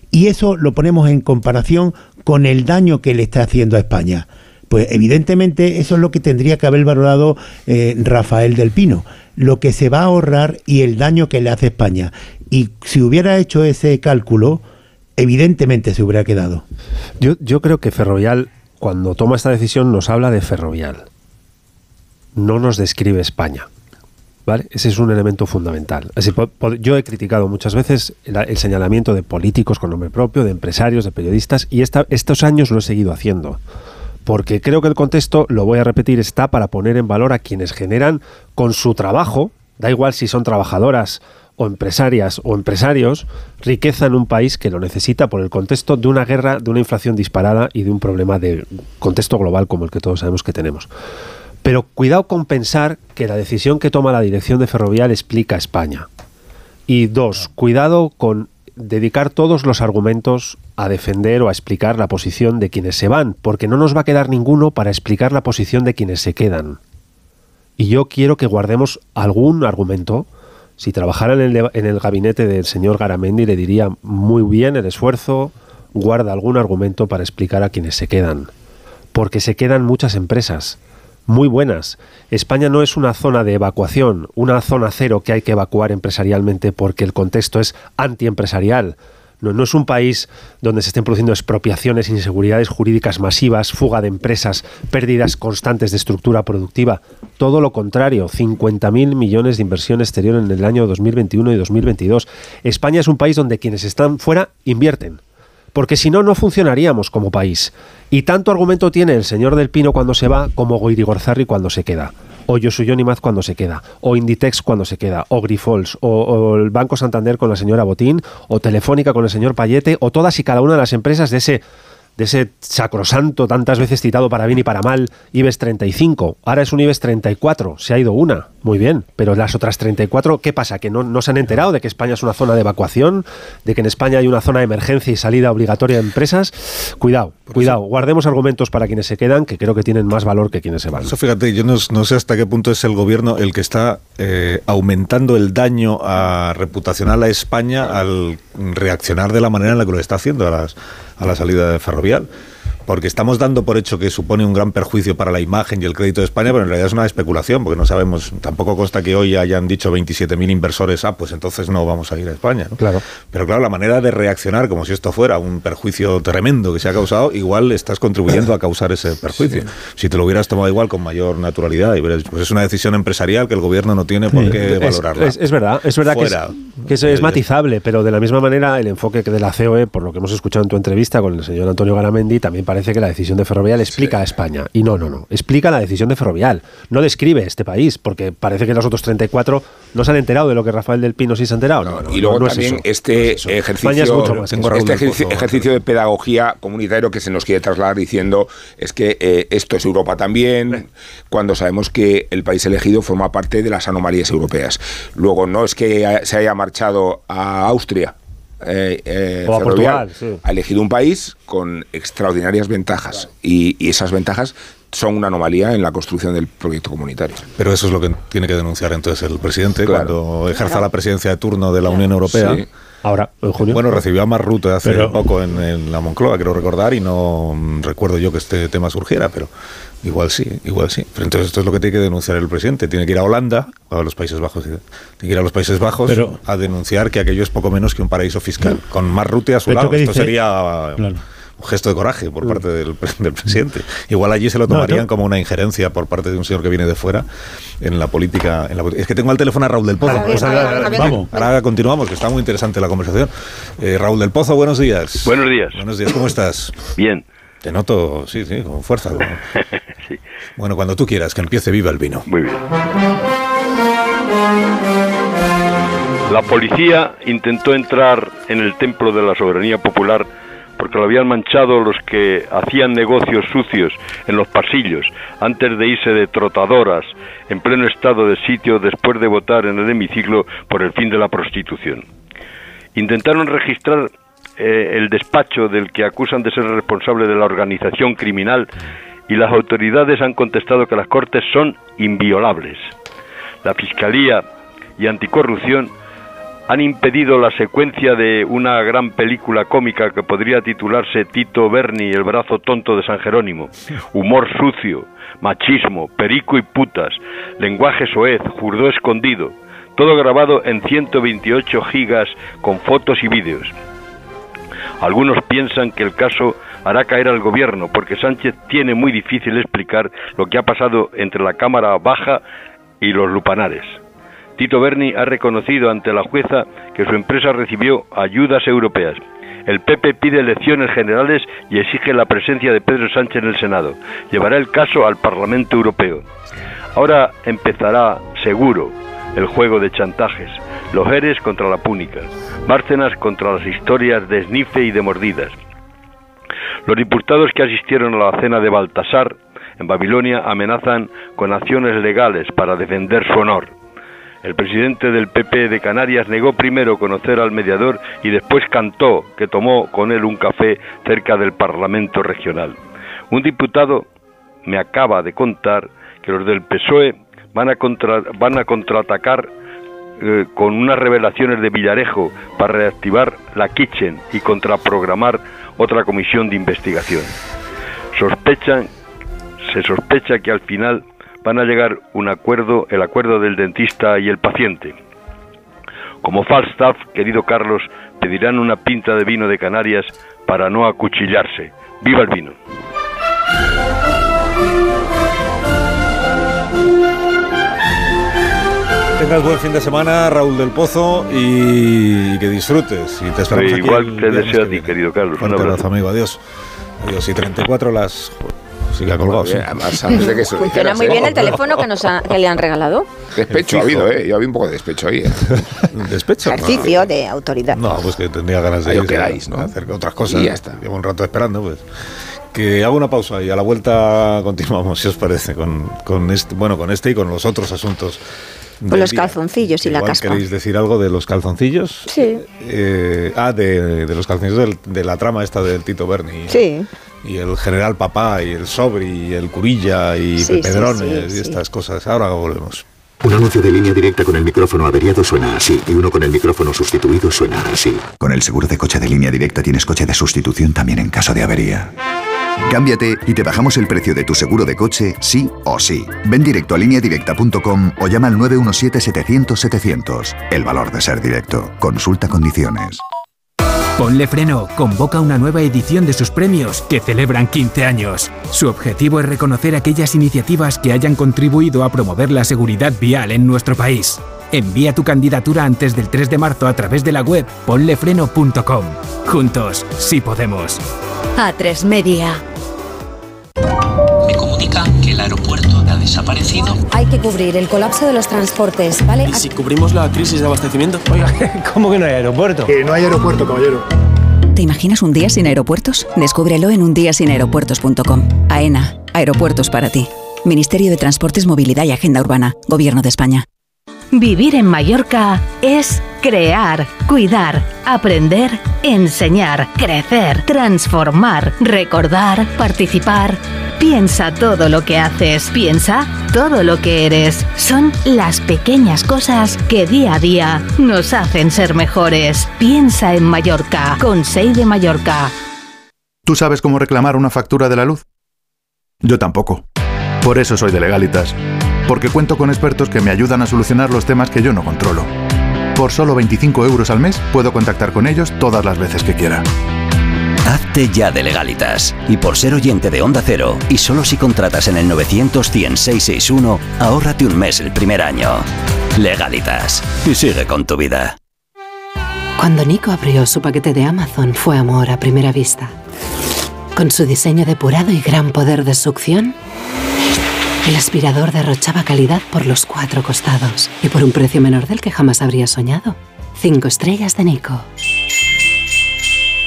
Y eso lo ponemos en comparación con el daño que le está haciendo a España. Pues evidentemente eso es lo que tendría que haber valorado eh, Rafael del Pino, lo que se va a ahorrar y el daño que le hace España. Y si hubiera hecho ese cálculo, evidentemente se hubiera quedado. Yo, yo creo que Ferrovial, cuando toma esta decisión, nos habla de Ferrovial. No nos describe España. ¿Vale? Ese es un elemento fundamental. yo he criticado muchas veces el, señalamiento de políticos con nombre propio, de empresarios, de periodistas, y estos años lo he seguido haciendo. Porque creo que el contexto, lo voy a repetir, está para poner en valor a quienes generan con su trabajo, da igual si son trabajadoras o empresarias o empresarios, riqueza en un país que lo necesita por el contexto de una guerra, de una inflación disparada y de un problema de contexto global como el que todos sabemos que tenemos. Pero cuidado con pensar que la decisión que toma la dirección de Ferrovial explica España. Y dos, cuidado con dedicar todos los argumentos a defender o a explicar la posición de quienes se van, porque no nos va a quedar ninguno para explicar la posición de quienes se quedan. Y yo quiero que guardemos algún argumento. Si trabajara en el, en el gabinete del señor Garamendi, le diría muy bien el esfuerzo, guarda algún argumento para explicar a quienes se quedan. Porque se quedan muchas empresas muy buenas. España no es una zona de evacuación, una zona cero que hay que evacuar empresarialmente porque el contexto es antiempresarial. No, no es un país donde se estén produciendo expropiaciones, inseguridades jurídicas masivas, fuga de empresas, pérdidas constantes de estructura productiva. Todo lo contrario, 50.000 millones de inversión exterior en el año 2021 y 2022. España es un país donde quienes están fuera invierten porque si no, no funcionaríamos como país. Y tanto argumento tiene el señor del Pino cuando se va como Goyri cuando se queda. O Yosuyo Nimaz cuando se queda, o Inditex cuando se queda, o Grifols, o, el Banco Santander con la señora Botín, o Telefónica con el señor Payete, o todas y cada una de las empresas de ese de ese sacrosanto tantas veces citado para bien y para mal IBEX 35. Ahora es un IBEX 34, se ha ido una, muy bien, pero las otras 34, ¿qué pasa? ¿Que no, no se han enterado de que España es una zona de evacuación? ¿De que en España hay una zona de emergencia y salida obligatoria de empresas? Cuidado, cuidado, guardemos argumentos para quienes se quedan que creo que tienen más valor que quienes se van. Eso fíjate, yo no, no sé hasta qué punto es el gobierno el que está eh, aumentando el daño a, reputacional a España al reaccionar de la manera en la que lo está haciendo a, las, a la salida de ferrovial porque estamos dando por hecho que supone un gran perjuicio para la imagen y el crédito de España, pero en realidad es una especulación, porque no sabemos, tampoco consta que hoy hayan dicho 27.000 inversores, ah, pues entonces no vamos a ir a España. ¿no? Claro. Pero claro, la manera de reaccionar, como si esto fuera un perjuicio tremendo que se ha causado, igual estás contribuyendo a causar ese perjuicio. Si te lo hubieras tomado igual con mayor naturalidad y hubieras dicho, pues es una decisión empresarial que el gobierno no tiene por qué Es- valorarla. Es, es verdad, es verdad que, es, que eso es matizable, pero de la misma manera el enfoque que de la COE, por lo que hemos escuchado en tu entrevista con el señor Antonio Garamendi, también parece que la decisión de Ferrovial explica a España. Y no, no, no, explica la decisión de Ferrovial. No describe este país, porque parece que los otros 34 no se han enterado de lo que Rafael del Pino sí se ha enterado. No, no, y luego no es también eso. este España es ejercicio, mucho más eso. este ejercicio, ejercicio de pedagogía comunitario que se nos quiere trasladar diciendo es que eh, esto es Europa también, cuando sabemos que el país elegido forma parte de las anomalías europeas. Luego, no es que se haya marchado a Austria. Eh, eh, O a Portugal, sí. ha elegido un país con extraordinarias ventajas y, y esas ventajas son una anomalía en la construcción del proyecto comunitario. Pero eso es lo que tiene que denunciar entonces el presidente Claro. cuando ejerza la presidencia de turno de la Unión Europea. Sí. Ahora, en junio. Bueno, recibió a Marrute hace Pero- poco en, en la Moncloa, quiero recordar, y no mm, recuerdo yo que este tema surgiera, pero igual sí, igual sí. Pero entonces esto es lo que tiene que denunciar el presidente. Tiene que ir a Holanda, o a los Países Bajos, tiene que ir a los Países Bajos Pero- a denunciar que aquello es poco menos que un paraíso fiscal. Con Marrute a su lado, ¿qué esto dice? sería Claro. un gesto de coraje por parte del, pre- del presidente. Igual allí se lo tomarían no. como una injerencia por parte de un señor que viene de fuera en la política. En la, política. es que tengo al teléfono a Raúl del Pozo. Pues ahora- vamos. Ahora continuamos, que está muy interesante la conversación. Eh, Raúl del Pozo, buenos días. Buenos días. Buenos días, ¿cómo estás? Bien. Te noto, sí, sí, con fuerza. con- Bueno, cuando tú quieras, que empiece viva el vino. Muy bien. La policía intentó entrar en el templo de la soberanía popular porque lo habían manchado los que hacían negocios sucios en los pasillos antes de irse de trotadoras en pleno estado de sitio después de votar en el hemiciclo por el fin de la prostitución. Intentaron registrar eh, el despacho del que acusan de ser responsable de la organización criminal y las autoridades han contestado que las cortes son inviolables. La Fiscalía y Anticorrupción han impedido la secuencia de una gran película cómica que podría titularse Tito Berni, el brazo tonto de San Jerónimo. Humor sucio, machismo, perico y putas, lenguaje soez, jurdó escondido. Todo grabado en 128 gigas con fotos y vídeos. Algunos piensan que el caso hará caer al gobierno porque Sánchez tiene muy difícil explicar lo que ha pasado entre la Cámara Baja y los lupanares. Tito Berni ha reconocido ante la jueza que su empresa recibió ayudas europeas. El PP pide elecciones generales y exige la presencia de Pedro Sánchez en el Senado. Llevará el caso al Parlamento Europeo. Ahora empezará, seguro, el juego de chantajes. Los eres contra la púnica. Bárcenas contra las historias de esnife y de mordidas. Los diputados que asistieron a la cena de Baltasar en Babilonia amenazan con acciones legales para defender su honor. El presidente del PP de Canarias negó primero conocer al mediador y después cantó que tomó con él un café cerca del Parlamento regional. Un diputado me acaba de contar que los del PSOE van a, contra- van a contraatacar eh, con unas revelaciones de Villarejo para reactivar la Kitchen y contraprogramar otra comisión de investigación. Sospechan, se sospecha que al final van a llegar un acuerdo, el acuerdo del dentista y el paciente. Como Falstaff, querido Carlos, pedirán una pinta de vino de Canarias para no acuchillarse. ¡Viva el vino! Tengas buen fin de semana, Raúl del Pozo, y que disfrutes. Y te esperamos aquí Igual te deseo a que ti, querido Carlos. Un Fuerte abrazo. abrazo, amigo. Adiós. Adiós. Y 34 las... sí que ha colgado. sí. Además, sabes de se lo Funciona dijeras, muy ¿eh? bien el teléfono que, nos ha- que le han regalado. Despecho ha habido, ¿eh? Yo había un poco de despecho ahí. ¿eh? ¿Despecho? No. Ejercicio de autoridad. No, pues que tendría ganas de irse quedáis, ¿no? a hacer otras cosas. Y ya está. Llevo un rato esperando, pues. Que hago una pausa y a la vuelta continuamos, si os parece, con, con este, bueno, con este y con los otros asuntos. Con los día. calzoncillos y la Igual caspa. ¿Queréis decir algo de los calzoncillos? Sí. Eh, ah, de, de los calzoncillos del- de la trama esta del Tito Berni. Sí. Y el general Papá, y el Sobri, y el Curilla, y Sí, sí, Pedrones, sí, y estas cosas. Ahora volvemos. Un anuncio de línea directa con el micrófono averiado suena así y uno con el micrófono sustituido suena así. Con el seguro de coche de línea directa tienes coche de sustitución también en caso de avería. Cámbiate y te bajamos el precio de tu seguro de coche, sí o sí. Ven directo a lineadirecta.com o llama al 917-700-700. El valor de ser directo. Consulta condiciones. Ponle Freno convoca una nueva edición de sus premios que celebran 15 años. Su objetivo es reconocer aquellas iniciativas que hayan contribuido a promover la seguridad vial en nuestro país. Envía tu candidatura antes del 3 de marzo a través de la web ponlefreno.com. Juntos, sí podemos. A3 Media. Me comunican que el aeropuerto ha desaparecido. Hay que cubrir el colapso de los transportes, ¿vale? ¿Y si cubrimos la crisis de abastecimiento? Oiga, ¿Cómo que no hay aeropuerto? Que no hay aeropuerto, caballero. ¿Te imaginas un día sin aeropuertos? Descúbrelo en undiasinaeropuertos.com. AENA, aeropuertos para ti. Ministerio de Transportes, Movilidad y Agenda Urbana, Gobierno de España. Vivir en Mallorca es crear, cuidar, aprender, enseñar, crecer, transformar, recordar, participar. Piensa todo lo que haces, piensa todo lo que eres. Son las pequeñas cosas que día a día nos hacen ser mejores. Piensa en Mallorca, con Sei de Mallorca. ¿Tú sabes cómo reclamar una factura de la luz? Yo tampoco. Por eso soy de Legalitas. Porque cuento con expertos que me ayudan a solucionar los temas que yo no controlo. Por solo 25 euros al mes puedo contactar con ellos todas las veces que quiera. Hazte ya de legalitas. Y por ser oyente de Onda Cero, y solo si contratas en el 900 100 661, ahórrate un mes el primer año. Legalitas. Y sigue con tu vida. Cuando Nico abrió su paquete de Amazon fue amor a primera vista. Con su diseño depurado y gran poder de succión, el aspirador derrochaba calidad por los cuatro costados y por un precio menor del que jamás habría soñado. Cinco estrellas de Nico.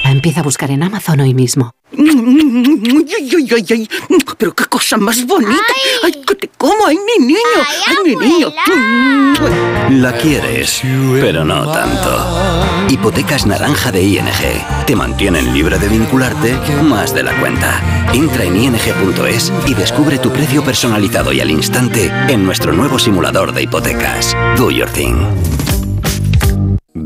La empieza a buscar en Amazon hoy mismo. Ay, ay, ay, ay. Pero qué cosa más bonita. Ay, que te como. Ay, mi niño. Ay, mi niño. La quieres, pero no tanto. Hipotecas naranja de ING. Te mantienen libre de vincularte más de la cuenta. Entra en ing.es y descubre tu precio personalizado y al instante en nuestro nuevo simulador de hipotecas. Do your thing.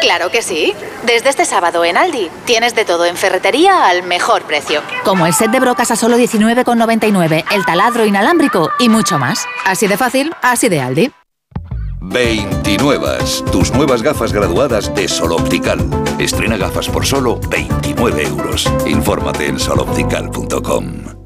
Claro que sí. Desde este sábado en Aldi tienes de todo en ferretería al mejor precio. Como el set de brocas a solo 19,99, el taladro inalámbrico y mucho más. Así de fácil, así de Aldi. 29. Tus nuevas gafas graduadas de Sol Optical. Estrena gafas por solo 29 euros. Infórmate en soloptical.com.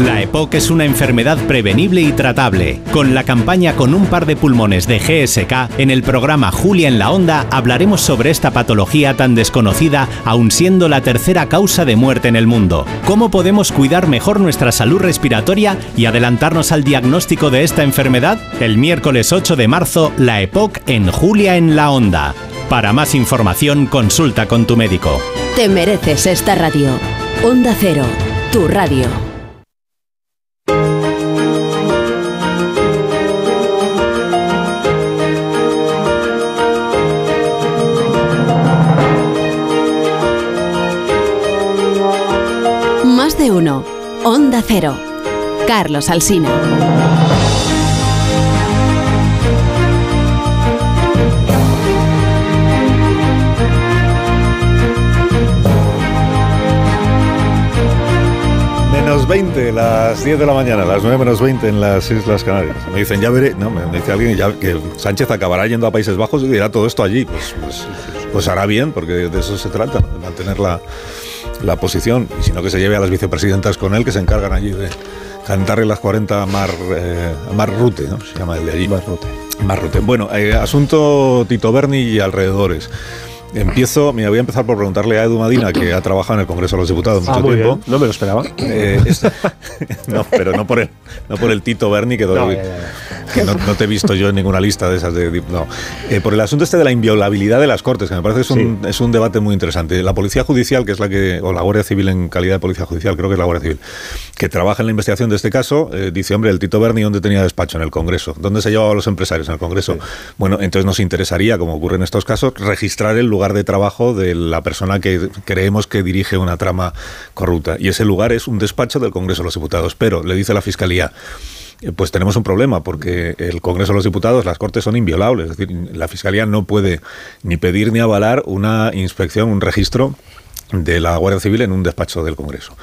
La EPOC es una enfermedad prevenible y tratable. Con la campaña Con un par de pulmones de GSK, en el programa Julia en la Onda hablaremos sobre esta patología tan desconocida, aun siendo la tercera causa de muerte en el mundo. ¿Cómo podemos cuidar mejor nuestra salud respiratoria y adelantarnos al diagnóstico de esta enfermedad? El miércoles 8 de marzo, la EPOC en Julia en la Onda. Para más información, consulta con tu médico. Te mereces esta radio. Onda Cero, tu radio. De uno. Onda Cero. Carlos Alsina. Menos 20, las 10 de la mañana, las 9 menos 20 en las Islas Canarias. Me dicen, ya veré, no, me, dice alguien ya, que Sánchez acabará yendo a Países Bajos y dirá todo esto allí. Pues, pues, pues hará bien, porque de eso se trata, de mantener la, la posición. Y si no, que se lleve a las vicepresidentas con él, que se encargan allí de cantarle las 40 a Mar, eh, Mar Rute, ¿no? Se llama el de allí. Mar Rute. Mar Rute. Bueno, eh, asunto Tito Berni y alrededores. Empiezo, mira, voy a empezar por preguntarle a Edu Madina, que ha trabajado en el Congreso de los Diputados mucho Ah, muy tiempo. bien. No me lo esperaba. Eh, es- no, pero no por el, no por el Tito Berni, que, No, que no, no te he visto yo en ninguna lista de esas. De, no. Eh, por el asunto este de la inviolabilidad de las Cortes, que me parece que es un, es un debate muy interesante. La Policía Judicial, que es la que, o la Guardia Civil en calidad de Policía Judicial, creo que es la Guardia Civil, que trabaja en la investigación de este caso, eh, dice, hombre, el Tito Berni, ¿dónde tenía despacho? En el Congreso. ¿Dónde se llevaba a los empresarios? En el Congreso. Bueno, entonces nos interesaría, como ocurre en estos casos, registrar el lugar de trabajo de la persona que creemos que dirige una trama corrupta. Y ese lugar es un despacho del Congreso de los Diputados. Pero, le dice la Fiscalía, eh, pues tenemos un problema porque el Congreso de los Diputados, las Cortes son inviolables. Es decir, la Fiscalía no puede ni pedir ni avalar una inspección, un registro de la Guardia Civil en un despacho del Congreso.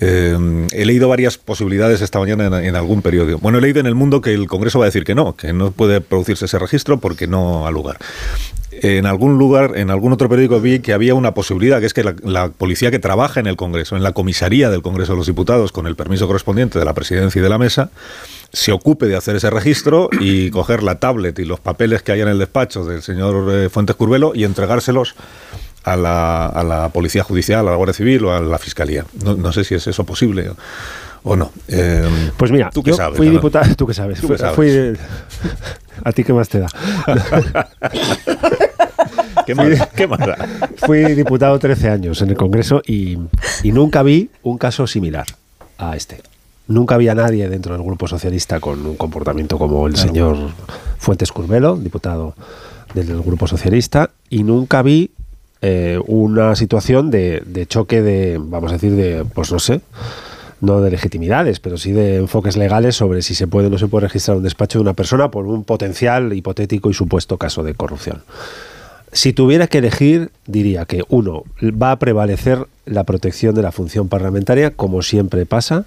Eh, he leído varias posibilidades esta mañana en, en algún periódico. Bueno, he leído en el mundo que el Congreso va a decir que no, que no puede producirse ese registro porque no ha lugar. En algún lugar, en algún otro periódico vi que había una posibilidad, que es que la, policía que trabaja en el Congreso, en la comisaría del Congreso de los Diputados, con el permiso correspondiente de la presidencia y de la mesa, se ocupe de hacer ese registro y coger la tablet y los papeles que hay en el despacho del señor eh, Fuentes Curvelo y entregárselos a la, a la Policía Judicial, a la Guardia Civil o a la Fiscalía. No sé si es eso posible o, no. Eh, Pues mira, ¿tú yo sabes? fui diputado, tú qué sabes, ¿Tú Fui- qué sabes? fui- a ti qué más te da. ¿Qué más, qué más da? Fui diputado 13 años en el Congreso y, y nunca vi un caso similar a este. Nunca vi a nadie dentro del Grupo Socialista con un comportamiento como el señor Fuentes Curvelo, diputado del Grupo Socialista, y nunca vi eh, una situación de, de choque de, vamos a decir, de, pues no sé, no de legitimidades, pero sí de enfoques legales sobre si se puede o no se puede registrar un despacho de una persona por un potencial hipotético y supuesto caso de corrupción. Si tuviera que elegir, diría que uno, va a prevalecer la protección de la función parlamentaria, como siempre pasa,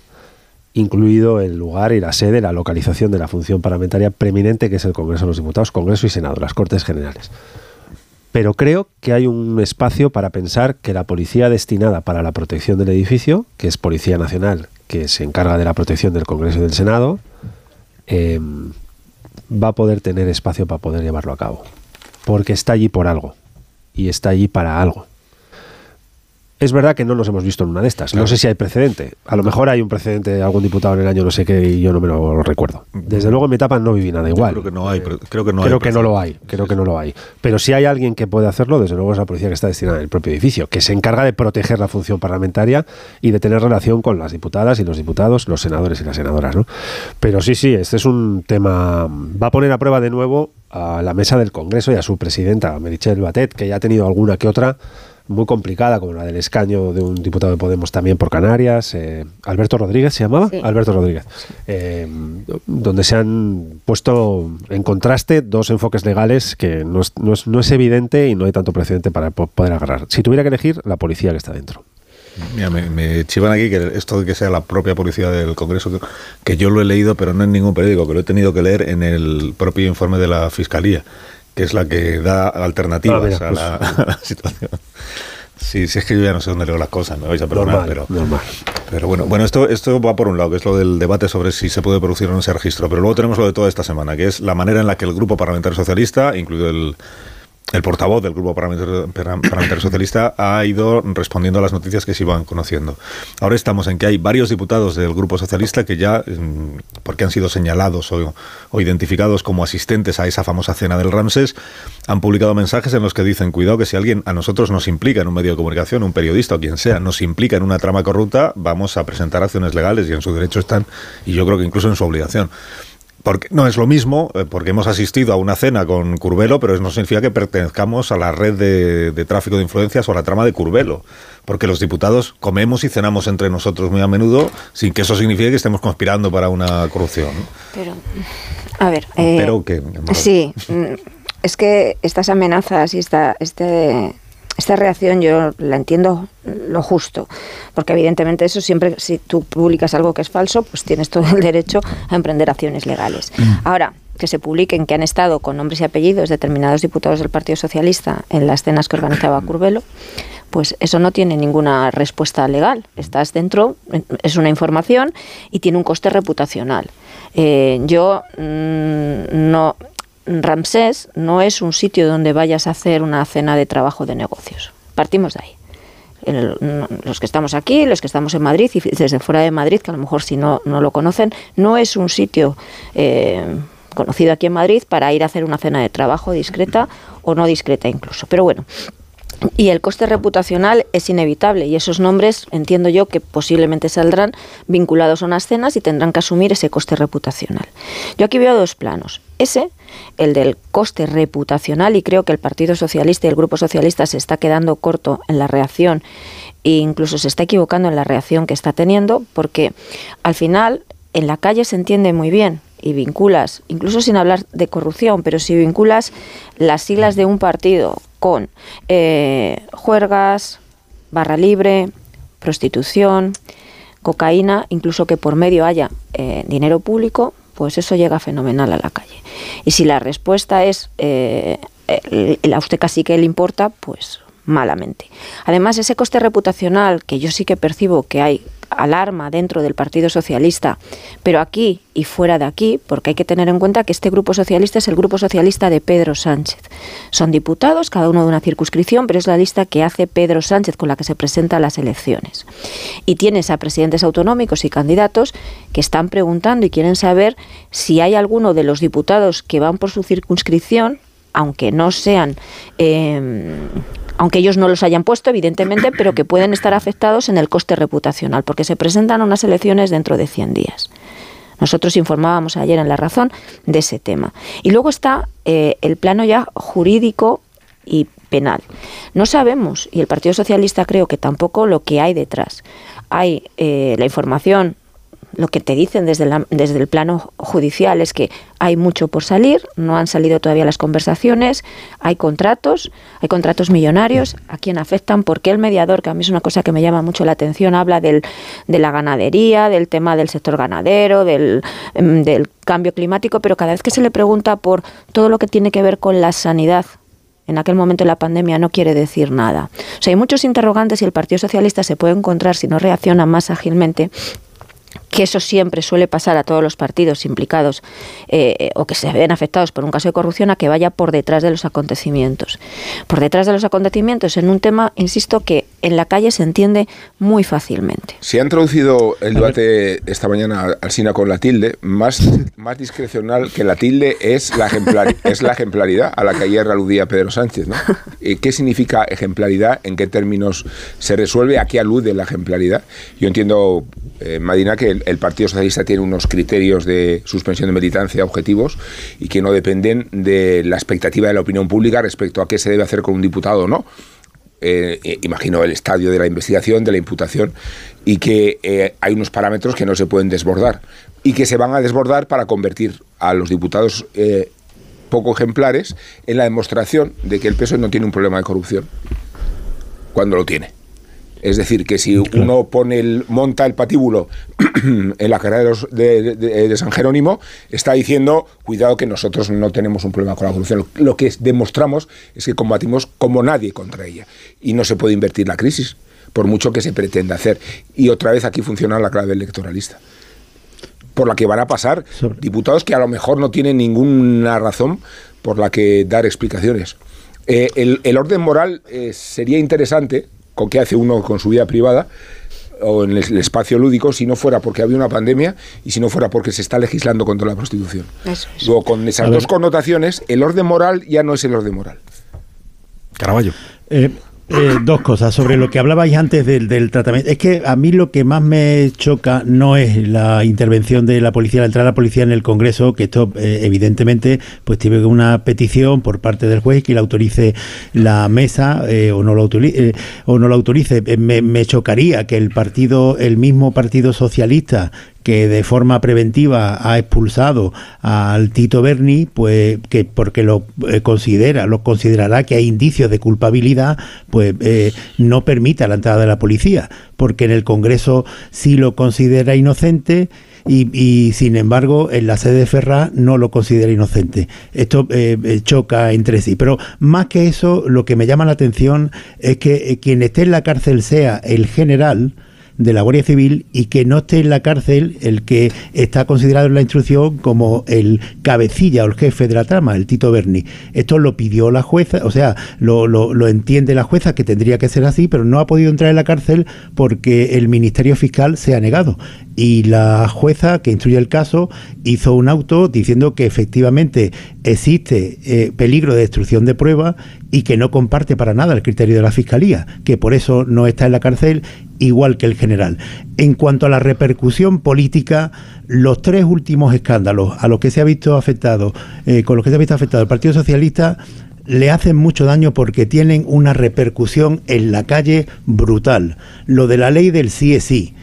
incluido el lugar y la sede, la localización de la función parlamentaria preeminente, que es el Congreso de los Diputados, Congreso y Senado, las Cortes Generales. Pero creo que hay un espacio para pensar que la policía destinada para la protección del edificio, que es Policía Nacional, que se encarga de la protección del Congreso y del Senado, eh, va a poder tener espacio para poder llevarlo a cabo. Porque está allí por algo. Y está allí para algo. Es verdad que no nos hemos visto en una de estas. No sé si hay precedente. A lo mejor hay un precedente de algún diputado en el año no sé qué y yo no me lo recuerdo. Desde luego en mi etapa no viví nada igual. Creo que no hay, pero- creo que no creo hay que no lo hay, creo que no lo hay. Pero si hay alguien que puede hacerlo, desde luego es la policía que está destinada en el propio edificio, que se encarga de proteger la función parlamentaria y de tener relación con las diputadas y los diputados, los senadores y las senadoras, ¿no? Pero sí, sí, este es un tema va a poner a prueba de nuevo a la mesa del Congreso y a su presidenta, Merichel Batet, que ya ha tenido alguna que otra muy complicada, como la del escaño de un diputado de Podemos también por Canarias, eh, Alberto Rodríguez se llamaba, Sí. Alberto Rodríguez, eh, donde se han puesto en contraste dos enfoques legales que no es, no es- no es evidente y no hay tanto precedente para po- poder agarrar. Si tuviera que elegir, la policía que está dentro. Mira, me, me chivan aquí que esto de que sea la propia policía del Congreso, que, que yo lo he leído, pero no en ningún periódico, que lo he tenido que leer en el propio informe de la Fiscalía, que es la que da alternativas Ah, mira, a, pues- la, a la situación. Sí, sí, es que yo ya no sé dónde leo las cosas, me vais a perdonar, Normal, pero, normal. pero bueno, bueno esto, esto va por un lado, que es lo del debate sobre si se puede producir o no ese registro, pero luego tenemos lo de toda esta semana, que es la manera en la que el Grupo Parlamentario Socialista, incluido el, el portavoz del Grupo Parlamentario, Socialista ha ido respondiendo a las noticias que se iban conociendo. Ahora estamos en que hay varios diputados del Grupo Socialista que ya, mm, porque han sido señalados o, o identificados como asistentes a esa famosa cena del Ramses, han publicado mensajes en los que dicen, cuidado que si alguien a nosotros nos implica en un medio de comunicación, un periodista o quien sea, nos implica en una trama corrupta, vamos a presentar acciones legales y en su derecho están, y yo creo que incluso en su obligación. Porque no es lo mismo, eh, porque hemos asistido a una cena con Curbelo, pero eso no significa que pertenezcamos a la red de, de tráfico de influencias o a la trama de Curbelo. Porque los diputados comemos y cenamos entre nosotros muy a menudo sin que eso signifique que estemos conspirando para una corrupción. Pero, a ver. eh, Pero que... Sí, mm, es que estas amenazas y esta, este, esta reacción yo la entiendo lo justo, porque evidentemente eso siempre, si tú publicas algo que es falso, pues tienes todo el derecho a emprender acciones legales. Ahora, que se publiquen que han estado con nombres y apellidos determinados diputados del Partido Socialista en las cenas que organizaba Curbelo, pues eso no tiene ninguna respuesta legal. Estás dentro, es una información y tiene un coste reputacional. Eh, yo mm, no. Ramsés no es un sitio donde vayas a hacer una cena de trabajo de negocios. Partimos de ahí. Los que estamos aquí, los que estamos en Madrid y desde fuera de Madrid, que a lo mejor si no, no lo conocen, no es un sitio eh, conocido aquí en Madrid para ir a hacer una cena de trabajo discreta o no discreta incluso. Pero bueno, y el coste reputacional es inevitable y esos nombres entiendo yo que posiblemente saldrán vinculados a unas cenas y tendrán que asumir ese coste reputacional. Yo aquí veo dos planos. Ese, el del coste reputacional, y creo que el Partido Socialista y el Grupo Socialista se está quedando corto en la reacción e incluso se está equivocando en la reacción que está teniendo, porque al final en la calle se entiende muy bien y vinculas, incluso sin hablar de corrupción, pero si vinculas las siglas de un partido con eh, juergas, barra libre, prostitución, cocaína, incluso que por medio haya eh, dinero público, pues eso llega fenomenal a la calle. Y si la respuesta es eh, a usted casi que le importa, pues malamente. Además, ese coste reputacional que yo sí que percibo que hay alarma dentro del Partido Socialista, pero aquí y fuera de aquí, porque hay que tener en cuenta que este grupo socialista es el grupo socialista de Pedro Sánchez. Son diputados, cada uno de una circunscripción, pero es la lista que hace Pedro Sánchez con la que se presenta a las elecciones. Y tienes a presidentes autonómicos y candidatos que están preguntando y quieren saber si hay alguno de los diputados que van por su circunscripción, aunque no sean eh, aunque ellos no los hayan puesto, evidentemente, pero que pueden estar afectados en el coste reputacional, porque se presentan unas elecciones dentro de 100 días. Nosotros informábamos ayer en La Razón de ese tema. Y luego está eh, el plano ya jurídico y penal. No sabemos, y el Partido Socialista creo que tampoco, lo que hay detrás. Hay eh, la información lo que te dicen desde, desde el plano judicial es que hay mucho por salir, no han salido todavía las conversaciones, hay contratos, hay contratos millonarios, a quién afectan, porque el mediador, que a mí es una cosa que me llama mucho la atención, habla del, de la ganadería, del tema del sector ganadero, del, em, del cambio climático, pero cada vez que se le pregunta por todo lo que tiene que ver con la sanidad, en aquel momento de la pandemia no quiere decir nada. O sea, hay muchos interrogantes y el Partido Socialista se puede encontrar, si no reacciona más ágilmente, que eso siempre suele pasar a todos los partidos implicados eh, o que se ven afectados por un caso de corrupción a que vaya por detrás de los acontecimientos. Por detrás de los acontecimientos en un tema, insisto, que en la calle se entiende muy fácilmente. Se ha introducido el debate esta mañana al SINA con la tilde, más, más discrecional que la tilde es la, ejemplar, es la ejemplaridad a la que ayer aludía Pedro Sánchez. ¿no? Eh, ¿Qué significa ejemplaridad? ¿En qué términos se resuelve? ¿A qué alude la ejemplaridad? Yo entiendo, eh, Madina, que el, el Partido Socialista tiene unos criterios de suspensión de militancia objetivos y que no dependen de la expectativa de la opinión pública respecto a qué se debe hacer con un diputado o no eh, eh, imagino el estadio de la investigación, de la imputación, y que eh, hay unos parámetros que no se pueden desbordar y que se van a desbordar para convertir a los diputados poco ejemplares en la demostración de que el PSOE no tiene un problema de corrupción cuando lo tiene. Es decir, que si uno pone el, monta el patíbulo en la carrera de, los- de- de- de San Jerónimo, está diciendo, cuidado que nosotros no tenemos un problema con la corrupción. Lo, lo que demostramos es que combatimos como nadie contra ella. Y no se puede invertir la crisis, por mucho que se pretenda hacer. Y otra vez aquí funciona la clave electoralista por la que van a pasar diputados que a lo mejor no tienen ninguna razón por la que dar explicaciones. Eh, el, el orden moral eh, sería interesante, con qué hace uno con su vida privada o en el, espacio lúdico, si no fuera porque había una pandemia y si no fuera porque se está legislando contra la prostitución. Eso es. Luego, con esas dos connotaciones, el orden moral ya no es el orden moral. Caraballo. Eh, eh, dos cosas sobre lo que hablabais antes del, del tratamiento. Es que a mí lo que más me choca no es la intervención de la policía, la entrada de la policía en el Congreso, que esto eh, evidentemente pues tiene una petición por parte del juez que la autorice la mesa eh, o no lo autorice, o no lo autorice. Me, me chocaría que el partido, el mismo Partido Socialista que de forma preventiva ha expulsado al Tito Berni, pues que porque lo eh, considera, lo considerará que hay indicios de culpabilidad, pues eh, no permita la entrada de la policía, porque en el Congreso sí lo considera inocente. Y, y, sin embargo en la sede de Ferraz no lo considera inocente. Esto eh, eh, choca entre sí. Pero más que eso, lo que me llama la atención es que eh, quien esté en la cárcel sea el general, de la Guardia Civil y que no esté en la cárcel el que está considerado en la instrucción como el cabecilla o el jefe de la trama, el Tito Berni. Esto lo pidió la jueza, o sea, lo, lo, entiende la jueza que tendría que ser así, pero no ha podido entrar en la cárcel porque el Ministerio Fiscal se ha negado. Y la jueza que instruye el caso hizo un auto diciendo que efectivamente existe eh, peligro de destrucción de pruebas y que no comparte para nada el criterio de la Fiscalía, que por eso no está en la cárcel igual que el general. En cuanto a la repercusión política, los tres últimos escándalos a los que se ha visto afectado, eh, con los que se ha visto afectado el Partido Socialista, le hacen mucho daño porque tienen una repercusión en la calle brutal. Lo de la ley del sí es sí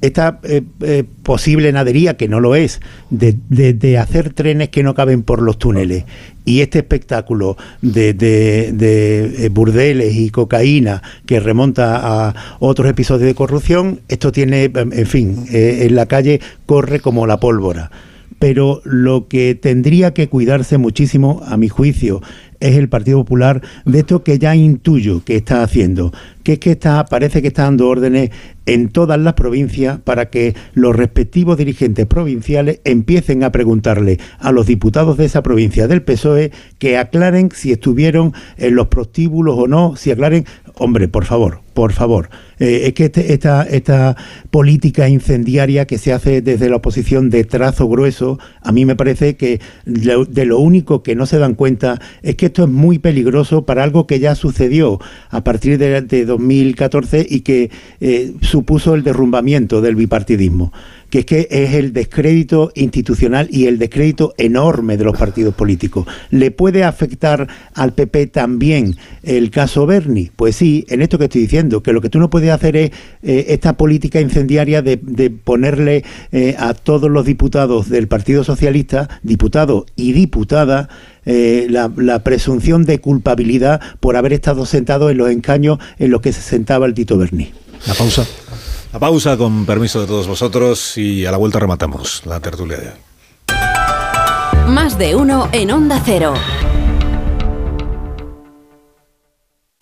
esta eh, eh, posible nadería, que no lo es, de, de, hacer trenes que no caben por los túneles y este espectáculo de, de, de, burdeles y cocaína que remonta a otros episodios de corrupción, esto tiene, en fin, eh, en la calle corre como la pólvora. Pero lo que tendría que cuidarse muchísimo, a mi juicio, es el Partido Popular de esto que ya intuyo que está haciendo, que es que está, parece que está dando órdenes en todas las provincias para que los respectivos dirigentes provinciales empiecen a preguntarle a los diputados de esa provincia del PSOE que aclaren si estuvieron en los prostíbulos o no, si aclaren, hombre, por favor, por favor. Eh, es que este, esta, esta política incendiaria que se hace desde la oposición de trazo grueso, a mí me parece que de, lo único que no se dan cuenta es que esto es muy peligroso para algo que ya sucedió a partir de, de 2014 y que eh, supuso el derrumbamiento del bipartidismo, que es que es el descrédito institucional y el descrédito enorme de los partidos políticos. ¿Le puede afectar al PP también el caso Berni? Pues sí, en esto que estoy diciendo, que lo que tú no puedes hacer es eh, esta política incendiaria de, de ponerle eh, a todos los diputados del Partido Socialista, diputados y diputadas, eh, la, la, presunción de culpabilidad por haber estado sentado en los encaños en los que se sentaba el Tito Berni. La pausa. La pausa con permiso de todos vosotros y a la vuelta rematamos la tertulia de hoy. Más de uno en Onda Cero.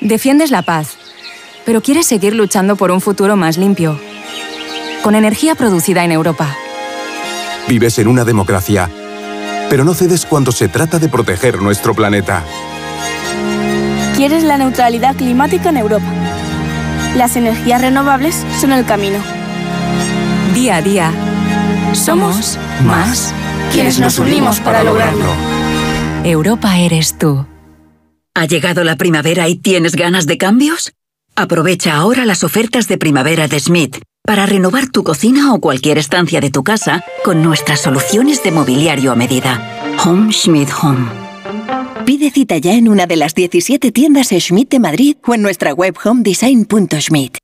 Defiendes la paz, pero quieres seguir luchando por un futuro más limpio, con energía producida en Europa. Vives en una democracia, pero no cedes cuando se trata de proteger nuestro planeta. Quieres la neutralidad climática en Europa. Las energías renovables son el camino. Día a día, somos más quienes nos unimos para lograrlo. Europa eres tú. ¿Ha llegado la primavera y tienes ganas de cambios? Aprovecha ahora las ofertas de primavera de Smith para renovar tu cocina o cualquier estancia de tu casa con nuestras soluciones de mobiliario a medida. Home Schmidt Home. Pide cita ya en una de las 17 tiendas Schmidt de Madrid o en nuestra web homedesign.schmidt.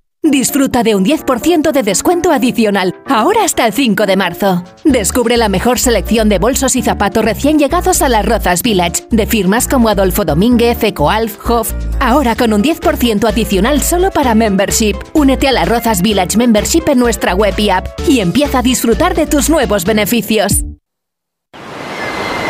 Disfruta de un 10% de descuento adicional, ahora hasta el 5 de marzo. Descubre la mejor selección de bolsos y zapatos recién llegados a las Rozas Village, de firmas como Adolfo Domínguez, Ecoalf, Hoff, ahora con un 10% adicional solo para membership. Únete a la Rozas Village Membership en nuestra web y app y empieza a disfrutar de tus nuevos beneficios.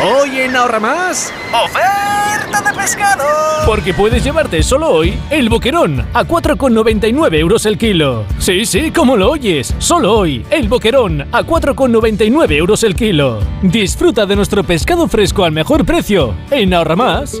Hoy en Ahorra Más, oferta de pescado. Porque puedes llevarte solo hoy el boquerón a 4,99 euros el kilo. Sí, sí, como lo oyes, solo hoy el boquerón a 4,99 euros el kilo. Disfruta de nuestro pescado fresco al mejor precio en Ahorra Más.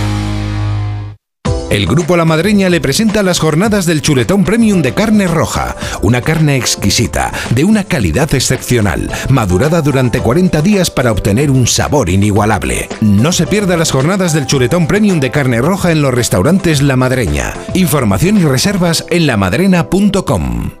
El Grupo La Madreña le presenta las jornadas del chuletón premium de carne roja, una carne exquisita, de una calidad excepcional, madurada durante 40 días para obtener un sabor inigualable. No se pierda las jornadas del chuletón premium de carne roja en los restaurantes La Madreña. Información y reservas en lamadrena.com.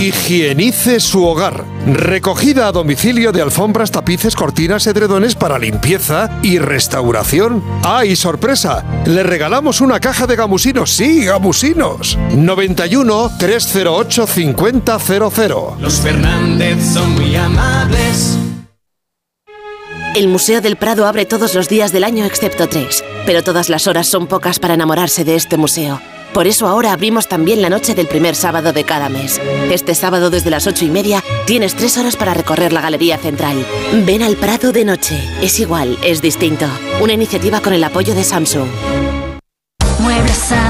Higienice su hogar. Recogida a domicilio de alfombras, tapices, cortinas, edredones para limpieza y restauración. ¡Ay, sorpresa! Le regalamos una caja de gamusinos. Sí, gamusinos. 91 308 5000. Los Fernández son muy amables. El Museo del Prado abre todos los días del año excepto tres, pero todas las horas son pocas para enamorarse de este museo. Por eso ahora abrimos también la noche del primer sábado de cada mes. Este sábado desde las ocho y media tienes tres horas para recorrer la Galería Central. Ven al Prado de noche. Es igual, es distinto. Una iniciativa con el apoyo de Samsung. Muebles Adama.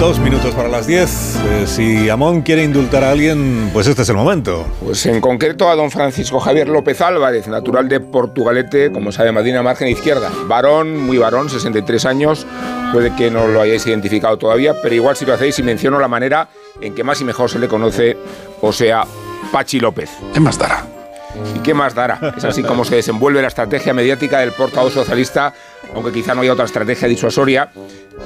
Dos minutos para las diez. Eh, si Amón quiere indultar a alguien, pues este es el momento. Pues en concreto a don Francisco Javier López Álvarez, natural de Portugalete, como sabe Madina, margen izquierda. Varón, muy varón, 63 años. Puede que no lo hayáis identificado todavía, pero igual si lo hacéis y menciono la manera en que más y mejor se le conoce, o sea, Pachi López. ¿Qué más dará? ¿Y qué más dará? Es así como se desenvuelve la estrategia mediática del portavoz socialista, aunque quizá no haya otra estrategia disuasoria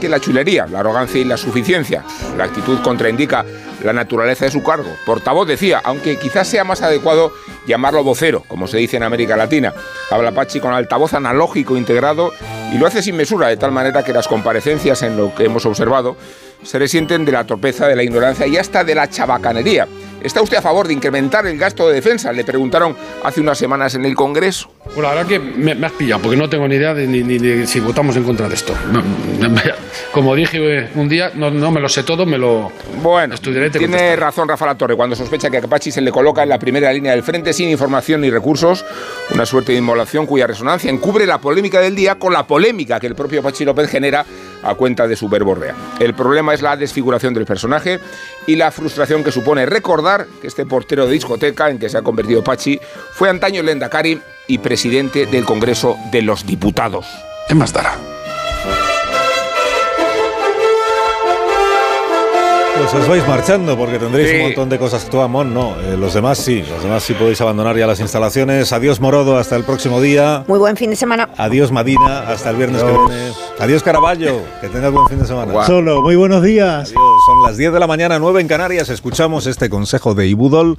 que la chulería, la arrogancia y la suficiencia. La actitud contraindica la naturaleza de su cargo. Portavoz decía, aunque quizás sea más adecuado llamarlo vocero, como se dice en América Latina. Habla Pachi con altavoz analógico integrado y lo hace sin mesura, de tal manera que las comparecencias en lo que hemos observado se resienten de la torpeza, de la ignorancia y hasta de la chabacanería. ¿Está usted a favor de incrementar el gasto de defensa? Le preguntaron hace unas semanas en el Congreso. Bueno, la verdad que me, has pillado, porque no tengo ni idea de, ni, si votamos en contra de esto. como dije un día, no, me lo sé todo, me lo bueno, estudiaré. tiene razón Rafa La Torre cuando sospecha que a Capachi se le coloca en la primera línea del frente sin información ni recursos, una suerte de inmolación cuya resonancia encubre la polémica del día con la polémica que el propio Pachi López genera a cuenta de su verborrea. El problema es la desfiguración del personaje y la frustración que supone recordar que este portero de discoteca en que se ha convertido Pachi fue antaño Lendakari y presidente del Congreso de los Diputados. ¿Qué más dará? Os vais marchando porque tendréis un montón de cosas. Tú, Amón, no. Eh, los demás sí. Los demás sí podéis abandonar ya las instalaciones. Adiós, Morodo. Hasta el próximo día. Muy buen fin de semana. Adiós, Madina. Hasta el viernes que viene. Adiós, Caraballo. Que tengas buen fin de semana. Solo. Muy buenos días. Adiós. Son las 10 de la mañana, 9 en Canarias. Escuchamos este consejo de Ibudol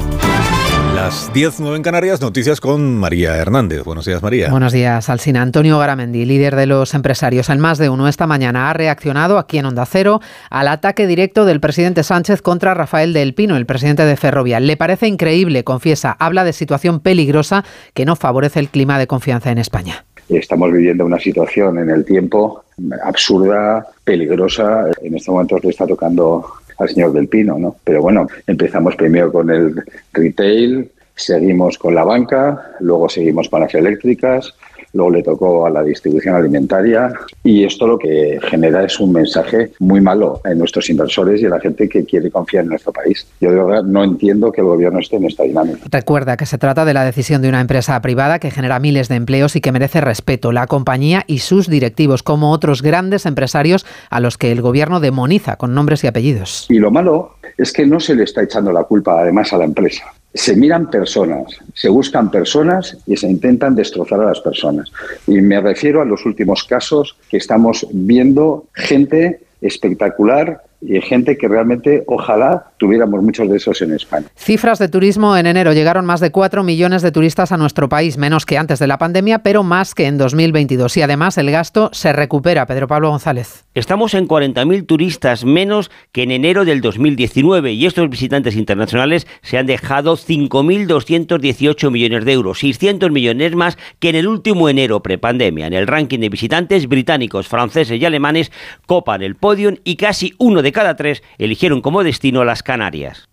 Las 10.09 en Canarias, noticias con María Hernández. Buenos días, María. Buenos días, Alsina. Antonio Garamendi, líder de los empresarios en más de uno esta mañana, ha reaccionado aquí en Onda Cero al ataque directo del presidente Sánchez contra Rafael del Pino, el presidente de Ferrovia. Le parece increíble, confiesa, habla de situación peligrosa que no favorece el clima de confianza en España. Estamos viviendo una situación en el tiempo absurda, peligrosa. En este momento le está tocando al señor del Pino, ¿no? Pero bueno, empezamos primero con el retail, seguimos con la banca, luego seguimos con las eléctricas, luego le tocó a la distribución alimentaria y esto lo que genera es un mensaje muy malo en nuestros inversores y en la gente que quiere confiar en nuestro país. Yo de verdad no entiendo que el gobierno esté en esta dinámica. Recuerda que se trata de la decisión de una empresa privada que genera miles de empleos y que merece respeto, la compañía y sus directivos, como otros grandes empresarios a los que el gobierno demoniza con nombres y apellidos. Y lo malo es que no se le está echando la culpa además a la empresa se miran personas, se buscan personas y se intentan destrozar a las personas. Y me refiero a los últimos casos que estamos viendo gente espectacular y gente que realmente ojalá tuviéramos muchos de esos en España. Cifras de turismo en enero llegaron más de 4 millones de turistas a nuestro país, menos que antes de la pandemia, pero más que en 2022 y además el gasto se recupera. Pedro Pablo González. Estamos en 40.000 turistas menos que en enero del 2019 y estos visitantes internacionales se han dejado 5.218 millones de euros, 600 millones más que en el último enero prepandemia. En el ranking de visitantes británicos, franceses y alemanes copan el podio y casi uno de cada tres eligieron como destino las Canarias.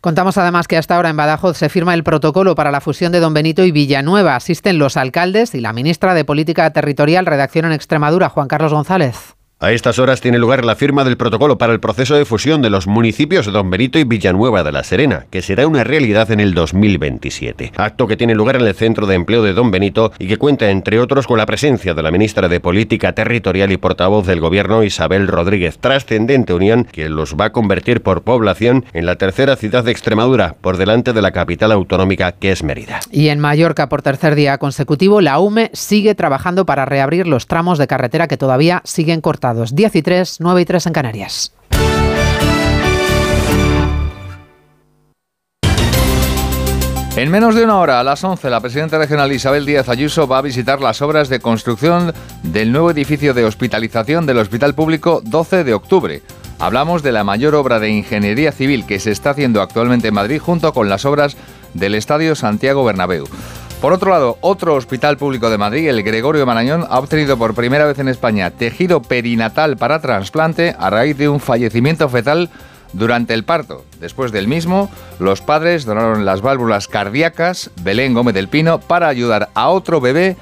Contamos además que hasta ahora en Badajoz se firma el protocolo para la fusión de Don Benito y Villanueva. Asisten los alcaldes y la ministra de Política Territorial, redacción en Extremadura, Juan Carlos González. A estas horas tiene lugar la firma del protocolo para el proceso de fusión de los municipios de Don Benito y Villanueva de la Serena, que será una realidad en el 2027. Acto que tiene lugar en el Centro de Empleo de Don Benito y que cuenta, entre otros, con la presencia de la ministra de Política Territorial y portavoz del Gobierno, Isabel Rodríguez. Trascendente unión que los va a convertir por población en la tercera ciudad de Extremadura, por delante de la capital autonómica que es Mérida. Y en Mallorca, por tercer día consecutivo, la UME sigue trabajando para reabrir los tramos de carretera que todavía siguen cortados 10 y 3, 9 y 3 en Canarias. En menos de una hora, a las 11, la presidenta regional Isabel Díaz Ayuso va a visitar las obras de construcción del nuevo edificio de hospitalización del Hospital Público 12 de octubre. Hablamos de la mayor obra de ingeniería civil que se está haciendo actualmente en Madrid junto con las obras del Estadio Santiago Bernabéu. Por otro lado, otro hospital público de Madrid, el Gregorio Marañón, ha obtenido por primera vez en España tejido perinatal para trasplante a raíz de un fallecimiento fetal durante el parto. Después del mismo, los padres donaron las válvulas cardíacas Belén Gómez del Pino para ayudar a otro bebé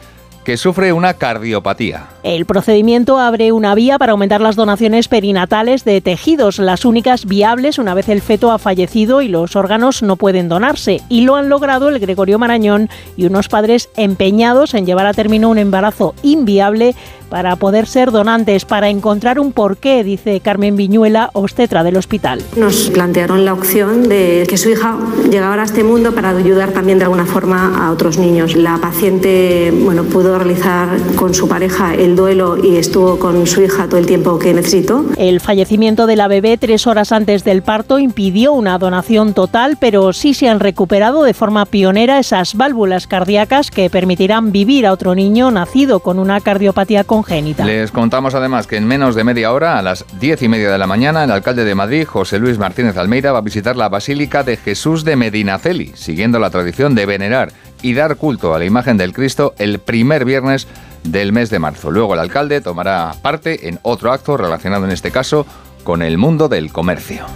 que sufre una cardiopatía. El procedimiento abre una vía para aumentar las donaciones perinatales de tejidos, las únicas viables una vez el feto ha fallecido y los órganos no pueden donarse. Y lo han logrado el Gregorio Marañón y unos padres empeñados en llevar a término un embarazo inviable para poder ser donantes, para encontrar un porqué, dice Carmen Viñuela, obstetra del hospital. Nos plantearon la opción de que su hija llegara a este mundo para ayudar también de alguna forma a otros niños. La paciente bueno, pudo realizar con su pareja el duelo y estuvo con su hija todo el tiempo que necesitó. El fallecimiento de la bebé tres horas antes del parto impidió una donación total, pero sí se han recuperado de forma pionera esas válvulas cardíacas que permitirán vivir a otro niño nacido con una cardiopatía congénita les contamos además que en menos de media hora, a las diez y media de la mañana, el alcalde de Madrid, José Luis Martínez Almeida, va a visitar la Basílica de Jesús de Medinaceli, siguiendo la tradición de venerar y dar culto a la imagen del Cristo el primer viernes del mes de marzo. Luego el alcalde tomará parte en otro acto relacionado en este caso con el mundo del comercio.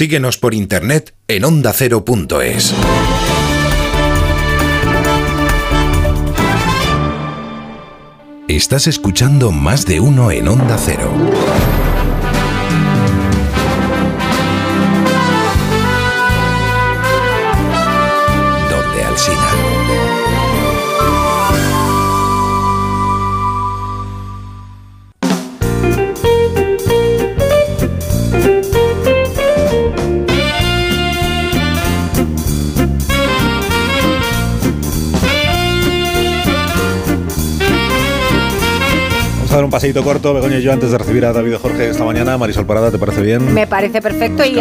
Síguenos por internet en ondacero.es. Estás escuchando más de uno en Onda Cero. Un paseito corto, Begoña y yo, antes de recibir a David Jorge esta mañana. Marisol Parada, ¿te parece bien? Me parece perfecto y,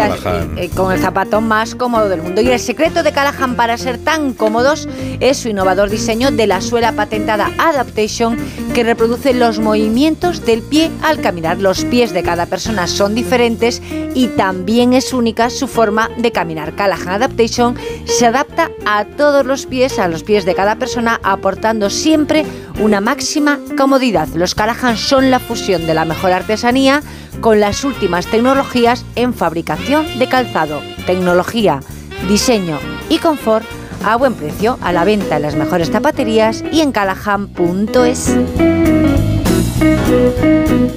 con el zapato más cómodo del mundo. Y el secreto de Callahan para ser tan cómodos es su innovador diseño de la suela patentada Adaptation que reproduce los movimientos del pie al caminar. Los pies de cada persona son diferentes y también es única su forma de caminar. Callahan Adaptation se adapta a todos los pies, a los pies de cada persona, aportando siempre una máxima comodidad. Los Callahan son la fusión de la mejor artesanía con las últimas tecnologías en fabricación de calzado, tecnología, diseño y confort a buen precio, a la venta en las mejores zapaterías y en callahan.es.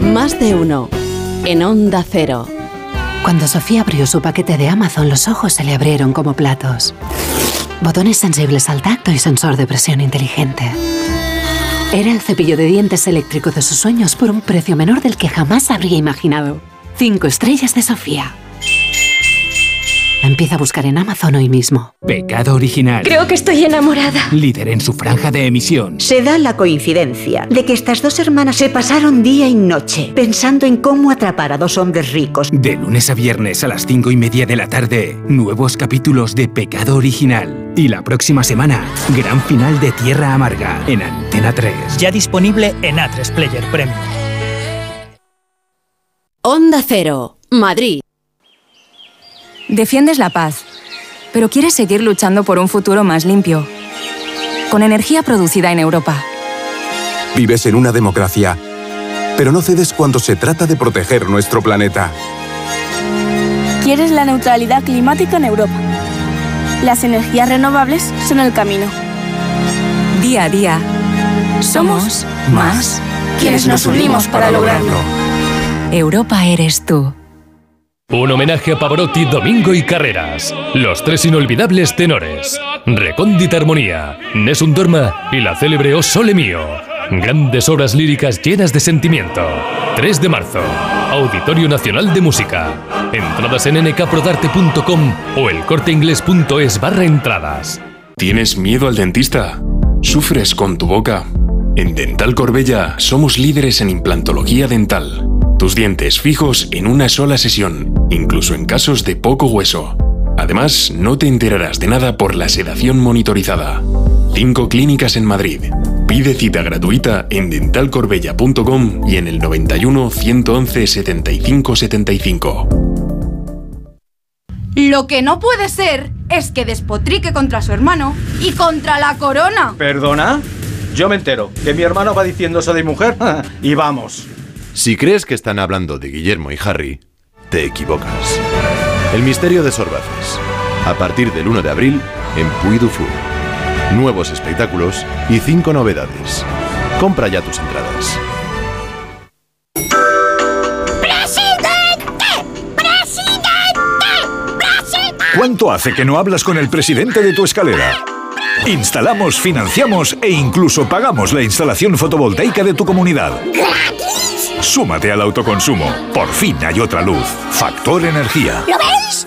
Más de uno en Onda Cero. Cuando Sofía abrió su paquete de Amazon, los ojos se le abrieron como platos. Botones sensibles al tacto y sensor de presión inteligente. Era el cepillo de dientes eléctrico de sus sueños por un precio menor del que jamás habría imaginado. Cinco estrellas de Sofía. Empieza a buscar en Amazon hoy mismo. Pecado original. Creo que estoy enamorada. Líder en su franja de emisión. Se da la coincidencia de que estas dos hermanas se pasaron día y noche pensando en cómo atrapar a dos hombres ricos. De lunes a viernes a las cinco y media de la tarde, nuevos capítulos de Pecado original. Y la próxima semana, gran final de Tierra Amarga en Antena 3. Ya disponible en A3 Player Premium. Onda Cero, Madrid. Defiendes la paz, pero quieres seguir luchando por un futuro más limpio, con energía producida en Europa. Vives en una democracia, pero no cedes cuando se trata de proteger nuestro planeta. Quieres la neutralidad climática en Europa. Las energías renovables son el camino. Día a día, somos más quienes nos unimos para lograrlo. Europa eres tú. Un homenaje a Pavarotti, Domingo y Carreras. Los tres inolvidables tenores. Recóndita Armonía, Nessun Dorma y la célebre O Sole Mío. Grandes obras líricas llenas de sentimiento. 3 de marzo. Auditorio Nacional de Música. Entradas en nkprodarte.com o elcorteingles.es barra entradas. ¿Tienes miedo al dentista? ¿Sufres con tu boca? En Dental Corbella somos líderes en implantología dental tus dientes fijos en una sola sesión, incluso en casos de poco hueso. Además, no te enterarás de nada por la sedación monitorizada. Cinco clínicas en Madrid. Pide cita gratuita en dentalcorbella.com y en el 91 111 75 75. Lo que no puede ser es que despotrique contra su hermano y contra la corona. ¿Perdona? Yo me entero que mi hermano va diciendo eso de mujer y vamos. Si crees que están hablando de Guillermo y Harry, te equivocas. El misterio de Sorbaces. A partir del 1 de abril en Puy du Fou. Nuevos espectáculos y cinco novedades. Compra ya tus entradas. ¿Cuánto hace que no hablas con el presidente de tu escalera? Instalamos, financiamos e incluso pagamos la instalación fotovoltaica de tu comunidad. Súmate al autoconsumo. Por fin hay otra luz. Factor Energía. ¿Lo veis?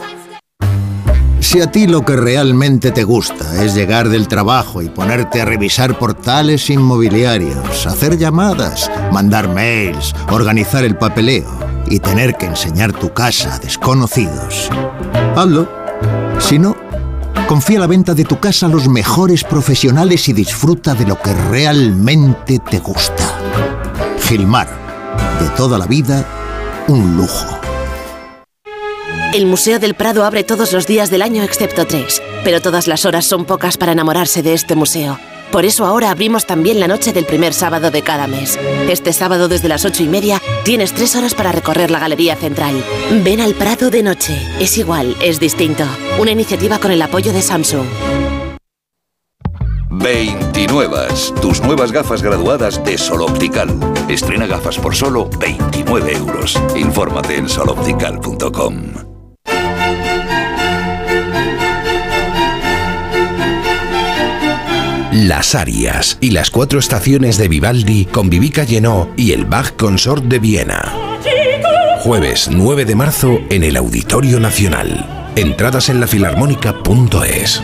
Si a ti lo que realmente te gusta es llegar del trabajo y ponerte a revisar portales inmobiliarios, hacer llamadas, mandar mails, organizar el papeleo y tener que enseñar tu casa a desconocidos, hazlo. Si no, confía la venta de tu casa a los mejores profesionales y disfruta de lo que realmente te gusta. Gilmar, de toda la vida, un lujo. El Museo del Prado abre todos los días del año excepto tres, pero todas las horas son pocas para enamorarse de este museo. Por eso ahora abrimos también la noche del primer sábado de cada mes. Este sábado desde las ocho y media tienes tres horas para recorrer la Galería Central. Ven al Prado de noche. Es igual, es distinto. Una iniciativa con el apoyo de Samsung. 29. Tus nuevas gafas graduadas de Sol Optical. Estrena gafas por solo 29 euros. Infórmate en soloptical.com. Las Arias y las cuatro estaciones de Vivaldi con Vivica Llenó y el Bach Consort de Viena. Jueves 9 de marzo en el Auditorio Nacional. Entradas en lafilarmónica.es.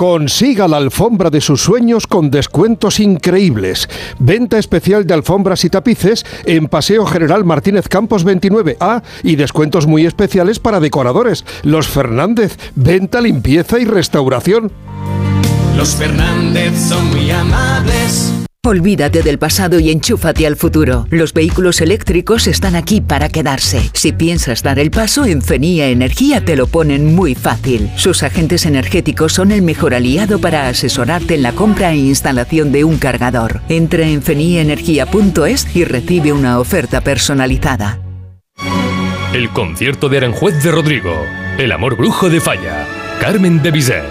Consiga la alfombra de sus sueños con descuentos increíbles. Venta especial de alfombras y tapices en Paseo General Martínez Campos 29A y descuentos muy especiales para decoradores. Los Fernández, venta, limpieza y restauración. Los Fernández son muy amables. Olvídate del pasado y enchúfate al futuro. Los vehículos eléctricos están aquí para quedarse. Si piensas dar el paso, en Fenía Energía te lo ponen muy fácil. Sus agentes energéticos son el mejor aliado para asesorarte en la compra e instalación de un cargador. Entra en feniaenergia.es y recibe una oferta personalizada. El concierto de Aranjuez de Rodrigo. El amor brujo de Falla. Carmen de Bizet.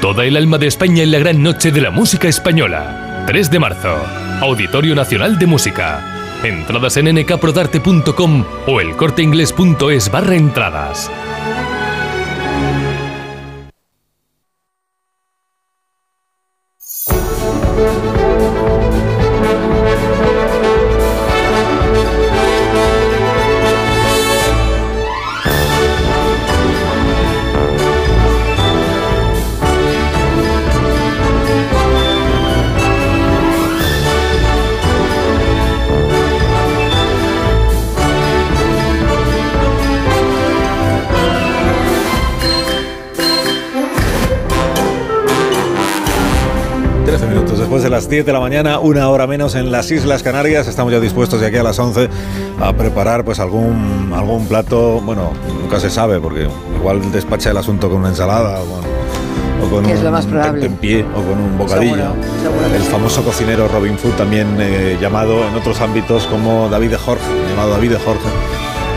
Toda el alma de España en la gran noche de la música española. 3 de marzo. Auditorio Nacional de Música. Entradas en nkprodarte.com o elcorteingles.es barra entradas. De las 10 de la mañana, una hora menos en las Islas Canarias. Estamos ya dispuestos de aquí a las 11 a preparar pues algún, algún plato, bueno, nunca se sabe porque igual despacha el asunto con una ensalada o con, es lo más probable. en pie o con un bocadillo. el famoso cocinero Robin Food, también eh, llamado en otros ámbitos como David de Jorge, llamado David de Jorge,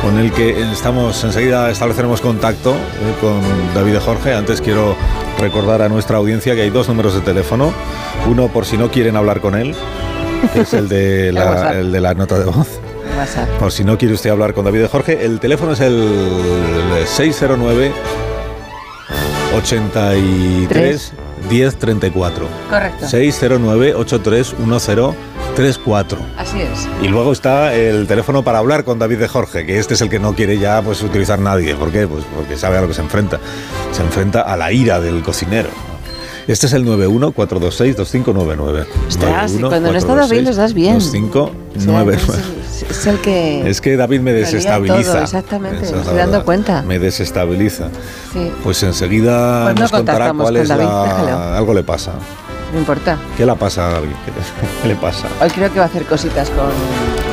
con el que estamos enseguida estableceremos contacto eh, con David Jorge. Antes quiero recordar a nuestra audiencia que hay dos números de teléfono. Uno por si no quieren hablar con él, que es el de la, el de la nota de voz WhatsApp. Por si no quiere usted hablar con David Jorge, el teléfono es el 609 83 1034. Correcto. 609 831034. Así es. Y luego está el teléfono para hablar con David de Jorge, que este es el que no quiere ya pues utilizar nadie. ¿Por qué? Pues porque sabe a lo que se enfrenta. Se enfrenta a la ira del cocinero. Este es el 91-426-2599. Ostras, y cuando no está David nos das bien. 2599. Es, es el que. Es que David me lo desestabiliza. todo, exactamente, Esa me es estoy dando verdad. cuenta. Me desestabiliza. Sí, Pues enseguida Pues no nos contará cuál con es David, la... déjalo. Algo le pasa. No importa. ¿Qué le pasa a David? ¿Qué le- ¿Qué le pasa? Hoy creo que va a hacer cositas con.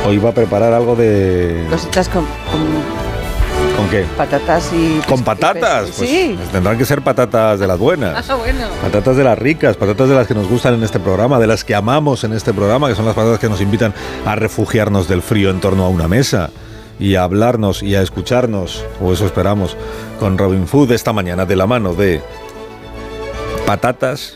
Hoy va a preparar algo de... Cositas con, con ¿Con qué? patatas y. ¿Con patatas? Pues, sí. pues tendrán que ser patatas de las buenas. Ah, bueno. Patatas de las ricas, patatas de las que nos gustan en este programa, de las que amamos en este programa, que son las patatas que nos invitan a refugiarnos del frío en torno a una mesa y a hablarnos y a escucharnos, o eso esperamos, con Robin Food esta mañana de la mano de patatas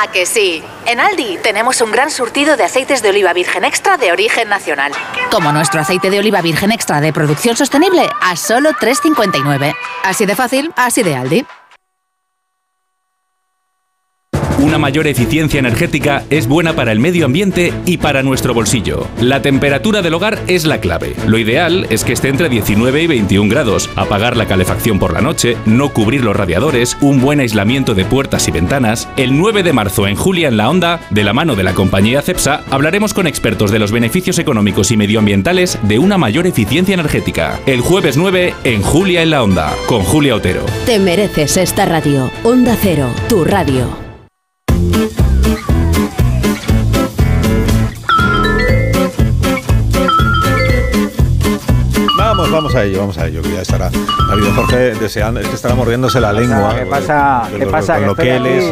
¿A que sí? En Aldi tenemos un gran surtido de aceites de oliva virgen extra de origen nacional. Como nuestro aceite de oliva virgen extra de producción sostenible a solo 3,59. Así de fácil, así de Aldi. Una mayor eficiencia energética es buena para el medio ambiente y para nuestro bolsillo. La temperatura del hogar es la clave. Lo ideal es que esté entre 19 y 21 grados. Apagar la calefacción por la noche, no cubrir los radiadores, un buen aislamiento de puertas y ventanas. El 9 de marzo en Julia en la Onda, de la mano de la compañía CEPSA, hablaremos con expertos de los beneficios económicos y medioambientales de una mayor eficiencia energética. El jueves 9 en Julia en la Onda, con Julia Otero. Te mereces esta radio. Onda Cero, tu radio. Vamos, vamos a ello, vamos a ello, que ya estará David de Jorge deseando, es que estará mordiéndose la lengua. ¿Qué pasa? con ¿Qué pasa? Con lo que él es.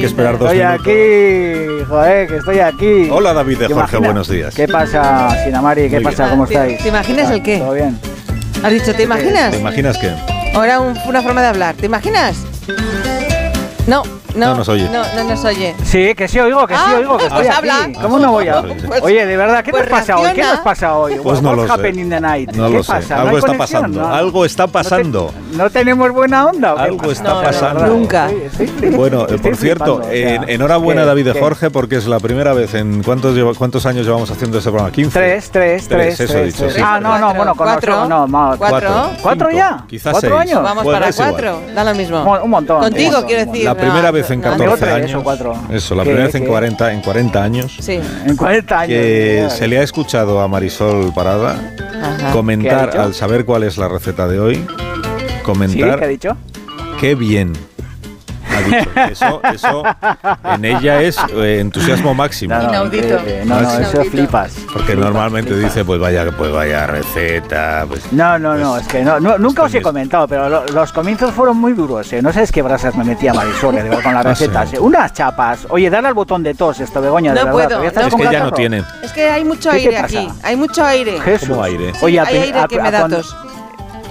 que esperar dos Estoy minutos. aquí, joder, que estoy aquí. Hola David de ¿Te Jorge, buenos días. ¿Qué pasa, Sinamari? ¿Qué Muy pasa? bien. ¿Cómo ¿Te- estáis? te imaginas el qué? ¿Todo bien? ¿Has dicho, te imaginas? ¿Te imaginas qué? Ahora un- una forma de hablar. ¿Te imaginas? No, no. No nos oye. No, no nos oye. Sí, que sí oigo, que sí Ah, oigo, que pues estoy habla. aquí. ¿Cómo no voy a...? Pues- Oye, de verdad, ¿qué pues nos pasa hoy? ¿Qué nos pasa hoy? Pues no What's lo sé. happening tonight? No ¿Qué lo sé. pasa? ¿No Algo está conexión? pasando. No. Algo está pasando. ¿No tenemos buena onda o qué Algo pasa? está pasando. Nunca. Bueno, eh, estoy por cierto, enhorabuena ¿qué? David de ¿Qué? Jorge porque es la primera vez en cuántos cuántos años llevamos haciendo este programa, 15. Tres, tres, tres. eso he tres, dicho, tres. sí. Ah, no, no, bueno, con Cuatro. nosotros, no. Cuatro. ¿Cuatro ya? quizás ¿Cuatro años? Vamos para cuatro. Da lo mismo. Un, montón. Contigo, quiero decir. La primera vez en no, 14 Digo tres años. o cuatro. Eso, la ¿Qué, primera vez en qué? 40, en 40 años. Sí. En 40 años. Que se le ha escuchado a Marisol Parada Ajá. ¿Qué ha comentar al saber cuál es la receta de hoy, ¿Sí? comentar ¿Qué ha dicho? qué bien. Ha dicho. Eso, eso en ella es eh, entusiasmo máximo. No, no, Inaudito. increíble. No, no, Inaudito. eso flipas. Porque normalmente dice, pues vaya, pues vaya receta. Pues, No, no, no, Pues, es que no, no- nunca os he comentado, pero lo- los comienzos fueron muy duros, ¿eh? No sabes qué brasas me metía Marisol, eh, de verdad, con las Ah, recetas. ¿eh? Unas chapas. Oye, dale al botón de tos esto, Begoña, de No verdad. puedo, no es que ya no tiene. Es que hay mucho ¿Qué te aire aquí. Hay mucho aire. Jesús. ¿Cómo aire? Oye, Sí, a hay aire a- que me da tos.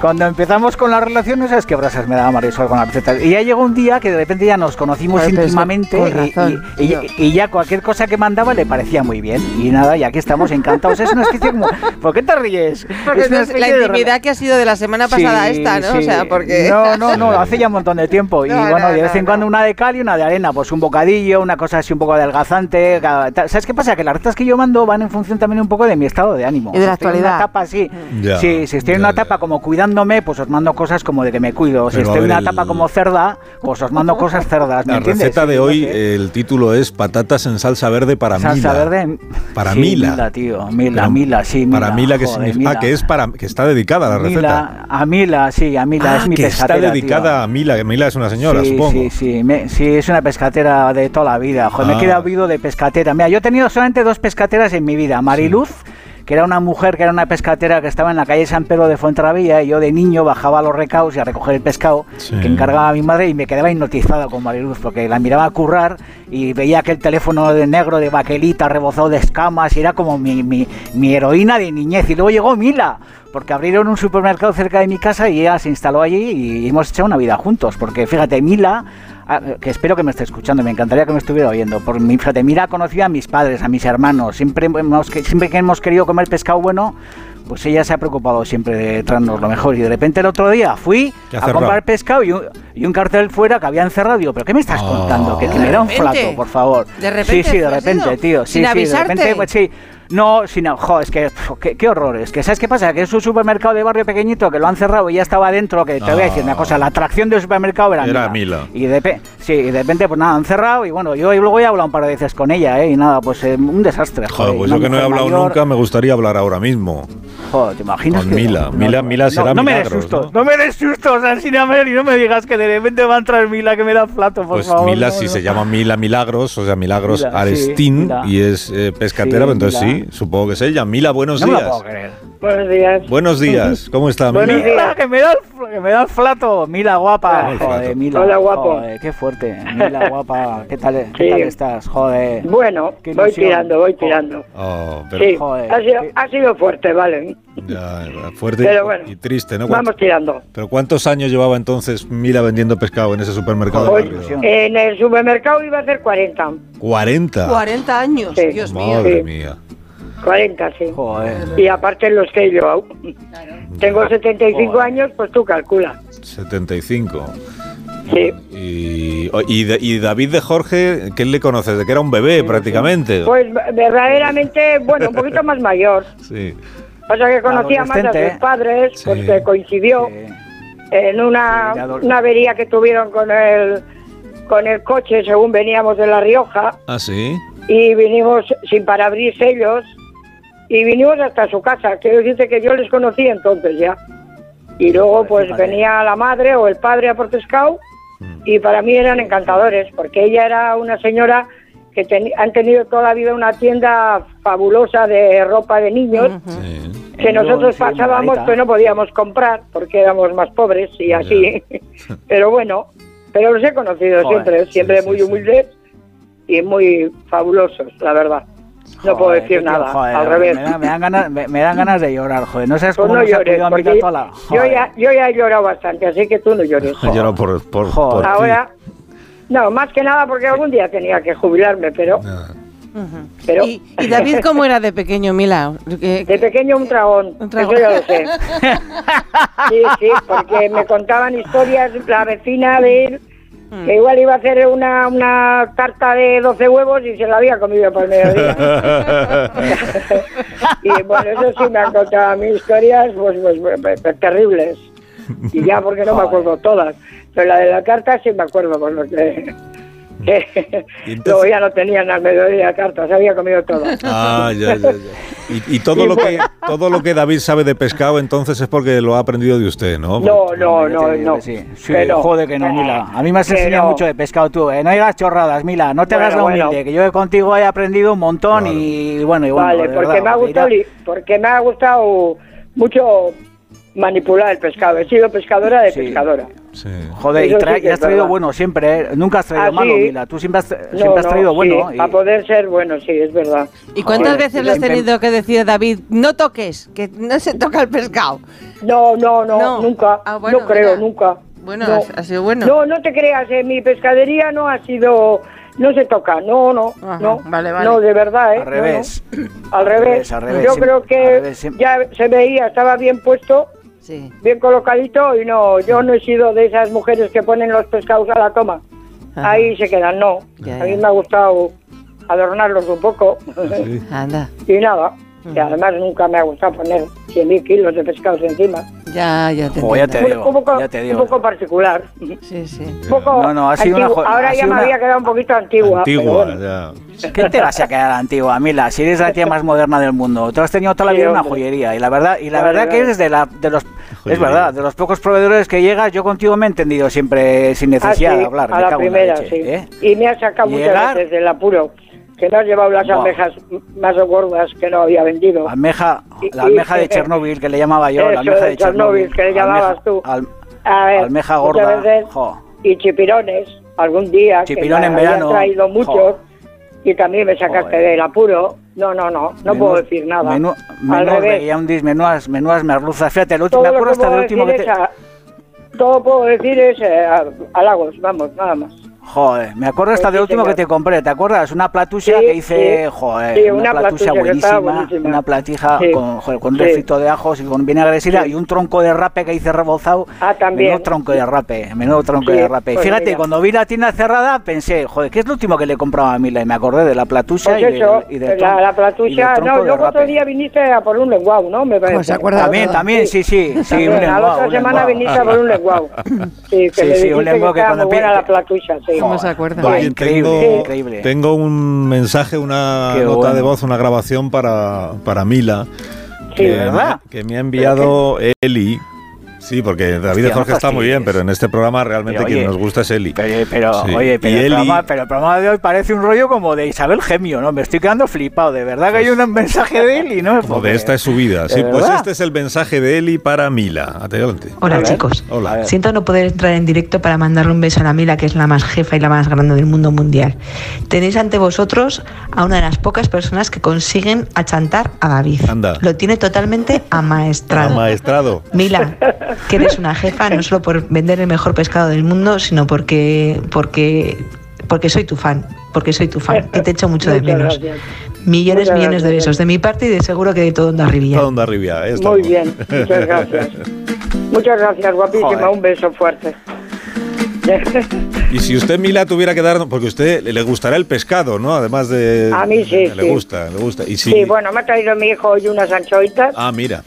Cuando empezamos con la relación, no sabes qué brasas me daba Marisol con las recetas. Y ya llegó un día que de repente ya nos conocimos Joder, es que íntimamente y- razón. y, y- y ya cualquier cosa que mandaba le parecía muy bien. Y nada, y aquí estamos encantados. Es una especie como... ¿Por qué te ríes? Porque Es una es la especie de intimidad que ha sido de la semana pasada Sí, esta, ¿no? sí. O sea, porque... No, no, no, hace ya un montón de tiempo. Y No, bueno, no, de vez no, en cuando una de cal y una de arena. Pues un bocadillo, una cosa así un poco adelgazante. ¿Sabes qué pasa? Que las recetas que yo mando van en función también un poco de mi estado de ánimo. Y de la Si estoy en actualidad. una etapa así. Sí, si estoy en una etapa como cuidando cuidándome, pues os mando cosas como de que me cuido. Si Pero, estoy en una el- etapa como cerda, pues os mando cosas cerdas. ¿me La entiendes? receta de hoy, no sé. el título es patatas en salsa verde para Salsa Mila. verde. Para sí, Mila. tío. Mila, Pero, Mila, sí. Mila, Para Mila, que significa Mila. que es para que está dedicada a la receta. Mila, a Mila, sí, a Mila, Ah, es mi que está pescatera. tío. dedicada a Mila, que Mila es una señora, sí, supongo. Sí, sí, me- sí, es una pescatera de toda la vida. Joder, me Ah. he quedado vivo de pescatera. Mira, yo he tenido solamente dos pescateras en mi vida. Mariluz, que era una mujer que era una pescatera que estaba en la calle San Pedro de Fuenterrabía y yo de niño bajaba a los recaos y a recoger el pescado Sí. que encargaba a mi madre y me quedaba hipnotizado con Mariluz porque la miraba a currar y veía aquel teléfono de negro de baquelita rebozado de escamas y era como mi, mi, mi heroína de niñez. Y luego llegó Mila porque abrieron un supermercado cerca de mi casa y ella se instaló allí y hemos hecho una vida juntos. Porque fíjate, Mila, ah, que espero que me esté escuchando, me encantaría que me estuviera oyendo. Por mi, ha conocido a mis padres, a mis hermanos. Siempre, hemos, que- siempre que hemos querido comer pescado bueno, pues ella se ha preocupado siempre de traernos lo mejor. Y de repente el otro día fui ¿Qué ha a comprar pescado y un, y un cartel fuera que había encerrado. Digo, ¿pero qué me estás Ah. contando? Que, que me da un flato, por favor. De repente Sí, sí, de repente, tío. Sí, Sin sí, avisarte. de repente, pues sí. No, sin, jo, es que, qué, qué horror. Es que, ¿sabes qué pasa? Que es un supermercado de barrio pequeñito que lo han cerrado y ya estaba adentro. Que te voy a decir una cosa: la atracción del supermercado era, Era Mila. Mila. Y de, sí, y de repente, pues nada, han cerrado. Y bueno, yo luego he hablado un par de veces con ella, ¿eh? Y nada, pues eh, un desastre. Joder, Joder, pues yo que no he hablado mayor. nunca, me gustaría hablar ahora mismo. Joder, ¿te imaginas? Con que- Mila. no, Mila- no, Mila no, será no me des sustos, ¿no? me des sustos, Alsina Mary, no me digas que de repente va a entrar Mila que me da flato, por Pues favor. Mila no, sí no. se llama Mila Milagros, o sea, Milagros Mila, sí, Arestín, Mila. y es eh, pescatera, Sí, pues entonces Mila. Sí, supongo que es ella. Mila, buenos No me lo días. puedo creer. Buenos días. Buenos días, ¿cómo está Mila? Buenos Mila, que me da el, que me da el flato. Mila, guapa. el Joder. Mila. Hola, guapo. Joder, qué fuerte. Mila, guapa. ¿Qué tal, qué tal estás? Joder. Bueno, voy tirando, voy tirando. Oh, pero Sí, Joder, ha sido, ha sido fuerte, vale. ya, fuerte Pero y- bueno, y triste, ¿no? Vamos tirando. Pero ¿cuántos años llevaba entonces Mila vendiendo pescado en ese supermercado? Hoy, en el supermercado iba a ser 40. 40. 40 años, Sí. Dios mío. Madre mía. 40, sí. Joder. Y aparte los que he llevado. Tengo 75 Joder. años, pues tú calcula. 75. Sí. Y, y, y David de Jorge, ¿qué le conoces? De que era un bebé prácticamente. Pues verdaderamente, bueno, un poquito más mayor. Sí. O sea que conocía más a sus padres, Sí. pues que coincidió Sí. en una, Sí, una avería que tuvieron con el, con el coche según veníamos de La Rioja Ah, sí. y vinimos sin parabris ellos y vinimos hasta su casa. Quiero decirte que yo les conocí entonces ya. Y luego pues venía la madre o el padre a por pescado y para mí eran encantadores porque ella era una señora que han tenido toda la vida una tienda fabulosa de ropa de niños sí. que nosotros Sí, pasábamos pero no podíamos comprar porque éramos más pobres y así. pero bueno, pero los he conocido Joder, siempre, siempre sí, muy sí. humildes y muy fabulosos, la verdad. No puedo decir nada, joder, al revés. Me, da- me dan ganas, me, me dan ganas de llorar, joder. No sabes Tú cómo no llores, cuidado Mila porque toda la... yo ya, yo ya he llorado bastante, así que tú no llores. Lloro por, por, Joder. por ti. Ahora, no, más que nada porque algún día tenía que jubilarme, pero, pero ¿Y, y David cómo era de pequeño, Mila? De pequeño un dragón, Un dragón. eso ya lo sé. Sí, sí, porque me contaban historias la vecina de él, Mm. que igual iba a hacer una, una tarta de 12 huevos y se la había comido por mediodía. y bueno, eso sí me han contado a mí historias pues, pues, pues, pues, terribles. Y ya porque no me acuerdo todas. Pero la de la carta sí me acuerdo por lo que... Luego ya no tenían al mediodía carta, se había comido todas. Ah, ya, ya, ya. Y, y todo Y lo que bueno. todo lo que David sabe de pescado entonces es porque lo ha aprendido de usted, ¿no? No, no, no, no. Sí, Sí, no. joder que no, Mila. A mí me has enseñado no. mucho de pescado tú, ¿eh? No digas chorradas, Mila. No te Bueno, hagas la bueno. humilde, que yo contigo he aprendido un montón Claro. y bueno, y bueno. vale, porque verdad, me ha gustado, porque me ha gustado mucho manipular el pescado. He sido pescadora de Sí. pescadora. Sí. Joder, y, tra- sí y has traído verdad. bueno siempre, ¿eh? Nunca has traído Ah, malo, sí. Mila. Tú siempre has, No, siempre has no, traído sí, bueno. y- A poder ser bueno, sí, es verdad. ¿Y cuántas Joder, veces le has tenido que decir a David, no toques, que no se toca el pescado? No, no, no, No. nunca. Ah, bueno, no creo, mira. nunca. Bueno, no. ha- sido bueno. No, no te creas, en mi pescadería no ha sido... No se toca, no, no, Ajá, no. vale, vale. No, de verdad, ¿eh? Al No, revés. no. Al revés. al revés, Yo siempre- creo que revés, ya se veía, estaba bien puesto, Sí. bien colocadito y no, yo no he sido de esas mujeres que ponen los pescados a la toma. Ajá. Ahí se quedan, no. Ya, a mí me ha gustado adornarlos un poco Anda. y nada. Y además nunca me ha gustado poner 100.000 kilos de pescados encima. Ya, ya te ya digo, un, poco, ya te un digo. poco particular. Sí, sí. Un poco No, no, ha sido una antiguo. jo- Ahora ha ya me había quedado un poquito antigua. pero Antigua, bueno. ya. ¿Qué te vas a quedar antigua, Mila? Si eres la tía más moderna del mundo. Tú has tenido toda la Sí, vida una joyería. Y la verdad, y la verdad que eres de, la, de los... Es verdad, de los pocos proveedores que llegas, yo contigo me he entendido siempre sin Ah, sí, necesidad de hablar. a la primera, leche, sí. ¿eh? Y me ha sacado muchas veces del apuro. Que has llevado las almejas más gordas que no había vendido. Almeja, Y- la almeja y- de Chernobyl, que le llamaba yo, la almeja de de. Chernobyl, que le llamabas Almeja- tú. al- A ver, almeja gorda. veces, y chipirones, algún día, Chipirón que en verano, traído muchos, jo. y también me sacaste Joder. del apuro. No, no, no, no Menú- puedo decir nada. Menú, Al menudos revés, veguiandis, menudas, menudas merluzas. Fíjate, el último, me acuerdo hasta puedo del último que decir te... es a- todo puedo decir es eh, halagos, vamos, nada más. Joder, me acuerdo hasta Pues del último que te compré, ¿te acuerdas? Una platusia Sí, que hice, sí. joder, Sí, una, una platusia buenísima, buenísima. una platija Sí. con, joder, con un refrito de ajos y con vinagre de y un tronco de rape que hice rebozado. Ah, también. Menudo tronco de rape, menudo tronco Sí, de rape. Y pues Fíjate, mira. cuando vi la tienda cerrada pensé, joder, ¿qué es lo último que le compraba a Mila? Y me acordé de la platusia Pues y, del- eso, y del la, tronco- la platusia, no, de luego otro rape. día viniste a por un lenguau, ¿no? Me parece. se acuerda También, también, sí, sí, sí, También, un a la lenguao, otra semana lenguao. viniste a por un lenguau. Sí, que Sí, un lenguao que cuando la platusia, sí. ¿Cómo se acuerda? Buah, Oye, increíble, tengo, increíble. tengo un mensaje, una Qué nota bueno. de voz, una grabación para, para Mila. Sí, que, ¿verdad? me, que me ha enviado Eli. Sí, porque David Hostia, Jorge no está muy bien, pero en este programa realmente Pero, quien oye, nos gusta es Eli. Pero, pero, Sí. oye, pero el, Eli- programa, pero el programa de hoy parece un rollo como de Isabel Gemio, ¿no? Me estoy quedando flipado. De verdad que hay un mensaje de y no Como de esta es su vida. ¿De Sí, pues verdad? este es el mensaje de Eli para Mila. Adelante. Hola chicos. Hola. Siento no poder entrar en directo para mandarle un beso a la Mila, que es la más jefa y la más grande del mundo mundial. Tenéis ante vosotros a una de las pocas personas que consiguen achantar a David. Anda. Lo tiene totalmente amaestrado. Maestrado. Mila, que eres una jefa no solo por vender el mejor pescado del mundo, sino porque porque porque soy tu fan, porque soy tu fan, que te echo mucho de menos. gracias. Millones, Muchas millones de besos de mi parte y de seguro que de todo Onda Rivilla. Todo onda arriba. ahí Muy bien, muchas gracias. Muchas gracias, guapísima, Joder. un beso fuerte. Y si usted, Mila, tuviera que dar... Porque a usted le gustará el pescado, ¿no? Además de... A mí sí, Le sí. gusta, le gusta. Y si... Sí, bueno, me ha traído mi hijo hoy unas anchoitas, Ah, mira.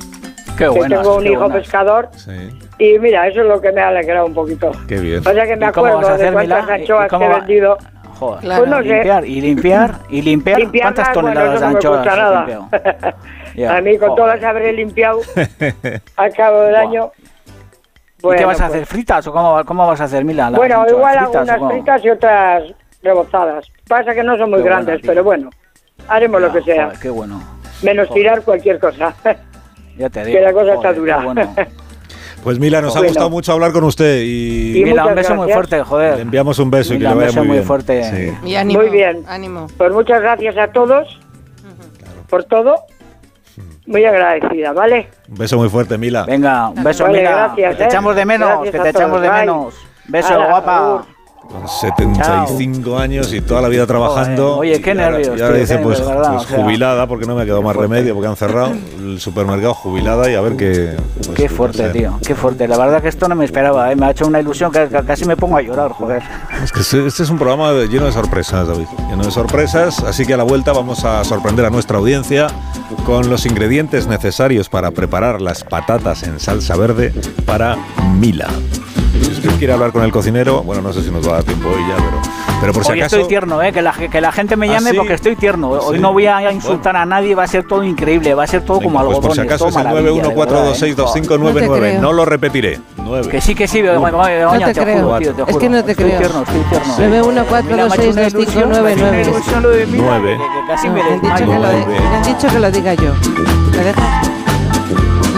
Qué tengo un qué hijo buenas. pescador, Sí, y mira, eso es lo que me ha alegrado un poquito. qué bien. O sea que me ¿Y cómo acuerdo de cuántas anchoas que he vendido. Joder, Claro. Pues no sé. limpiar y limpiar y limpiar. Limpiarlas, ¿Cuántas toneladas de no anchoas? Ya, a mí con joder. todas las habré limpiado al cabo del año. ¿Y qué vas a pues, hacer? ¿Fritas o cómo, cómo vas a hacer, Milán? ¿Las Bueno, anchoas igual fritas cómo? fritas y otras rebozadas. Pasa que no son muy Qué grandes, pero bueno, haremos lo que sea. joder, qué bueno. Menos joder. tirar cualquier cosa. Ya te digo. que la cosa joder, está dura. bueno. Pues Mila, nos ha Bueno. gustado mucho hablar con usted y, Y Mila, un beso muy gracias. fuerte, le joder. enviamos un beso y que Mila, le un vaya beso muy muy bien. fuerte. Sí. Y ánimo. Muy bien. Ánimo. Pues muchas gracias a todos por todo. Muy agradecida, ¿vale? Un beso muy fuerte, Mila. Venga, un beso, Vale, Mila. gracias, que te ¿eh? echamos de menos, Gracias que te echamos todos, de bye. menos. Beso, guapa. agur. Con 75 años y toda la vida trabajando. Oye, qué nervios, Y ahora dice, pues, nervios, ¿verdad? pues O sea, jubilada, porque no me ha quedado más fuerte. remedio, porque han cerrado el supermercado jubilada y a ver qué. pues, Qué fuerte, no sé. tío, qué fuerte. La verdad que esto no me esperaba, ¿eh? me ha hecho una ilusión que, casi me pongo a llorar, joder. Es que este este es un programa lleno de sorpresas, David. Lleno de sorpresas, así que a la vuelta vamos a sorprender a nuestra audiencia con los ingredientes necesarios para preparar las patatas en salsa verde para Mila. Si usted quiere hablar con el cocinero, bueno, no sé si nos va a dar tiempo hoy ya, pero, pero por si Hoy acaso. estoy tierno, ¿eh? que, la, que la gente me ¿Ah, llame sí? porque estoy tierno. Hoy Sí. no voy a insultar a nadie, va a ser todo increíble, va a ser todo como Venga, pues por si acaso es el 914262599. No lo repetiré. 9. Que sí, que sí, Begoña, No te te creo. juro, tío, te Es juro. que no te estoy creo. Tierno, estoy tierno. 914262599. Me ilusión lo de Mila, 9. que- que casi No, me han dicho que lo de- me han dicho que lo diga yo. ¿Me dejas?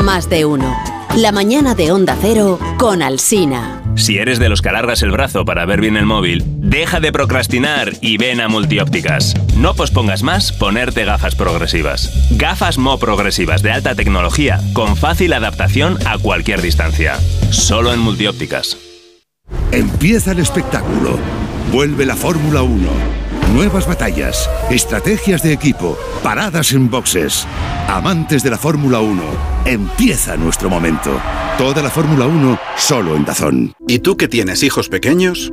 Más de uno. La mañana de Onda Cero con Alsina. Si eres de los que alargas el brazo para ver bien el móvil, deja de procrastinar y ven a Multiópticas. No pospongas más ponerte gafas progresivas. Gafas Mo progresivas de alta tecnología con fácil adaptación a cualquier distancia. Solo en Multiópticas. Empieza el espectáculo. Vuelve la Fórmula 1. Nuevas batallas, estrategias de equipo, paradas en boxes. Amantes de la Fórmula 1, empieza nuestro momento. Toda la Fórmula 1 solo en Dazón. ¿Y tú que tienes hijos pequeños?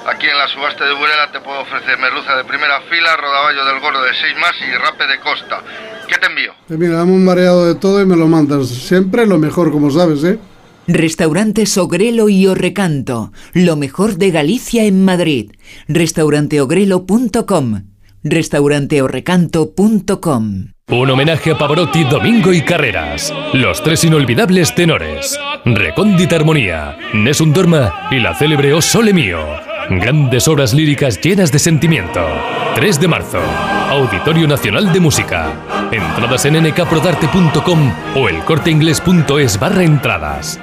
aquí en la subasta de Burela te puedo ofrecer merluza de primera fila, rodaballo del gordo de 6 más y rape de costa. ¿Qué te envío? Pues mira, dame un mareado de todo y me lo mandas. Siempre lo mejor, como sabes, ¿eh? Restaurante Ogrelo y Orrecanto, lo mejor de Galicia en Madrid. Restauranteogrelo.com, restauranteorrecanto.com. Un homenaje a Pavarotti, Domingo y Carreras. Los tres inolvidables tenores. Recóndita Armonía, Nessun Dorma y la célebre O Sole Mio. Grandes obras líricas llenas de sentimiento. 3 de marzo. Auditorio Nacional de Música. Entradas en nkprodarte.com o elcorteinglés.es barra entradas.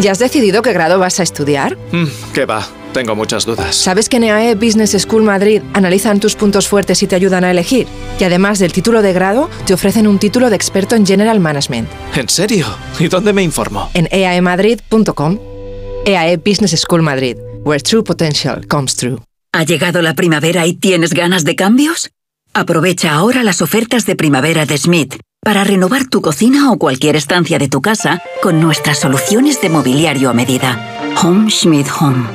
¿Ya has decidido qué grado vas a estudiar? Mm, ¿Qué va? Tengo muchas dudas. ¿Sabes que en EAE Business School Madrid analizan tus puntos fuertes y te ayudan a elegir? Y además del título de grado, te ofrecen un título de experto en General Management. ¿En serio? ¿Y dónde me informo? En eaemadrid.com. EAE Business School Madrid, where true potential comes true. ¿Ha llegado la primavera y tienes ganas de cambios? Aprovecha ahora las ofertas de primavera de Smith para renovar tu cocina o cualquier estancia de tu casa con nuestras soluciones de mobiliario a medida. Home Schmidt Home.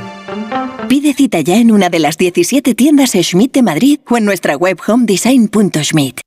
Pide cita ya en una de las 17 tiendas Schmidt de Madrid o en nuestra web homedesign.schmidt.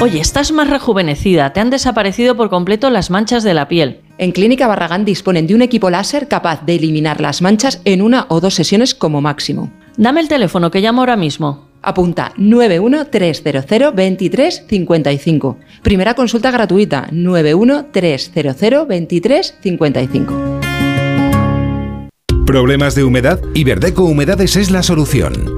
Oye, estás más rejuvenecida, te han desaparecido por completo las manchas de la piel. En Clínica Barragán disponen de un equipo láser capaz de eliminar las manchas en una o dos sesiones como máximo. Dame el teléfono que llamo ahora mismo. Apunta 913002355. Primera consulta gratuita 913002355. ¿Problemas de humedad? Iberdeco Humedades es la solución.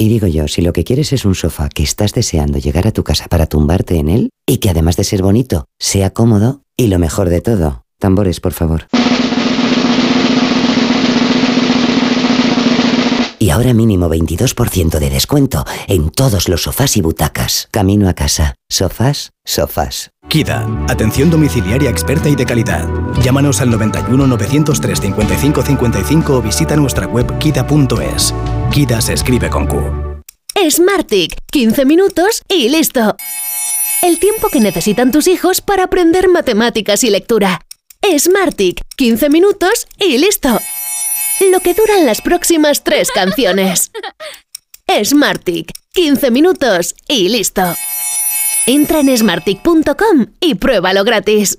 Y digo yo, si lo que quieres es un sofá que estás deseando llegar a tu casa para tumbarte en él, y que además de ser bonito, sea cómodo, y lo mejor de todo, tambores, por favor. Y ahora mínimo 22% de descuento en todos los sofás y butacas. Camino a casa. Sofás, sofás. Kida, atención domiciliaria experta y de calidad. Llámanos al 91 903 55 55 o visita nuestra web kida.es. Kida se escribe con Q. Smartick, 15 minutos y listo. El tiempo que necesitan tus hijos para aprender matemáticas y lectura. Smartick, 15 minutos y listo. Lo que duran las próximas tres canciones. Smartick, 15 minutos y listo. Entra en smartick.com y pruébalo gratis.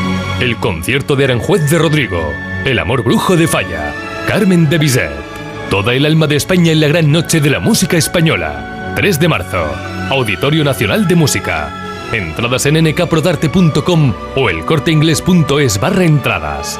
El concierto de Aranjuez de Rodrigo. El amor brujo de Falla. Carmen de Bizet. Toda el alma de España en la gran noche de la música española. 3 de marzo. Auditorio Nacional de Música. Entradas en nkprodarte.com o elcorteingles.es barra entradas.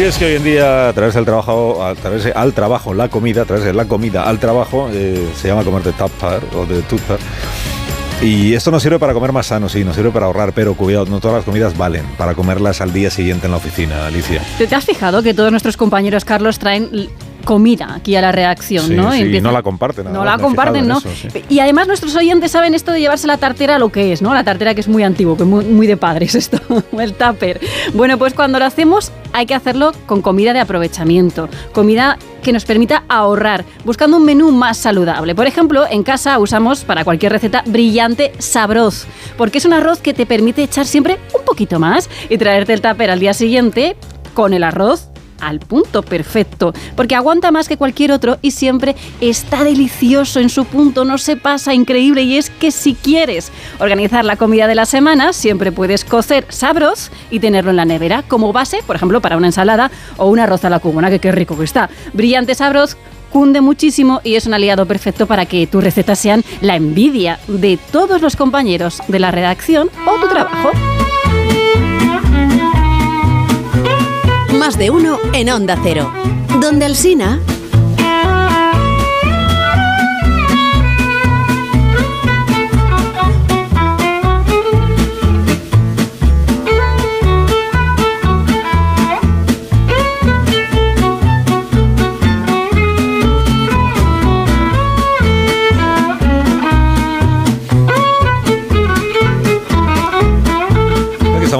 Sí, es que hoy en día a través del trabajo, a través de, al trabajo, la comida, a través de la comida al trabajo, eh, se llama comer de tupper o de tupper. Y esto nos sirve para comer más sano, sí, nos sirve para ahorrar, pero cuidado, no todas las comidas valen para comerlas al día siguiente en la oficina, Alicia. ¿Te, has fijado que todos nuestros compañeros, Carlos, traen comida aquí a la redacción, Sí, ¿no? sí, no la comparten. No la comparten, ¿no? en eso, sí. Y además nuestros oyentes saben esto de llevarse la tartera lo que es, ¿no? La tartera que es muy antiguo, que es muy, muy de padres esto, el tupper. Bueno, pues cuando lo hacemos hay que hacerlo con comida de aprovechamiento, comida que nos permita ahorrar, buscando un menú más saludable. Por ejemplo, en casa usamos para cualquier receta brillante sabroz, porque es un arroz que te permite echar siempre un poquito más y traerte el tupper al día siguiente con el arroz al punto perfecto, porque aguanta más que cualquier otro y siempre está delicioso en su punto, no se pasa increíble y es que si quieres organizar la comida de la semana, siempre puedes cocer sabroz y tenerlo en la nevera como base, por ejemplo, para una ensalada o un arroz a la cubana, que qué rico que está. Brillante sabroz cunde muchísimo y es un aliado perfecto para que tus recetas sean la envidia de todos los compañeros de la redacción o tu trabajo. Más de uno en Onda Cero. Donde Alsina.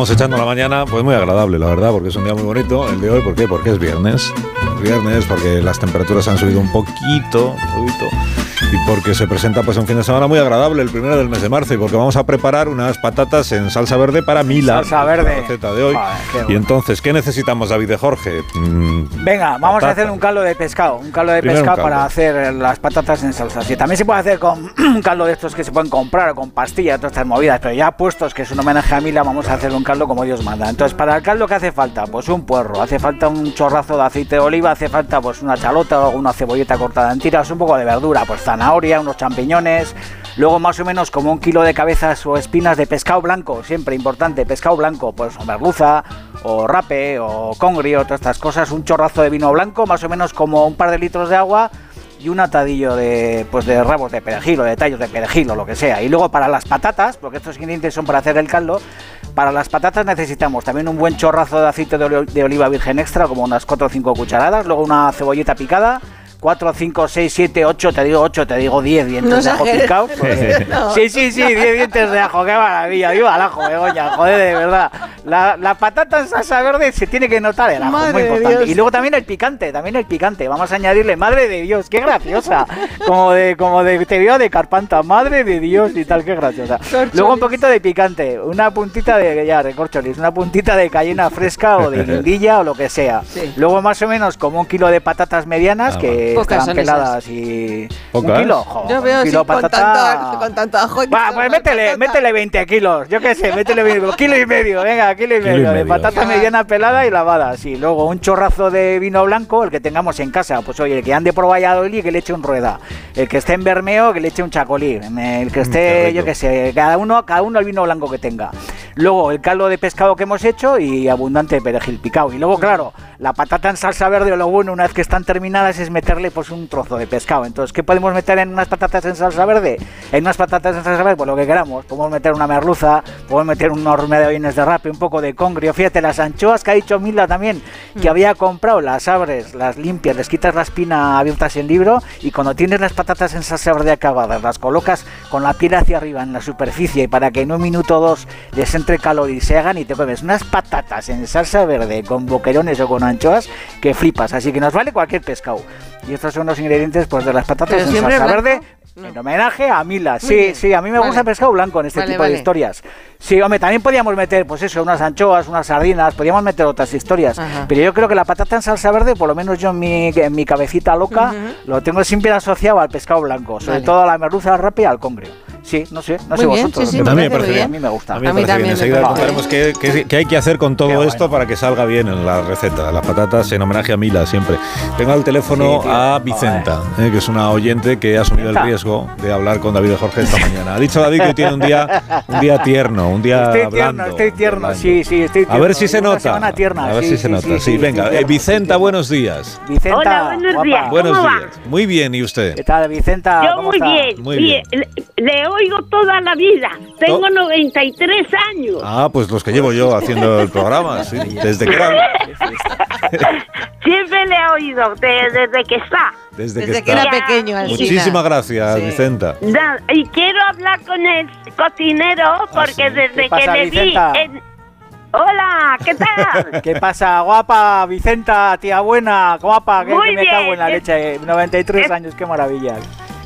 Estamos echando la mañana, pues muy agradable, la verdad, porque es un día muy bonito el de hoy. ¿Por qué? Porque es viernes. Es viernes porque las temperaturas han subido un poquito, un poquito, y porque se presenta pues un fin de semana muy agradable, el primero del mes de marzo, y porque vamos a preparar unas patatas en salsa verde para Mila. Salsa verde. La receta de hoy. Joder, y entonces, ¿qué necesitamos, David de Jorge? Mm, Venga, vamos a hacer un caldo de pescado. Un caldo de Primero pescado caldo. para hacer las patatas en salsa. Sí, también se puede hacer con un caldo de estos que se pueden comprar o con pastillas, todas estas movidas. Pero ya puestos que es un homenaje a Mila, vamos a hacer un caldo como Dios manda. Entonces, para el caldo, ¿qué hace falta? Pues un puerro, hace falta un chorrazo de aceite de oliva, hace falta pues una chalota o una cebolleta cortada en tiras, un poco de verdura, pues zanahoria, unos champiñones. Luego más o menos como un kilo de cabezas o espinas de pescado blanco, siempre importante, pescado blanco, pues o merluza o rape o congrio, todas estas cosas, un chorrazo de vino blanco, más o menos como un par de litros de agua y un atadillo de pues de rabos de perejil o de tallos de perejil o lo que sea. Y luego para las patatas, porque estos ingredientes son para hacer el caldo, para las patatas necesitamos también un buen chorrazo de aceite de, oli- de oliva virgen extra, como unas 4 o 5 cucharadas, luego una cebolleta picada, 4, 5, 6, 7, 8, te digo 8, te digo 10 dientes No de ajo No. Sí, sí, sí, 10 dientes de ajo, qué maravilla, viva el ajo, Begoña, joder, de verdad. La, la patata en salsa verde se tiene que notar el ajo, Madre muy de importante. Dios. Y luego también el picante, también el picante. Vamos a añadirle, madre de Dios, qué graciosa. Como de, como de, te veo de carpanta, madre de Dios y tal, qué graciosa. Luego un poquito de picante, una puntita de, ya, recorcholis, una puntita de cayena fresca o de guindilla o lo que sea. Luego más o menos como un kilo de patatas medianas Ah, que Pocas estarán son peladas y... Pocas. Un kilo, joder, Yo un veo así kilo con patata... tanto, con tanto ajo. y Va, pues métele, patata. métele 20 kilos, yo qué sé, métele 20, kilo y medio, venga, kilo y Kilo y medio, de medio. patata mediana pelada y lavada, sí. Luego un chorrazo de vino blanco, el que tengamos en casa. Pues oye, el que ande por Valladolid, que le eche un rueda. El que esté en Bermeo, que le eche un chacolí. El que Mm, qué esté, rico. yo qué sé, cada uno, cada uno el vino blanco que tenga. Luego el caldo de pescado que hemos hecho y abundante perejil picado. Y luego, claro, la patata en salsa verde, lo bueno, una vez que están terminadas, es meterle pues un trozo de pescado. Entonces, ¿qué podemos meter en unas patatas en salsa verde? En unas patatas en salsa verde, pues lo que queramos. Podemos meter una merluza, podemos meter unos medallones de rape, un poco de congrio. Fíjate, las anchoas que ha dicho Mila también, que había comprado, las abres, las limpias, les quitas la espina abiertas en libro y cuando tienes las patatas en salsa verde acabadas, las colocas con la piel hacia arriba en la superficie para que en un minuto o dos les entre calor y se hagan y te comes unas patatas en salsa verde con boquerones o con anchoas que flipas. Así que nos vale cualquier pescado. Y estos son los ingredientes pues de las patatas en salsa blanco. verde. En homenaje a Mila, Muy sí, bien. sí, a mí me Vale. gusta el pescado blanco en este Vale, tipo vale. de historias. Sí, hombre, también podíamos meter, pues eso, unas anchoas, unas sardinas, podíamos meter otras historias. Ajá. Pero yo creo que la patata en salsa verde, por lo menos yo en mi, en mi cabecita loca, lo tengo siempre asociado al pescado blanco, sobre todo a la merluza, rape y al congrio. Sí, no sé, no Muy sé bien, vosotros. sí, sí, también me parece parece muy bien. A mí me gusta. A mí A mí también me Enseguida contaremos qué, qué- qué hay que hacer con todo esto para que salga bien en la receta. Las patatas en homenaje a Mila siempre. Tengo al teléfono a Vicenta, eh, que es una oyente que ha asumido el riesgo de hablar con David Jorge esta mañana. Ha dicho David que tiene un día, un día tierno, un día Estoy blando. tierno, estoy tierno, blando. sí, sí, estoy A tierno. ver si se nota. tierna, a ver sí, si se sí, nota. sí, Sí, sí, venga. Eh, tierno, Vicenta, buenos días. Vicenta, Hola, buenos días. Buenos días. Muy bien, ¿y usted? ¿Qué tal, Vicenta? Yo ¿Cómo muy bien, Muy bien. Le, le oigo toda la vida. Tengo 93 años. Ah, pues los que llevo yo haciendo el programa, sí, desde que era, Siempre le he oído de- desde que está. desde, Desde que, que era pequeño. Muchísimas gracias, Sí. Vicenta. Da- Y quiero hablar con el cocinero porque sí. desde ¿Qué pasa, que le vi en... Hola, ¿qué tal? ¿Qué pasa, guapa, Vicenta, tía buena, guapa? Que, Muy que me cago en la bien. leche. 93 Eh, años, qué maravilla.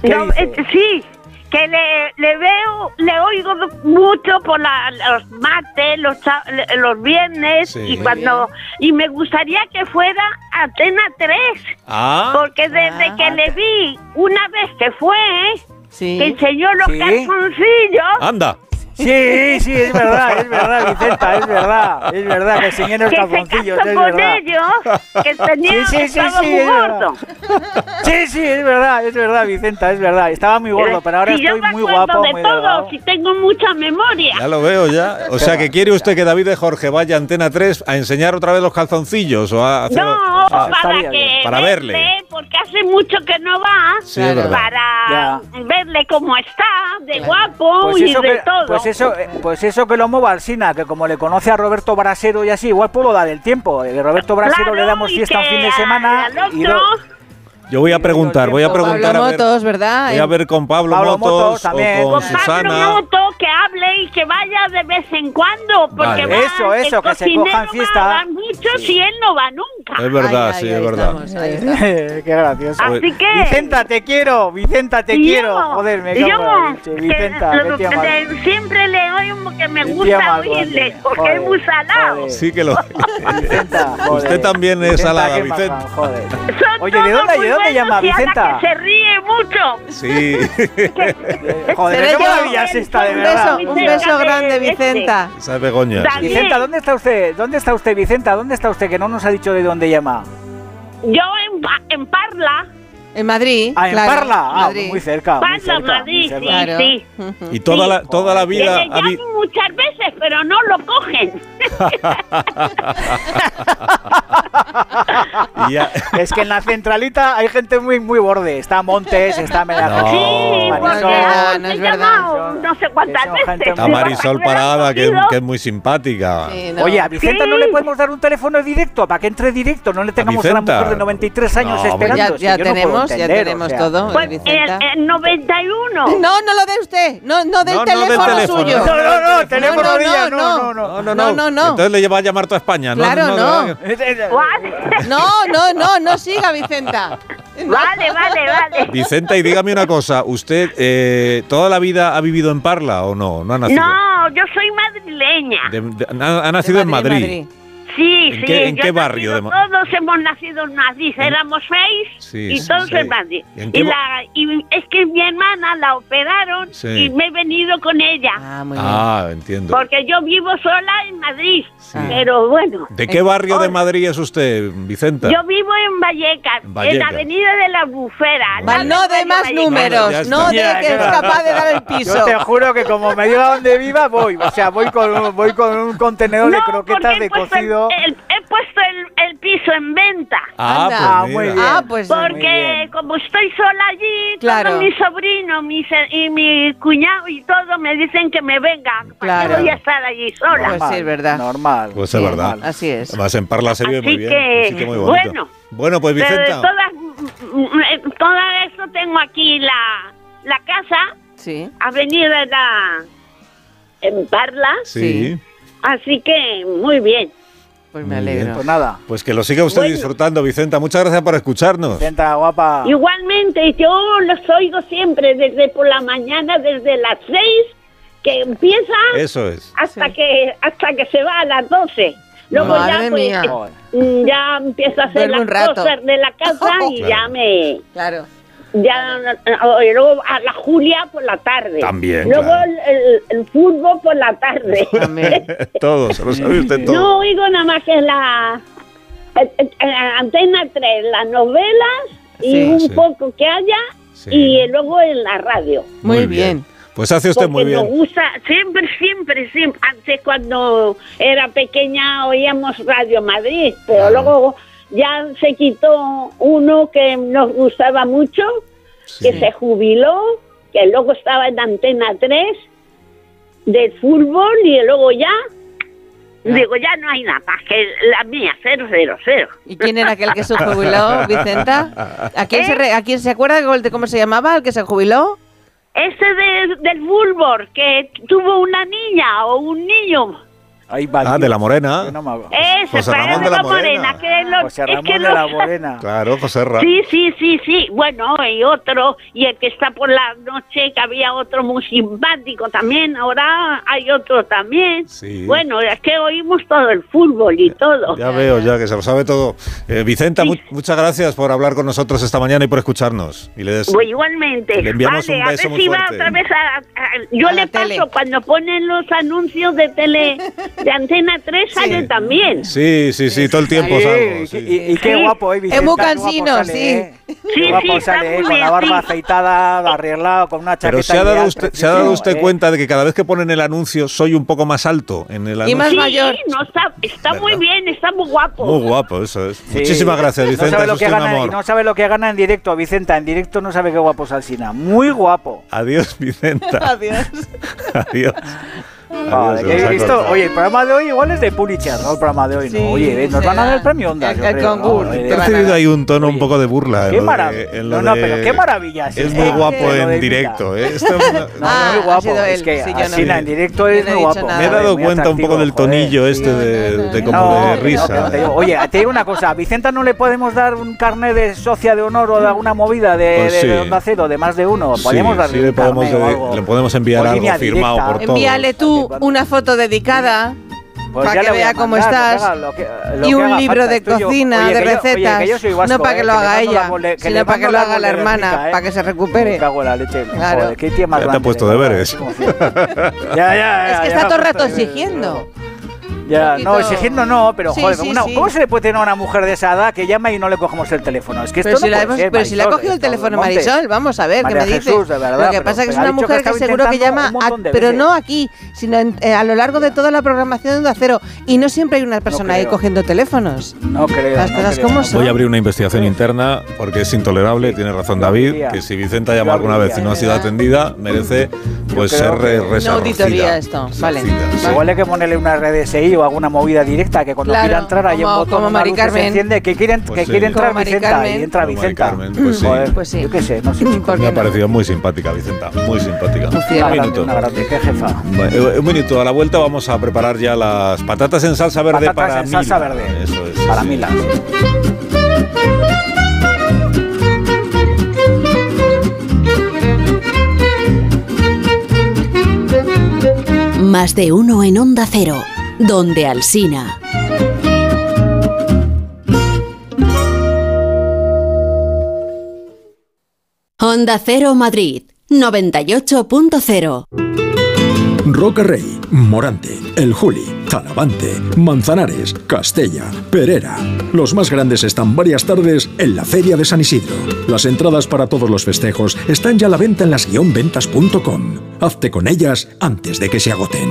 ¿Qué No, dice? eh, sí, que le, le veo, le oigo mucho por la- los martes, los, viernes Sí. y cuando y me gustaría que fuera Atena 3. Ah, Porque desde Ah. que le vi una vez que fue, Sí. que enseñó los Sí. calzoncillos, anda. Sí, sí, es verdad, es verdad, Vicenta, es verdad, es verdad, que enseñé los que se calzoncillos, casó es con verdad. ellos, que tenía, Sí, sí, sí, estaba sí, muy es verdad. gordo. Sí, sí, es verdad, es verdad, Vicenta, es verdad. Estaba muy gordo, pero ahora Si yo estoy me muy guapo, de muy todo, delgado. si tengo mucha memoria. Ya lo veo ya. O sea, que quiere usted que David de Jorge vaya a Antena 3 a enseñar otra vez los calzoncillos o a hacer... No, Ah, para estaría que bien. Para verle. porque hace mucho que no va, Sí, es verdad. para verle cómo está, de guapo Pues y de que, todo. pues, eso, eh, pues eso que lo mueva Alsina, que como le conoce a Roberto Brasero y así, igual puedo dar el tiempo. Eh, Roberto Brasero Claro, le damos fiesta un fin de semana. y do- Yo voy a preguntar, voy a preguntar Pablo a ver, Motos, ¿verdad? voy a ver con Pablo, Pablo Motos, Motos o con con Pablo Susana. Moto, que hable y que vaya de vez en cuando, porque Vale. va, Eso, eso, el que se cojan va fiesta. a dar mucho si él no va nunca. Es verdad, Ay, sí, ay, es ahí verdad. estamos. Qué gracioso. Así que... Vicenta, te quiero, Vicenta, te y quiero. yo- Joder, me yo, que Vicenta, lo- de- siempre le oigo que me gusta oírle, porque Joder, es muy salado. joder. Sí que lo... Vicenta, joder. Usted también es salada, Vicenta. Oye, ¿de dónde, muy ¿de dónde llama Vicenta? que se ríe mucho. Sí. Joder, qué maravilla es esta, de Un verdad. beso, un beso grande, Vicenta. Esa es Begoña. Vicenta, ¿dónde está usted? ¿Dónde está usted, Vicenta? ¿Dónde está usted? Que no nos ha dicho de dónde llama. Yo en Parla, En Madrid. Ah, en claro, Parla. Ah, Madrid. muy cerca. muy Parla, cerca, muy Madrid, sí, cerca. Claro. sí. Y toda la, toda la Que vida... le vi- llamo muchas veces, pero no lo cogen. ya- Es que en la centralita hay gente muy muy borde. Está Montes, está Medellín. sí, No, porque no es verdad. sé cuántas veces. Está Marisol Parada, que, que es muy simpática. Sí, no. Oye, a Vicenta Sí. no le podemos dar un teléfono directo para que entre directo. No le tengamos a, la Vicenta? mujer de 93 años No, esperando. Ya, puedo tenemos, ya o tenemos sea. todo, Pues en, en 91. No, no lo dé usted. No, no del No, no del teléfono teléfono. suyo. No, no, no, teléfono no, no, no, no, no. No, no, No, no, no. Entonces le lleva a llamar toda España. No, Claro, no. No, no, no, no siga, Vicenta. Vale, vale, vale. Vicenta, y dígame una cosa. ¿Usted eh, toda la vida ha vivido en Parla o no? ¿No ha nacido? No, yo soy madrileña. De- de- ha, ha nacido en Madrid. Sí, ¿En sí. qué- en qué barrio nacido- de Todos hemos nacido en Madrid, éramos seis Sí, y todos sí. en Madrid. ¿Y en Y, la, y es que mi hermana la operaron Sí. y me he venido con ella. Ah, entiendo. Porque yo vivo sola en Madrid. Pero bueno. ¿De qué barrio de Madrid es usted, Vicenta? Yo vivo en Vallecas, en Vallecas. la avenida de la Bufera. al Va, lado no de más Vallecas. números, está. no de que es capaz de dar el piso. Yo te juro que como me diga dónde viva, voy. O sea, voy con, voy con un contenedor de No, croquetas porque de he el- he puesto el, el piso en venta. Ah, Anda. pues Ah, mira. muy bien. Ah, pues muy Porque bien. como estoy sola allí, Claro. todo mi sobrino mi y mi cuñado y todo me dicen que me venga. ¿Para Claro. qué voy a estar allí sola? Pues sí, es verdad. Normal. Pues es verdad. Así es. Además, en Parla se vive Así muy bien. que, así que muy bonito. bueno. Bueno, pues Pero de Vicenta. todas, todo eso tengo aquí la, la casa, Sí. avenida la, en Parla, Sí. así que muy bien. Pues me bien. alegro. Pues nada. Pues que lo siga usted Bueno. disfrutando, Vicenta. Muchas gracias por escucharnos. Vicenta, guapa. Igualmente, yo los oigo siempre desde por la mañana, desde las seis que empieza Eso es. hasta que hasta que se va a las doce. Luego Madre ya pues mía. ya empiezo a hacer Duerme las cosas de la casa y Claro. ya me Claro. Ya y luego a la Julia por la tarde. También, Luego claro. el, el- el fútbol por la tarde. También. todo, se lo sabe usted todo. No oigo nada más que la eh, eh, eh, Antena 3, las novelas y un Sí. poco que haya Sí. y luego en la radio. Muy bien. Pues hace usted muy Porque nos bien. gusta, siempre, siempre, siempre. Antes cuando era pequeña oíamos Radio Madrid, pero luego ya se quitó uno que nos gustaba mucho, que se jubiló, que luego estaba en Antena 3 del fútbol y luego ya, digo, ya no hay nada más que la mía, 000. ¿Y quién era aquel que se jubiló, Vicenta? ¿A quién, se, re- a quién se acuerda de cómo se llamaba el que se jubiló? Ese de- del fútbol, que tuvo una niña o un niño. Ah, de la morena. No me. Ese, José Ramón de la Morena. Morena, que es lo- José es Ramón que de lo- la Morena. Claro, José Ra. Sí, sí, sí, sí. Bueno, y otro, y el que está por la noche, que había otro muy simpático también, ahora hay otro también. Sí. Bueno, es que oímos todo el fútbol y todo. Ya veo, ya que se lo sabe todo. Eh, Vicenta, mu- muchas gracias por hablar con nosotros esta mañana y por escucharnos. Y le des- Pues igualmente. Le enviamos vale, un a beso ver muy si va otra vez a, a- yo A le paso tele. cuando ponen los anuncios de tele de Antena 3 sale también. Sí, sí, sí, todo el tiempo Sí, salgo. y, sí. y- y qué Sí. guapo, ¿eh, Vicenta? muy Qué guapo cansino, sale, sí. ¿eh? Sí, Qué guapo sí, está sale, ¿eh? muy Con la barba sí. aceitada, arreglado, con una chaqueta Pero se ha dado usted, se ha dado usted ¿eh? cuenta de que cada vez que ponen el anuncio soy un poco más alto en el anuncio. más Sí, mayor. no, está, está muy bien, está muy guapo. Muy guapo, eso es. Sí. Muchísimas gracias, No Vicenta. sabe, es lo que gana, y amor. no sabe lo que gana en directo, Vicenta. En directo no sabe qué guapo es Alsina. Muy guapo. Adiós, Vicenta. Adiós. Adiós. Vale, se que nos he ha visto, cortado. oye, el programa de hoy igual es de Pulitzer, ¿no? El programa de hoy, Sí, ¿no? Oye, nos van a dar el premio Onda. El- ¿no? concurso. Oye, He recibido ahí un tono un poco de burla. Qué maravilla. No, no, pero qué maravilla es muy guapo de en directo, ¿eh? Una- No, Ah, muy ha guapo. Es que sí, yo no- Alsina en directo es no he muy dicho guapo. nada. Me he dado cuenta un poco del joder. tonillo este No, de, no, no, de no. como No, de risa. oye, te digo una cosa, a Vicenta no le podemos dar un carnet de socia de honor o de alguna movida de, Pues Onda Cero, de más de uno. Sí, Podríamos darle sí, le un podemos, podemos enviar algo firmado por todos. Envíale tú una foto dedicada Pues para que vea cómo mandar, lo que estás. haga- lo que- lo y un libro falta. de Estoy yo- cocina, oye, de que yo- oye, recetas. que yo soy vasco, no para que eh, lo haga ella, sino para que lo haga la hermana, ¿eh? para que se Me recupere. cago en la leche. Claro. Joder, qué tía más Ya te ha puesto deberes. ya, ya, Es que ya, está ya, todo el rato eh, exigiendo. Ya, no, exigiendo no, pero Sí, joder, sí, una- sí. ¿cómo se le puede tener a una mujer de esa edad que llama y no le cogemos el teléfono? Es que esto Pero, no si, la puede hemos- ser, pero si le ha Marisol, cogido el esto, teléfono Montes. Marisol, vamos a ver, María ¿qué me dice? Jesús, de verdad, Lo que pasa es que es ha una que mujer que, estaba seguro que llama, a- pero no aquí, sino en- eh, a lo largo de toda la programación de Onda Cero. Y no siempre hay una persona ahí cogiendo teléfonos. No creo. Las no cosas como son. Voy a abrir una investigación interna porque es intolerable, tiene razón David, que si Vicenta llama Yo alguna vez y no ha sido atendida, merece pues ser re- que- resarcida. Una auditoría esto, vale. Igual hay que ponerle una O alguna movida directa que cuando Claro, quiera entrar hay un botón, como Mari que se Carmen. enciende que quiere, Pues que sí. quiere entrar Vicenta Carmen. y entra Vicenta. Carmen, pues sí. Joder, Pues sí. Yo qué sé, no sé. ¿Por Me ha no? parecido muy simpática, Vicenta, muy simpática. Fiel. Un grande, minuto. una grande, qué jefa. Bueno, Un minuto, a la vuelta vamos a preparar ya las patatas en salsa verde Patatas para en salsa verde. Eso es. Para sí. Mila. Más de uno en Onda Cero, donde Alsina. Honda Cero Madrid 98.0 Roca Rey, Morante, El Juli, Talavante, Manzanares, Castella, Perera. Los más grandes están varias tardes en la Feria de San Isidro. Las entradas para todos los festejos están ya a la venta en las-ventas.com. Hazte con ellas antes de que se agoten.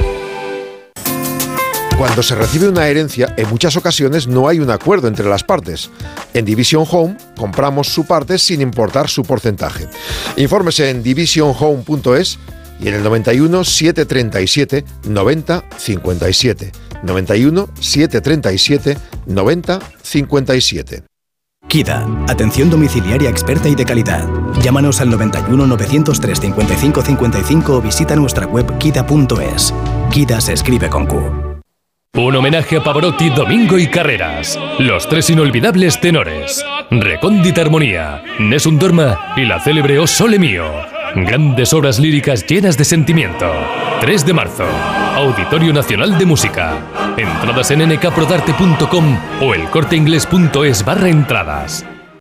Cuando se recibe una herencia, en muchas ocasiones no hay un acuerdo entre las partes. En Division Home compramos su parte sin importar su porcentaje. Infórmese en divisionhome.es y en el 91 737 90 57. 91 737 90 57. KIDA, atención domiciliaria experta y de calidad. Llámanos al 91 903 55 55 o visita nuestra web kida.es. KIDA se escribe con Q. Un homenaje a Pavarotti, Domingo y Carreras. Los tres inolvidables tenores. Recóndita Armonía, Nessun Dorma y la célebre O Sole Mio. Grandes obras líricas llenas de sentimiento. 3 de marzo. Auditorio Nacional de Música. Entradas en nkprodarte.com o elcorteinglés.es barra entradas.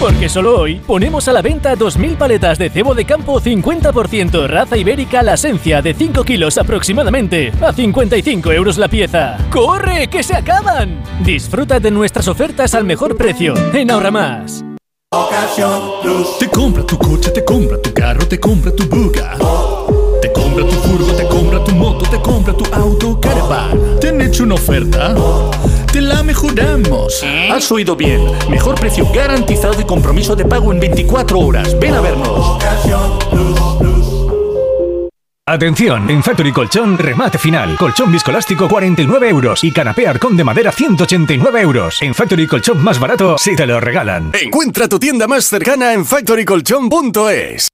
Porque solo hoy ponemos a la venta 2.000 paletas de cebo de campo 50% raza ibérica la esencia de 5 kilos aproximadamente a 55 euros la pieza. ¡Corre, que se acaban! Disfruta de nuestras ofertas al mejor precio en Ahorra Más. Te compra tu coche, te compra tu carro, te compra tu buga. Te compra tu furgo, te compra tu moto, te compra tu auto, caravan. ¿Te han hecho una oferta? Te la mejoramos. Has oído bien. Mejor precio garantizado y compromiso de pago en 24 horas. Ven a vernos. Atención, en Factory Colchón, remate final. Colchón viscolástico 49 euros y canapé arcón de madera 189 euros. En Factory Colchón más barato, si te lo regalan. Encuentra tu tienda más cercana en factorycolchón.es.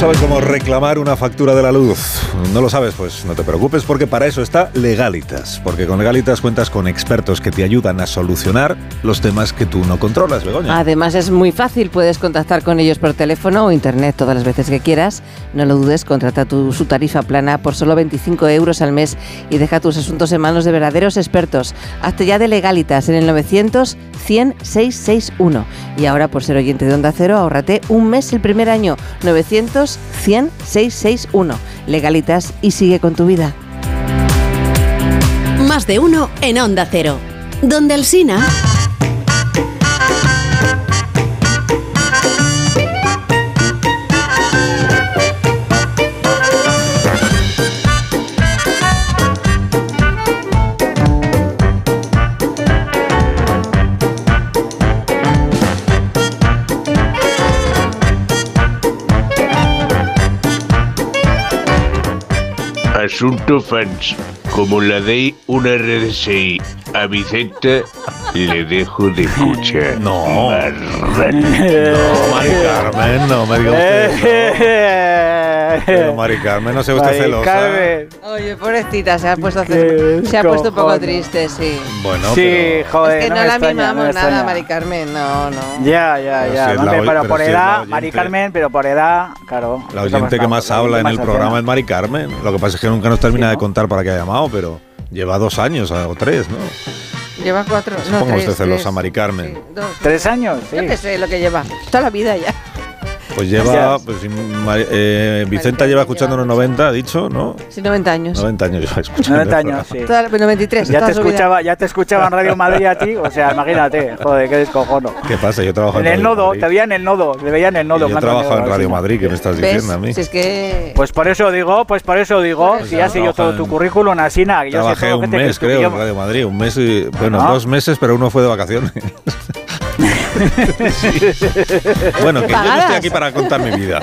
sabes cómo reclamar una factura de la luz? ¿No lo sabes? Pues no te preocupes porque para eso está Legalitas. Porque con Legalitas cuentas con expertos que te ayudan a solucionar los temas que tú no controlas, Begoña. Además es muy fácil, puedes contactar con ellos por teléfono o internet todas las veces que quieras. No lo dudes, contrata tu, su tarifa plana por solo 25 euros al mes y deja tus asuntos en manos de verdaderos expertos. Hazte ya de Legalitas en el 900 100 661. Y ahora por ser oyente de Onda Cero, ahórrate un mes el primer año. 900 100 661. Legalitas y sigue con tu vida. Más de uno en Onda Cero. Donde el Sina. Asunto fans. Como la deis una RDSI a Vicente, le dejo de escuchar. No. Marrano. No, Mari Carmen, no me diga usted. Pero Mari Carmen, no sea usted Mari celosa. Carmen. Oye, pobrecita, se ha puesto, a hacer- se ha puesto un poco triste, sí. Bueno, Sí, joder, es que no, me la extraña, mimamos no nada. Mari Carmen, no, no. Ya, ya, Pero ya. si es no, pero pero por si edad, oyente. Mari Carmen, pero por edad, claro. La oyente que más la habla en el programa es Mari Carmen. Lo que pasa es que nunca nos termina de contar para qué ha llamado, pero lleva dos años o tres, ¿no? Lleva cuatro, no, ponga tres, usted celosa, tres, Mari Carmen. dos. ¿Tres años? Yo qué sé lo que lleva, toda la vida ya. Pues lleva, pues, eh, Vicenta lleva escuchando unos 90, ha dicho, ¿no? Sí, 90 años. 90 años lleva escuchando. 90 el años, sí. Toda la- 93, Ya te escuchaba, ya te escuchaba en Radio Madrid a ti, o sea, imagínate, joder, qué descojono. ¿Qué pasa? Yo trabajo en, En el Radio nodo, Madrid. te veía en el nodo, te veía en el nodo. Yo trabajo en Radio. Madrid, ¿qué me estás ¿Ves? diciendo a mí? Si es que... Pues por eso digo, pues por eso digo, si ya sé yo todo tu currículum, Asina, que yo sé Trabajé todo, un mes, creo, en Radio Madrid. Un mes, y, Bueno. dos meses, pero uno fue de vacaciones. bueno, que yo no estoy aquí para contar mi vida.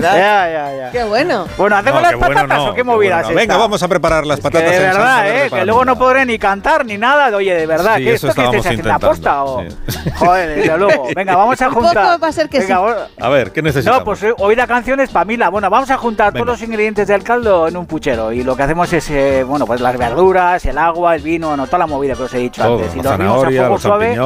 Ya, ya, ya. Qué bueno. Bueno, ¿hacemos No, las qué bueno patatas no, o qué qué bueno movidas no. esta? Venga, vamos a preparar las patatas. de verdad, ¿eh? Que luego no podré ni cantar ni nada. Oye, de verdad, Sí, ¿qué eso esto que estáis haciendo aposta? O... intentando, Joder, desde luego. Venga, vamos a juntar. va a ser que Venga, sí. A ver, ¿qué necesitamos? No, pues eh, hoy la canción es Pamila. Bueno, vamos a juntar Venga. todos los ingredientes del caldo en un puchero. Y lo que hacemos es, eh, bueno, pues las verduras, el agua, el vino, no, toda la movida que os he dicho Todo, antes. Y la lo hervimos a fuego los suave.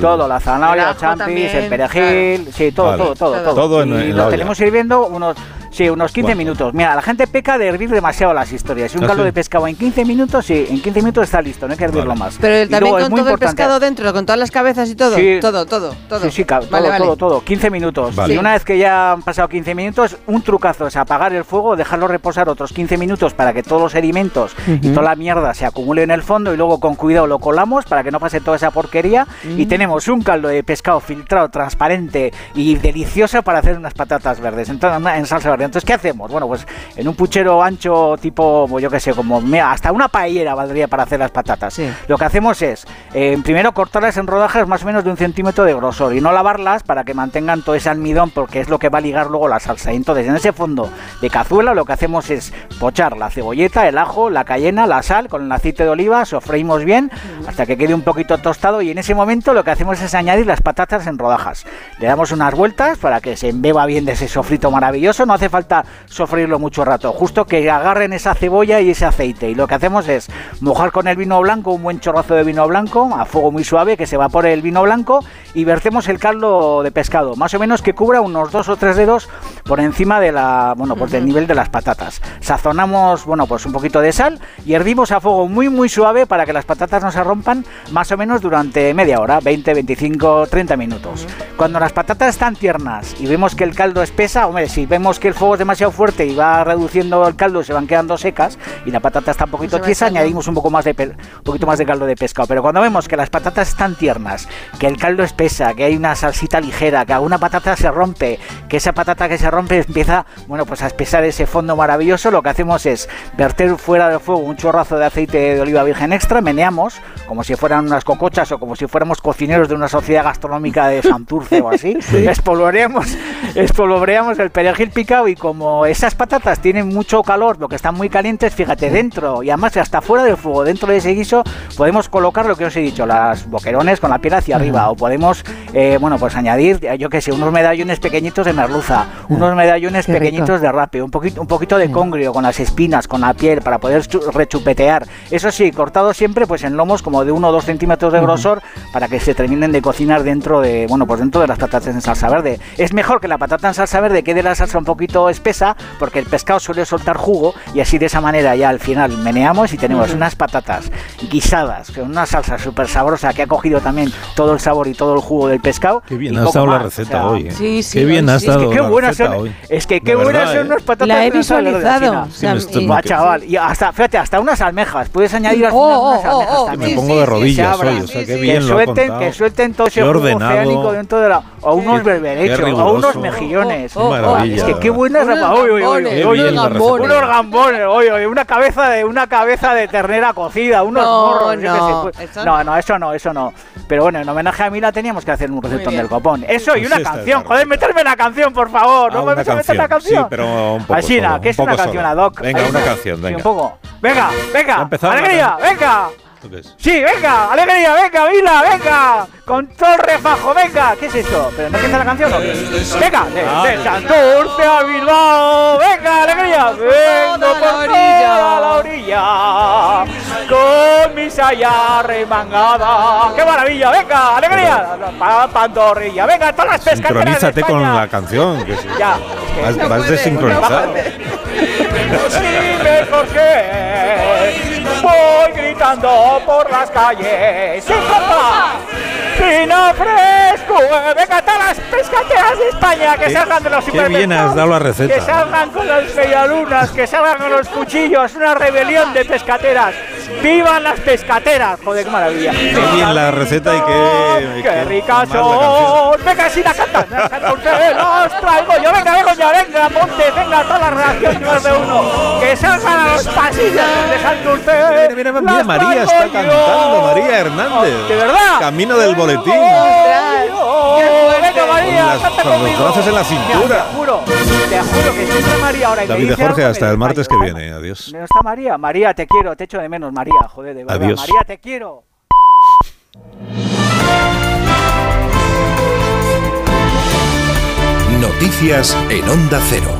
Todo, la zanahoria, El los champis, también, el perejil, sí, todo, Vale. todo, todo, todo. Todo en- y en lo la olla. tenemos hirviendo unos, sí, unos 15 Bueno. minutos. Mira, la gente peca de hervir demasiado las historias. Si un ¿Ah, caldo sí? de pescado en 15 minutos, sí, en 15 minutos está listo, no hay que hervirlo más. Pero Y también luego es con muy todo el importante- pescado dentro, con todas las cabezas y todo. Sí. Todo, todo, todo. Sí, sí, ca- todo, Vale, vale. todo, todo. 15 minutos. Vale. Y una vez que ya han pasado 15 minutos, un trucazo es apagar el fuego, dejarlo reposar otros 15 minutos para que todos los sedimentos y toda la mierda se acumule en el fondo y luego con cuidado lo colamos para que no pase toda esa porquería y tenemos un caldo de pescado filtrado, transparente y delicioso para hacer unas patatas verdes entonces, en salsa verde. Entonces, ¿qué hacemos? Bueno, pues en un puchero ancho tipo, yo qué sé, como mira, hasta una paellera valdría para hacer las patatas. Lo que hacemos es, eh, primero cortarlas en rodajas más o menos de un centímetro de grosor y no lavarlas para que mantengan todo ese almidón porque es lo que va a ligar luego la salsa. Y entonces en ese fondo de cazuela lo que hacemos es pochar la cebolleta, el ajo, la cayena, la sal con el aceite de oliva, sofreímos bien hasta que quede un poquito tostado y en ese momento lo que hacemos es añadir las patatas en rodajas. Le damos unas vueltas para que se embeba bien de ese sofrito maravilloso, no hace falta sofreírlo mucho rato, justo que agarren esa cebolla y ese aceite y lo que hacemos es mojar con el vino blanco, un buen chorrazo de vino blanco a fuego muy suave que se evapore el vino blanco y vertemos el caldo de pescado, más o menos que cubra unos dos o tres dedos por encima de la, bueno, pues del nivel de las patatas. Sazonamos, bueno, pues un poquito de sal y hervimos a fuego muy muy suave para que las patatas no se rompan más o menos durante media hora, 20, 25, 30 minutos. Cuando las patatas están tiernas y vemos que el caldo espesa, hombre, si vemos que el fuego es demasiado fuerte y va reduciendo el caldo, se van quedando secas y la patata está un poquito tiesa, echando. añadimos un poco más de un poquito más de caldo de pescado. Pero cuando vemos que las patatas están tiernas, que el caldo espesa, que hay una salsita ligera, que alguna patata se rompe, que esa patata que se rompe empieza, bueno, pues a espesar ese fondo maravilloso, lo que hacemos es verter fuera del fuego un chorrazo de aceite de oliva virgen extra, meneamos como si fueran unas cocochas o como si fuéramos cocineros de una sociedad gastronómica de Santurce o así. Espolvoreamos, espolvoreamos el perejil picado y como esas patatas tienen mucho calor, lo que están muy calientes, fíjate, dentro y además hasta fuera del fuego, dentro de ese guiso, podemos colocar lo que os he dicho, las boquerones con la piel hacia arriba o podemos, eh, bueno, pues añadir, yo que sé, unos medallones pequeñitos de merluza, un unos medallones Qué rico. pequeñitos de rape, un poquito, un poquito de congrio con las espinas, con la piel, para poder chu- rechupetear. Eso sí, cortado siempre pues en lomos como de 1 o 2 centímetros de grosor para que se terminen de cocinar dentro de, bueno, pues dentro de las patatas en salsa verde. Es mejor que la patata en salsa verde quede la salsa un poquito espesa porque el pescado suele soltar jugo y así de esa manera ya al final meneamos y tenemos Ujú. unas patatas guisadas con una salsa súper sabrosa que ha cogido también todo el sabor y todo el jugo del pescado. Qué bien ha estado la más, receta o sea, hoy. ¿eh? Qué bien ha Es que estado qué la buenas receta son, hoy. es que qué buenas verdad, son ¿eh? unas patatas La he visualizado. O sea, y- chaval, y hasta, fíjate, hasta unas almejas, puedes añadir Oh, oh, unas oh, almejas oh, también. Me pongo de Que rodillas hoy, o sea, qué que bien lo ha suelten, que suelten todo ese Qué jugo ordenado. oceánico dentro de la, o unos berberechos, o unos mejillones. Qué maravilla, es que qué ¿verdad? Unos uy, uy, uy, gambones, uy, unos una cabeza de una cabeza de ternera cocida, unos No, morros, yo qué no, sé, pues- no, no, eso no, eso no. Pero bueno, en homenaje a Mila teníamos que hacer un recetón bien. del copón. Eso y Pues una canción, joder, meterme la canción, por favor, Ah, no me a meter la canción. Sí, pero un poco Así, que un es una canción solo. ad hoc. Venga, una canción, Sí, venga. un poco. Venga, ¿Ya ha venga, alegría, venga. ¿Esto qué es? Sí, venga, alegría, venga, Vila, venga, con todo el refajo, venga. ¿Qué es esto? ¿Pero no empieza la canción o qué? Venga, de, Ah. de Santurce a Bilbao, venga, alegría, vengo por toda la orilla, con mi saya remangada. ¡Qué maravilla! Venga, alegría, pa Pandorrilla, venga, todas las pescaderas de Sincronízate con la canción. Que sí. Ya, Vas, no vas desincronizado. Dime por qué voy gritando por las calles. Sin copa, sin fresco. Venga, todas las pescateras de España que Qué- salgan de los qué bien supermercados. has dado la receta. Que salgan con las medialunas, que salgan con los cuchillos. Una rebelión de pescateras. ¡Vivan las pescateras! Joder, qué maravilla. Qué bien la receta y qué. ¡Qué ricas son! ¡Venga, si la cantan! ¡Ustedes los traigo yo! ¡Venga, ya, venga, ponte! ¡Venga, toda la reacción más de uno! ¡Que salgan a los pasillos de Santurce! Mira, mira, mira, María está cantando, María Hernández. ¿De verdad? Camino del boletín. ¡Oh, ¡Venga, María! Con las- canta con los brazos en la cintura. Te juro, te juro que siempre María ahora David de dice Jorge, algo, hasta me el martes que viene. Adiós. ¿No está María? María, te quiero, te echo de menos, María, joder, de verdad. Adiós. María, te quiero. Noticias en Onda Cero.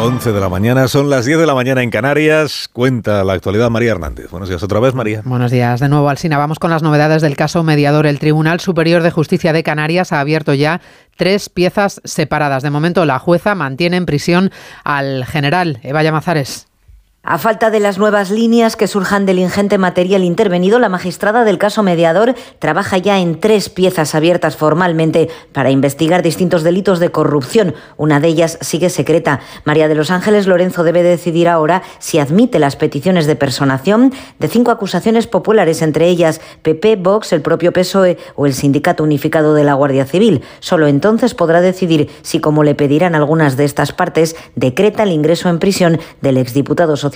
11 de la mañana, son las 10 de la mañana en Canarias. Cuenta la actualidad María Hernández. Buenos días otra vez, María. Buenos días de nuevo, Alsina. Vamos con las novedades del caso mediador. El Tribunal Superior de Justicia de Canarias ha abierto ya tres piezas separadas. De momento, la jueza mantiene en prisión al general Eva Llamazares. A falta de las nuevas líneas que surjan del ingente material intervenido, la magistrada del caso mediador trabaja ya en tres piezas abiertas formalmente para investigar distintos delitos de corrupción. Una de ellas sigue secreta. María de los Ángeles Lorenzo debe decidir ahora si admite las peticiones de personación de cinco acusaciones populares, entre ellas PP, Vox, el propio PSOE o el Sindicato Unificado de la Guardia Civil. Solo entonces podrá decidir si, como le pedirán algunas de estas partes, decreta el ingreso en prisión del exdiputado socialista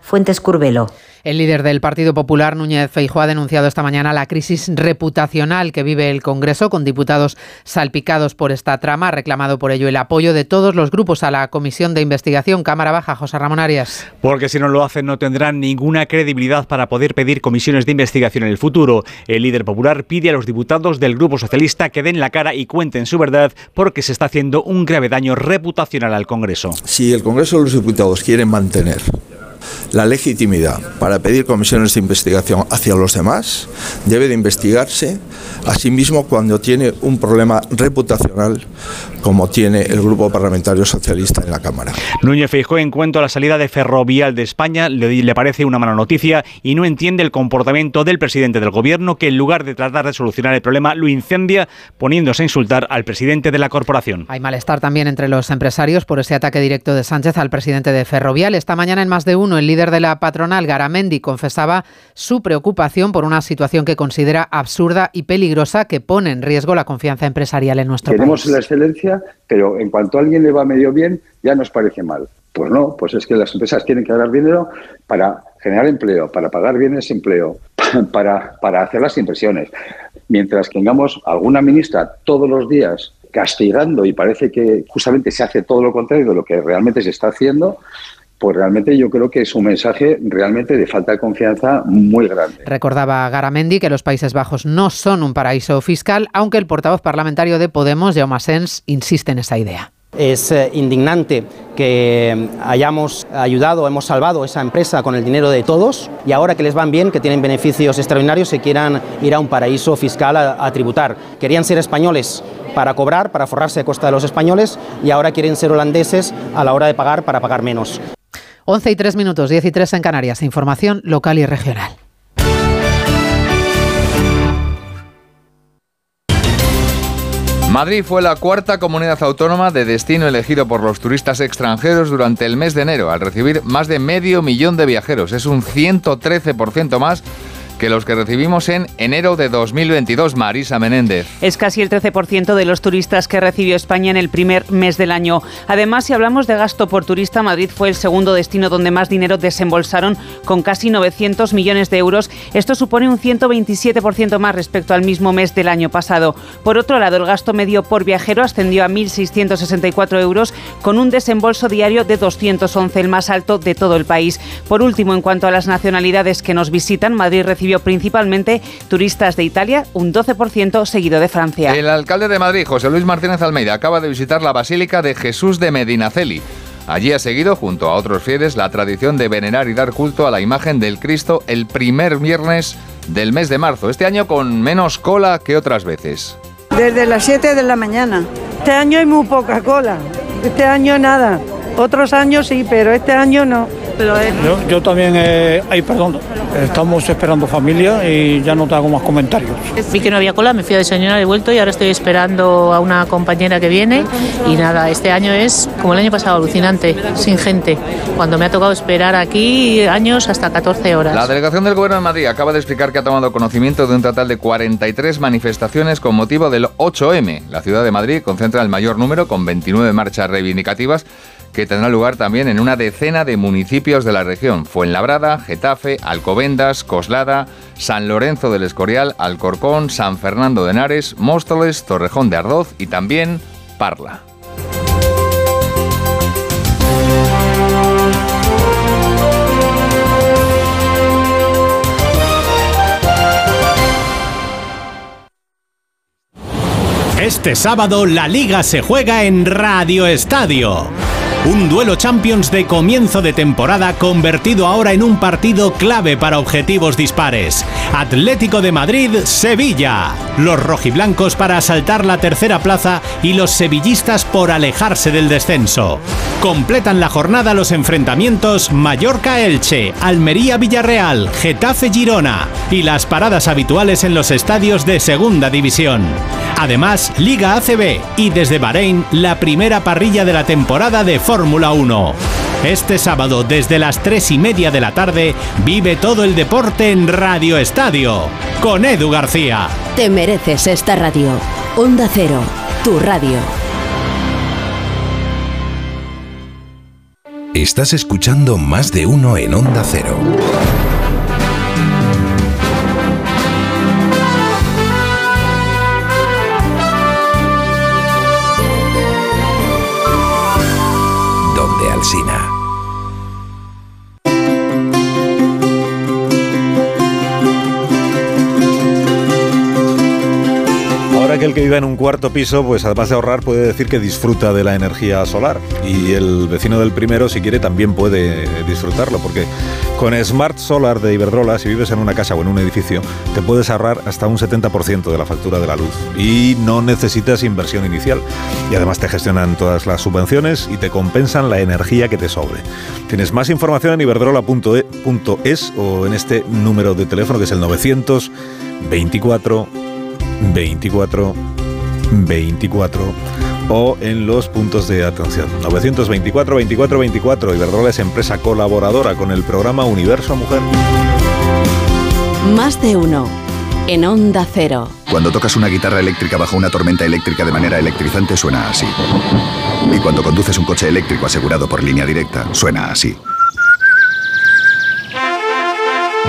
Fuentes Curvelo. El líder del Partido Popular, Núñez Feijóo, ha denunciado esta mañana la crisis reputacional que vive el Congreso con diputados salpicados por esta trama. Ha reclamado por ello el apoyo de todos los grupos a la Comisión de Investigación Cámara Baja. José Ramón Arias. Porque si no lo hacen no tendrán ninguna credibilidad para poder pedir comisiones de investigación en el futuro. El líder popular pide a los diputados del Grupo Socialista que den la cara y cuenten su verdad porque se está haciendo un grave daño reputacional al Congreso. Si el Congreso de los Diputados quiere mantener la legitimidad para pedir comisiones de investigación hacia los demás, debe de investigarse a sí mismo cuando tiene un problema reputacional como tiene el Grupo Parlamentario Socialista en la Cámara. Núñez Feijóo, en cuanto a la salida de Ferrovial de España, le, le parece una mala noticia y no entiende el comportamiento del presidente del gobierno que en lugar de tratar de solucionar el problema lo incendia poniéndose a insultar al presidente de la corporación. Hay malestar también entre los empresarios por ese ataque directo de Sánchez al presidente de Ferrovial. Esta mañana en más de uno, el líder de la patronal, Garamendi, confesaba su preocupación por una situación que considera absurda y peligrosa que pone en riesgo la confianza empresarial en nuestro Queremos país. la excelencia, pero en cuanto a alguien le va medio bien, ya nos parece mal. Pues no, pues es que las empresas tienen que ganar dinero para generar empleo, para pagar bienes de empleo, para, para hacer las inversiones. Mientras tengamos alguna ministra todos los días castigando y parece que justamente se hace todo lo contrario de lo que realmente se está haciendo, pues realmente yo creo que es un mensaje realmente de falta de confianza muy grande. Recordaba Garamendi que los Países Bajos no son un paraíso fiscal, aunque el portavoz parlamentario de Podemos, Jaume Sens, insiste en esa idea. Es eh, indignante que hayamos ayudado, hemos salvado esa empresa con el dinero de todos y ahora que les van bien, que tienen beneficios extraordinarios, se quieran ir a un paraíso fiscal a, a tributar. Querían ser españoles para cobrar, para forrarse a costa de los españoles y ahora quieren ser holandeses a la hora de pagar para pagar menos. 11 y 3 minutos, 10 y 3 en Canarias. Información local y regional. Madrid fue la cuarta comunidad autónoma de destino elegido por los turistas extranjeros durante el mes de enero, al recibir más de medio millón de viajeros. Es un 113% más que los que recibimos en enero de 2022, Marisa Menéndez. Es casi el 13% de los turistas que recibió España en el primer mes del año. Además, si hablamos de gasto por turista, Madrid fue el segundo destino donde más dinero desembolsaron, con casi 900 millones de euros. Esto supone un 127% más respecto al mismo mes del año pasado. Por otro lado, el gasto medio por viajero ascendió a 1.664 euros, con un desembolso diario de 211, el más alto de todo el país. Por último, en cuanto a las nacionalidades que nos visitan, Madrid recibió principalmente turistas de Italia, un 12% seguido de Francia. El alcalde de Madrid, José Luis Martínez Almeida, acaba de visitar la Basílica de Jesús de Medinaceli. Allí ha seguido, junto a otros fieles, la tradición de venerar y dar culto a la imagen del Cristo el primer viernes del mes de marzo, este año con menos cola que otras veces. Desde las 7 de la mañana. Este año hay muy poca cola, este año nada. Otros años sí, pero este año no. Yo, yo también, eh, ay, perdón, estamos esperando familia y ya no te hago más comentarios. Vi que no había cola, me fui a desayunar, he vuelto y ahora estoy esperando a una compañera que viene y nada, este año es como el año pasado, alucinante, sin gente. Cuando me ha tocado esperar aquí años hasta 14 horas. La delegación del Gobierno de Madrid acaba de explicar que ha tomado conocimiento de un total de 43 manifestaciones con motivo del 8M. La ciudad de Madrid concentra el mayor número con 29 marchas reivindicativas que tendrá lugar también en una decena de municipios de la región. Fuenlabrada, Getafe, Alcobendas, Coslada, San Lorenzo del Escorial, Alcorcón, San Fernando de Henares, Móstoles, Torrejón de Ardoz y también Parla. Este sábado la liga se juega en Radio Estadio. Un duelo Champions de comienzo de temporada convertido ahora en un partido clave para objetivos dispares. Atlético de Madrid, Sevilla. Los rojiblancos para asaltar la tercera plaza y los sevillistas por alejarse del descenso. Completan la jornada los enfrentamientos Mallorca-Elche, Almería-Villarreal, Getafe-Girona y las paradas habituales en los estadios de Segunda División. Además, Liga ACB y desde Bahrein la primera parrilla de la temporada de Fórmula 1. Este sábado desde las 3 y media de la tarde vive todo el deporte en Radio Estadio con Edu García. Te mereces esta radio. Onda Cero, tu radio. Estás escuchando más de uno en Onda Cero. Alsina. Ahora que vive en un cuarto piso, pues además de ahorrar, puede decir que disfruta de la energía solar. Y el vecino del primero, si quiere, también puede disfrutarlo, porque con Smart Solar de Iberdrola, si vives en una casa o en un edificio, te puedes ahorrar hasta un 70% de la factura de la luz. Y no necesitas inversión inicial. Y además te gestionan todas las subvenciones y te compensan la energía que te sobre. Tienes más información en iberdrola.es o en este número de teléfono que es el 924 24 24 o en los puntos de atención. 924 24 24. Iberdrola es empresa colaboradora con el programa Universo Mujer. Más de uno. En Onda Cero. Cuando tocas una guitarra eléctrica bajo una tormenta eléctrica de manera electrizante suena así. Y cuando conduces un coche eléctrico asegurado por línea directa, suena así.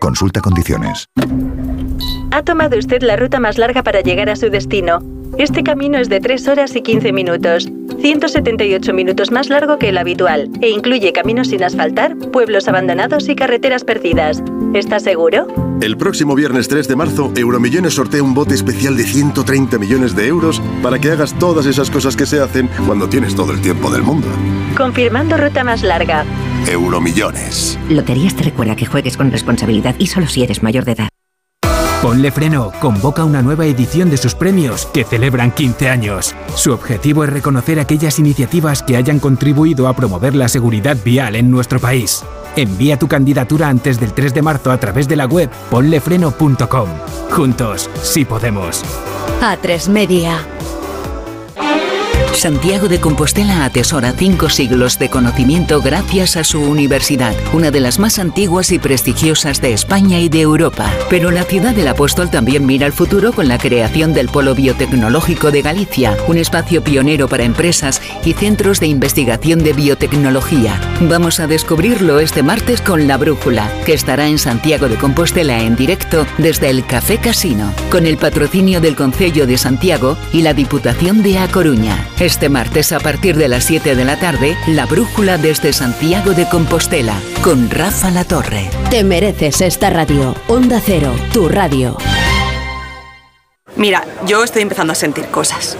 Consulta condiciones. Ha tomado usted la ruta más larga para llegar a su destino. Este camino es de 3 horas y 15 minutos, 178 minutos más largo que el habitual, e incluye caminos sin asfaltar, pueblos abandonados y carreteras perdidas. ¿Estás seguro? El próximo viernes 3 de marzo, Euromillones sortea un bote especial de 130 millones de euros para que hagas todas esas cosas que se hacen cuando tienes todo el tiempo del mundo. Confirmando ruta más larga. Euromillones. Loterías te recuerda que juegues con responsabilidad y solo si eres mayor de edad. Ponle Freno convoca una nueva edición de sus premios que celebran 15 años. Su objetivo es reconocer aquellas iniciativas que hayan contribuido a promover la seguridad vial en nuestro país. Envía tu candidatura antes del 3 de marzo a través de la web ponlefreno.com. Juntos, sí podemos. A3 Media. Santiago de Compostela atesora cinco siglos de conocimiento gracias a su universidad, una de las más antiguas y prestigiosas de España y de Europa. Pero la ciudad del apóstol también mira al futuro con la creación del Polo Biotecnológico de Galicia, un espacio pionero para empresas y centros de investigación de biotecnología. Vamos a descubrirlo este martes con La Brújula, que estará en Santiago de Compostela en directo desde el Café Casino, con el patrocinio del Concello de Santiago y la Diputación de A Coruña. Este martes a partir de las 7 de la tarde, La Brújula desde Santiago de Compostela, con Rafa La Torre. Te mereces esta radio. Onda Cero, tu radio. Mira, yo estoy empezando a sentir cosas.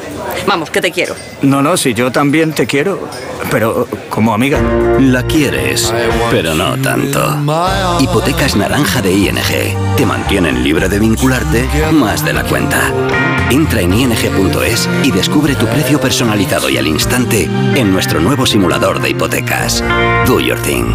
Vamos, que te quiero. No, no, si yo también te quiero, pero como amiga. La quieres, pero no tanto. Hipotecas naranja de ING. Te mantienen libre de vincularte más de la cuenta. Entra en ing.es y descubre tu precio personalizado y al instante en nuestro nuevo simulador de hipotecas. Do your thing.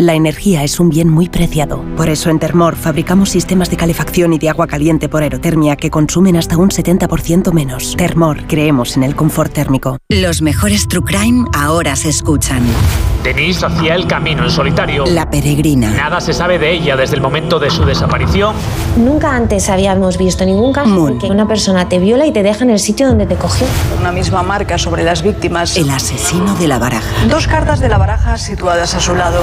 La energía es un bien muy preciado. Por eso en Termor fabricamos sistemas de calefacción y de agua caliente por aerotermia que consumen hasta un 70% menos. Termor, creemos en el confort térmico. Los mejores True Crime ahora se escuchan. Denise hacía el camino en solitario. La peregrina. Nada se sabe de ella desde el momento de su desaparición. Nunca antes habíamos visto ningún caso en que una persona te viola y te deja en el sitio donde te cogió. Una misma marca sobre las víctimas. El asesino de la baraja. Dos cartas de la baraja situadas a su lado.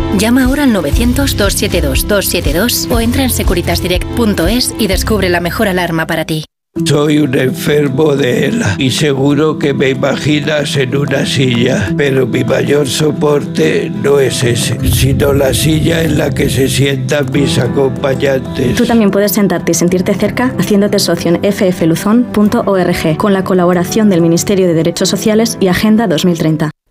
Llama ahora al 900-272-272 o entra en securitasdirect.es y descubre la mejor alarma para ti. Soy un enfermo de ELA y seguro que me imaginas en una silla, pero mi mayor soporte no es ese, sino la silla en la que se sientan mis acompañantes. Tú también puedes sentarte y sentirte cerca haciéndote socio en ffluzon.org con la colaboración del Ministerio de Derechos Sociales y Agenda 2030.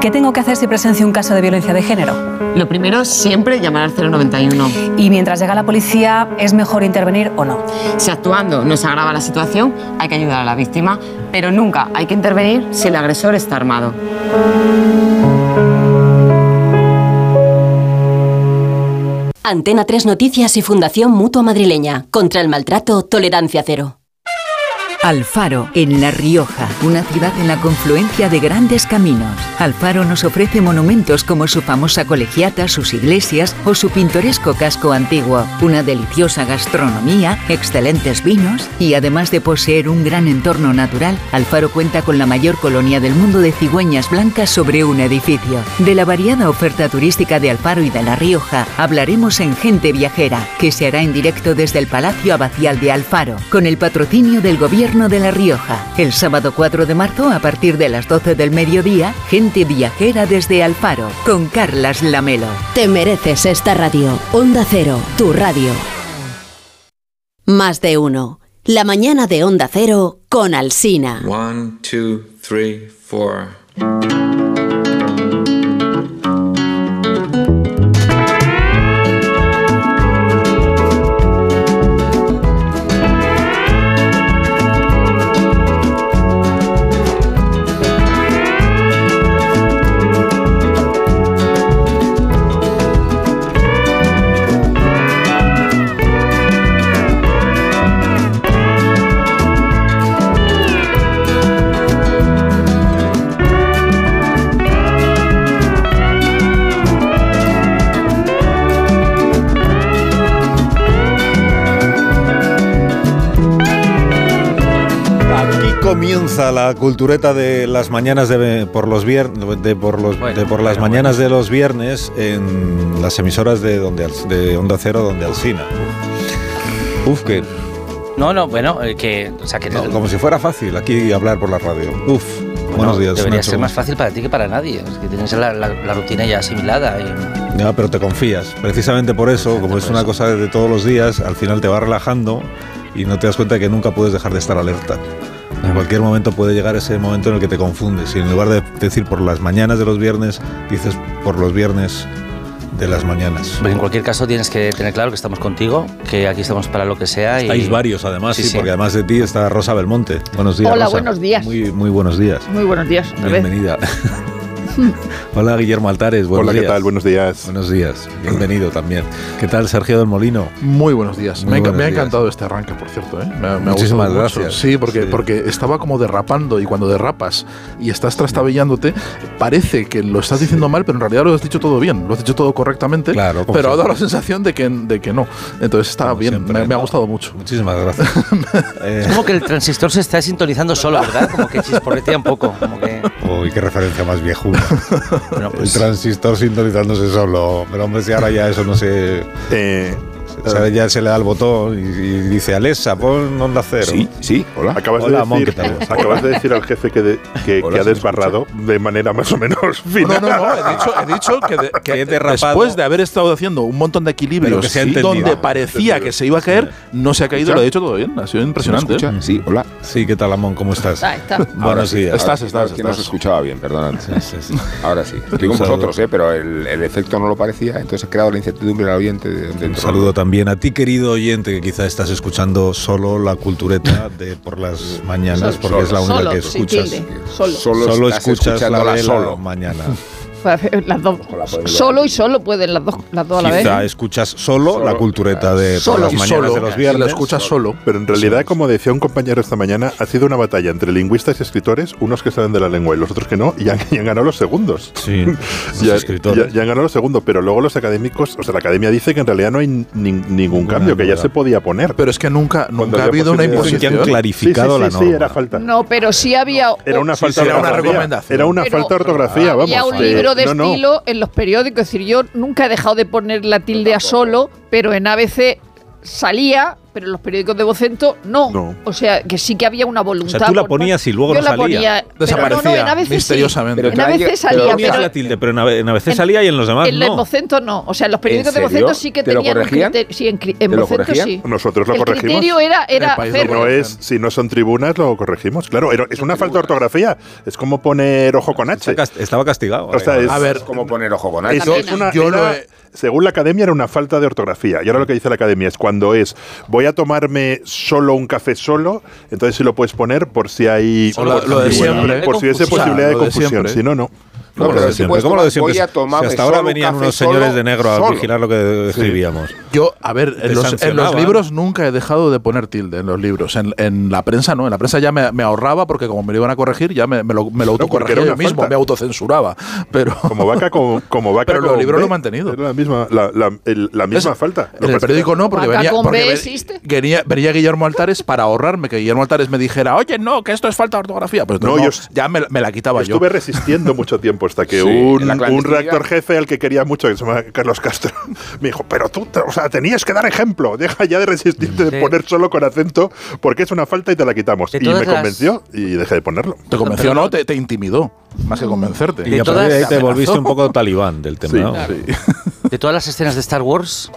¿Qué tengo que hacer si presencio un caso de violencia de género? Lo primero, siempre llamar al 091. Y mientras llega la policía, ¿es mejor intervenir o no? Si actuando no se agrava la situación, hay que ayudar a la víctima, pero nunca hay que intervenir si el agresor está armado. Antena 3 Noticias y Fundación Mutua Madrileña. Contra el maltrato, tolerancia cero. Alfaro, en La Rioja, una ciudad en la confluencia de grandes caminos. Alfaro nos ofrece monumentos como su famosa colegiata, sus iglesias o su pintoresco casco antiguo, una deliciosa gastronomía, excelentes vinos y además de poseer un gran entorno natural, Alfaro cuenta con la mayor colonia del mundo de cigüeñas blancas sobre un edificio. De la variada oferta turística de Alfaro y de La Rioja hablaremos en Gente Viajera, que se hará en directo desde el Palacio Abacial de Alfaro, con el patrocinio del Gobierno de La Rioja. El sábado 4 de marzo, a partir de las 12 del mediodía, gente viajera desde Alfaro, con Carlas Lamelo. Te mereces esta radio. Onda Cero, tu radio. Más de uno. La mañana de Onda Cero con Alsina. One, two, three, four. Comienza la cultureta de las mañanas de por los viernes de por los de por las mañanas de los viernes en las emisoras de donde de Onda Cero donde Alsina. Uf, que No, no, bueno, eh, que. O sea, que no, como si fuera fácil aquí hablar por la radio. Uf, buenos días. Debería Nacho. ser más fácil para ti que para nadie. Es que tienes la, la- la rutina ya asimilada. y- Ya, pero te confías. Precisamente por eso, como es una cosa de todos los días, al final te va relajando y no te das cuenta de que nunca puedes dejar de estar alerta. En cualquier momento puede llegar ese momento en el que te confundes y en lugar de decir por las mañanas de los viernes, dices por los viernes de las mañanas. Pero en cualquier caso tienes que tener claro que estamos contigo, que aquí estamos para lo que sea. Y... Estáis varios además, sí, Sí, sí. porque además de ti está Rosa Belmonte. Buenos días. Hola, Rosa. buenos días. Muy, muy buenos días. Muy buenos días. Bienvenida. Hola Guillermo Altares, buenos Hola, ¿qué días. tal? Buenos días. Buenos días, bienvenido también. ¿Qué tal Sergio del Molino? Muy buenos días. Muy me, ha buenos me ha días. encantado este arranque, por cierto. ¿eh? Me, ha- me ha Muchísimas mucho. gracias. Sí, porque, Sí. porque estaba como derrapando y cuando derrapas y estás trastabillándote, parece que lo estás diciendo mal, pero en realidad lo has dicho todo bien, lo has dicho todo correctamente. Claro, como pero ha dado la sensación de que, de que no. Entonces está bien, me, me ha gustado mucho. Muchísimas gracias. Es como que el transistor se está sintonizando solo, ¿verdad? Como que chisporretea un poco. Como que... Uy, qué referencia más viejuna. Bueno, pues- El transistor sintonizándose solo. Pero hombre, si ahora ya eso no se... Eh, o sea, ya se le da el botón y, y dice, Alexa, pon onda cero. Sí, sí, hola. Acabas, Hola, de, decir, ¿qué tal? acabas de decir al jefe que, de- que, Hola, que ha ¿se me desbarrado de manera más o menos No, fina. no, no, he dicho, he dicho que, de- que he derrapado. después de haber estado haciendo un montón de equilibrios que ha donde parecía que se iba a caer, no se ha caído, ¿Escucha? lo he hecho todo bien. Ha sido impresionante. ¿eh? Sí, hola. Sí, ¿qué tal, Amón? ¿Cómo estás? Ahí está. Buenos sí, días. Estás, estás, es que no estás. se escuchaba bien, sí. Ahora sí. Saludo. vosotros, ¿eh? pero el, efecto no lo parecía, entonces he creado la incertidumbre al oyente de- Un dentro. saludo también a ti, querido oyente, que quizá estás escuchando solo la cultureta de por las mañanas, Solo, porque es la única solo, que escuchas. tilde, solo. Solo, Solo estás escuchas la de solo. la mañana. Las dos. Solo y solo pueden las dos, las dos a la vez. Quizá escuchas solo, la cultureta de por Solo. las Y mañanas solo, de los viernes. lo escuchas solo. Pero en realidad, como decía un compañero esta mañana, ha sido una batalla entre lingüistas y escritores, unos que saben de la lengua y los otros que no, y han, y han ganado los segundos. Sí, los Ya, escritores. ya- ya han ganado los segundos, pero luego los académicos, o sea, la academia dice que en realidad no hay ni- ningún cambio, que ya se podía poner. Pero es que nunca, nunca ha habido una. Sí, que han imposición. clarificado sí, sí, la sí, norma. sí, era falta. No, pero sí había. Era una falta era una recomendación. Era una pero falta de ortografía, vamos. Había un de- libro de no, no. estilo en los periódicos. Es decir, yo nunca he dejado de poner la tilde a solo, pero en ABC salía, pero en los periódicos de Vocento no. No. O sea, que sí que había una voluntad. O sea, tú la ponías y luego yo no la salía. Ponía, pero Desaparecía no, no, en ABC sí. misteriosamente. En ABC salía, Pero la tilde, pero en A- en ABC salía y en los demás en no. Vocento no. O sea, en los periódicos de ¿En? Vocento sí que ¿Te lo tenían corregían? criterio. Sí, en, en ¿Te lo Vocento corregían? sí. Nosotros lo el corregimos. criterio era, Si no, es, si no son tribunas, lo corregimos. Claro, era- es una falta de ortografía. Es como poner ojo con H. Estaba castigado. O sea, es, A ver, como poner ojo con H. Eso es una, Yo lo he- según la academia, era una falta de ortografía. Y ahora lo que dice la academia es cuando es voy a tomarme solo un café solo, entonces sí lo puedes poner por si hay. Por lo de si- siempre. Por si hubiese posibilidad de confusión. Si no, no. ¿Cómo No, lo de siempre? ¿Cómo lo de tomar- siempre? voy a Si tomarme hasta ahora venían unos señores de negro a solo. vigilar lo que escribíamos. Yo, a ver, en los, en los sancionaban. libros nunca he dejado de poner tilde en los libros. En, en la prensa no, en la prensa ya me, me ahorraba porque como me lo iban a corregir, ya me, me lo, me lo autocorregía yo mismo, falta. me autocensuraba. Pero Como vaca, como, como vaca. Pero los libros B, lo he mantenido. Era la misma, la, la- el- la misma Es- falta. en el periódico no, porque venía, porque venía, venía Guillermo Altares para ahorrarme, que Guillermo Altares me dijera, oye, no, que esto es falta de ortografía. Pues No, no, yo- ya me, me la quitaba yo. Estuve resistiendo mucho tiempo tiempo, hasta que Sí, un, un redactor jefe al que quería mucho, que se llama Carlos Castro, me dijo, pero tú, o sea, tenías que dar ejemplo, deja ya de resistirte de Sí. poner solo con acento, porque es una falta y te la quitamos. Y me las- convenció y dejé de ponerlo. ¿Te convenció o no? Te, te intimidó, más que convencerte. Y a partir de ahí te volviste un poco talibán del tema, Sí, ¿no? sí. De todas las escenas de Star Wars,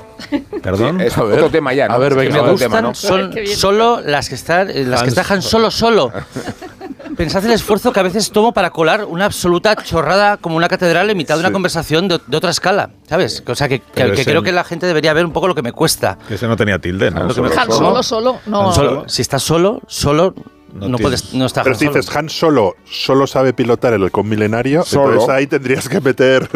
¿Perdón? Es otro tema ya, ¿no? a ver, Es venga, me otro gustan tema, ¿no? son solo las que están, las que trajan solo solo. Pensad el esfuerzo que a veces tomo para colar una absoluta chorrada como una catedral en mitad de una Sí. conversación de, de otra escala, ¿sabes? O sea, que, creo que la gente debería ver un poco lo que me cuesta. Que ese no tenía tilde, ¿no? Han Solo. Solo, solo, no. Solo- si estás solo, solo No no, tienes- puedes, no estás Pero si dices Han Solo solo sabe pilotar el halcón milenario, Solo. entonces ahí tendrías que meter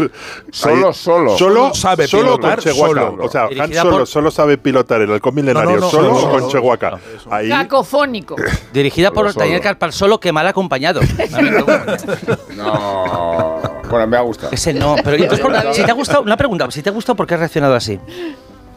Solo, ahí- solo. solo sabe solo pilotar, con Chewbacca. solo. O sea, Han Solo por- solo sabe pilotar el halcón milenario No, no, no, solo solo, con. Chewbacca. Ahí Cacofónico. dirigida por. Daniel Carpal solo que mal acompañado. No. Bueno, me ha gustado. Ese no, pero entonces, ¿por- si te ha gustado, una pregunta, si te ha gustado, ¿por qué has reaccionado así?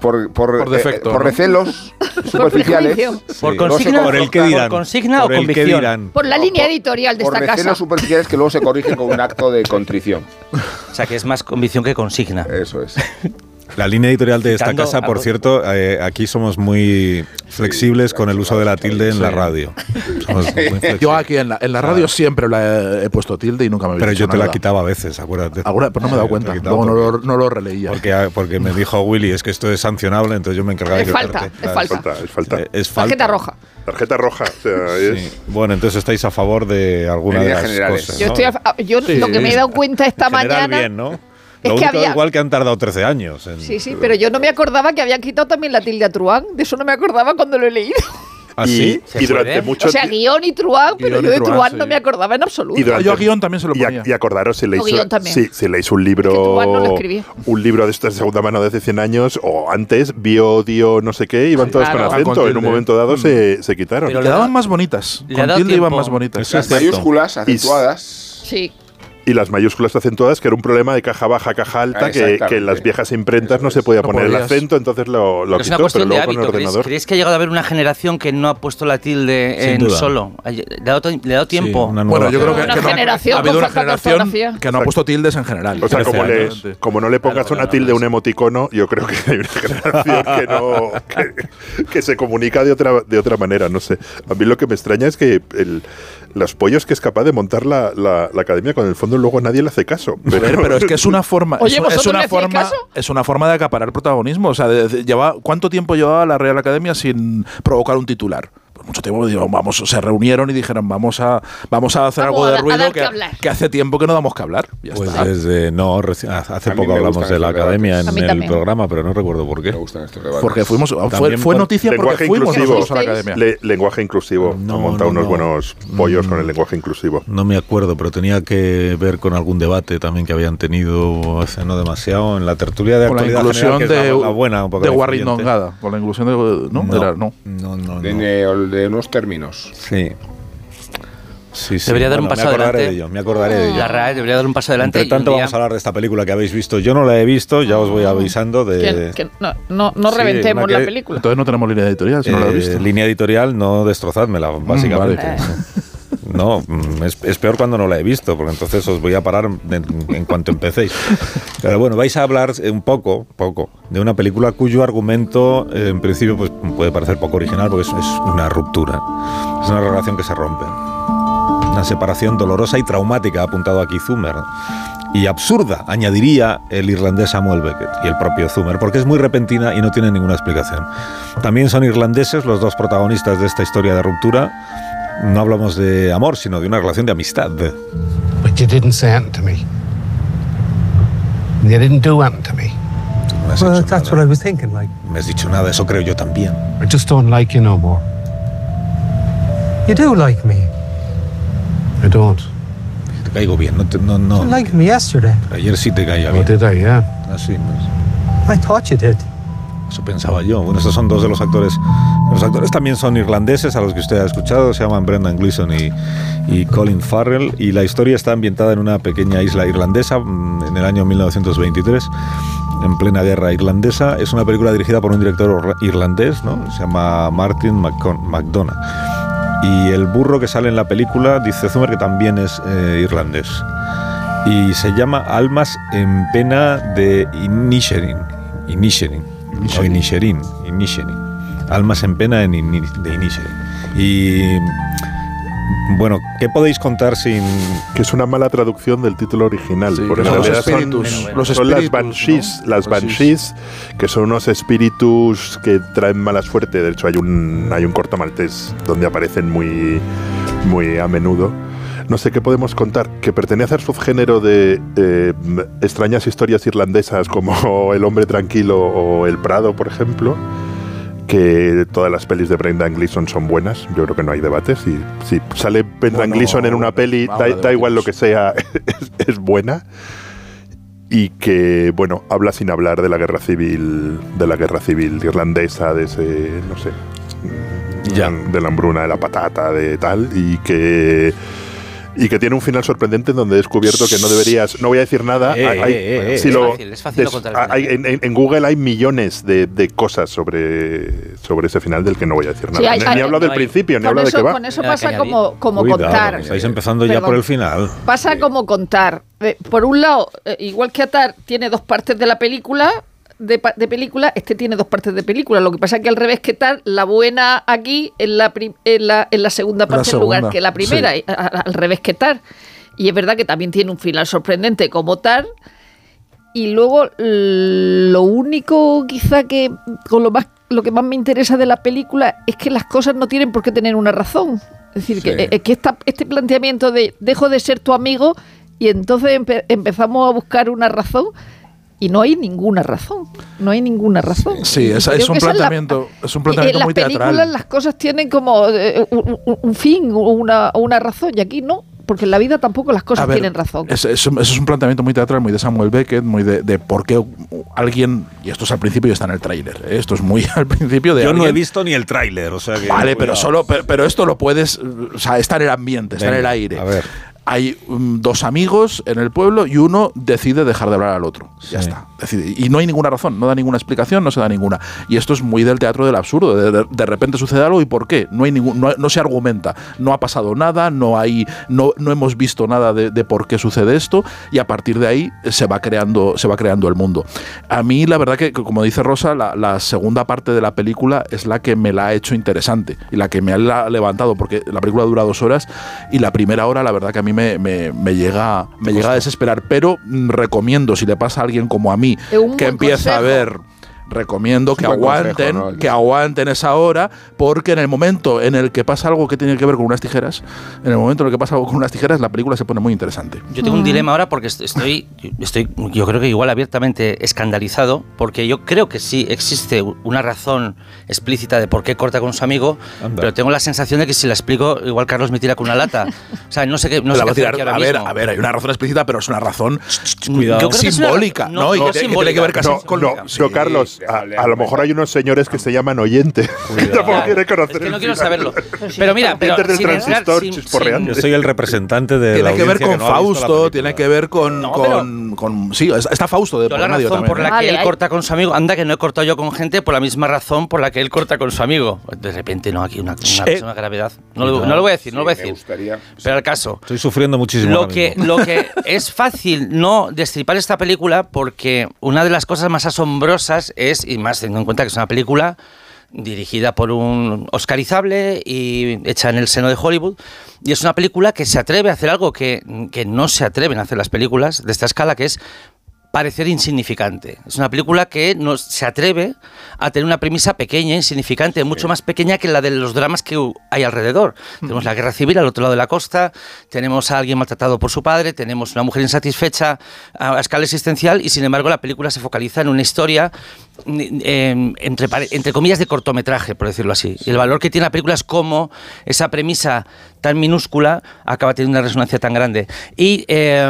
Por, por, Por defecto, eh, por ¿no? recelos superficiales. ¿Por Sí. consigna, Por el que dirán. ¿Por consigna Por o convicción? dirán. Por la línea editorial de Por esta recelos casa. superficiales que luego se corrigen con un acto de contrición. O sea, que es más convicción que consigna. Eso es. La línea editorial de esta casa, por cierto, eh, aquí somos muy flexibles con el uso de la tilde en la radio. Somos muy flexibles. Yo aquí en la, en la radio siempre la he, he puesto tilde y nunca me había Pero dicho yo te la nada. quitaba a veces, acuérdate. Ahora, pues no me he dado la cuenta. Luego no lo, no lo releía. Porque, porque me dijo Willy, es que esto es sancionable, entonces yo me encargaba de Es falta, es falta. falta, es falta. Es falta. Tarjeta roja. Tarjeta roja. O sea, es- Sí. Bueno, entonces estáis a favor de alguna de las generales. cosas. Yo, ¿no? estoy a- yo Sí. lo que me he dado cuenta esta mañana. bien, ¿no? Es Lo que único había- igual que han tardado 13 años. en- Sí, sí, pero yo no me acordaba que habían quitado también la tilde a Truán. De eso no me acordaba cuando lo he leído. ¿Ah, y, sí? ¿Se y durante mucho O sea, guion y Truán, pero Guión yo de Truán, Truán sí. no me acordaba en absoluto. y durante- Yo a guion también se lo y a- ponía. Y, acordaros si leéis, O guion también. si, si leéis un Es que libro Truán no lo escribí. un libro de esta segunda mano de hace 100 años o antes, bio, dio, no sé qué, iban todos claro. con acento. con en un momento dado Mm. se, se quitaron. Pero le Quedaban da- más bonitas. le Con tilde iban más bonitas. Las es mayúsculas acentuadas. Sí. Y las mayúsculas acentuadas, que era un problema de caja baja, caja alta, Ah, que, que en las viejas imprentas no se podía No poner el podías. acento, entonces lo, lo Pero es una quitó, pero cuestión de luego con el hábito. ¿Creéis, ordenador. creéis que ha llegado a haber una generación que no ha puesto la tilde Sin en duda. solo? Le ha dado, le ha dado tiempo. nueva Bueno, yo creo que, Una que no- generación ha habido una generación que no ha puesto tildes en general. O sea, como, le- como no le pongas Claro, una tilde, claro. un emoticono, yo creo que hay una generación que no que, que se comunica de otra de otra manera, no sé. A mí lo que me extraña es que el- los pollos que es capaz de montar la, la- la academia con el fondo luego nadie le hace caso. Ver, pero es que es una forma, Oye, es, un- ¿vosotros es una forma, caso? es una forma de acaparar protagonismo. O sea, de- de- lleva, ¿cuánto tiempo llevaba la Real Academia sin provocar un titular? Mucho tiempo, digo, vamos, se reunieron y dijeron, vamos a, vamos a hacer Vamos algo a de a ruido que que, hablar. que hace tiempo que no damos que hablar. Ya Pues está. desde. No, reci- hace poco hablamos de la academia en el también. programa, pero no recuerdo por qué. Me gustan estos debates. Porque fuimos, fue, fue noticia porque lenguaje fuimos inclusivo. nosotros a la academia. Le- lenguaje inclusivo. No, ha montado no, unos no. buenos pollos con Mm. el lenguaje inclusivo. No me acuerdo, pero tenía que ver con algún debate también que habían tenido hace no demasiado en la tertulia de Con la actualidad inclusión general, de, la, la buena, un poco de. Nongada. Con la inclusión de. ¿No? No, Era- no. no, no, De, no. De unos términos. Sí. Sí, sí. Debería dar un paso me acordaré adelante. de ello, me acordaré de ello. La RAE debería dar un paso adelante. Entre y un tanto, día- vamos a hablar de esta película que habéis visto. Yo no la he visto, ya os voy avisando de. Que, que no, no, no Sí, reventemos una la que- película. Entonces no tenemos línea editorial, si no la he Eh, visto. línea editorial, no destrozádmela, básicamente. vale. No, mm, es, es peor cuando no la he visto, porque entonces os voy a parar en, en cuanto empecéis. Pero bueno, vais a hablar eh, un poco, poco, de una película cuyo argumento, eh, en principio, pues puede parecer poco original, porque es, es una ruptura. Es una relación que se rompe. Una separación dolorosa y traumática, ha apuntado aquí Zumer. Y absurda, añadiría el irlandés Samuel Beckett y el propio Zumer, porque es muy repentina y no tiene ninguna explicación. También son irlandeses los dos protagonistas de esta historia de ruptura. No hablamos de amor, sino de una relación de amistad. But you didn't say anything to me. You didn't do anything to me. No me has, Well, that's nada. what I was thinking, like. Me has dicho nada, eso creo yo también. I just don't like you no more. You do like me. I don't. Te caigo bien, no, te- no, no. You liked me yesterday. Ayer sí te caía Oh, did I? Yeah. Así, pues. I thought you did. Eso pensaba yo. Bueno, estos son dos de los actores. Los actores también son irlandeses, a los que usted ha escuchado. Se llaman Brendan Gleeson y, y Colin Farrell. Y la historia está ambientada en una pequeña isla irlandesa mm, en el año 1923, en plena guerra irlandesa. Es una película dirigida por un director irlandés, ¿no? Se llama Martin McDonagh. Y el burro que sale en la película dice Zumer que también es eh, irlandés. y se llama Almas en pena de Inisherin. Inisherin. O Inisherin. Inisherin. Almas en pena en Ini- de Inisherin. Y bueno, ¿qué podéis contar sin...? Que es una mala traducción del título original. Sí, porque son los realidad son, espíritus, los son las espíritus, banshees, ¿no? las Banshees. banshees, que son unos espíritus que traen mala suerte. De hecho, hay un, hay un corto maltés donde aparecen muy, muy a menudo. No sé qué podemos contar, que pertenece al subgénero de eh, extrañas historias irlandesas como El hombre tranquilo o El Prado, por ejemplo que todas las pelis de Brendan Gleeson son buenas, yo creo que no hay debate. Si, si sale Brendan Bueno, Gleeson en una peli, da, igual lo que sea, es, es buena. Y que, bueno, habla sin hablar de la guerra civil, de la guerra civil irlandesa, de ese, no sé, de la hambruna de la patata, de tal, y que y que tiene un final sorprendente en donde he descubierto que no deberías, no voy a decir nada. En, Google hay millones de, de cosas sobre, sobre ese final del que no voy a decir nada. Sí, hay- ni, hay- ni hablo del no hay- principio, ni hablo de qué va. Con eso pasa como, como Cuidado, contar. Estáis empezando ya Perdón. por el final. Pasa como contar. Eh, Por un lado, eh, igual que Atar tiene dos partes de la película, de, de película, este tiene dos partes de película. Lo que pasa es que al revés que Tar, la buena aquí en la, en la, en la segunda La parte en lugar que la primera, sí. al revés que Tar. Y es verdad que también tiene un final sorprendente como Tar. Y luego lo único quizá que con lo más lo que más me interesa de la película es que las cosas no tienen por qué tener una razón. Es decir, que, eh, que esta- este planteamiento de dejo de ser tu amigo y entonces empe- empezamos a buscar una razón y no hay ninguna razón. No hay ninguna razón. Sí, es, es un es planteamiento, es un y planteamiento en las muy películas teatral. las cosas tienen como eh, un, un- un fin, una, una razón, y aquí no, porque en la vida tampoco las cosas ver, tienen razón. Es, es un- eso es un planteamiento muy teatral, muy de Samuel Beckett, muy de, de por qué alguien, y esto es al principio y está en el tráiler, ¿eh? esto es muy al principio de Yo no he alguien- visto ni el tráiler, o sea que... Vale, pero solo, pero, pero esto lo puedes, o sea, está en el ambiente, está en el aire. a ver. Hay mm, dos amigos en el pueblo y uno decide dejar de hablar al otro. Ya está. Decide. Y no hay ninguna razón, no da ninguna explicación, no se da ninguna. Y esto es muy del teatro del absurdo. De, de- de repente sucede algo y ¿por qué? No, hay ningún, no, no se argumenta. No ha pasado nada, no, hay, no, no hemos visto nada de, de por qué sucede esto y a partir de ahí se va creando, se va creando el mundo. A mí la verdad que, como dice Rosa, la, la segunda parte de la película es la que me la ha hecho interesante y la que me ha levantado porque la película dura dos horas y la primera hora la verdad que a mí me, me- me llega, me llega a desesperar. Pero mm, recomiendo, si le pasa a alguien como a mí, un que empieza a ver recomiendo que buen consejo, aguanten, ¿no? que aguanten esa hora, porque en el momento en el que pasa algo que tiene que ver con unas tijeras, en el momento en el que pasa algo con unas tijeras, la película se pone muy interesante. Yo tengo un dilema ahora porque est- estoy, estoy, yo creo que igual abiertamente escandalizado, porque yo creo que sí existe una razón explícita de por qué corta con su amigo, pero tengo la sensación de que si la explico, igual Carlos me tira con una lata. O sea, no sé qué, no La sé qué tirar- aquí ahora a ver, mismo. a ver, hay una razón explícita, pero es una razón Cuidado. Una- simbólica, no, ¿no? Y no que, que tiene que ver casi no, con no, no, Carlos, a, a lo mejor hay unos señores que se llaman oyente. que tampoco quieren conocer Es que no quiero saberlo. Pero mira, pero Oyentes del sin entrar- sin- chisporreando. Yo soy el representante de la tiene que ver con no visto la Fausto, tiene que ver con, con, con- sí, está Fausto de por la razón también. por la Vale, que él corta con su amigo, anda que no he cortado yo con gente por la misma razón por la que él corta con su amigo. De repente, no, aquí una, una, Eh, una gravedad. No, lo, no lo voy a decir, no lo voy a me decir. gustaría- Pero al caso. Estoy sufriendo muchísimo. Lo que, lo que es fácil no destripar esta película porque una de las cosas más asombrosas es, y más teniendo en cuenta que es una película dirigida por un oscarizable y hecha en el seno de Hollywood, y es una película que se atreve a hacer algo que, que no se atreven a hacer las películas de esta escala, que es parecer insignificante. Es una película que nos, se atreve a tener una premisa pequeña, insignificante, mucho más pequeña que la de los dramas que hay alrededor. Tenemos la guerra civil al otro lado de la costa, tenemos a alguien maltratado por su padre, tenemos una mujer insatisfecha a, a escala existencial y sin embargo la película se focaliza en una historia eh, entre, entre comillas de cortometraje, por decirlo así. Y el valor que tiene la película es cómo esa premisa tan minúscula acaba teniendo una resonancia tan grande. Y eh,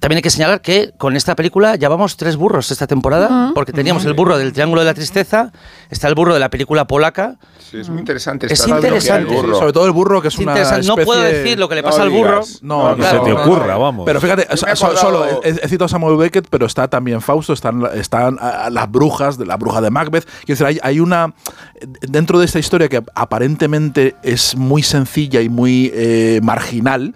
también hay que señalar que con esta película ya vamos tres burros esta temporada, porque teníamos el burro del Triángulo de la Tristeza, está el burro de la película polaca. Sí, es muy interesante. Es interesante. burro. Sobre todo el burro, que es, Es una interesante. No especie- puedo decir lo que le No pasa al burro. digas. No, Que se te ocurra, vamos. Pero fíjate, solo he, he citado a Samuel Beckett, pero está también Fausto, están, están ah, las brujas, de la bruja de Macbeth. Quiero decir, hay, hay una. Dentro de esta historia que aparentemente es muy sencilla y muy eh, marginal.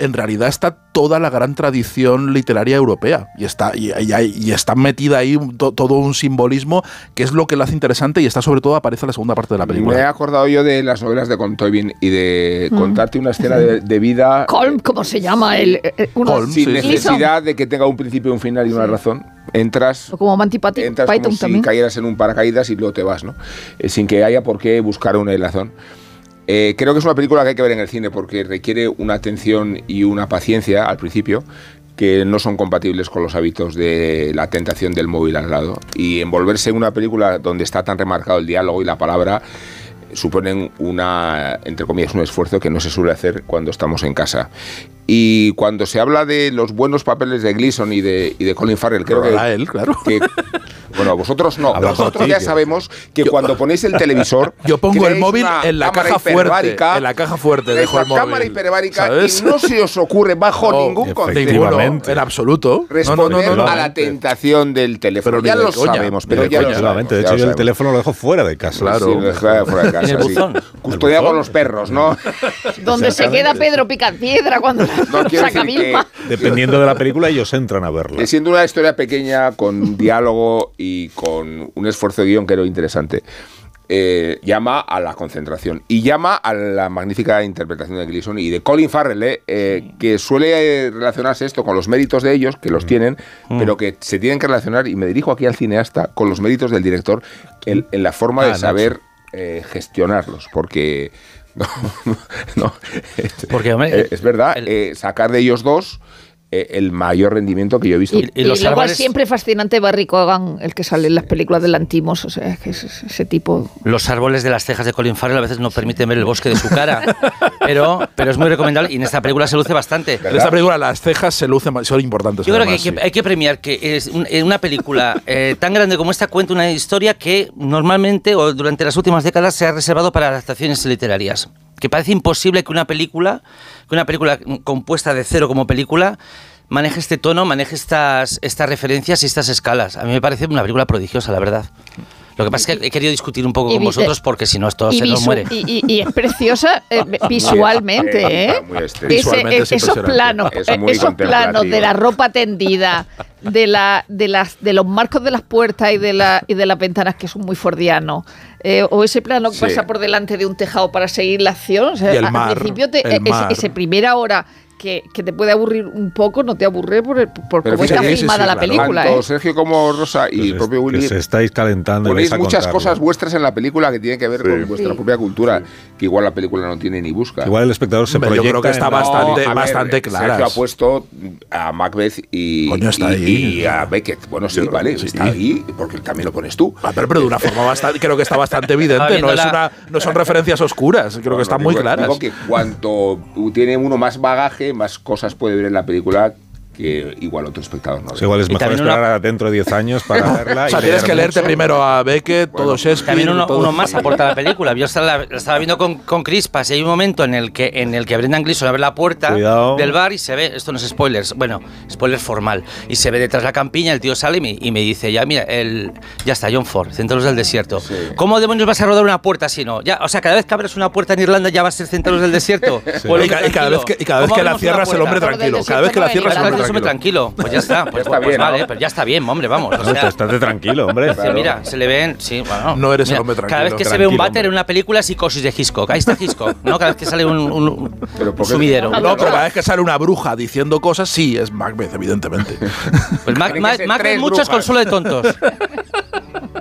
en realidad está toda la gran tradición literaria europea y está, y, y- y está metida ahí to- todo un simbolismo que es lo que lo hace interesante y está sobre todo aparece en la segunda parte de la Me he película. acordado yo de las novelas de Contoivin y de Mm. contarte una escena de, de vida Colm, ¿cómo se llama? El, eh, sin necesidad de que tenga un principio, un final y una razón. Entras O como Monty Python, entras Python como si también. cayeras en un paracaídas y luego te vas, ¿no? Eh, sin que haya por qué buscar una razón. Eh, creo que es una película que hay que ver en el cine porque requiere una atención y una paciencia al principio que no son compatibles con los hábitos de la tentación del móvil al lado. Y envolverse en una película donde está tan remarcado el diálogo y la palabra suponen una, entre comillas, un esfuerzo que no se suele hacer cuando estamos en casa. Y cuando se habla de los buenos papeles de Gleason y de, y de Colin Farrell, creo que, él, claro. que- bueno, vosotros no. Por ti, ya sabemos que cuando ponéis el televisor, Yo pongo el móvil en la cámara caja fuerte, en la caja fuerte dejo el cámara hiperbárica ¿sabes? y no se os ocurre bajo No, ningún concepto. En absoluto. responder No, no, no, no, a la tentación del teléfono. Pero ya lo coña, sabemos, pero de ya coña, lo solamente. sabemos. De hecho, yo el sabemos. teléfono lo dejo fuera de casa. Sí, lo dejo fuera de casa, En el sí. buzón. Custodiado buzón. los perros, ¿no? Donde se queda Pedro Picapiedra cuando No, saca Vilma. Dependiendo de la película, ellos entran a verla. Siendo una historia pequeña, con diálogo y con un esfuerzo de guion que era interesante, eh, llama a la concentración y llama a la magnífica interpretación de Gleason y de Colin Farrell, eh, eh, que suele relacionarse esto con los méritos de ellos, que los tienen, pero que se tienen que relacionar, y me dirijo aquí al cineasta, con los méritos del director en, en la forma Ah, de saber gestionarlos, porque... No, no, Porque, hombre, es verdad, sacar de ellos dos el mayor rendimiento que yo he visto. Y, y luego es siempre fascinante Barry Cogan, el que sale en las películas de Lantimos, o sea, es que es es ese tipo... Los árboles de las cejas de Colin Farrell a veces no permiten ver el bosque de su cara, pero, pero es muy recomendable y en esta película se luce bastante. En esta película las cejas se lucen, son importantes. Yo creo que hay, que hay que premiar que es un- una película eh, tan grande como esta cuenta una historia que normalmente o durante las últimas décadas se ha reservado para adaptaciones literarias. Que parece imposible que una película, que una película compuesta de cero como película maneje este tono, maneje estas, estas referencias y estas escalas. A mí me parece una película prodigiosa, la verdad. Lo que pasa es que he querido discutir un poco con vosotros porque si no esto se nos muere. y- y- y es preciosa eh, visualmente, ¿eh? muy estética. Ese- Visualmente es esos planos, Es esos planos de la ropa tendida, de la, de las, de los marcos de las puertas y de la y de las ventanas que son muy fordianos, eh, o ese plano que Sí. pasa por delante de un tejado para seguir la acción. o sea, Y el al mar, principio te- mar. ese primera hora que, que te puede aburrir un poco, no te aburre por, el- por Pero cómo está filmada la película. Tanto ¿eh? Sergio como Rosa y el propio Pues Que Willy se estáis calentando ponéis vais a muchas contarlo. cosas vuestras en la película que tienen que ver con vuestra Sí. propia cultura, que igual la película no tiene ni busca. Igual el espectador se yo proyecta creo que está bastante- ver, bastante Sergio claras. ha puesto a Macbeth y, Coño, está y- ahí. y a Beckett. Bueno, sí, vale, está ahí, porque también lo pones tú. Ah, pero, pero de una forma bastante, creo que está bastante evidente, no, es una, no son referencias oscuras, creo No, que están no, muy claras. Digo que cuanto tiene uno más bagaje, más cosas puede ver en la película que igual otro espectador no. Pues igual es Y mejor esperar una- dentro de 10 años para verla. o sea, y tienes leer que leerte mucho. primero a Beckett, todo Shakespeare. También uno, todo- uno más aporta a la película. Yo estaba, la estaba viendo con, con Crispas y hay un momento en el que en el que Brendan Gleeson abre la puerta Cuidado. del bar y se ve, esto no es spoilers, bueno, spoiler formal, y se ve detrás la campiña, el tío sale y me, y me dice, ya mira, el, ya está, John Ford, Centauros del Desierto. ¿Cómo demonios vas a rodar una puerta así no? Ya, o sea, cada vez que abres una puerta en Irlanda ya va a ser Centauros del Desierto. Sí. Y ca- y cada vez que- y cada vez ¿Cómo que la cierras, el hombre tranquilo. Cada vez que la cierras, el hombre el hombre tranquilo. Pues ya está, pues, está pues bien, vale, ¿no? pero ya está bien, hombre, vamos. o No, estate tranquilo, hombre. Sí, mira, se le ven, sí, bueno. No eres el Mira, hombre Cada tranquilo. vez que se ve un váter hombre. en una película, psicosis de Hitchcock. Ahí está Hitchcock, ¿no? Cada vez que sale un, un- Pero un ¿por qué- sumidero. No, pero cada vez que sale una bruja diciendo cosas, sí, es Macbeth, evidentemente. Pues Mac, Tienen que Mac- Mac tres ven muchos brujas. con solo de tontos.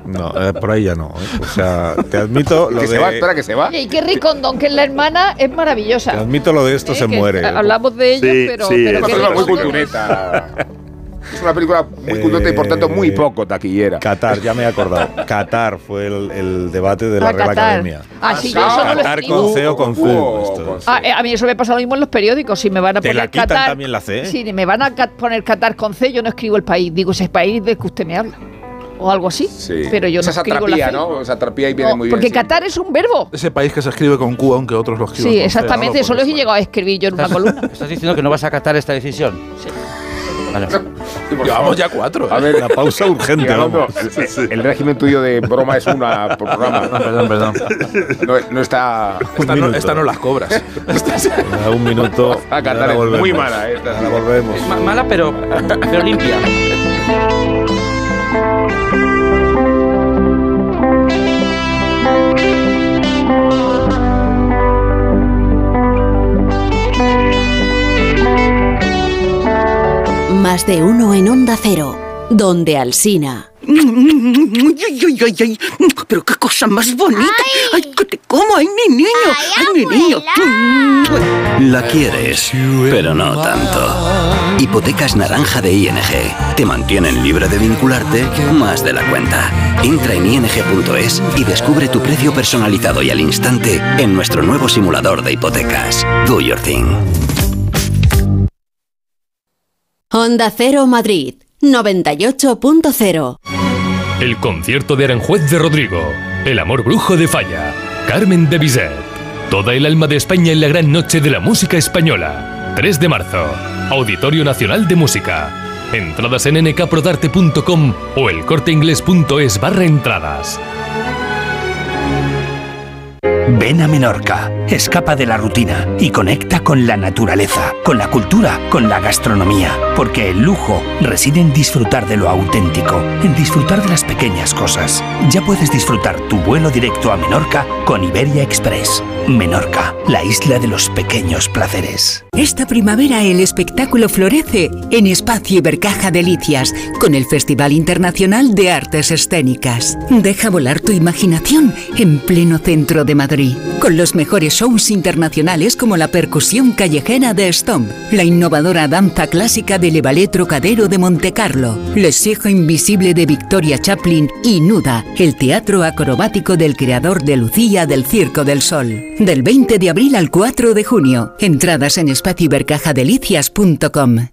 No, eh, por ahí ya no. ¿eh? O sea, te admito lo Que de. se va, espera que se va. Y Kerry Condon, que es la hermana, es maravillosa. Te admito lo de esto Eh, se muere. Hablamos de ella, Sí, pero, sí, pero es una película muy cultureta. Es una película muy cultureta y por tanto muy poco taquillera. Qatar, ya me he acordado. Qatar fue el, el debate de la Ah, Real Qatar. Academia. Ah, sí, yo eso no lo Qatar con C o con C. Uh. Ah, a mí eso me pasa lo mismo en los periódicos. Si me van a Te poner la quitan Qatar, también la C. Si me van a poner Qatar con C, yo no escribo el país. Digo ese país del que usted me habla. O algo así. Sí. Pero yo no Esa escribo la C. ¿no? Esa satrapía ahí viene No, muy bien. porque sí. Qatar es un verbo. Ese país que se escribe con Q, aunque otros lo escriben Sí, con C, exactamente. ¿no? Eso lo he llegado a escribir yo en una columna. ¿Estás diciendo que no vas a acatar esta decisión? Llevamos ya cuatro. A ver, La pausa urgente, Fernando, vamos. el, el régimen tuyo de broma es una por programa. perdón, perdón. No, no está. Esta no, minuto. esta no las cobras. A un minuto. A y cantar ahora es volvemos. muy mala, eh, esta. Ahora volvemos. Ma- mala, pero, pero limpia. Más de uno en Onda Cero, donde Alsina. Ay, ay, ay, ay, ay. Pero qué cosa más bonita. Ay, que te como, ay, mi niño. Ay, mi niño. La quieres, pero no tanto. Hipotecas naranja de ING. Te mantienen libre de vincularte más de la cuenta. Entra en ing.es y descubre tu precio personalizado y al instante en nuestro nuevo simulador de hipotecas. Do your thing. Onda Cero Madrid, 98.0. El concierto de Aranjuez de Rodrigo, El amor brujo de Falla, Carmen de Bizet, toda el alma de España en la gran noche de la música española. 3 de marzo, Auditorio Nacional de Música. Entradas en nkprodarte.com o elcorteingles.es barra entradas. Ven a Menorca, escapa de la rutina y conecta con la naturaleza, con la cultura, con la gastronomía, porque el lujo reside en disfrutar de lo auténtico, en disfrutar de las pequeñas cosas. Ya puedes disfrutar tu vuelo directo a Menorca con Iberia Express. Menorca, la isla de los pequeños placeres. Esta primavera el espectáculo florece en Espacio Ibercaja Delicias con el Festival Internacional de Artes Escénicas. Deja volar tu imaginación en pleno centro de Madrid, con los mejores shows internacionales como la percusión callejera de Stomp, la innovadora danza clásica del Ballet Trocadero de Montecarlo, Les Sijo Invisible de Victoria Chaplin y Nuda, el teatro acrobático del creador de Lucía del Circo del Sol. Del 20 de abril al 4 de junio. Entradas en espacioibercajadelicias.com.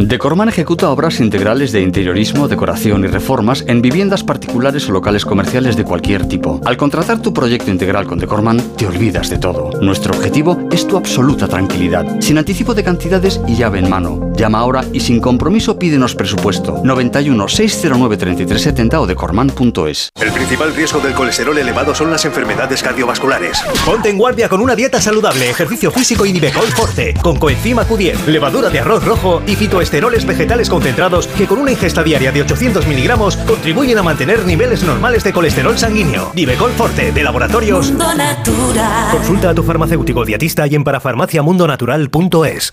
Decorman ejecuta obras integrales de interiorismo, decoración y reformas en viviendas particulares o locales comerciales de cualquier tipo. Al contratar tu proyecto integral con Decorman, te olvidas de todo. Nuestro objetivo es tu absoluta tranquilidad, sin anticipo de cantidades y llave en mano. Llama ahora y sin compromiso pídenos presupuesto 91 609 3370 o decorman.es. El principal riesgo del colesterol elevado son las enfermedades cardiovasculares. Ponte en guardia con una dieta saludable, ejercicio físico y Nivecol Forte, con coenzima Q10, levadura de arroz rojo y fitoesteroles vegetales concentrados que con una ingesta diaria de 800 miligramos contribuyen a mantener niveles normales de colesterol sanguíneo. Nivecol Forte, de laboratorios. Consulta a tu farmacéutico dietista y en parafarmaciamundonatural.es.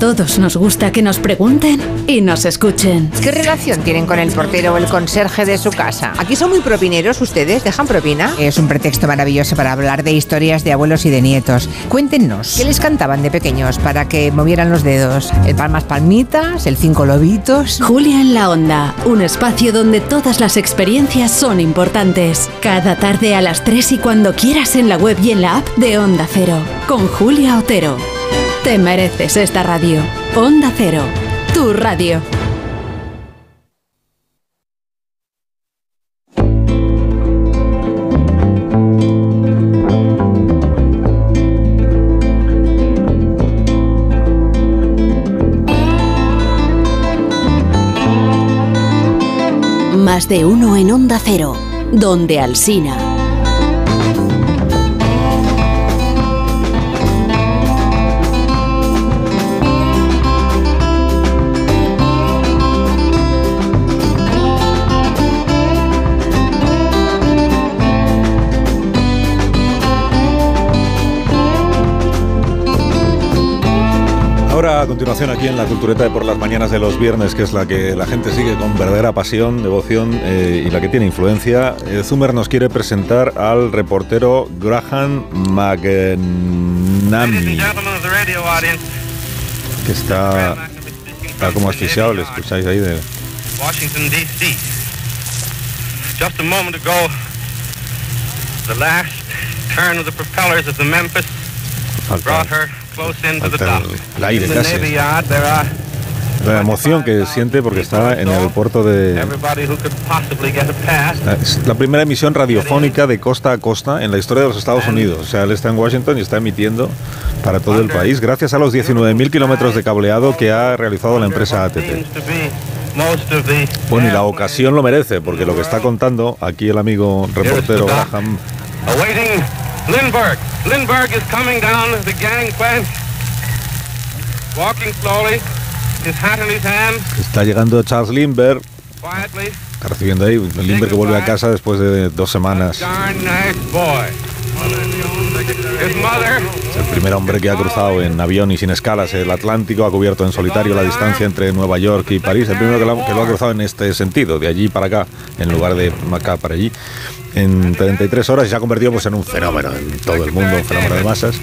Todos nos gusta que nos pregunten y nos escuchen. ¿Qué relación tienen con el portero o el conserje de su casa? Aquí son muy propineros ustedes, ¿dejan propina? Es un pretexto maravilloso para hablar de historias de abuelos y de nietos. Cuéntenos, ¿qué les cantaban de pequeños para que movieran los dedos? ¿El palmas palmitas? ¿El cinco lobitos? Julia en la Onda, un espacio donde todas las experiencias son importantes. Cada tarde a las 3 y cuando quieras en la web y en la app de Onda Cero, con Julia Otero. Te mereces esta radio. Onda Cero, tu radio. Más de uno en Onda Cero, donde Alsina. Continuación, aquí en la Cultureta de por las mañanas de los viernes, que es la que la gente sigue con verdadera pasión, devoción eh, y la que tiene influencia, eh, Zumer nos quiere presentar al reportero Graham McNamee, que está, está como asfixiado, le escucháis ahí de... Washington, D.C. Just a moment ago, the last turn of the propellers of the Memphis brought her falta el- aire casi. La emoción que siente porque está en el puerto de... Es la primera emisión radiofónica de costa a costa en la historia de los Estados Unidos. O sea, él está en Washington y está emitiendo para todo el país gracias a los 19.000 kilómetros de cableado que ha realizado la empresa ATT. Bueno, y la ocasión lo merece, porque lo que está contando aquí el amigo reportero Graham Lindbergh. Lindbergh is coming down the gangplank, walking slowly, his hat in his hand, está llegando Charles Lindbergh, quietly. está recibiendo ahí Lindbergh que vuelve a casa después de dos semanas. Darn nice boy. His mother primer hombre que ha cruzado en avión y sin escalas el Atlántico, ha cubierto en solitario la distancia entre Nueva York y París. El primero que lo, ha- cruzado en este sentido, de allí para acá, en lugar de acá para allí, en 33 horas y se ha convertido pues, en un fenómeno en todo el mundo, un fenómeno de masas.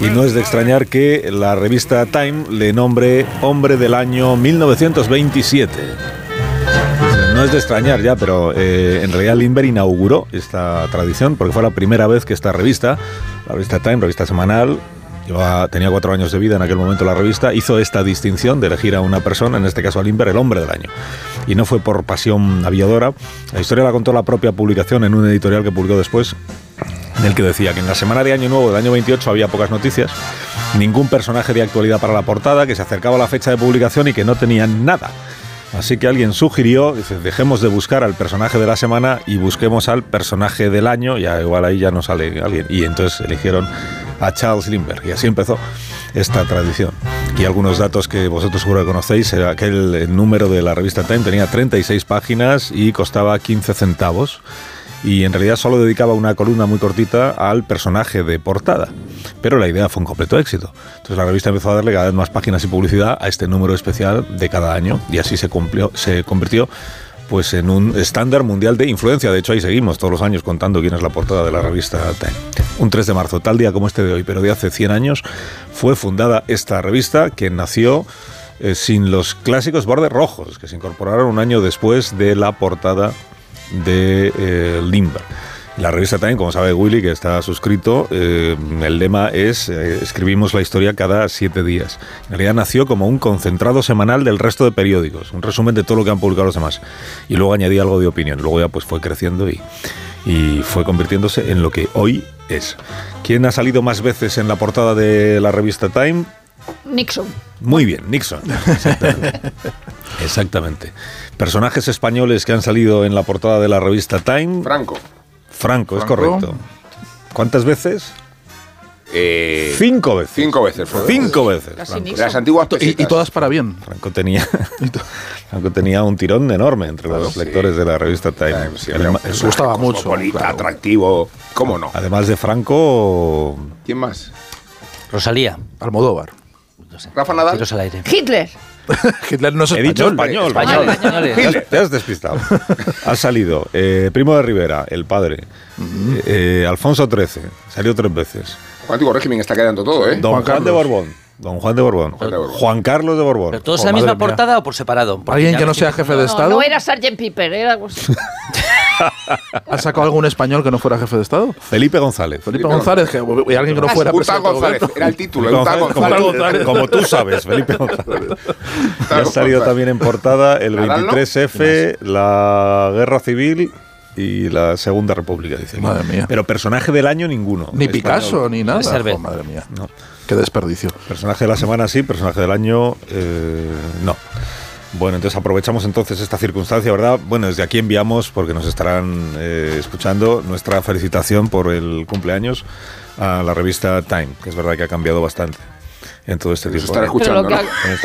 Y no es de extrañar que la revista Time le nombre Hombre del Año 1927. No es de extrañar ya, pero eh, en realidad Lindbergh inauguró esta tradición porque fue la primera vez que esta revista, la revista Time, revista semanal, llevaba- tenía cuatro años de vida en aquel momento la revista, hizo esta distinción de elegir a una persona, en este caso a Lindbergh, el hombre del año. Y no fue por pasión aviadora, la historia la contó la propia publicación en un editorial que publicó después, en el que decía que en la semana de Año Nuevo del año 28 había pocas noticias, ningún personaje de actualidad para la portada, que se acercaba a la fecha de publicación y que no tenían nada. Así que alguien sugirió, dejemos de buscar al personaje de la semana y busquemos al personaje del año, ya igual ahí ya no sale alguien. Y entonces eligieron a Charles Lindbergh y así empezó esta tradición. Y algunos datos que vosotros seguro que conocéis, era que el, el número de la revista Time tenía 36 páginas y costaba 15 centavos y en realidad solo dedicaba una columna muy cortita al personaje de portada. Pero la idea fue un completo éxito. Entonces la revista empezó a darle cada vez más páginas y publicidad a este número especial de cada año y así se, cumplió, se convirtió pues en un estándar mundial de influencia. De hecho, ahí seguimos todos los años contando quién es la portada de la revista Time. Un 3 de marzo, tal día como este de hoy, pero de hace 100 años, fue fundada esta revista que nació eh, sin los clásicos bordes rojos, que se incorporaron un año después de la portada de eh, Lindbergh. La revista también, como sabe Willy, que está suscrito, eh, el lema es eh, escribimos la historia cada siete días. En realidad nació como un concentrado semanal del resto de periódicos, un resumen de todo lo que han publicado los demás. Y luego añadí algo de opinión. Luego ya pues fue creciendo y, y fue convirtiéndose en lo que hoy es. ¿Quién ha salido más veces en la portada de la revista Time? Nixon. Muy bien, Nixon. Exactamente. Exactamente. Personajes españoles que han salido en la portada de la revista Time. Franco. Franco, es correcto. ¿Cuántas veces? Eh, Cinco veces. Cinco veces. fue. Cinco veces. Franco. Las antiguas Y, todas para bien. Franco tenía, Franco tenía un tirón enorme entre los lectores de la revista Time. Además- Les gustaba mucho. Cosmopolita, atractivo. ¿Cómo no? Además de Franco. ¿Quién más? Rosalía. Almodóvar. Rafa Nadal. Tiros al aire. Hitler. Hitler no es He dicho español. Español, españoles. Te has- Te has despistado. ha salido eh, Primo de Rivera, el padre. eh, Alfonso XIII, salió tres veces. Antiguo régimen está quedando todo, ¿eh? Don Juan, de Borbón. Don Juan de Borbón. de Borbón. Juan Carlos de Borbón. ¿Pero todos Oh, en la misma mía. portada o por separado? ¿Alguien que no sea jefe de No, Estado? no era Sgt. Piper, era algo así. ¿Ha sacado algún español que no fuera jefe de Estado? Felipe González. Felipe González, que, y alguien que no fuera Uta presidente del González. gobierno. Era el título. Uta González, González. como, como tú sabes, Felipe González. Y ha salido también en portada el ¿Nadal, no? 23F, la Guerra Civil y la Segunda República, dice. Madre mía. Pero personaje del año ninguno. Ni Español. Picasso, ni nada. Oh, madre mía. No. Qué desperdicio. Personaje de la semana sí, personaje del año eh, no. Bueno, entonces aprovechamos entonces esta circunstancia, ¿verdad? Bueno, desde aquí enviamos, porque nos estarán eh, escuchando, nuestra felicitación por el cumpleaños a la revista Time, que es verdad que ha cambiado bastante en todo este tiempo. estará escuchando, ¿no? ha-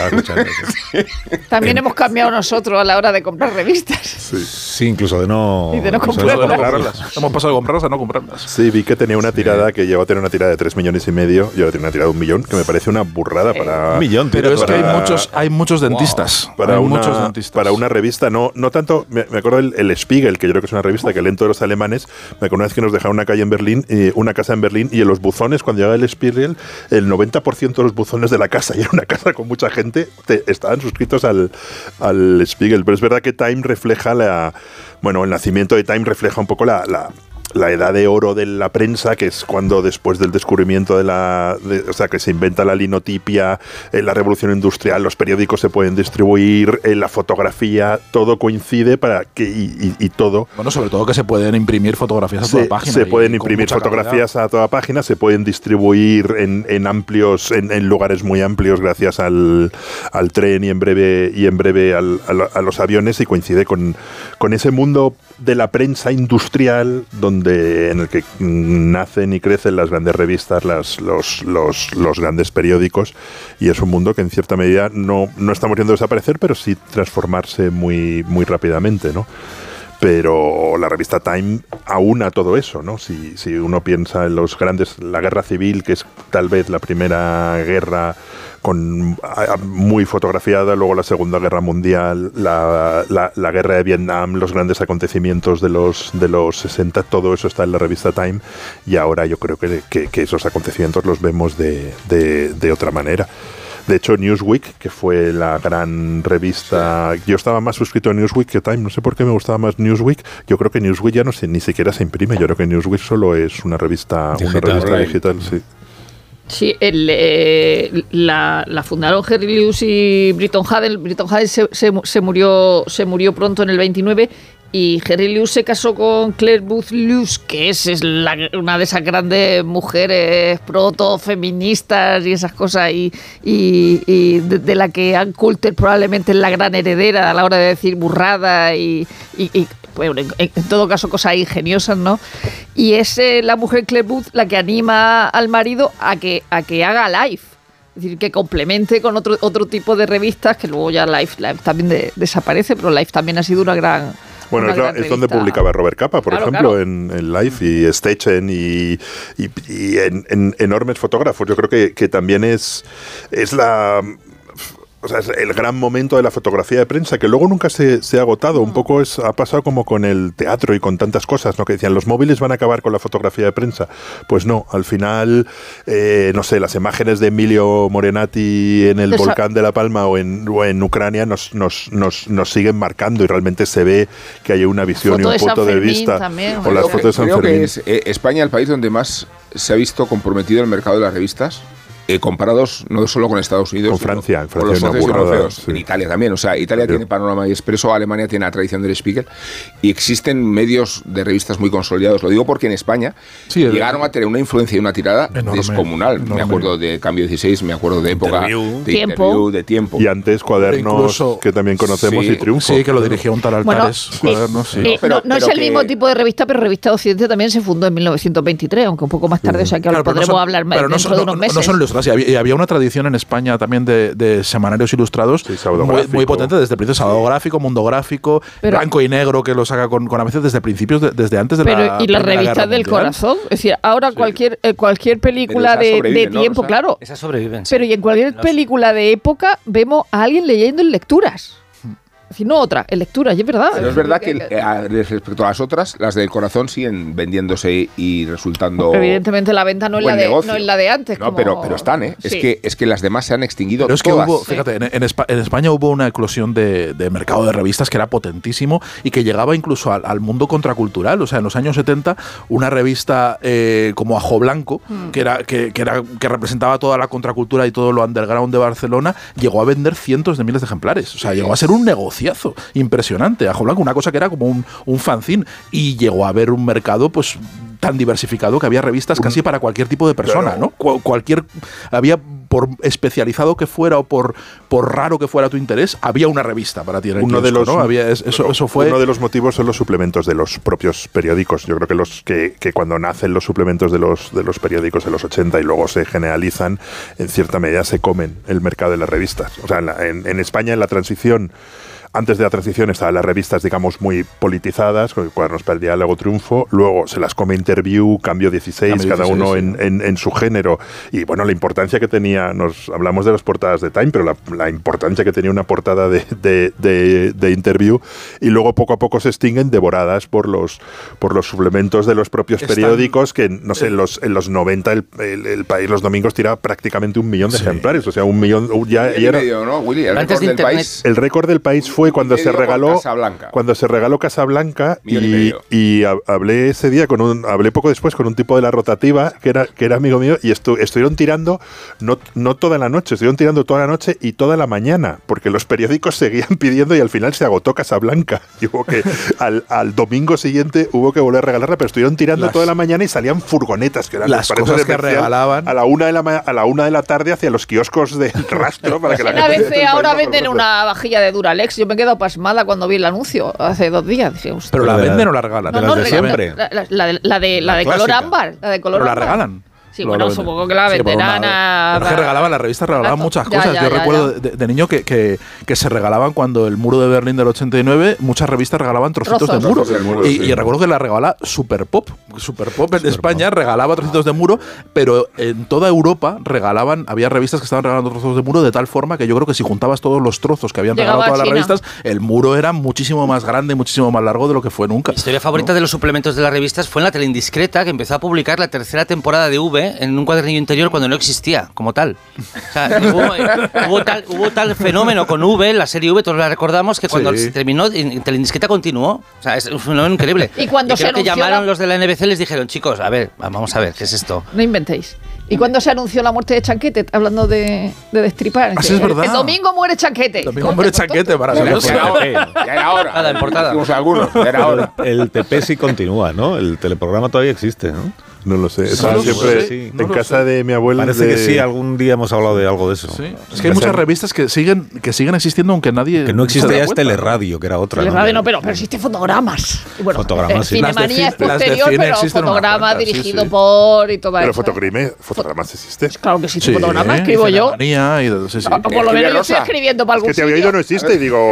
escuchando, sí. También hemos cambiado nosotros a la hora de comprar revistas. Sí, incluso de no, Y de no comprarlas. comprarlas. Hemos pasado de comprarlas a no comprarlas. Sí, vi que tenía una tirada que llegó a tener una tirada de 3 millones y medio y ahora tiene una tirada de un millón, que me parece una burrada para. Un millón, Pero es que hay muchos, hay muchos dentistas. Para hay una, muchos dentistas. para una revista, no, no tanto, me, me acuerdo el, el Spiegel, que yo creo que es una revista que leen todos los alemanes, me acuerdo una vez que nos dejaron una calle en Berlín, eh, una casa en Berlín, y en los buzones, cuando llegaba el Spiegel, el 90% de los buzones de la casa, y era una casa con mucha gente, te- estaban suscritos al, al Spiegel. Pero es verdad que Time refleja la, bueno, el nacimiento de Time refleja un poco la- la edad de oro de la prensa, que es cuando después del descubrimiento de la. de- o sea, que se inventa la linotipia, eh, la revolución industrial, los periódicos se pueden distribuir, eh, la fotografía, todo coincide para que. y, y- y todo. Bueno, sobre todo que se pueden imprimir fotografías a toda Se, página. se pueden imprimir fotografías a toda página, se pueden distribuir en, en amplios, en, en lugares muy amplios gracias al, al tren y en breve y en breve al- a, lo- a los aviones y coincide con, con ese mundo de la prensa industrial donde en el que nacen y crecen las grandes revistas, las, los, los, los grandes periódicos y es un mundo que en cierta medida no, no estamos viendo desaparecer, pero sí transformarse muy, muy rápidamente, ¿no? Pero la revista Time aúna todo eso, ¿no? Si, si uno piensa en los grandes, la guerra civil, que es tal vez la primera guerra con muy fotografiada, luego la Segunda Guerra Mundial, la, la- guerra de Vietnam, los grandes acontecimientos de los, de los 60, todo eso está en la revista Time y ahora yo creo que, que- que esos acontecimientos los vemos de, de- de otra manera. De hecho, Newsweek, que fue la gran revista. Yo estaba más suscrito a Newsweek que Time. No sé por qué me gustaba más Newsweek. Yo creo que Newsweek ya no se, ni siquiera se imprime. Yo creo que Newsweek solo es una revista, una Digital. revista Online. digital. Sí. Sí, el, eh, la, la fundaron Jerry Lewis y Britton Hadel. Britton Hadel se, se mu- se murió, se murió pronto en el 29 y Jerry Lewis se casó con Claire Booth Lewis, que es, es la- una de esas grandes mujeres proto-feministas y esas cosas, y, y- y de, de la que Ann Coulter probablemente es la gran heredera a la hora de decir burrada y- y, bueno, en, en todo caso cosas ingeniosas, ¿no? Y es eh, la mujer Claire Booth la que anima al marido a que, a que haga live. Es decir, que complemente con otro, otro tipo de revistas, que luego ya Life, Life también de- desaparece, pero Life también ha sido una gran... Bueno, es, la- es donde publicaba Robert Capa, por Claro, ejemplo, claro. en, en Life y Stachen y, y- y en, en enormes fotógrafos. Yo creo que, que también es, es la. O sea, es el gran momento de la fotografía de prensa que luego nunca se, se ha agotado. Un poco es, ha pasado como con el teatro y con tantas cosas, ¿no? Que decían, los móviles van a acabar con la fotografía de prensa. Pues no, al final, eh, no sé, las imágenes de Emilio Morenati en el volcán de La Palma o en, o en Ucrania nos, nos, nos, nos siguen marcando y realmente se ve que hay una visión Foto y un punto de vista. también, o las fotos de San Creo que Fermín. es eh, España el país donde más se ha visto comprometido el mercado de las revistas. Eh, comparados no solo con Estados Unidos, Con sino Francia, en con los socios burrada, europeos, sí. en Italia también. O sea, Italia tiene Panorama y Expreso, Alemania tiene la tradición del Spiegel y existen medios de revistas muy consolidados. Lo digo porque en España Sí, el- llegaron a tener una influencia y una tirada Enorme, descomunal. Me acuerdo de Cambio 16, me acuerdo de época, Interview. de Tiempo. interview, de tiempo. Y antes cuadernos Incluso- que también conocemos Sí, y triunfo. Sí, que lo dirigía un tal Altares. eh, cuadernos, sí. eh, pero- no, no es el que- mismo tipo de revista, pero Revista de Occidente también se fundó en 1923, aunque un poco más tarde, o sea que ahora Claro, pero no podremos son- hablar más pero no dentro son, de unos no- meses. no son Y había, y había una tradición en España también de, de semanarios ilustrados Sí, muy, muy potente desde el principio. Sábado gráfico, mundo gráfico, Pero- blanco y negro que lo saca con, con a veces desde principios, de- desde antes de Pero, la. y Guerra revistas del Mundial. corazón. Es decir, ahora cualquier, eh, cualquier película de, de sobreviven, ¿no, tiempo, claro. Esas sobreviven. sí. Pero y en cualquier película de época vemos a alguien leyendo en lecturas. Es decir, no otra, en lecturas, y es verdad. Pero es verdad que eh, respecto a las otras, las del corazón siguen vendiéndose y resultando. Evidentemente la venta no es, la de, negocio. no es la de antes. No, como- pero, pero están, ¿eh? Es, que, es que las demás se han extinguido Pero es que hubo, fíjate, en, en Espa- en España hubo una eclosión de, de mercado de revistas que era potentísimo y que llegaba incluso al, al mundo contracultural. O sea, en los años 70, una revista eh, como Ajo Blanco, Hmm. que, era, que, que era, que representaba toda la contracultura y todo lo underground de Barcelona, llegó a vender cientos de miles de ejemplares. O sea, llegó a ser un negociazo impresionante. Ajo Blanco, una cosa que era como un, un fanzine. Y llegó a haber un mercado, pues tan diversificado que había revistas casi para cualquier tipo de persona, Claro. ¿no? Cual- cualquier había por especializado que fuera o por, por raro que fuera tu interés, había una revista para ti en el uno de los ¿no? Había- es- eso, eso fue... uno de los motivos son los suplementos de los propios periódicos yo creo que los que, que cuando nacen los suplementos de los de los periódicos en los 80 y luego se generalizan en cierta medida se comen el mercado de las revistas o sea en, la- en- en España en la transición antes de la transición estaban las revistas, digamos, muy politizadas, con cuadernos para el diálogo triunfo. Luego se las come Interview, Cambio 16, Cambio cada 16, uno sí. en, en- en su género. Y bueno, la importancia que tenía, nos hablamos de las portadas de Time, pero la, la importancia que tenía una portada de, de- de- de Interview. Y luego poco a poco se extinguen devoradas por los, por los suplementos de los propios Están- periódicos, que no sé, en los, en los 90 el, el- el país los domingos tiraba prácticamente un millón de ejemplares. O sea, un millón. Ya, Millón y ya era- medio, ¿no, Willy? El récord de del país. el récord del país fue cuando se regaló Casablanca. cuando se regaló Casablanca y y, hablé ese día con un hablé poco después con un tipo de la rotativa que era que era amigo mío y estu- estuvieron tirando no, no toda la noche, estuvieron tirando toda la noche y toda la mañana porque los periódicos seguían pidiendo y al final se agotó Casablanca y hubo que al, al domingo siguiente hubo que volver a regalarla pero estuvieron tirando Las- toda la mañana y salían furgonetas que eran Las cosas que regalaban. a la una de la ma- a la una de la tarde hacia los kioscos del rastro para que la En gente ABC ahora venden una vajilla de Duralex. Yo me he quedado pasmada cuando vi el anuncio hace dos días. Dije. Pero la venden o la regalan. No, las de regala- siempre. La, la- la de, la de, la La de color ámbar. La de color Pero la ámbar. regalan. Sí, Lo- bueno, lo supongo que la Sí, por venderán una- a. Pero es que regalaban, las revistas regalaban muchas cosas. ya, Yo ya, recuerdo ya. De, de niño que, que, que se regalaban cuando el muro de Berlín del 89, muchas revistas regalaban trocitos Trozos. de muro. Trozos del muro, y, sí. y recuerdo que la regalaba Super Pop. Super Pop en España regalaba trocitos de muro, pero en toda Europa regalaban, había revistas que estaban regalando trozos de muro de tal forma que yo creo que si juntabas todos los trozos que habían Llegaba regalado todas las revistas, el muro era muchísimo más grande, muchísimo más largo de lo que fue nunca. Mi historia favorita de los suplementos de las revistas fue en la tele indiscreta, que empezó a publicar la tercera temporada de V en un cuadernillo interior cuando no existía, como tal. O sea, hubo, hubo tal, hubo tal fenómeno con V, la serie V, todos la recordamos, que cuando Sí. se terminó, en, en tele indiscreta continuó. O sea, es un fenómeno increíble. Y cuando se creo que anunció llamaron la- los de la NBC y les dijeron, chicos, a ver, vamos a ver, ¿qué es esto? No inventéis. ¿Y cuando se anunció la muerte de Chanquete? Hablando de, de destripar. Ah, sí, es El- verdad. El domingo muere Chanquete. Domingo muere Chanquete, maravilloso. Ya era hora. Ya era hora. Nada, en portada. Algunos, ya era hora. El TP sí continúa, ¿no? El teleprograma todavía existe, ¿no? No lo sé. No Estaba lo siempre sé, sí, no en lo casa sé. de mi abuelo. Parece de- que sí, algún día hemos hablado de algo de eso. Sí. Es que hay muchas revistas que siguen, que siguen existiendo aunque nadie. Que no existe ya. Teleradio, que era otra. El ¿no? no, pero, pero existe fotogramas. Y Bueno, Fotogramas, eh, sí. Cinemanía Las de es cine- las de posterior, pero fotograma dirigido sí. por y toda Pero esa- fotocrime, fotogramas existe. Claro que existe Sí, fotograma, ¿eh? escribo yo. Y de- sí, sí. Ah, Por lo menos yo estoy escribiendo para algún que te había sitio. oído no existe y digo,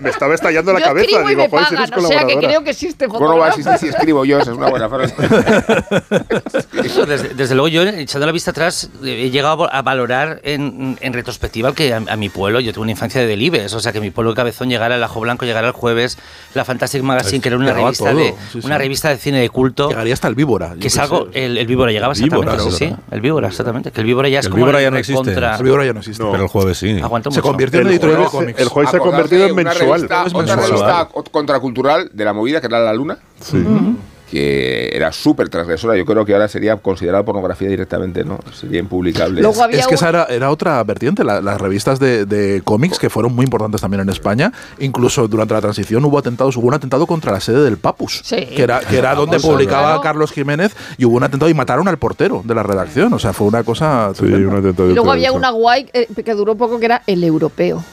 me, estaba estallando la cabeza. escribo Digo, o sea que creo que existe ¿Cómo no va a existir si escribo yo? Esa es una buena frase. Eso, desde, desde luego yo, echando la vista atrás, he llegado a valorar en, en retrospectiva que a, a mi pueblo, yo tuve una infancia de delibes, o sea, que mi pueblo Cabezón llegara al Ajo Blanco, llegara el jueves, la Fantastic Magazine, Es- que era una revista, todo, de, sí, sí. una revista de cine de culto, Llegaría hasta el víbora. que es algo, el, el víbora llegaba El víbora, exactamente, sí, sí, el víbora, exactamente, que el víbora ya es El como víbora ya no existe. recontra- El víbora ya no existe. Pero el jueves sí. Aguanta Se mucho. convirtió en editorial de cómics. el jueves se ha Acordaos convertido de en mensual. revista- Es otra revista contracultural de la movida, que era La Luna, que era súper transgresora. Yo creo que ahora sería considerada pornografía directamente, ¿no? Sería impublicable. Luego había Es que un- esa era, era otra vertiente, la- las revistas de, de cómics que fueron muy importantes también en España. Incluso durante la transición hubo atentados, hubo un atentado contra la sede del Papus, Sí. que era, que era donde publicaba claro. Carlos Jiménez, y hubo un atentado y mataron al portero de la redacción. O sea, fue una cosa. Sí, un atentado Y luego había una guay eh, que duró poco que era el europeo.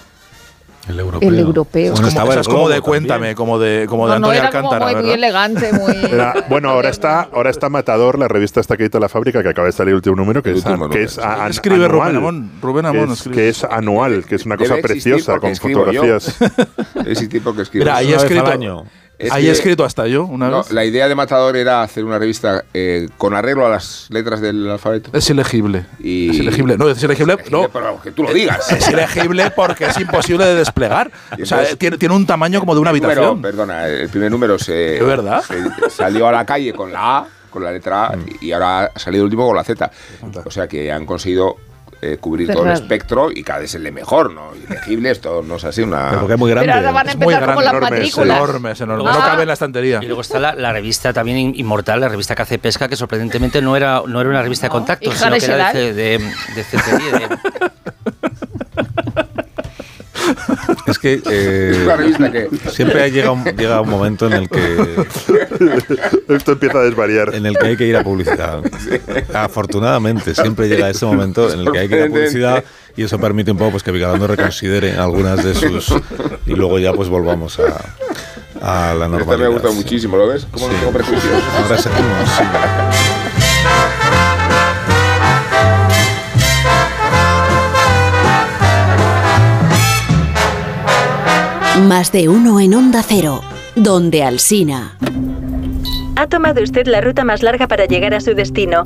El europeo. El europeo. Es Bueno, como, estaba es como de también. Cuéntame, como de, como de No, no, Antonio era como Alcántara, muy, muy ¿verdad? elegante, muy... Era- bueno, ahora está, ahora está Matador, la revista está que edita la fábrica, que acaba de salir el último número, que es, último que es a- Escribe anual, Rubén Amón, Rubén Amón que es, escribe. que es anual, que es una cosa preciosa, con yo. fotografías. Debe existir porque escribo. Mira, ahí escrito, al año. Es ahí he escrito hasta yo una No, vez. la idea de Matador era hacer una revista eh, con arreglo a las letras del alfabeto. Es ilegible. Y- Es ilegible. No, es ilegible. No, Pero que tú lo digas. es ilegible porque es imposible de desplegar. O sea, tiene, tiene un tamaño como de una primer número, habitación. perdona, el primer número se, ¿Es verdad? se salió a la calle con la A, con la letra A, y ahora ha salido el último con la Z. O sea que han conseguido eh, cubrir todo el espectro y cada vez es el mejor, ¿no? Ilegible, esto no es así una... Pero porque es muy grande. Pero ahora van a Es muy empezar como grande, las enorme, es enorme, es enorme. Ah. No cabe en la estantería. Y luego está la, la revista también in- inmortal, la revista que hace pesca, que sorprendentemente no era, no era una revista de contacto, y sino que era de, de- Es que, eh, Una revista que- siempre llega un, llega un momento en el que Esto empieza a desvariar. en el que hay que ir a publicidad. Afortunadamente, siempre llega ese momento en el que hay que ir a publicidad y eso permite un poco pues, que Vigalondo reconsidere algunas de sus... Y luego ya pues volvamos a, a la Esta me normalidad. gusta muchísimo, ¿lo ves? ¿Cómo no tengo prejuicios? Ahora seguimos. sí. Más de uno en Onda Cero, donde Alsina. Ha tomado usted la ruta más larga para llegar a su destino.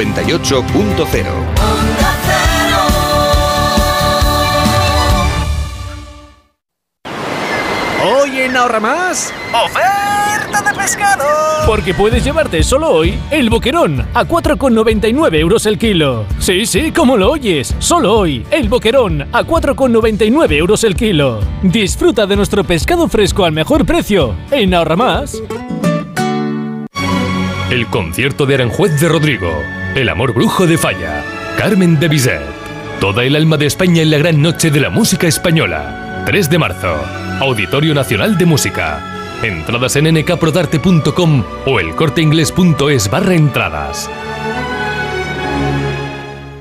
98.0 Hoy en Ahorra Más. ¡Oferta de pescado! Porque puedes llevarte solo hoy el boquerón a 4,99 euros el kilo. Sí, sí, como lo oyes. Solo hoy el boquerón a 4,99 euros el kilo. Disfruta de nuestro pescado fresco al mejor precio. En Ahorra Más. El concierto de Aranjuez de Rodrigo. El amor brujo de Falla. Carmen de Bizet. Toda el alma de España en la gran noche de la música española. 3 de marzo. Auditorio Nacional de Música. Entradas en nkprodarte.com o elcorteingles.es barra entradas.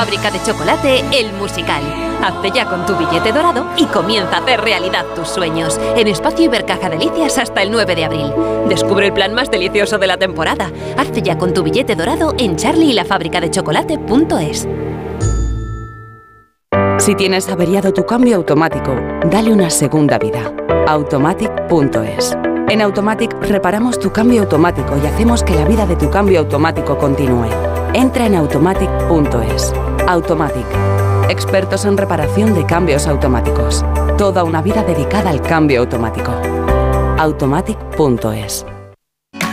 fábrica de chocolate, el musical. Hazte ya con tu billete dorado y comienza a hacer realidad tus sueños. En Espacio Ibercaja Delicias hasta el 9 de abril. Descubre el plan más delicioso de la temporada. Hazte ya con tu billete dorado en chocolate.es. Si tienes averiado tu cambio automático, dale una segunda vida. Automatic.es. En Automatic reparamos tu cambio automático y hacemos que la vida de tu cambio automático continúe. Entra en automatic.es. Automatic. Expertos en reparación de cambios automáticos. Toda una vida dedicada al cambio automático. Automatic.es.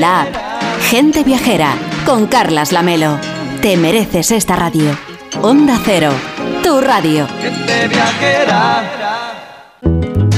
la app. Gente viajera. Con Carlas Lamelo. Te mereces esta radio. Onda Cero. Tu radio.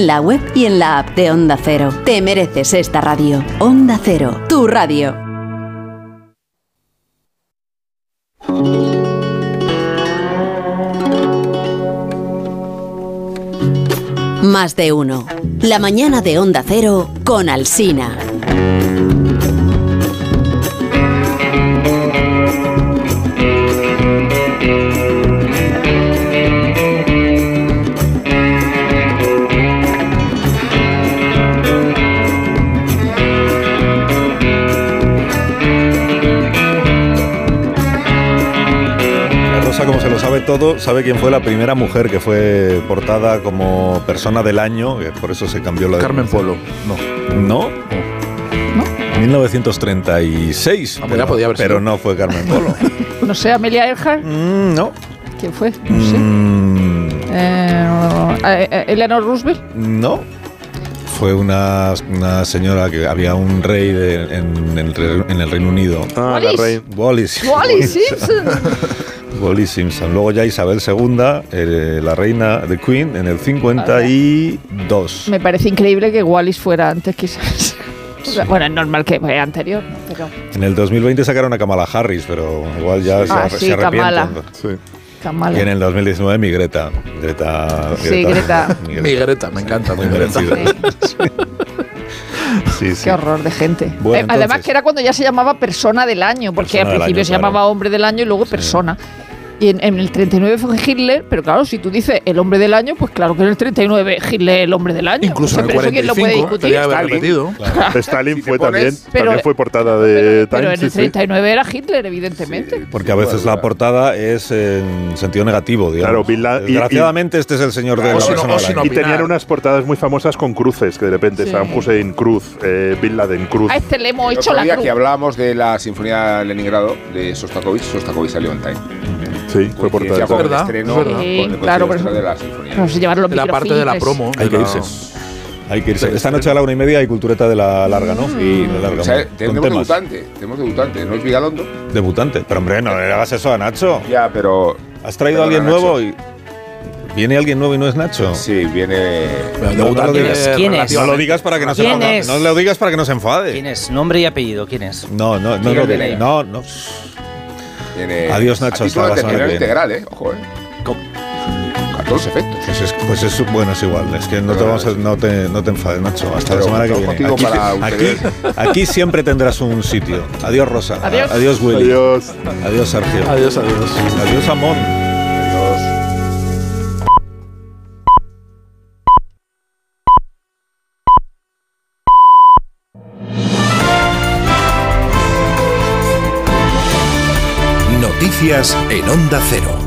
en la web y en la app de Onda Cero. Te mereces esta radio. Onda Cero, tu radio. Más de uno. La mañana de Onda Cero con Alsina. Sabe todo, sabe quién fue la primera mujer que fue portada como persona del año, que por eso se cambió la Carmen Polo. No. ¿No? 1936. Ah, pues pero, ya podía haber sido. pero no fue Carmen Polo. No sé, Amelia Earhart. Mm, no. ¿Quién fue? No sé. Mm, Eh, eh, eh, Eleanor Roosevelt. no. Fue una, una señora que había un rey de- en, el, en el Reino Unido. Ah, Wallis. la reina. Wallis. Wally Simpson. Wallis Simpson. Luego ya Isabel II, eh, la reina de Queen, en el 52. Me parece increíble que Wallis fuera antes, quizás. Sea, Bueno, es normal que fue anterior, ¿no? pero En el 2020 sacaron a Kamala Harris, pero igual ya se, Ah, arre- sí, se arrepienten. Kamala. Sí. Kamala. Y en el 2019 mi Greta. Greta. Sí, Greta. mi Mi Greta, me encanta. Muy Greta. merecida. Sí, sí. Qué horror de gente. Bueno, Eh, además entonces- que era cuando ya se llamaba persona del año, porque Persona al principio año, se claro. llamaba hombre del año y luego persona. Y en, en el 39 fue Hitler, pero claro, si tú dices el hombre del año, pues claro que en el 39 Hitler el hombre del año. Incluso O sea, en el pero eso quién lo puede 45 discutir. haber Stalin. repetido. Stalin Si fue pones- también, Pero- también fue portada de Pero Time. en sí, el sí. 39 era Hitler, evidentemente. Porque a veces la portada es en sentido negativo, digamos. Claro, Bin Laden- y- Desgraciadamente este es el señor de la no- persona no-. Y tenían unas portadas muy famosas con cruces, que de repente Sí. Saddam Hussein Cruz, eh, Bin Laden Cruz. A este le hemos El hecho otro la día cruz. que hablábamos de la Sinfonía de Leningrado de Sostakovich, Sostakovich salió en Time. Sí, fue estreno, es verdad. claro, pero- de la Sinfonía. Claro, se llevaron los La parte de la microfilmes. promo. Hay que la- irse. Hay que irse. Esta noche a la una y media hay cultureta de la larga, ¿no? Y de larga, o sea, con tenemos temas. debutante, tenemos debutante, ¿no es Vigalondo? Debutante. Pero hombre, no le hagas eso a Nacho. Ya, pero ¿Has traído a alguien nuevo y viene alguien nuevo y no es Nacho? sí, viene No, debutante no lo digas. es ¿Quién es? No lo digas para que no se ¿Quién enfade. es? No lo digas para que no se enfade. ¿Quién es? Nombre y apellido, ¿quién es? No, no, no, digas. DNI. no, no. Viene Adiós, Nacho, hasta la semana que integral, ¿eh? Ojo, ¿eh? Con, a todos los efectos. Pues es, pues es- bueno, es igual. Es que no te, vamos a- no te, no te enfades, Nacho. Hasta la semana que viene. Aquí, para aquí, ulterior. aquí siempre tendrás un sitio. Adiós, Rosa. Adiós. Adiós, Willy. Adiós. Adiós, Sergio. Adiós, adiós. Adiós, Amón. Noticias en Onda Cero.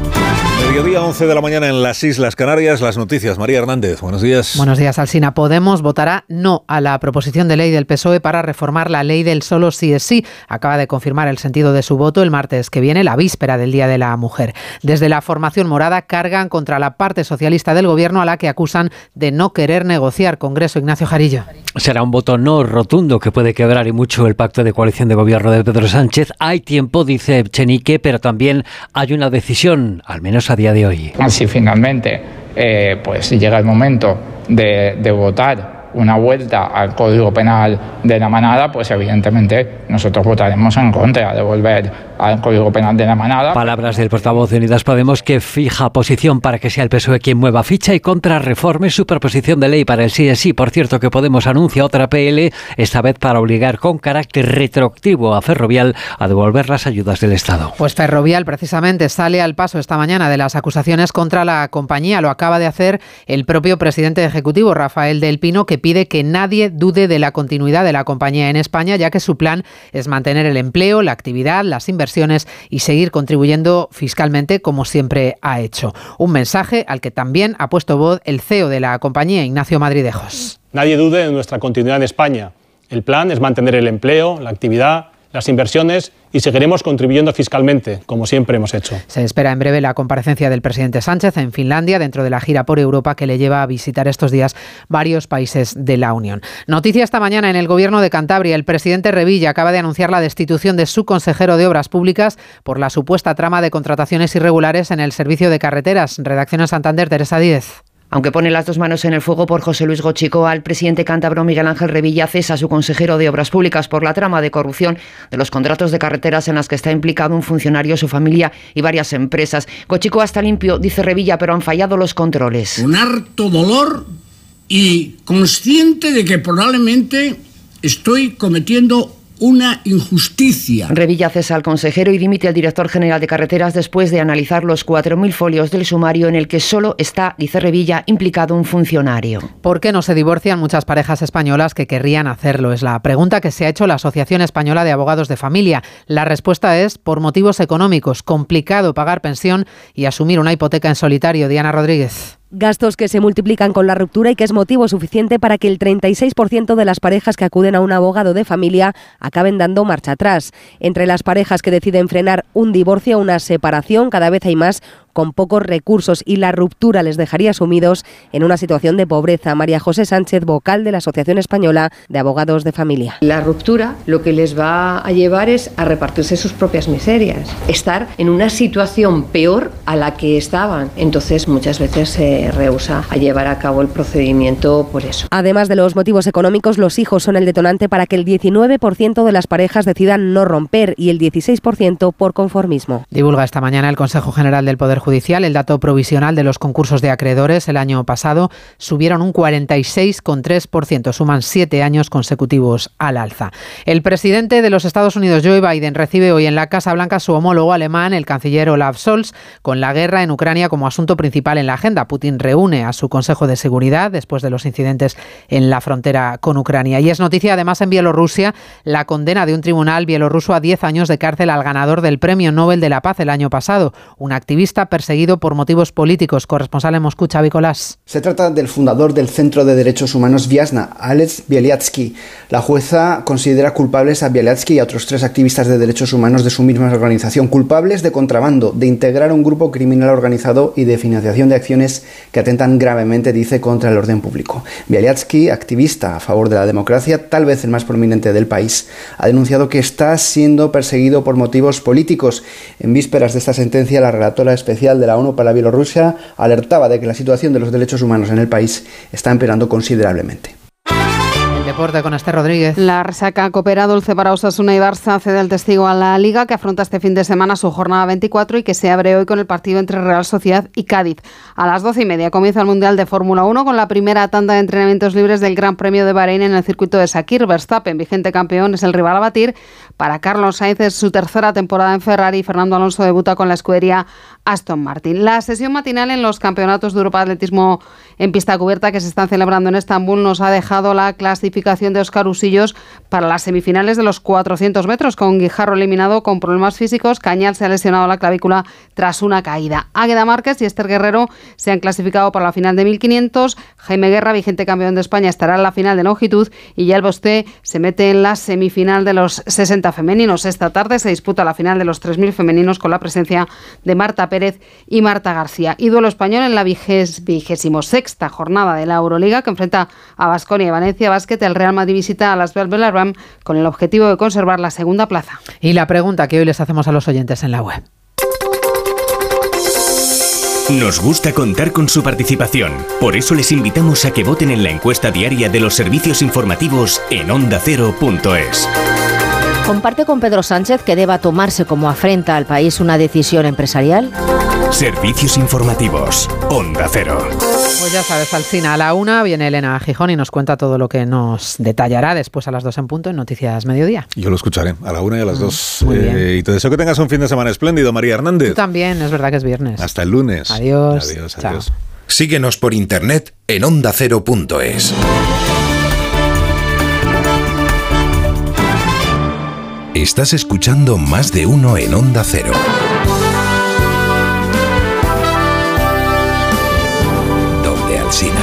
Mediodía 11 de la mañana en las Islas Canarias. Las noticias. María Hernández, buenos días. Buenos días, Alsina. Podemos votará no a la proposición de ley del PSOE para reformar la ley del solo sí es sí. Acaba de confirmar el sentido de su voto el martes que viene, la víspera del Día de la Mujer. Desde la formación morada cargan contra la parte socialista del gobierno a la que acusan de no querer negociar. Congreso Ignacio Jarillo. Será un voto no rotundo que puede quebrar y mucho el pacto de coalición de gobierno de Pedro Sánchez. Hay tiempo, dice Chenique, pero también hay una decisión, al menos a de hoy. Si finalmente eh, pues llega el momento de votar una vuelta al Código Penal de la manada, pues evidentemente nosotros votaremos en contra de volver al Código Penal de la manada. Palabras del portavoz de Unidas Podemos que fija posición para que sea el PSOE quien mueva ficha y contrarreforme su proposición de ley para el sí es sí. Por cierto, que Podemos anuncia otra PL, esta vez para obligar con carácter retroactivo a Ferrovial a devolver las ayudas del Estado. Pues Ferrovial precisamente sale al paso esta mañana de las acusaciones contra la compañía. Lo acaba de hacer el propio presidente ejecutivo, Rafael del Pino, que pide que nadie dude de la continuidad de la compañía en España, ya que su plan es mantener el empleo, la actividad, las inversiones y seguir contribuyendo fiscalmente como siempre ha hecho. Un mensaje al que también ha puesto voz el CEO de la compañía, Ignacio Madridejos. Nadie dude de nuestra continuidad en España. El plan es mantener el empleo, la actividad, las inversiones y seguiremos contribuyendo fiscalmente, como siempre hemos hecho. Se espera en breve la comparecencia del presidente Sánchez en Finlandia dentro de la gira por Europa que le lleva a visitar estos días varios países de la Unión. Noticia esta mañana en el gobierno de Cantabria. El presidente Revilla acaba de anunciar la destitución de su consejero de Obras Públicas por la supuesta trama de contrataciones irregulares en el servicio de carreteras. Redacción en Santander, Teresa Díez. Aunque pone las dos manos en el fuego por José Luis Gochico, al presidente cántabro Miguel Ángel Revilla cesa a su consejero de Obras Públicas por la trama de corrupción de los contratos de carreteras en las que está implicado un funcionario, su familia y varias empresas. Gochico hasta limpio, dice Revilla, pero han fallado los controles. Un harto dolor y consciente de que probablemente estoy cometiendo una injusticia. Revilla cesa al consejero y dimite al director general de carreteras después de analizar los 4.000 folios del sumario en el que solo está, dice Revilla, implicado un funcionario. ¿Por qué no se divorcian muchas parejas españolas que querrían hacerlo? Es la pregunta que se ha hecho la Asociación Española de Abogados de Familia. La respuesta es por motivos económicos. Complicado pagar pensión y asumir una hipoteca en solitario. Diana Rodríguez. Gastos que se multiplican con la ruptura y que es motivo suficiente para que el 36% de las parejas que acuden a un abogado de familia acaben dando marcha atrás. Entre las parejas que deciden frenar un divorcio o una separación, cada vez hay más con pocos recursos y la ruptura les dejaría sumidos en una situación de pobreza. María José Sánchez, vocal de la Asociación Española de Abogados de Familia. La ruptura lo que les va a llevar es a repartirse sus propias miserias, estar en una situación peor a la que estaban. Entonces muchas veces se rehúsa a llevar a cabo el procedimiento por eso. Además de los motivos económicos, los hijos son el detonante para que el 19% de las parejas decidan no romper y el 16% por conformismo. Divulga esta mañana el Consejo General del Poder Judicial el dato provisional de los concursos de acreedores el año pasado subieron un 46,3%, suman siete años consecutivos al alza. El presidente de los Estados Unidos, Joe Biden, recibe hoy en la Casa Blanca su homólogo alemán, el canciller Olaf Scholz, con la guerra en Ucrania como asunto principal en la agenda. Putin reúne a su Consejo de Seguridad después de los incidentes en la frontera con Ucrania. Y es noticia además en Bielorrusia la condena de un tribunal bielorruso a 10 años de cárcel al ganador del Premio Nobel de la Paz el año pasado, un activista perseguido por motivos políticos. Corresponsal en Moscú, Xavi Colás. Se trata del fundador del Centro de Derechos Humanos Viasna, Alex Bieliatsky. La jueza considera culpables a Bieliatsky y a otros tres activistas de derechos humanos de su misma organización, culpables de contrabando, de integrar un grupo criminal organizado y de financiación de acciones que atentan gravemente, dice, contra el orden público. Bieliatsky, activista a favor de la democracia, tal vez el más prominente del país, ha denunciado que está siendo perseguido por motivos políticos. En vísperas de esta sentencia, la relatora especial de la ONU para Bielorrusia alertaba de que la situación de los derechos humanos en el país está empeorando considerablemente. Deporte con Esther Rodríguez. La resaca coopera dulce para Osasuna y Barça cede el testigo a la Liga que afronta este fin de semana su jornada 24 y que se abre hoy con el partido entre Real Sociedad y Cádiz. A las 12 y media comienza el Mundial de Fórmula 1 con la primera tanda de entrenamientos libres del Gran Premio de Bahrein en el circuito de Sakir. Verstappen, vigente campeón, es el rival a batir. Para Carlos Sainz es su tercera temporada en Ferrari y Fernando Alonso debuta con la escudería Aston Martin. La sesión matinal en los campeonatos de Europa de Atletismo en pista cubierta que se están celebrando en Estambul nos ha dejado la clasificación de Oscar Usillos para las semifinales de los 400 metros, con Guijarro eliminado con problemas físicos. Cañal se ha lesionado la clavícula tras una caída. Águeda Márquez y Esther Guerrero se han clasificado para la final de 1500. Jaime Guerra, vigente campeón de España, estará en la final de longitud y ya el Bosté se mete en la semifinal de los 60 femeninos. Esta tarde se disputa la final de los 3000 femeninos con la presencia de Marta Pérez y Marta García. Y duelo español en la vigésimo sexta jornada de la Euroliga que enfrenta a Basconia y Valencia Basket el Real Madrid visita a las Belgrano con el objetivo de conservar la segunda plaza. Y la pregunta que hoy les hacemos a los oyentes en la web. Nos gusta contar con su participación. Por eso les invitamos a que voten en la encuesta diaria de los servicios informativos en ondacero.es. ¿Comparte con Pedro Sánchez que deba tomarse como afrenta al país una decisión empresarial? Servicios informativos. Onda Cero. Pues ya sabes, Alcina, a la una viene Elena Gijón y nos cuenta todo lo que nos detallará después a las dos en punto en Noticias Mediodía. Yo lo escucharé a la una y a las Mm, dos. muy bien. Eh, y te deseo que tengas un fin de semana espléndido, María Hernández. Tú también, es verdad que es viernes. Hasta el lunes. Adiós. Adiós, Chao. adiós. Síguenos por internet en ondacero.es. Estás escuchando más de uno en Onda Cero. Donde Alsina.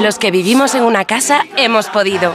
Los que vivimos en una casa hemos podido.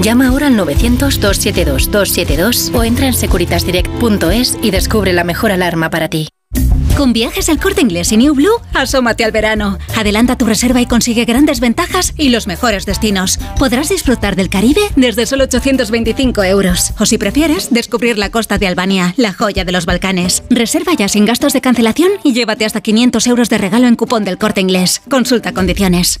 Llama ahora al 900-272-272 o entra en securitasdirect.es y descubre la mejor alarma para ti. Con viajes al corte inglés y New Blue, asómate al verano. Adelanta tu reserva y consigue grandes ventajas y los mejores destinos. Podrás disfrutar del Caribe desde solo 825 euros. O si prefieres, descubrir la costa de Albania, la joya de los Balcanes. Reserva ya sin gastos de cancelación y llévate hasta 500 euros de regalo en cupón del corte inglés. Consulta condiciones.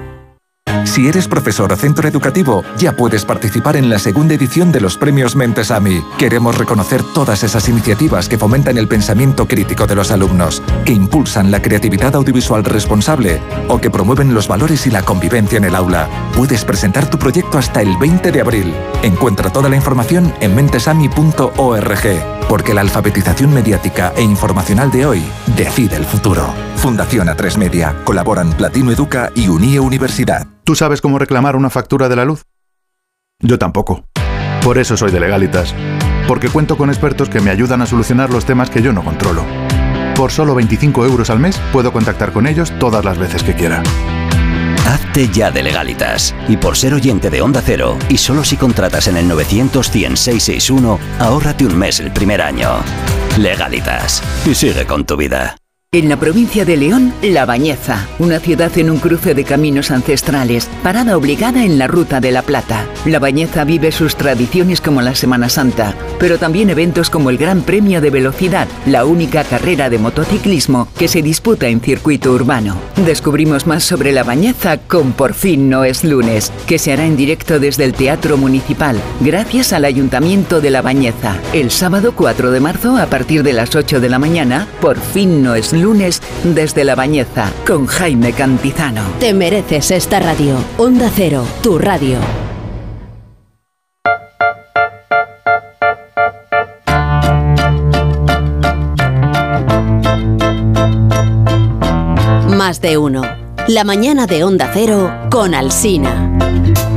Si eres profesor o centro educativo, ya puedes participar en la segunda edición de los premios Mentesami. Queremos reconocer todas esas iniciativas que fomentan el pensamiento crítico de los alumnos, que impulsan la creatividad audiovisual responsable o que promueven los valores y la convivencia en el aula. Puedes presentar tu proyecto hasta el 20 de abril. Encuentra toda la información en mentesami.org, porque la alfabetización mediática e informacional de hoy decide el futuro. Fundación A3 Media. Colaboran Platino Educa y Unie Universidad. ¿Tú sabes cómo reclamar una factura de la luz? Yo tampoco. Por eso soy de Legalitas. Porque cuento con expertos que me ayudan a solucionar los temas que yo no controlo. Por solo 25 euros al mes puedo contactar con ellos todas las veces que quiera. Hazte ya de legalitas. Y por ser oyente de Onda Cero, y solo si contratas en el 900 100 661, ahórrate un mes el primer año. Legalitas. Y sigue con tu vida. En la provincia de León, La Bañeza, una ciudad en un cruce de caminos ancestrales, parada obligada en la Ruta de la Plata. La Bañeza vive sus tradiciones como la Semana Santa, pero también eventos como el Gran Premio de Velocidad, la única carrera de motociclismo que se disputa en circuito urbano. Descubrimos más sobre La Bañeza con Por fin no es lunes, que se hará en directo desde el Teatro Municipal, gracias al Ayuntamiento de La Bañeza. El sábado 4 de marzo, a partir de las 8 de la mañana, Por fin no es lunes desde La Bañeza con Jaime Cantizano. Te mereces esta radio. Onda Cero, tu radio. Más de uno. La mañana de Onda Cero con Alsina.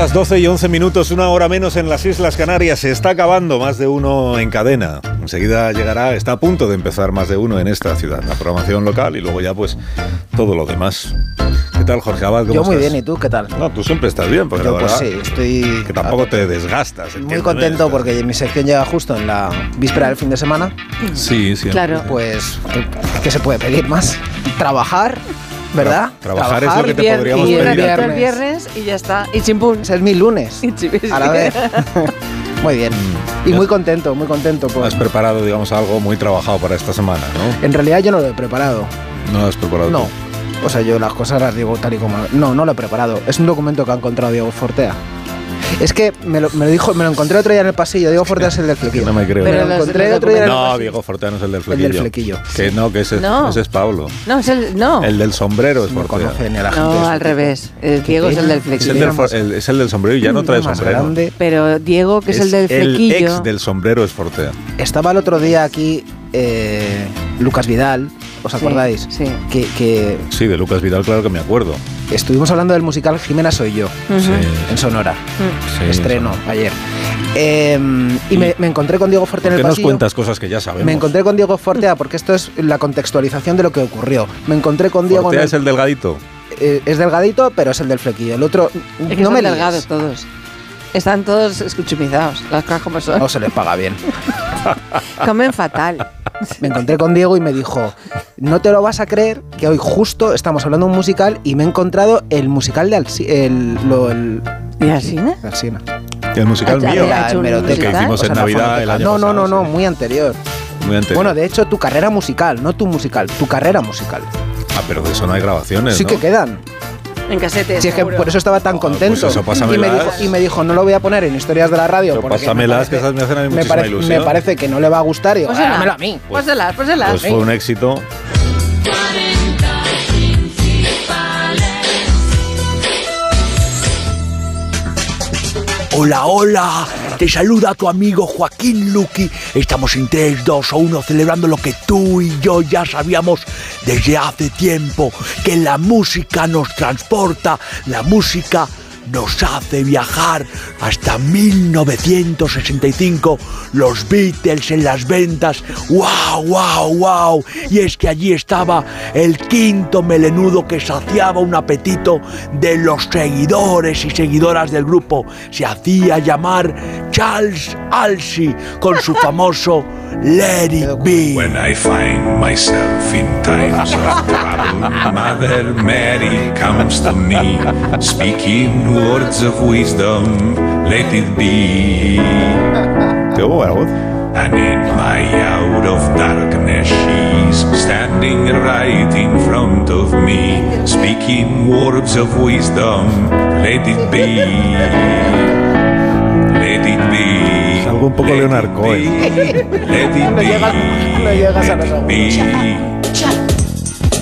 Las 12 y 11 minutos, una hora menos en las Islas Canarias. Se está acabando más de uno en cadena. Enseguida llegará, está a punto de empezar más de uno en esta ciudad. La programación local y luego ya pues todo lo demás. ¿Qué tal, Jorge Abad? ¿Cómo Yo muy estás? bien, ¿y tú qué tal? No, tú siempre estás bien, porque Yo, la pues sí, estoy que tampoco te desgastas. muy entiéndeme. contento porque mi sección llega justo en la víspera del fin de semana. Sí, sí. Claro. Pues, ¿qué, qué se puede pedir más? Trabajar, ¿verdad? Tra- trabajar es lo que te podríamos y el pedir. viernes. el viernes y ya está. Y chimpún, es mi lunes. A la vez. muy bien. Y muy contento, muy contento. Por... Has preparado, digamos, algo muy trabajado para esta semana, ¿no? En realidad yo no lo he preparado. No has preparado No. tú. O sea, yo las cosas las digo tal y como... No, no lo he preparado. Es un documento que ha encontrado Diego Fortea. Es que me lo, me lo dijo, me lo encontré otro día en el pasillo. Diego Fortea es el del flequillo. No me creo. Pero lo encontré otro día en el No, pasillo. Diego Fortea no es el del El flequillo. del flequillo. Que no, que ese, No. ese es Pablo. No, es el. No. El del sombrero es Fortea. conoce ni a la gente. No, al revés. El Diego es el del Es el flequillo. del, el- es el del sombrero y ya no trae sombrero. grande. Pero Diego, que es, el del El flequillo. ex del sombrero es Fortea. Estaba el otro día aquí eh, Lucas Vidal, ¿os Sí, acordáis? sí. Que, que Sí, de Lucas Vidal, claro que me acuerdo. estuvimos hablando del musical Jimena Soy Yo, Sí. en Sonora. Sí, Estreno ayer. Eh, y me, me encontré con Diego Fuerte en ¿Por el nos pasillo. cuentas cosas que ya sabemos? Me encontré con Diego Fortea porque esto es la contextualización de lo que ocurrió. Me encontré con Diego. Fortea en es el delgadito. eh, es delgadito, pero es el del flequillo. El otro Es que no son me delgados todos. Están todos escuchumizados, las cosas como son. No se les paga bien. Comen fatal. Me encontré con Diego y me dijo, no te lo vas a creer que hoy justo estamos hablando de un musical y me he encontrado el musical de Alsi el, lo, el, ¿De Alsina? de Alsina. El musical mío. la El hemeroteca. que hicimos O sea, en Navidad el año No, no, pasado, no, no, muy anterior. Muy anterior. Bueno, de hecho, tu carrera musical, no tu musical, tu carrera musical. Ah, pero de eso no hay grabaciones, Sí ¿no? que quedan. En casetes. Si es que por eso estaba tan contento. pues eso, y, me dijo, y me dijo, no lo voy a poner en historias de la radio. Pero porque me pásamelas, que parece- esas me hacen a mí me, muchísima pare- ilusión. me parece que no le va a gustar y digo, dámelo a mí. Pósela, pósela. Pues fue un éxito. Hola, hola, te saluda tu amigo Joaquín Luqui. Estamos en 3, 2 o 1 celebrando lo que tú y yo ya sabíamos desde hace tiempo, que la música nos transporta, la música nos hace viajar hasta 1965, los Beatles en las ventas, wow, wow, wow, y es que allí estaba el quinto melenudo que saciaba un apetito de los seguidores y seguidoras del grupo, se hacía llamar Charles Alsey con su famoso Let It Be. When I find myself in times of trouble, Mother Mary comes to me, speaking words of wisdom, let it be. Qué buena. And in my hour of darkness, she's standing right in front of me, speaking words of wisdom, let it be. Let it be. Algo un poco Leonard Cohen. Let it No be. llegas, no llegas a los Be.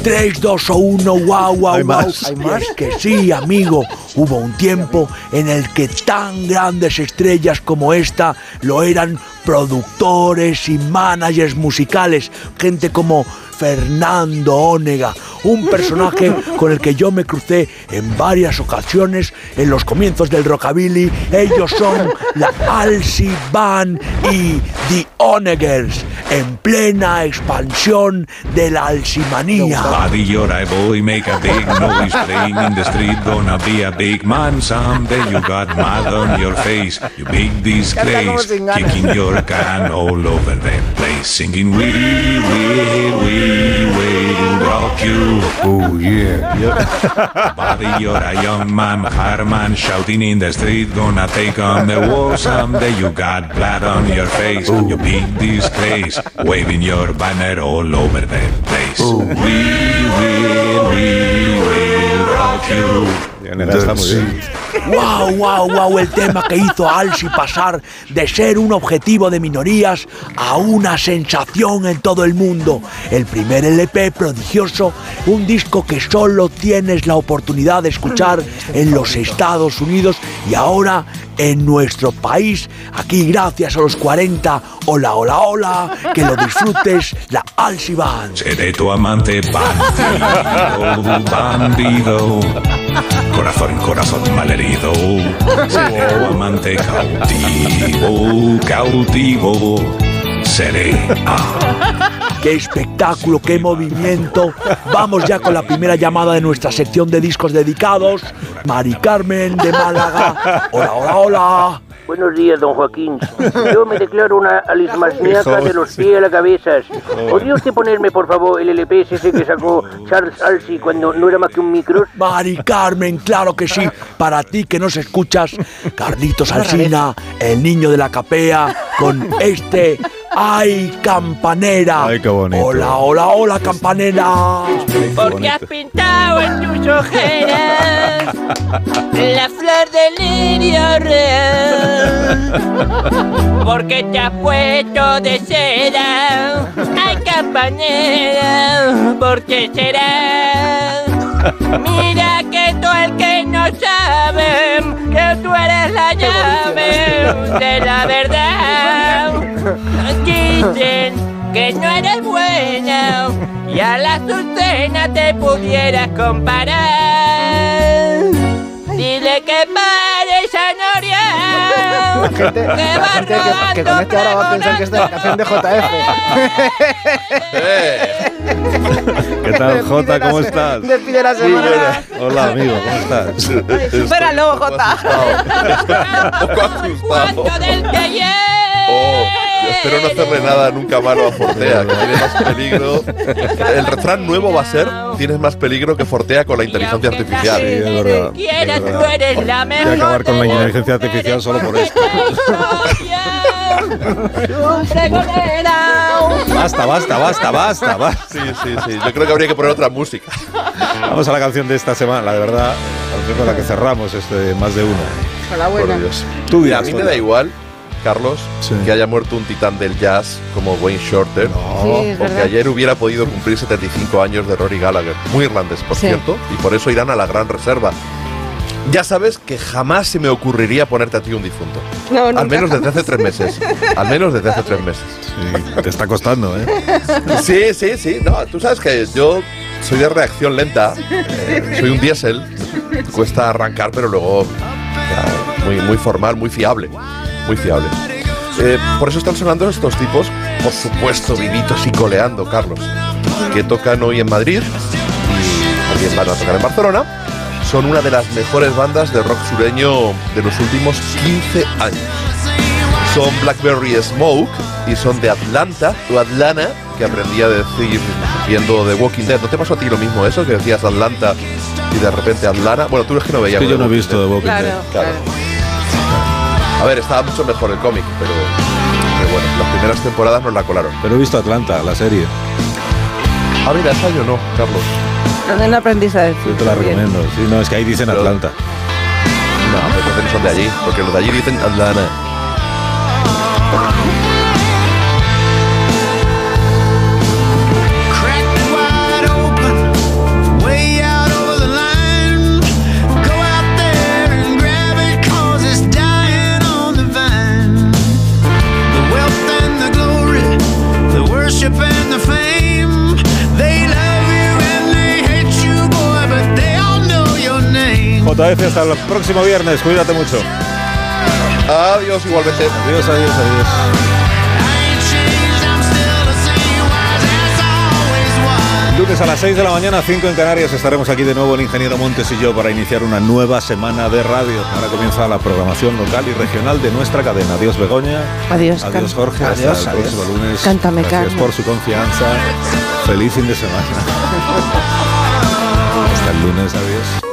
3, 2 o 1, wow, wow, Hay wow. más. Hay más que sí, amigo. Hubo un tiempo en el que tan grandes estrellas como esta lo eran productores y managers musicales, gente como Fernando Onega, un personaje con el que yo me crucé en varias ocasiones en los comienzos del rockabilly. Ellos son la Alcy Band y The Onegers, en plena expansión de la alcimanía. Buddy, you're a boy, make a big noise playing in the street. Gonna be a big man someday. You got mud on your face, you big disgrace. Kicking your can all over the place. Singing, we will, we will rock you. Oh, yeah. Buddy, you're a young man, hard man, shouting in the street. Gonna take on the war someday. You got blood on your face, you beat big disgrace. Waving your banner all over the place. We will, we will rock you. Está muy bien. ¡Wow, wow, wow! El tema que hizo a Alsi pasar de ser un objetivo de minorías a una sensación en todo el mundo. El primer LP prodigioso, un disco que solo tienes la oportunidad de escuchar en los Estados Unidos y ahora en nuestro país, aquí gracias a los 40. Hola, hola, hola, que lo disfrutes, la Alsi Band. Seré tu amante bandido, bandido. Corazón, corazón malherido. Seré amante cautivo, cautivo. Seré. Ah. ¡Qué espectáculo, qué movimiento! Vamos ya con la primera llamada de nuestra sección de discos dedicados. Mari Carmen de Málaga. Hola, hola, hola. Buenos días, don Joaquín. Yo me declaro una alismasníaca de los pies a la cabeza. ¿Podría usted ponerme, por favor, el LP ese que sacó Charles Alsey cuando no era más que un micro? Mari Carmen, claro que sí. Para ti que nos escuchas, Carlitos Alsina, el niño de la capea, con este ¡Ay, campanera! Ay, qué bonito. Hola, hola, hola, campanera. Porque has pintado en tus ojeras la flor del lirio real. Porque te has puesto de seda. Ay, campanera, ¿por qué será? Mira que tú el que no sabe que tú eres la llave de la verdad. Dicen que no eres buena y a la Azucena te pudieras comparar. Dile que pare Zanoria. La gente, la gente que, que conecte ahora va a pensar que esta es la canción de JF. ¿Qué tal, Jota? ¿Cómo estás? Despide la semana. Hola, amigo, ¿cómo estás? Supéralo, Jota. Cuánto del que Oh, espero no hacerle nada nunca malo a Fortea, que tiene más peligro. El refrán nuevo va a ser: tienes más peligro que Fortea con la inteligencia artificial. Sí, es verdad. quieras, tú eres la Voy a mejor. acabar con la inteligencia artificial solo por esto. Basta, basta, basta, basta, basta. Sí, sí, sí. Yo creo que habría que poner otra música. Vamos a la canción de esta semana, la de verdad, la canción con la que cerramos este más de uno. Hola, buena. Por Dios. Tú Mira, a dirás, mí me da igual, Carlos, Sí. que haya muerto un titán del jazz como Wayne Shorter. Sí, es o que verdad. ayer hubiera podido cumplir 75 años de Rory Gallagher. Muy irlandés, por Sí. cierto. Y por eso irán a la gran reserva. Ya sabes que jamás se me ocurriría ponerte a ti un difunto. No, Al menos desde hace tres meses. Al menos desde hace tres meses. Sí, te está costando, ¿eh? Sí, sí, sí. No, tú sabes que yo soy de reacción lenta. eh, soy un diésel. Cuesta arrancar, pero luego ya, muy, muy formal, muy fiable. Muy fiable. Eh, por eso están sonando estos tipos, por supuesto, vivitos y coleando, Carlos, que tocan hoy en Madrid y también van a tocar en Barcelona. Son una de las mejores bandas de rock sureño de los últimos 15 años. Son Blackberry Smoke y son de Atlanta, o Atlanta, que aprendí a decir viendo The Walking Dead. ¿No te pasó a ti lo mismo eso? Que decías Atlanta y de repente Atlanta. Bueno, tú es que no veías. que yo The no he Walking visto Dead. The Walking Claro, Dead. Claro. A ver, estaba mucho mejor el cómic, pero, pero bueno, las primeras temporadas nos la colaron. Pero he visto Atlanta, la serie. Ah, mira, esa yo no, Carlos. ¿Dónde no aprendiste a decir? Yo te la recomiendo. Sí, no, es que ahí dicen Pero- Atlanta. No, pero no son de allí, porque los de allí dicen Atlanta. Hasta el próximo viernes. Cuídate mucho. Adiós, igualmente. Adiós, adiós, adiós. Lunes a las 6 de la mañana, 5 en Canarias, estaremos aquí de nuevo el ingeniero Montes y yo para iniciar una nueva semana de radio. Ahora comienza la programación local y regional de nuestra cadena. Adiós Begoña. Adiós, Adiós. Jorge. Adiós, Hasta el adiós. próximo lunes. Cántame, Gracias Carmen. por su confianza. Feliz fin de semana. Hasta el lunes, adiós.